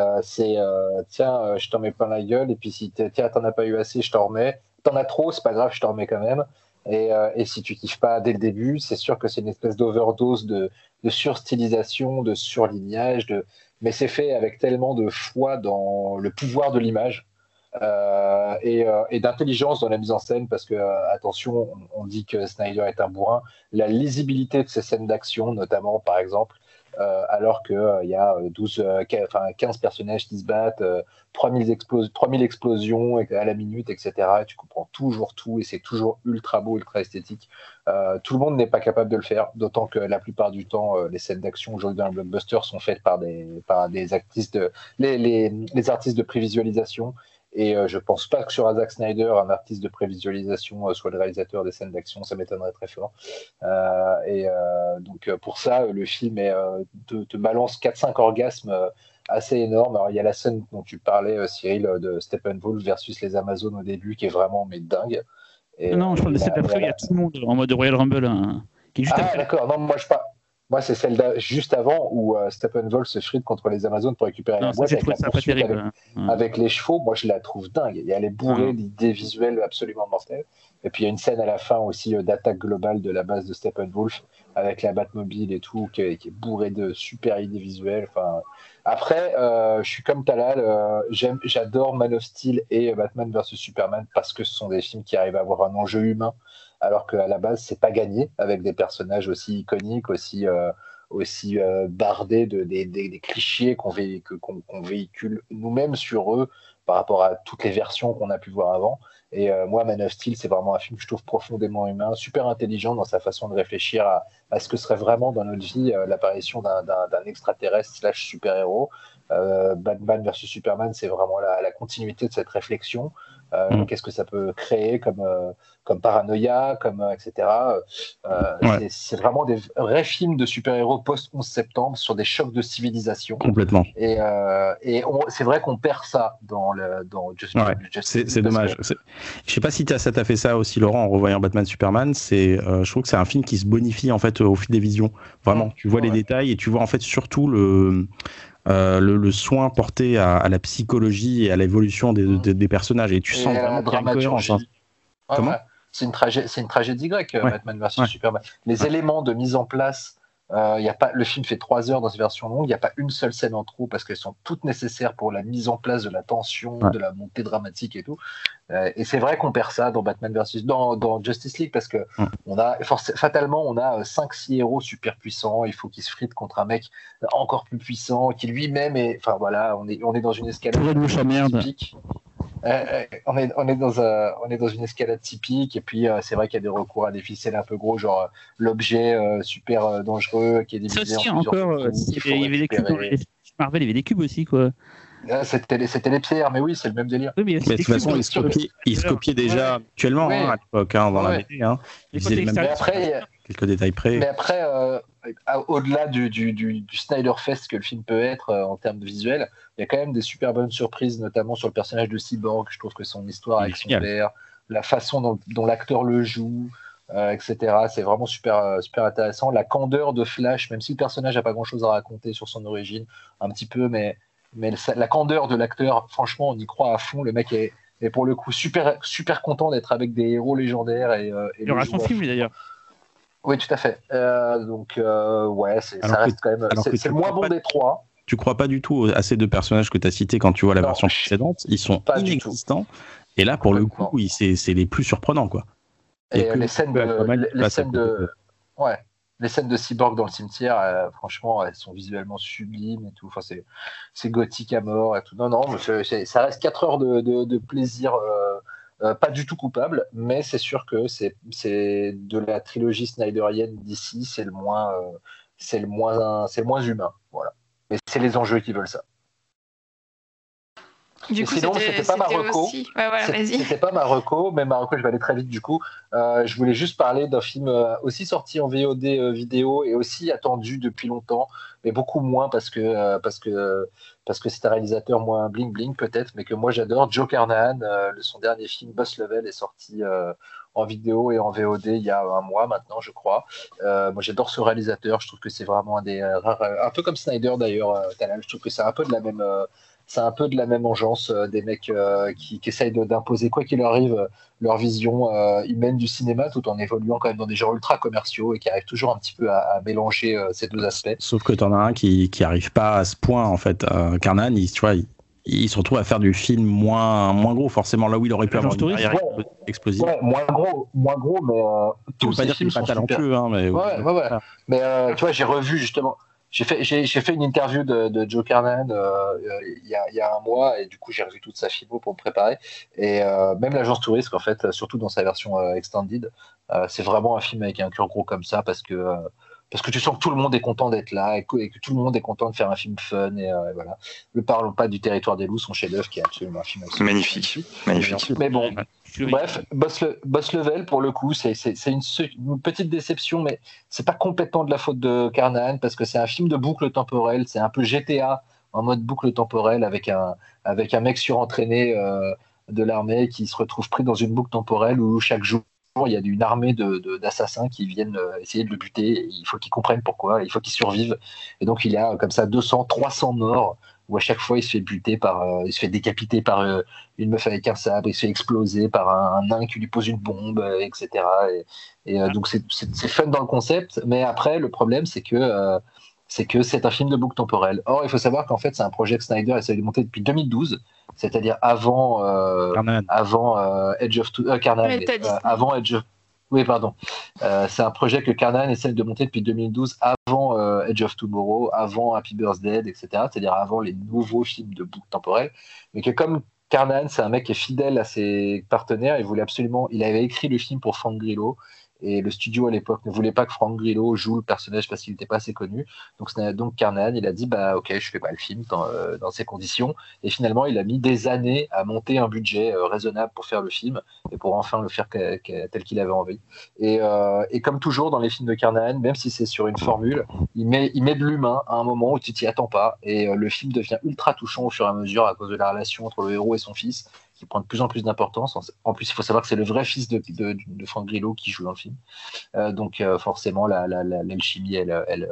tiens, je t'en mets pas la gueule, et puis si tiens, t'en as pas eu assez, je t'en remets. T'en as trop, c'est pas grave, je t'en remets quand même. Et, euh, et, si tu kiffes pas dès le début, c'est sûr que c'est une espèce d'overdose de, surstylisation, de surlignage, mais c'est fait avec tellement de foi dans le pouvoir de l'image euh, et, euh, et d'intelligence dans la mise en scène, parce que, attention, on, on, dit que Snyder est un bourrin, la lisibilité de ces scènes d'action, notamment par exemple, alors qu'il euh, y a 12, euh, enfin, 15 personnages qui se battent, 3000, 3000 explosions à la minute, etc. Et tu comprends toujours tout et c'est toujours ultra beau, ultra esthétique. tout le monde n'est pas capable de le faire, d'autant que la plupart du temps, les scènes d'action aujourd'hui dans le blockbuster sont faites par des, de, les, les artistes de prévisualisation et euh, je pense pas que sur Zack Snyder, un artiste de prévisualisation, euh, soit le réalisateur des scènes d'action, ça m'étonnerait très fort. Euh, et donc pour ça, le film est, te, te, balance 4-5 orgasmes assez énormes. Alors il y a la scène dont tu parlais, Cyril, de Steppenwolf versus les Amazones au début, qui est vraiment mais dingue. Et, non, je parle de cette il y a tout le monde en mode Royal Rumble. Hein, qui est juste ah, d'accord. Non, moi je parle. Moi, c'est celle juste avant où euh, Steppenwolf se frite contre les Amazones pour récupérer la boîte avec, les chevaux. Moi, je la trouve dingue. Elle est bourrée d'idées visuelles absolument mortelles. Et puis, il y a une scène à la fin aussi euh, d'attaque globale de la base de Steppenwolf avec la Batmobile et tout, qui, qui est bourrée de super idées visuelles. Enfin, après, euh, je suis comme Talal. Euh, J'adore Man of Steel et Batman vs Superman parce que ce sont des films qui arrivent à avoir un enjeu humain alors qu'à la base, c'est pas gagné avec des personnages aussi iconiques, aussi, euh, aussi euh, bardés de, des, des, clichés qu'on véhicule, nous-mêmes sur eux par rapport à toutes les versions qu'on a pu voir avant. Et moi, Man of Steel, c'est vraiment un film que je trouve profondément humain, super intelligent dans sa façon de réfléchir à, ce que serait vraiment dans notre vie l'apparition d'un extraterrestre slash super-héros. Batman versus Superman, c'est vraiment la, la, continuité de cette réflexion. Euh, mm. Qu'est-ce que ça peut créer comme, euh, comme paranoïa, comme, euh, etc. C'est vraiment des vrais films de super-héros post-11 septembre sur des chocs de civilisation. Complètement. Et, et c'est vrai qu'on perd ça dans, le, dans Justice, C'est dommage. Je Je sais pas si ça t'a fait ça aussi, Laurent, en revoyant Batman Superman. je trouve que c'est un film qui se bonifie en fait au fil des visions. Vraiment, tu vois les détails et tu vois en fait surtout le euh, le, soin porté à, la psychologie et à l'évolution des, des, personnages. Et tu sens vraiment cohérence. Hein. Comment C'est une, une, tragédie grecque, Batman vs Superman. Les éléments de mise en place euh, y a pas, le film fait trois heures dans cette version longue. Il n'y a pas une seule scène en trop parce qu'elles sont toutes nécessaires pour la mise en place de la tension, de la montée dramatique et tout. Euh, et c'est vrai qu'on perd ça dans Batman versus dans, dans Justice League parce que on a fatalement on a 5-6 héros super puissants. Il faut qu'ils se fritent contre un mec encore plus puissant qui lui-même est. Enfin voilà, on est on est dans une escalade typique. Euh, on, est, on, est dans un, on est dans une escalade typique, et puis euh, c'est vrai qu'il y a des recours à des ficelles un peu gros, genre euh, l'objet super dangereux qui est divisé aussi, encore, il y avait des cubes dans les Marvel, il y avait des cubes aussi, quoi. Ah, c'était les pierres, mais oui, c'est le même délire. mais, de toute façon, ils se copiaient, déjà actuellement hein, à l'époque, hein, dans la BD. Hein. Ils faisaient le même après, quelques détails près. Mais après, au-delà du, du, du, Snyder Fest que le film peut être en termes de visuel, il y a quand même des super bonnes surprises, notamment sur le personnage de Cyborg. Je trouve que son histoire avec son père, la façon dont, l'acteur le joue, euh, etc. C'est vraiment super, euh, super intéressant. La candeur de Flash, même si le personnage n'a pas grand chose à raconter sur son origine, un petit peu, mais, mais la candeur de l'acteur, franchement, on y croit à fond. Le mec est, pour le coup super, super content d'être avec des héros légendaires. Et, euh, il y aura son film d'ailleurs. Oui, tout à fait. donc, ouais, ça reste quand même. C'est le moins bon des trois tu crois pas du tout à ces deux personnages que tu as cités quand tu vois la version précédente. Ils sont pas inexistants. Et là, pour le coup, c'est les plus surprenants. Quoi. Et les scènes de, les, scènes de, ouais, les scènes de cyborg dans le cimetière, euh, franchement, elles sont visuellement sublimes et tout. Enfin, c'est gothique à mort et tout. Non, non, ça reste 4 heures de, plaisir. Euh, euh, pas du tout coupable, mais c'est sûr que c'est de la trilogie snyderienne d'ici, c'est le moins, c'est le moins, c'est le moins humain. Mais c'est les enjeux qui veulent ça. Du coup, sinon, c'était pas Marocco. c'était pas Marocco, mais Marocco, je vais aller très vite du coup. Euh, je voulais juste parler d'un film euh, aussi sorti en VOD euh, vidéo et aussi attendu depuis longtemps, mais beaucoup moins parce que parce que parce que c'est un réalisateur moins bling bling peut-être, mais que moi j'adore. Joe Carnahan, son dernier film Boss Level est sorti en vidéo et en VOD il y a un mois maintenant, je crois. Euh, moi, j'adore ce réalisateur. Je trouve que c'est vraiment un des rares, un peu comme Snyder d'ailleurs. Euh, je trouve que c'est un peu de la même, euh, c'est un peu de la même engeance des mecs qui, qui, essayent d'imposer quoi qu'il arrive leur vision humaine du cinéma, tout en évoluant quand même dans des genres ultra commerciaux et qui arrivent toujours un petit peu à, mélanger ces deux aspects. Sauf que tu en as un qui, qui arrive pas à ce point en fait. Carnan, tu vois, il se retrouve à faire du film moins, moins gros, forcément, là où il aurait pu avoir une carrière explosive. moins gros, moins gros, mais. Euh, tu veux pas dire qu'il n'est pas talentueux, hein, mais. Ouais, ouais, ouais. Mais euh, tu vois, j'ai revu justement. J'ai fait, j'ai, fait une interview de, de Joe Carnan euh, il, y a, y, a, un mois et du coup j'ai revu toute sa filmo pour me préparer et même l'agence touriste en fait surtout dans sa version extended c'est vraiment un film avec un cœur gros comme ça parce que parce que tu sens que tout le monde est content d'être là et que, tout le monde est content de faire un film fun et, euh, voilà. Ne parlons pas du Territoire des loups, son chef-d'œuvre qui est absolument un film magnifique, magnifique. Mais bon, bref, Boss, Boss, Level pour le coup, c'est une, une, petite déception, mais c'est pas complètement de la faute de Carnahan parce que c'est un film de boucle temporelle, c'est un peu GTA en mode boucle temporelle avec un avec un mec surentraîné euh, de l'armée qui se retrouve pris dans une boucle temporelle où chaque jour il y a une armée d'assassins qui viennent euh, essayer de le buter. Il faut qu'ils comprennent pourquoi, il faut qu'ils survivent. Et donc il y a comme ça 200, 300 morts où à chaque fois il se fait buter par, euh, il se fait décapiter par euh, une meuf avec un sabre, il se fait exploser par un, nain qui lui pose une bombe, etc. Et, donc c'est fun dans le concept, mais après le problème c'est que c'est que c'est un film de boucle temporelle. Or il faut savoir qu'en fait c'est un projet que Snyder essaie de monter depuis 2012 c'est-à-dire avant, euh, avant euh, Edge of euh, avant Edge of oui, pardon. c'est un projet que Carnan essaie de monter depuis 2012, avant Edge of Tomorrow, avant Happy Birthday, etc. C'est-à-dire avant les nouveaux films de boucle temporelle. Mais que comme Carnan, c'est un mec qui est fidèle à ses partenaires. Il voulait absolument. Il avait écrit le film pour Frank Grillo. Et le studio à l'époque ne voulait pas que Frank Grillo joue le personnage parce qu'il n'était pas assez connu. Donc, donc Carnan, il a dit bah ok, je fais pas le film dans, euh, dans, ces conditions. Et finalement, il a mis des années à monter un budget euh, raisonnable pour faire le film et pour enfin le faire tel qu'il avait envie. Et, euh, et, comme toujours dans les films de Carnan, même si c'est sur une formule, il met, il met de l'humain à un moment où tu t'y attends pas. Et le film devient ultra touchant au fur et à mesure à cause de la relation entre le héros et son fils qui prend de plus en plus d'importance. En plus, il faut savoir que c'est le vrai fils de, de, Frank Grillo qui joue dans le film. Euh, donc, euh, forcément, l'alchimie, la, elle, elle,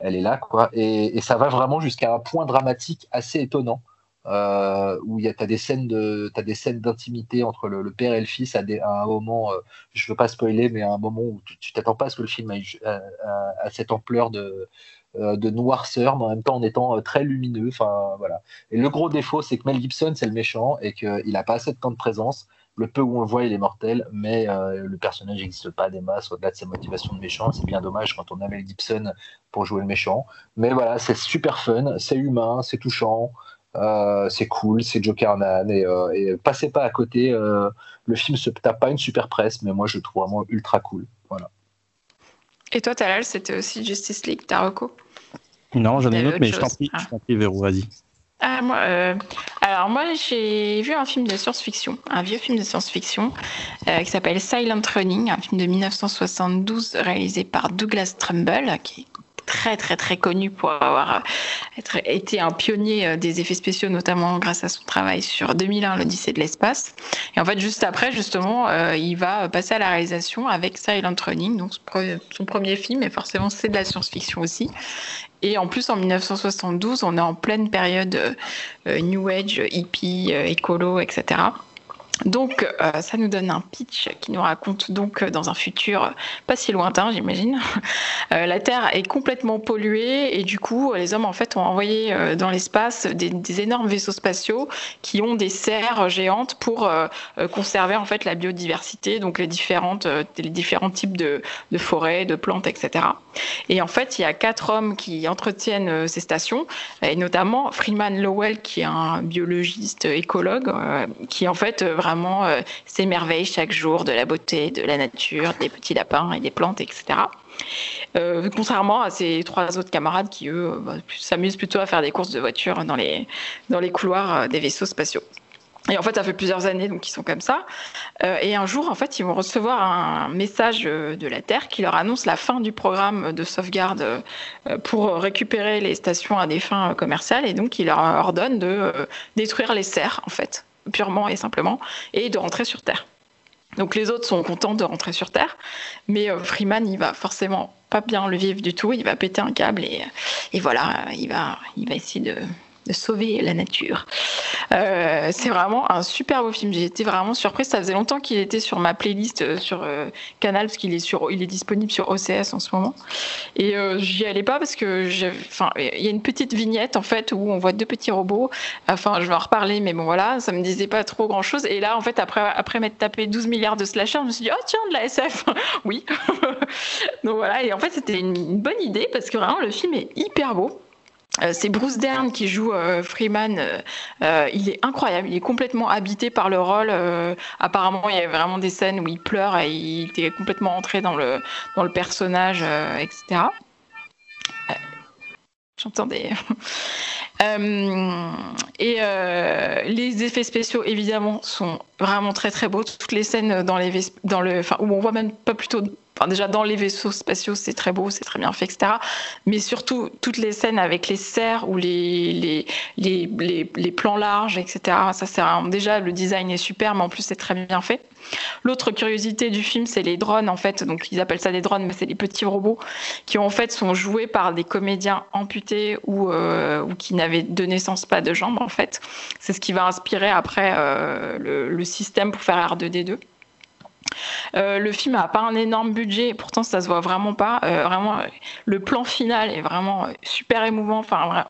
elle, est là. Quoi. Et, ça va vraiment jusqu'à un point dramatique assez étonnant. Euh, où tu as des scènes de d'intimité entre le, père et le fils à, des, à un moment je veux pas spoiler mais à un moment où tu t'attends pas à ce que le film ait à cette ampleur de euh, de noirceur, mais en même temps en étant euh, très lumineux. Enfin, voilà. Et le gros défaut, c'est que Mel Gibson, c'est le méchant et qu'il n'a pas assez de temps de présence. Le peu où on le voit, il est mortel, mais euh, le personnage n'existe pas des masses au-delà de sa motivation de méchant. C'est bien dommage quand on a Mel Gibson pour jouer le méchant. Mais voilà, c'est super fun, c'est humain, c'est touchant. c'est cool, c'est Joker Nan et, et, passez pas à côté. le film se tape pas une super presse, mais moi je le trouve vraiment ultra cool. Et toi, Talal, c'était aussi Justice League, Taroko Non, j'en ai une autre, mais je t'en prie, je t'en prie, Véro, vas-y. Ah, moi, euh, alors moi j'ai vu un film de science-fiction, un vieux film de science-fiction euh, qui s'appelle Silent Running, un film de 1972 réalisé par Douglas Trumbull, qui est très très très connu pour avoir être, été un pionnier euh, des effets spéciaux, notamment grâce à son travail sur 2001, l'Odyssée de l'espace. Et en fait, juste après, justement, euh, il va passer à la réalisation avec Silent Running, donc son premier film, et forcément c'est de la science-fiction aussi. Et en plus, en 1972, on est en pleine période euh, New Age, hippie, écolo, etc. Donc, euh, ça nous donne un pitch qui nous raconte donc euh, dans un futur pas si lointain, j'imagine, euh, la Terre est complètement polluée et du coup, les hommes en fait ont envoyé dans l'espace des, énormes vaisseaux spatiaux qui ont des serres géantes pour conserver en fait la biodiversité, donc les différentes, les différents types de, de, forêts, de plantes, etc. Et en fait, il y a quatre hommes qui entretiennent ces stations, et notamment Freeman Lowell qui est un biologiste écologue, qui en fait vraiment euh, s'émerveille chaque jour de la beauté de la nature, des petits lapins et des plantes, etc. Euh, contrairement à ses trois autres camarades qui, eux, bah, s'amusent plutôt à faire des courses de voiture dans les, dans les couloirs euh, des vaisseaux spatiaux. Et en fait, ça fait plusieurs années donc ils sont comme ça. et un jour, en fait, ils vont recevoir un message de la Terre qui leur annonce la fin du programme de sauvegarde pour récupérer les stations à des fins commerciales. Et donc, il leur ordonne de détruire les serres, en fait purement et simplement, et de rentrer sur Terre. Donc les autres sont contents de rentrer sur Terre, mais euh, Freeman, il va forcément pas bien le vivre du tout, il va péter un câble et, et voilà, il va, il va essayer de, de sauver la nature. Euh, c'est vraiment un super beau film. J'ai été vraiment surprise. Ça faisait longtemps qu'il était sur ma playlist euh, sur euh, Canal parce qu'il est sur, il est disponible sur OCS en ce moment. Et j'y allais pas parce que, il y a une petite vignette en fait où on voit deux petits robots. Enfin, je vais en reparler, mais bon voilà, ça me disait pas trop grand chose. Et là, en fait, après après m'être tapé 12 milliards de slashers, je me suis dit oh tiens de la SF, [LAUGHS] oui. [LAUGHS] Donc voilà. Et en fait, c'était une bonne idée parce que vraiment le film est hyper beau. Euh, c'est Bruce Dern qui joue euh, Freeman. Euh, il est incroyable. Il est complètement habité par le rôle. apparemment, il y a vraiment des scènes où il pleure et il était complètement entré dans le, dans le personnage, etc. J'entendais. Et les effets spéciaux, évidemment, sont vraiment très très beaux. Toutes les scènes dans les dans le, enfin, où on voit même pas plutôt déjà dans les vaisseaux spatiaux, c'est très beau, c'est très bien fait, etc. Mais surtout, toutes les scènes avec les serres ou les, les, les, les, plans larges, etc. Ça, c'est déjà, le design est super, mais en plus, c'est très bien fait. L'autre curiosité du film, c'est les drones, en fait. Donc, ils appellent ça des drones, mais c'est des petits robots qui, en fait, sont joués par des comédiens amputés ou, euh, ou qui n'avaient de naissance pas de jambes, en fait. C'est ce qui va inspirer après euh, le, le système pour faire R2D2. Euh, le film n'a pas un énorme budget, pourtant ça se voit vraiment pas. Euh, vraiment, le plan final est vraiment super émouvant. Enfin,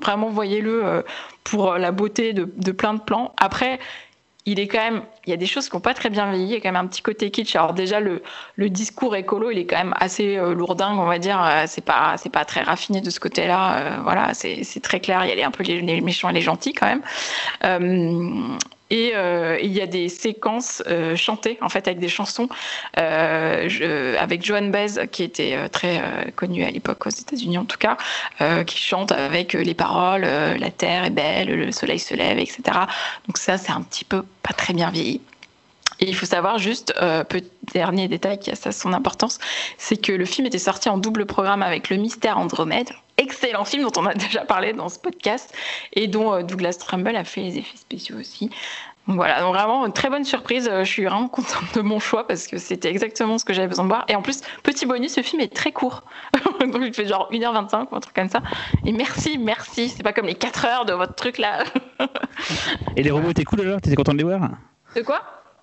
vraiment, voyez-le pour la beauté de, plein de plans. Après, il est quand même, il y a des choses qui n'ont pas très bien vieilli. Il y a quand même un petit côté kitsch. Alors déjà, le, discours écolo, il est quand même assez euh, lourdingue, on va dire. C'est pas, c'est pas très raffiné de ce côté-là. voilà, c'est très clair. Il y a un peu les, méchants et les gentils quand même. Et euh, il y a des séquences euh, chantées, en fait, avec des chansons, euh, avec Joan Baez, qui était très connue à l'époque aux États-Unis en tout cas, qui chante avec les paroles La terre est belle, le soleil se lève, etc. Donc ça, c'est un petit peu pas très bien vieilli. Et il faut savoir juste, euh, petit dernier détail qui a ça son importance, c'est que le film était sorti en double programme avec Le Mystère Andromède, excellent film dont on a [LAUGHS] déjà parlé dans ce podcast et dont euh, Douglas Trumbull a fait les effets spéciaux aussi. Donc voilà, donc vraiment une très bonne surprise. Je suis vraiment contente de mon choix parce que c'était exactement ce que j'avais besoin de voir. Et en plus, petit bonus, ce film est très court. [LAUGHS] donc il fait genre 1h25 ou un truc comme ça. Et merci, merci. C'est pas comme les 4 heures de votre truc là. [LAUGHS] Et les robots étaient cool alors? T'étais content de les voir? De quoi?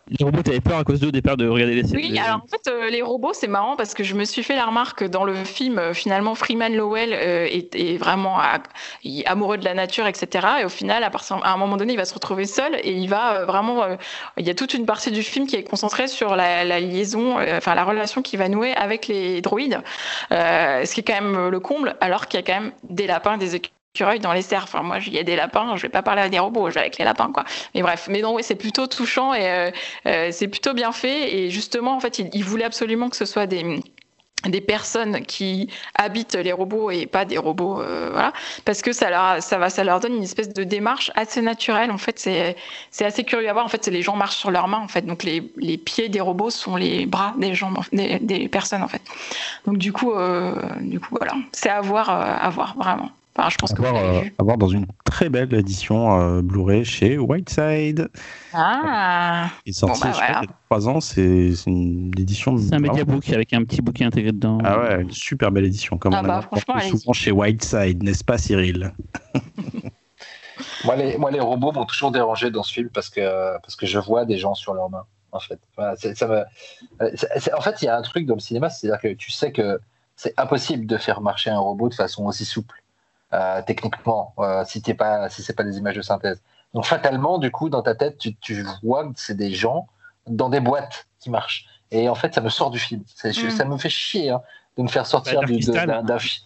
Les robots, t'avais peur à cause d'eux au départ de regarder les séries Oui, alors en fait, euh, les robots, c'est marrant parce que je me suis fait la remarque que dans le film, euh, finalement, Freeman Lowell euh, est, est vraiment à- il est amoureux de la nature, etc. Et au final, à, partir- à un moment donné, il va se retrouver seul et il va vraiment. il y a toute une partie du film qui est concentrée sur la, la liaison, enfin la relation qu'il va nouer avec les droïdes, ce qui est quand même le comble, alors qu'il y a quand même des lapins, des écureuils dans les serres. Enfin, moi, il y a des lapins, je vais pas parler à des robots, je vais avec les lapins, quoi. Mais bref, mais non, oui, c'est plutôt touchant et euh, euh, c'est plutôt bien fait. Et justement, en fait, il, voulait absolument que ce soit des des personnes qui habitent les robots et pas des robots euh, voilà. Parce que ça leur ça va ça leur donne une espèce de démarche assez naturelle. En fait c'est c'est assez curieux à voir. En fait c'est les gens marchent sur leurs mains en fait. Donc les, les pieds des robots sont les bras des gens des, des personnes en fait. Donc du coup euh, du coup voilà. C'est à voir euh, à voir vraiment enfin je pense À que vous voir, l'avez euh, vu à voir dans une très belle édition euh, Blu-ray chez Whiteside. ah Il est sorti Bon, bah, je crois, il y a trois ans. C'est une édition. C'est un mediabook avec un petit bouquin intégré dedans. Ah ouais, une super belle édition. Comme Ah on bah, a franchement, souvent chez Whiteside, n'est-ce pas, Cyril? [LAUGHS] Moi les, moi, les robots m'ont toujours dérangé dans ce film parce que, parce que je vois des gens sur leurs mains, en fait. Voilà, ça me... en fait, il y a un truc dans le cinéma, c'est-à-dire que tu sais que c'est impossible de faire marcher un robot de façon aussi souple, techniquement, euh, si c'est pas, si c'est pas des images de synthèse. Donc, fatalement, du coup, dans ta tête, tu, tu vois que c'est des gens dans des boîtes qui marchent. Et en fait, ça me sort du film. C'est- je- Mm. Ça me fait chier hein, de me faire sortir Bah, d'un d'un fi-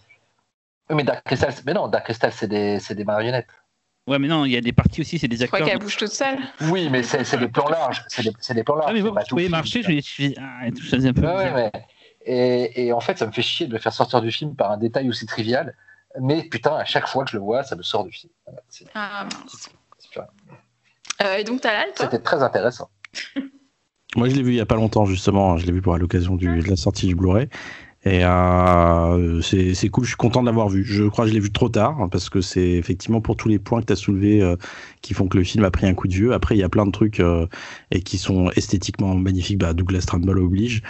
Oui, Mais Dark Crystal, mais non, Dark Crystal, c'est des, marionnettes. Ouais, mais non, il y a des parties aussi, c'est des je crois acteurs. qu'elle bouge toute seule Oui, mais c'est des plans larges. C'est des, plans larges. Ah, mais voyais film. marcher, je me dis, ah, un peu. Ouais, ouais, Et, et en fait, ça me fait chier de le faire sortir du film par un détail aussi trivial. Mais putain, à chaque fois que je le vois, ça me sort du film. Voilà, c'est- ah mince c'est- euh, et donc toi C'était très intéressant. [LAUGHS] Moi, je l'ai vu il y a pas longtemps, justement. Je l'ai vu pour à l'occasion du- de la sortie du Blu-ray. Et euh, c'est c'est cool, je suis content de l'avoir vu. Je crois que je l'ai vu trop tard, hein, parce que c'est effectivement pour tous les points que tu as soulevés euh, qui font que le film a pris un coup de vieux. Après, il y a plein de trucs euh, et qui sont esthétiquement magnifiques. Bah, Douglas Trumbull oblige.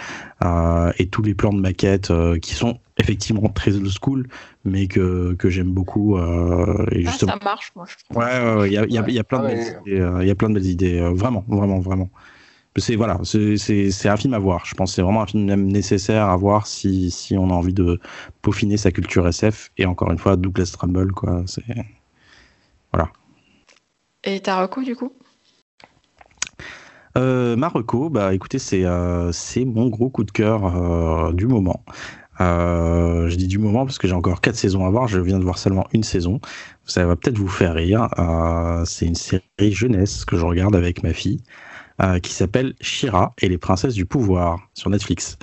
Euh, et tous les plans de maquette euh, qui sont effectivement très old school, mais que, que j'aime beaucoup. euh, et Ah, justement, ça marche moi je trouve. Ouais, ouais, ouais, il y a, il y a- il y a plein de belles idées. euh, Il y a plein de belles idées. euh, vraiment, vraiment, vraiment. C'est voilà, c'est- c'est c'est un film à voir. Je pense que c'est vraiment un film même nécessaire à voir si, si on a envie de peaufiner sa culture SF. Et encore une fois, Douglas Trumbull, quoi. C'est et ta reco du coup? Euh, Marocco, bah écoutez, c'est euh, c'est mon gros coup de cœur euh, du moment. Euh, je dis du moment parce que j'ai encore quatre saisons à voir. Je viens de voir seulement une saison. Ça va peut-être vous faire rire. Euh, c'est une série jeunesse que je regarde avec ma fille euh, qui s'appelle Shira et les princesses du pouvoir sur Netflix.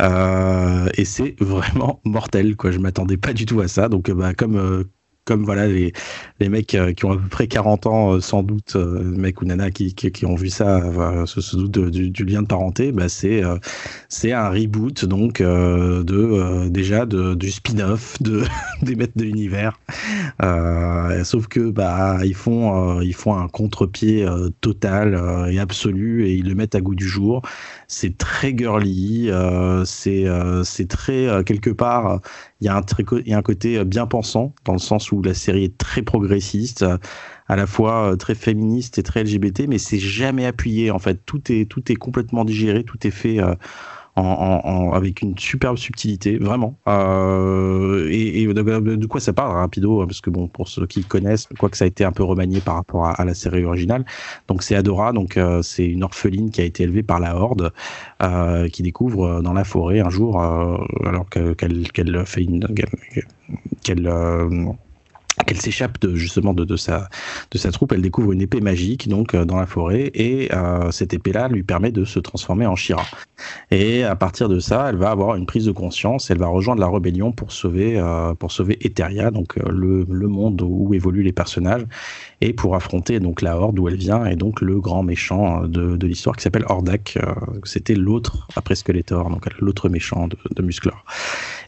Et c'est [LAUGHS] vraiment mortel quoi. Je m'attendais pas du tout à ça. Donc bah, comme comme voilà les, les mecs euh, qui ont à peu près 40 ans, euh, sans doute, euh, mecs ou nanas qui, qui, qui ont vu ça, se, se doutent du, du lien de parenté, bah c'est c'est un reboot donc de déjà de, du spin-off de [LAUGHS] des maîtres de l'univers. Euh, sauf que bah ils font ils font un contre-pied total et absolu et ils le mettent à goût du jour. C'est très girly, c'est c'est très quelque part il y a un côté euh, bien pensant dans le sens où la série est très progressiste, euh, à la fois euh, très féministe et très LGBT, mais c'est jamais appuyé en fait. Tout est tout est complètement digéré, tout est fait avec une superbe subtilité, vraiment. Euh, et, et de, quoi ça parle rapido Parce que bon, pour ceux qui connaissent, quoi que ça a été un peu remanié par rapport à, la série originale. Donc c'est Adora, donc euh, c'est une orpheline qui a été élevée par la Horde, euh, qui découvre euh, dans la forêt un jour, euh, alors que- qu'elle fait une qu'elle, euh, qu'elle s'échappe de, justement de, de, sa, de sa troupe, elle découvre une épée magique donc euh, dans la forêt et euh, cette épée-là lui permet de se transformer en Shira. Et à partir de ça, elle va avoir une prise de conscience, elle va rejoindre la rébellion pour sauver euh, pour sauver Eteria, donc euh, le, le monde où évoluent les personnages et pour affronter donc la Horde d'où elle vient et donc le grand méchant de, de l'histoire qui s'appelle Hordak. Euh, C'était l'autre après Skeletor, donc l'autre méchant de, de Musclor.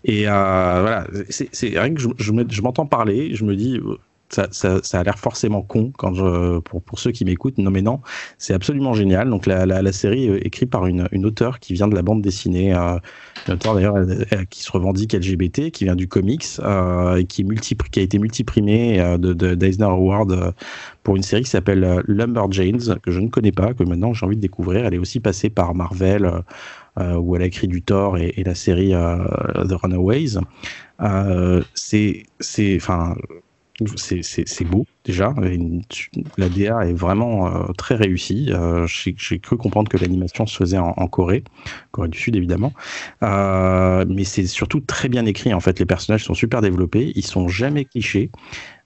Et euh, voilà, c'est rien que je, m'entends parler, je me dis ça, ça, a l'air forcément con quand je, pour, pour ceux qui m'écoutent. Non, mais non, c'est absolument génial. Donc, la, la, série est écrite par une, une auteure qui vient de la bande dessinée, euh, une auteure d'ailleurs qui se revendique LGBT, qui vient du comics, euh, et qui, multi, qui a été multiprimée euh, de, de Award euh, pour une série qui s'appelle euh, Lumberjanes, que je ne connais pas, que maintenant j'ai envie de découvrir. Elle est aussi passée par Marvel. Euh, où elle a écrit du Thor et, la série euh, The Runaways. Euh, c'est, c'est, enfin, c'est beau déjà. La DA est vraiment très réussie. J'ai cru comprendre que l'animation se faisait en, Corée, Corée du Sud évidemment. Mais c'est surtout très bien écrit en fait. Les personnages sont super développés, ils sont jamais clichés.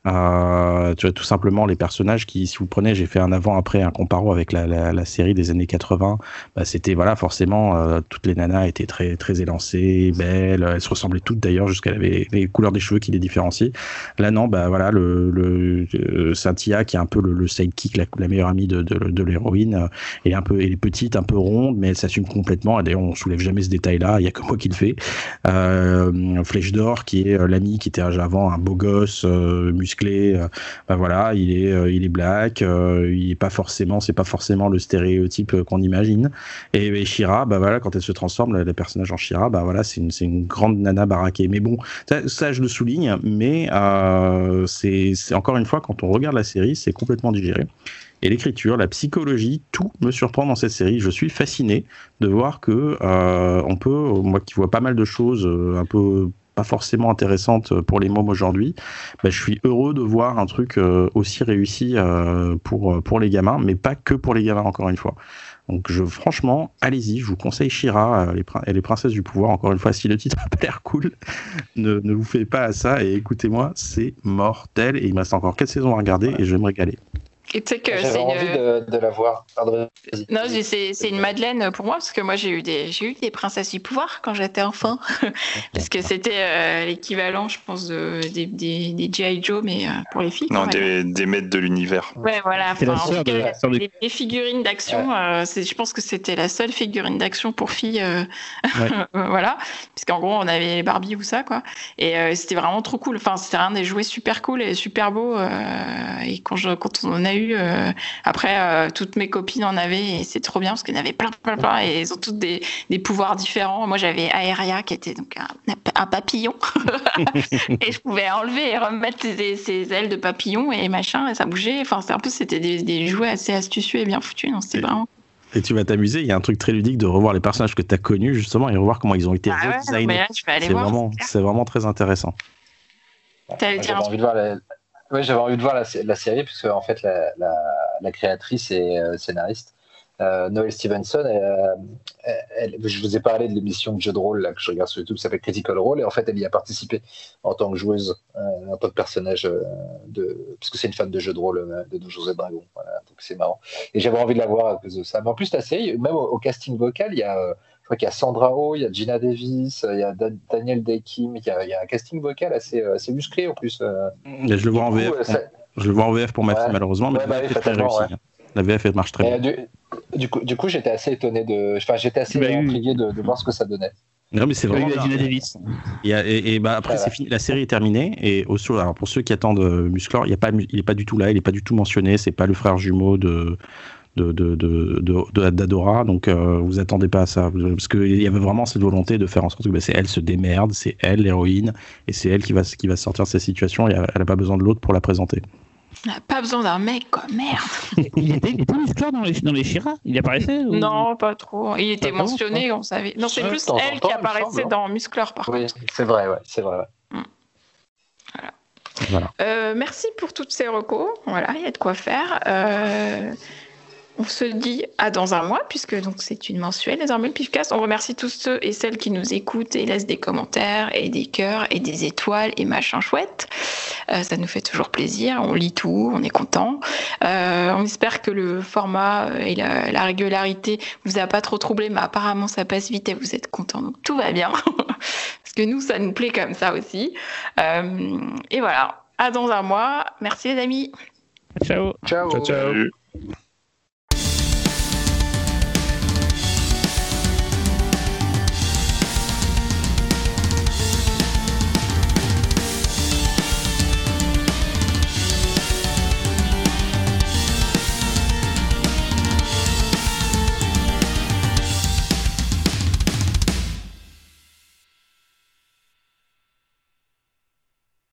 Euh, tu vois, tout simplement les personnages qui, si vous prenez, j'ai fait un avant-après, un comparo avec la, la, série des années 80, bah, c'était voilà, forcément, euh, toutes les nanas étaient très très élancées, belles, elles se ressemblaient toutes d'ailleurs, jusqu'à les, les couleurs des cheveux qui les différenciaient. Là non, bah voilà, le, le euh, Cynthia qui est un peu le, le sidekick, la, meilleure amie de, de, l'héroïne, est un peu, elle est petite, un peu ronde, mais elle s'assume complètement. Et d'ailleurs, on soulève jamais ce détail-là, il y a que moi qui le fais. Flèche d'or qui est l'ami qui était avant un beau gosse, musclé, euh, ben voilà, il est, euh, il est black, euh, il est pas forcément, c'est pas forcément le stéréotype qu'on imagine. Et, Shira, bah voilà, quand elle se transforme, le, personnage en Shira, bah voilà, c'est une, une grande nana baraquée. Mais bon, ça, je le souligne, mais c'est, encore une fois quand on regarde la série, c'est complètement digéré et l'écriture, la psychologie, tout me surprend dans cette série. Je suis fasciné de voir que on peut, moi qui vois pas mal de choses un peu pas forcément intéressante pour les mômes aujourd'hui, bah, je suis heureux de voir un truc euh, aussi réussi euh, pour, pour les gamins, mais pas que pour les gamins, encore une fois. Donc je, franchement, allez-y, je vous conseille Shira euh, les, et les princesses du pouvoir. Encore une fois, si le titre a pas l'air cool, [LAUGHS] ne, ne vous faites pas à ça et écoutez-moi, c'est mortel. Et il me reste encore 4 saisons à regarder et je vais me régaler. Et tu sais que J'avais envie une... de, de, la voir. Pardon, non, c'est une madeleine pour moi parce que moi j'ai eu des j'ai eu des princesses du pouvoir quand j'étais enfant [LAUGHS] parce que c'était euh, l'équivalent, je pense, de, des, des, des GI Joe mais euh, pour les filles. Non, des, des, maîtres de l'univers. Ouais, voilà. Enfin, de, cas, de... Figurines d'action, ouais. euh, je pense que c'était la seule figurine d'action pour filles, euh, ouais. [LAUGHS] voilà, puisqu'en gros on avait les Barbie ou ça quoi, et euh, c'était vraiment trop cool. Enfin, c'était un des jouets super cool et super beau euh, et quand je quand on en a eu euh, après, euh, toutes mes copines en avaient et c'est trop bien parce qu'elles avaient plein, plein, plein et elles ont toutes des, des pouvoirs différents. Moi, j'avais Aeria qui était donc un, un papillon [LAUGHS] et je pouvais enlever et remettre ses, ses, ailes de papillon et machin et ça bougeait. Enfin, un peu, c'était des, des, jouets assez astucieux et bien foutus. Non, c'était vraiment. Et tu vas t'amuser, il y a un truc très ludique de revoir les personnages que tu as connus justement et revoir comment ils ont été ah redesignés. Ouais, c'est vraiment, vraiment très intéressant. J'avais envie de voir la, oui, j'avais envie de voir la, la, série, puisque en fait, la, créatrice et euh, scénariste, euh, Noël Stevenson, elle, je vous ai parlé de l'émission de jeu de rôle que je regarde sur YouTube, qui s'appelle Critical Role, et en fait, elle y a participé en tant que joueuse, euh, en tant que personnage, euh, de, parce c'est une fan de jeux de rôle euh, de Donjons et Dragons. Voilà, donc c'est marrant. Et j'avais envie de la voir à cause de ça. Mais en plus, la série, même au casting vocal, il y a crois qu'il y a Sandra Oh, il y a Gina Davis, il y a Da Daniel Day-Kim, il, il, y a un casting vocal assez, assez musclé en plus. Mais je le vois en VF. Coup, ça... Je le vois en VF pour ma ouais. fille malheureusement, mais ouais, bah, oui, très réussi. Ouais. La VF elle marche très bien. Du, du, coup, du coup j'étais assez étonné de, enfin j'étais assez bah, intrigué de, de, voir ce que ça donnait. Non mais c'est vraiment oui, Gina Davis. Et, et, et bah après c'est fini, la série est terminée et au, alors pour ceux qui attendent Musclor, il y a pas, il est pas du tout là, il est pas du tout mentionné, c'est pas le frère jumeau de de, de, de, d'Adora, donc euh, vous attendez pas à ça, parce qu'il y avait vraiment cette volonté de faire en sorte que bah, c'est elle se démerde, c'est elle l'héroïne, et c'est elle qui va, qui va sortir de cette situation, et elle n'a pas besoin de l'autre pour la présenter. Elle n'a pas besoin d'un mec, quoi, merde. [LAUGHS] il était, il était dans les, dans les Shira? Il apparaissait ou... Non, pas trop. Il était mentionné, on savait. Non, c'est plus elle qui apparaissait dans Musclor, par oui, contre. C'est vrai, ouais, c'est vrai. Ouais. Mm. Voilà. voilà. Euh, merci pour toutes ces recos. Voilà, il y a de quoi faire. Euh... on se dit à dans un mois, puisque donc c'est une mensuelle désormais le Pifcast. On remercie tous ceux et celles qui nous écoutent et laissent des commentaires et des cœurs et des étoiles et machin chouette. Euh, ça nous fait toujours plaisir. On lit tout, on est content. Euh, on espère que le format et la, la, régularité vous a pas trop troublé, mais apparemment ça passe vite et vous êtes content, donc tout va bien. [LAUGHS] Parce que nous, ça nous plaît comme ça aussi. Euh, et voilà. À dans un mois. Merci les amis. Ciao. Ciao. ciao. ciao.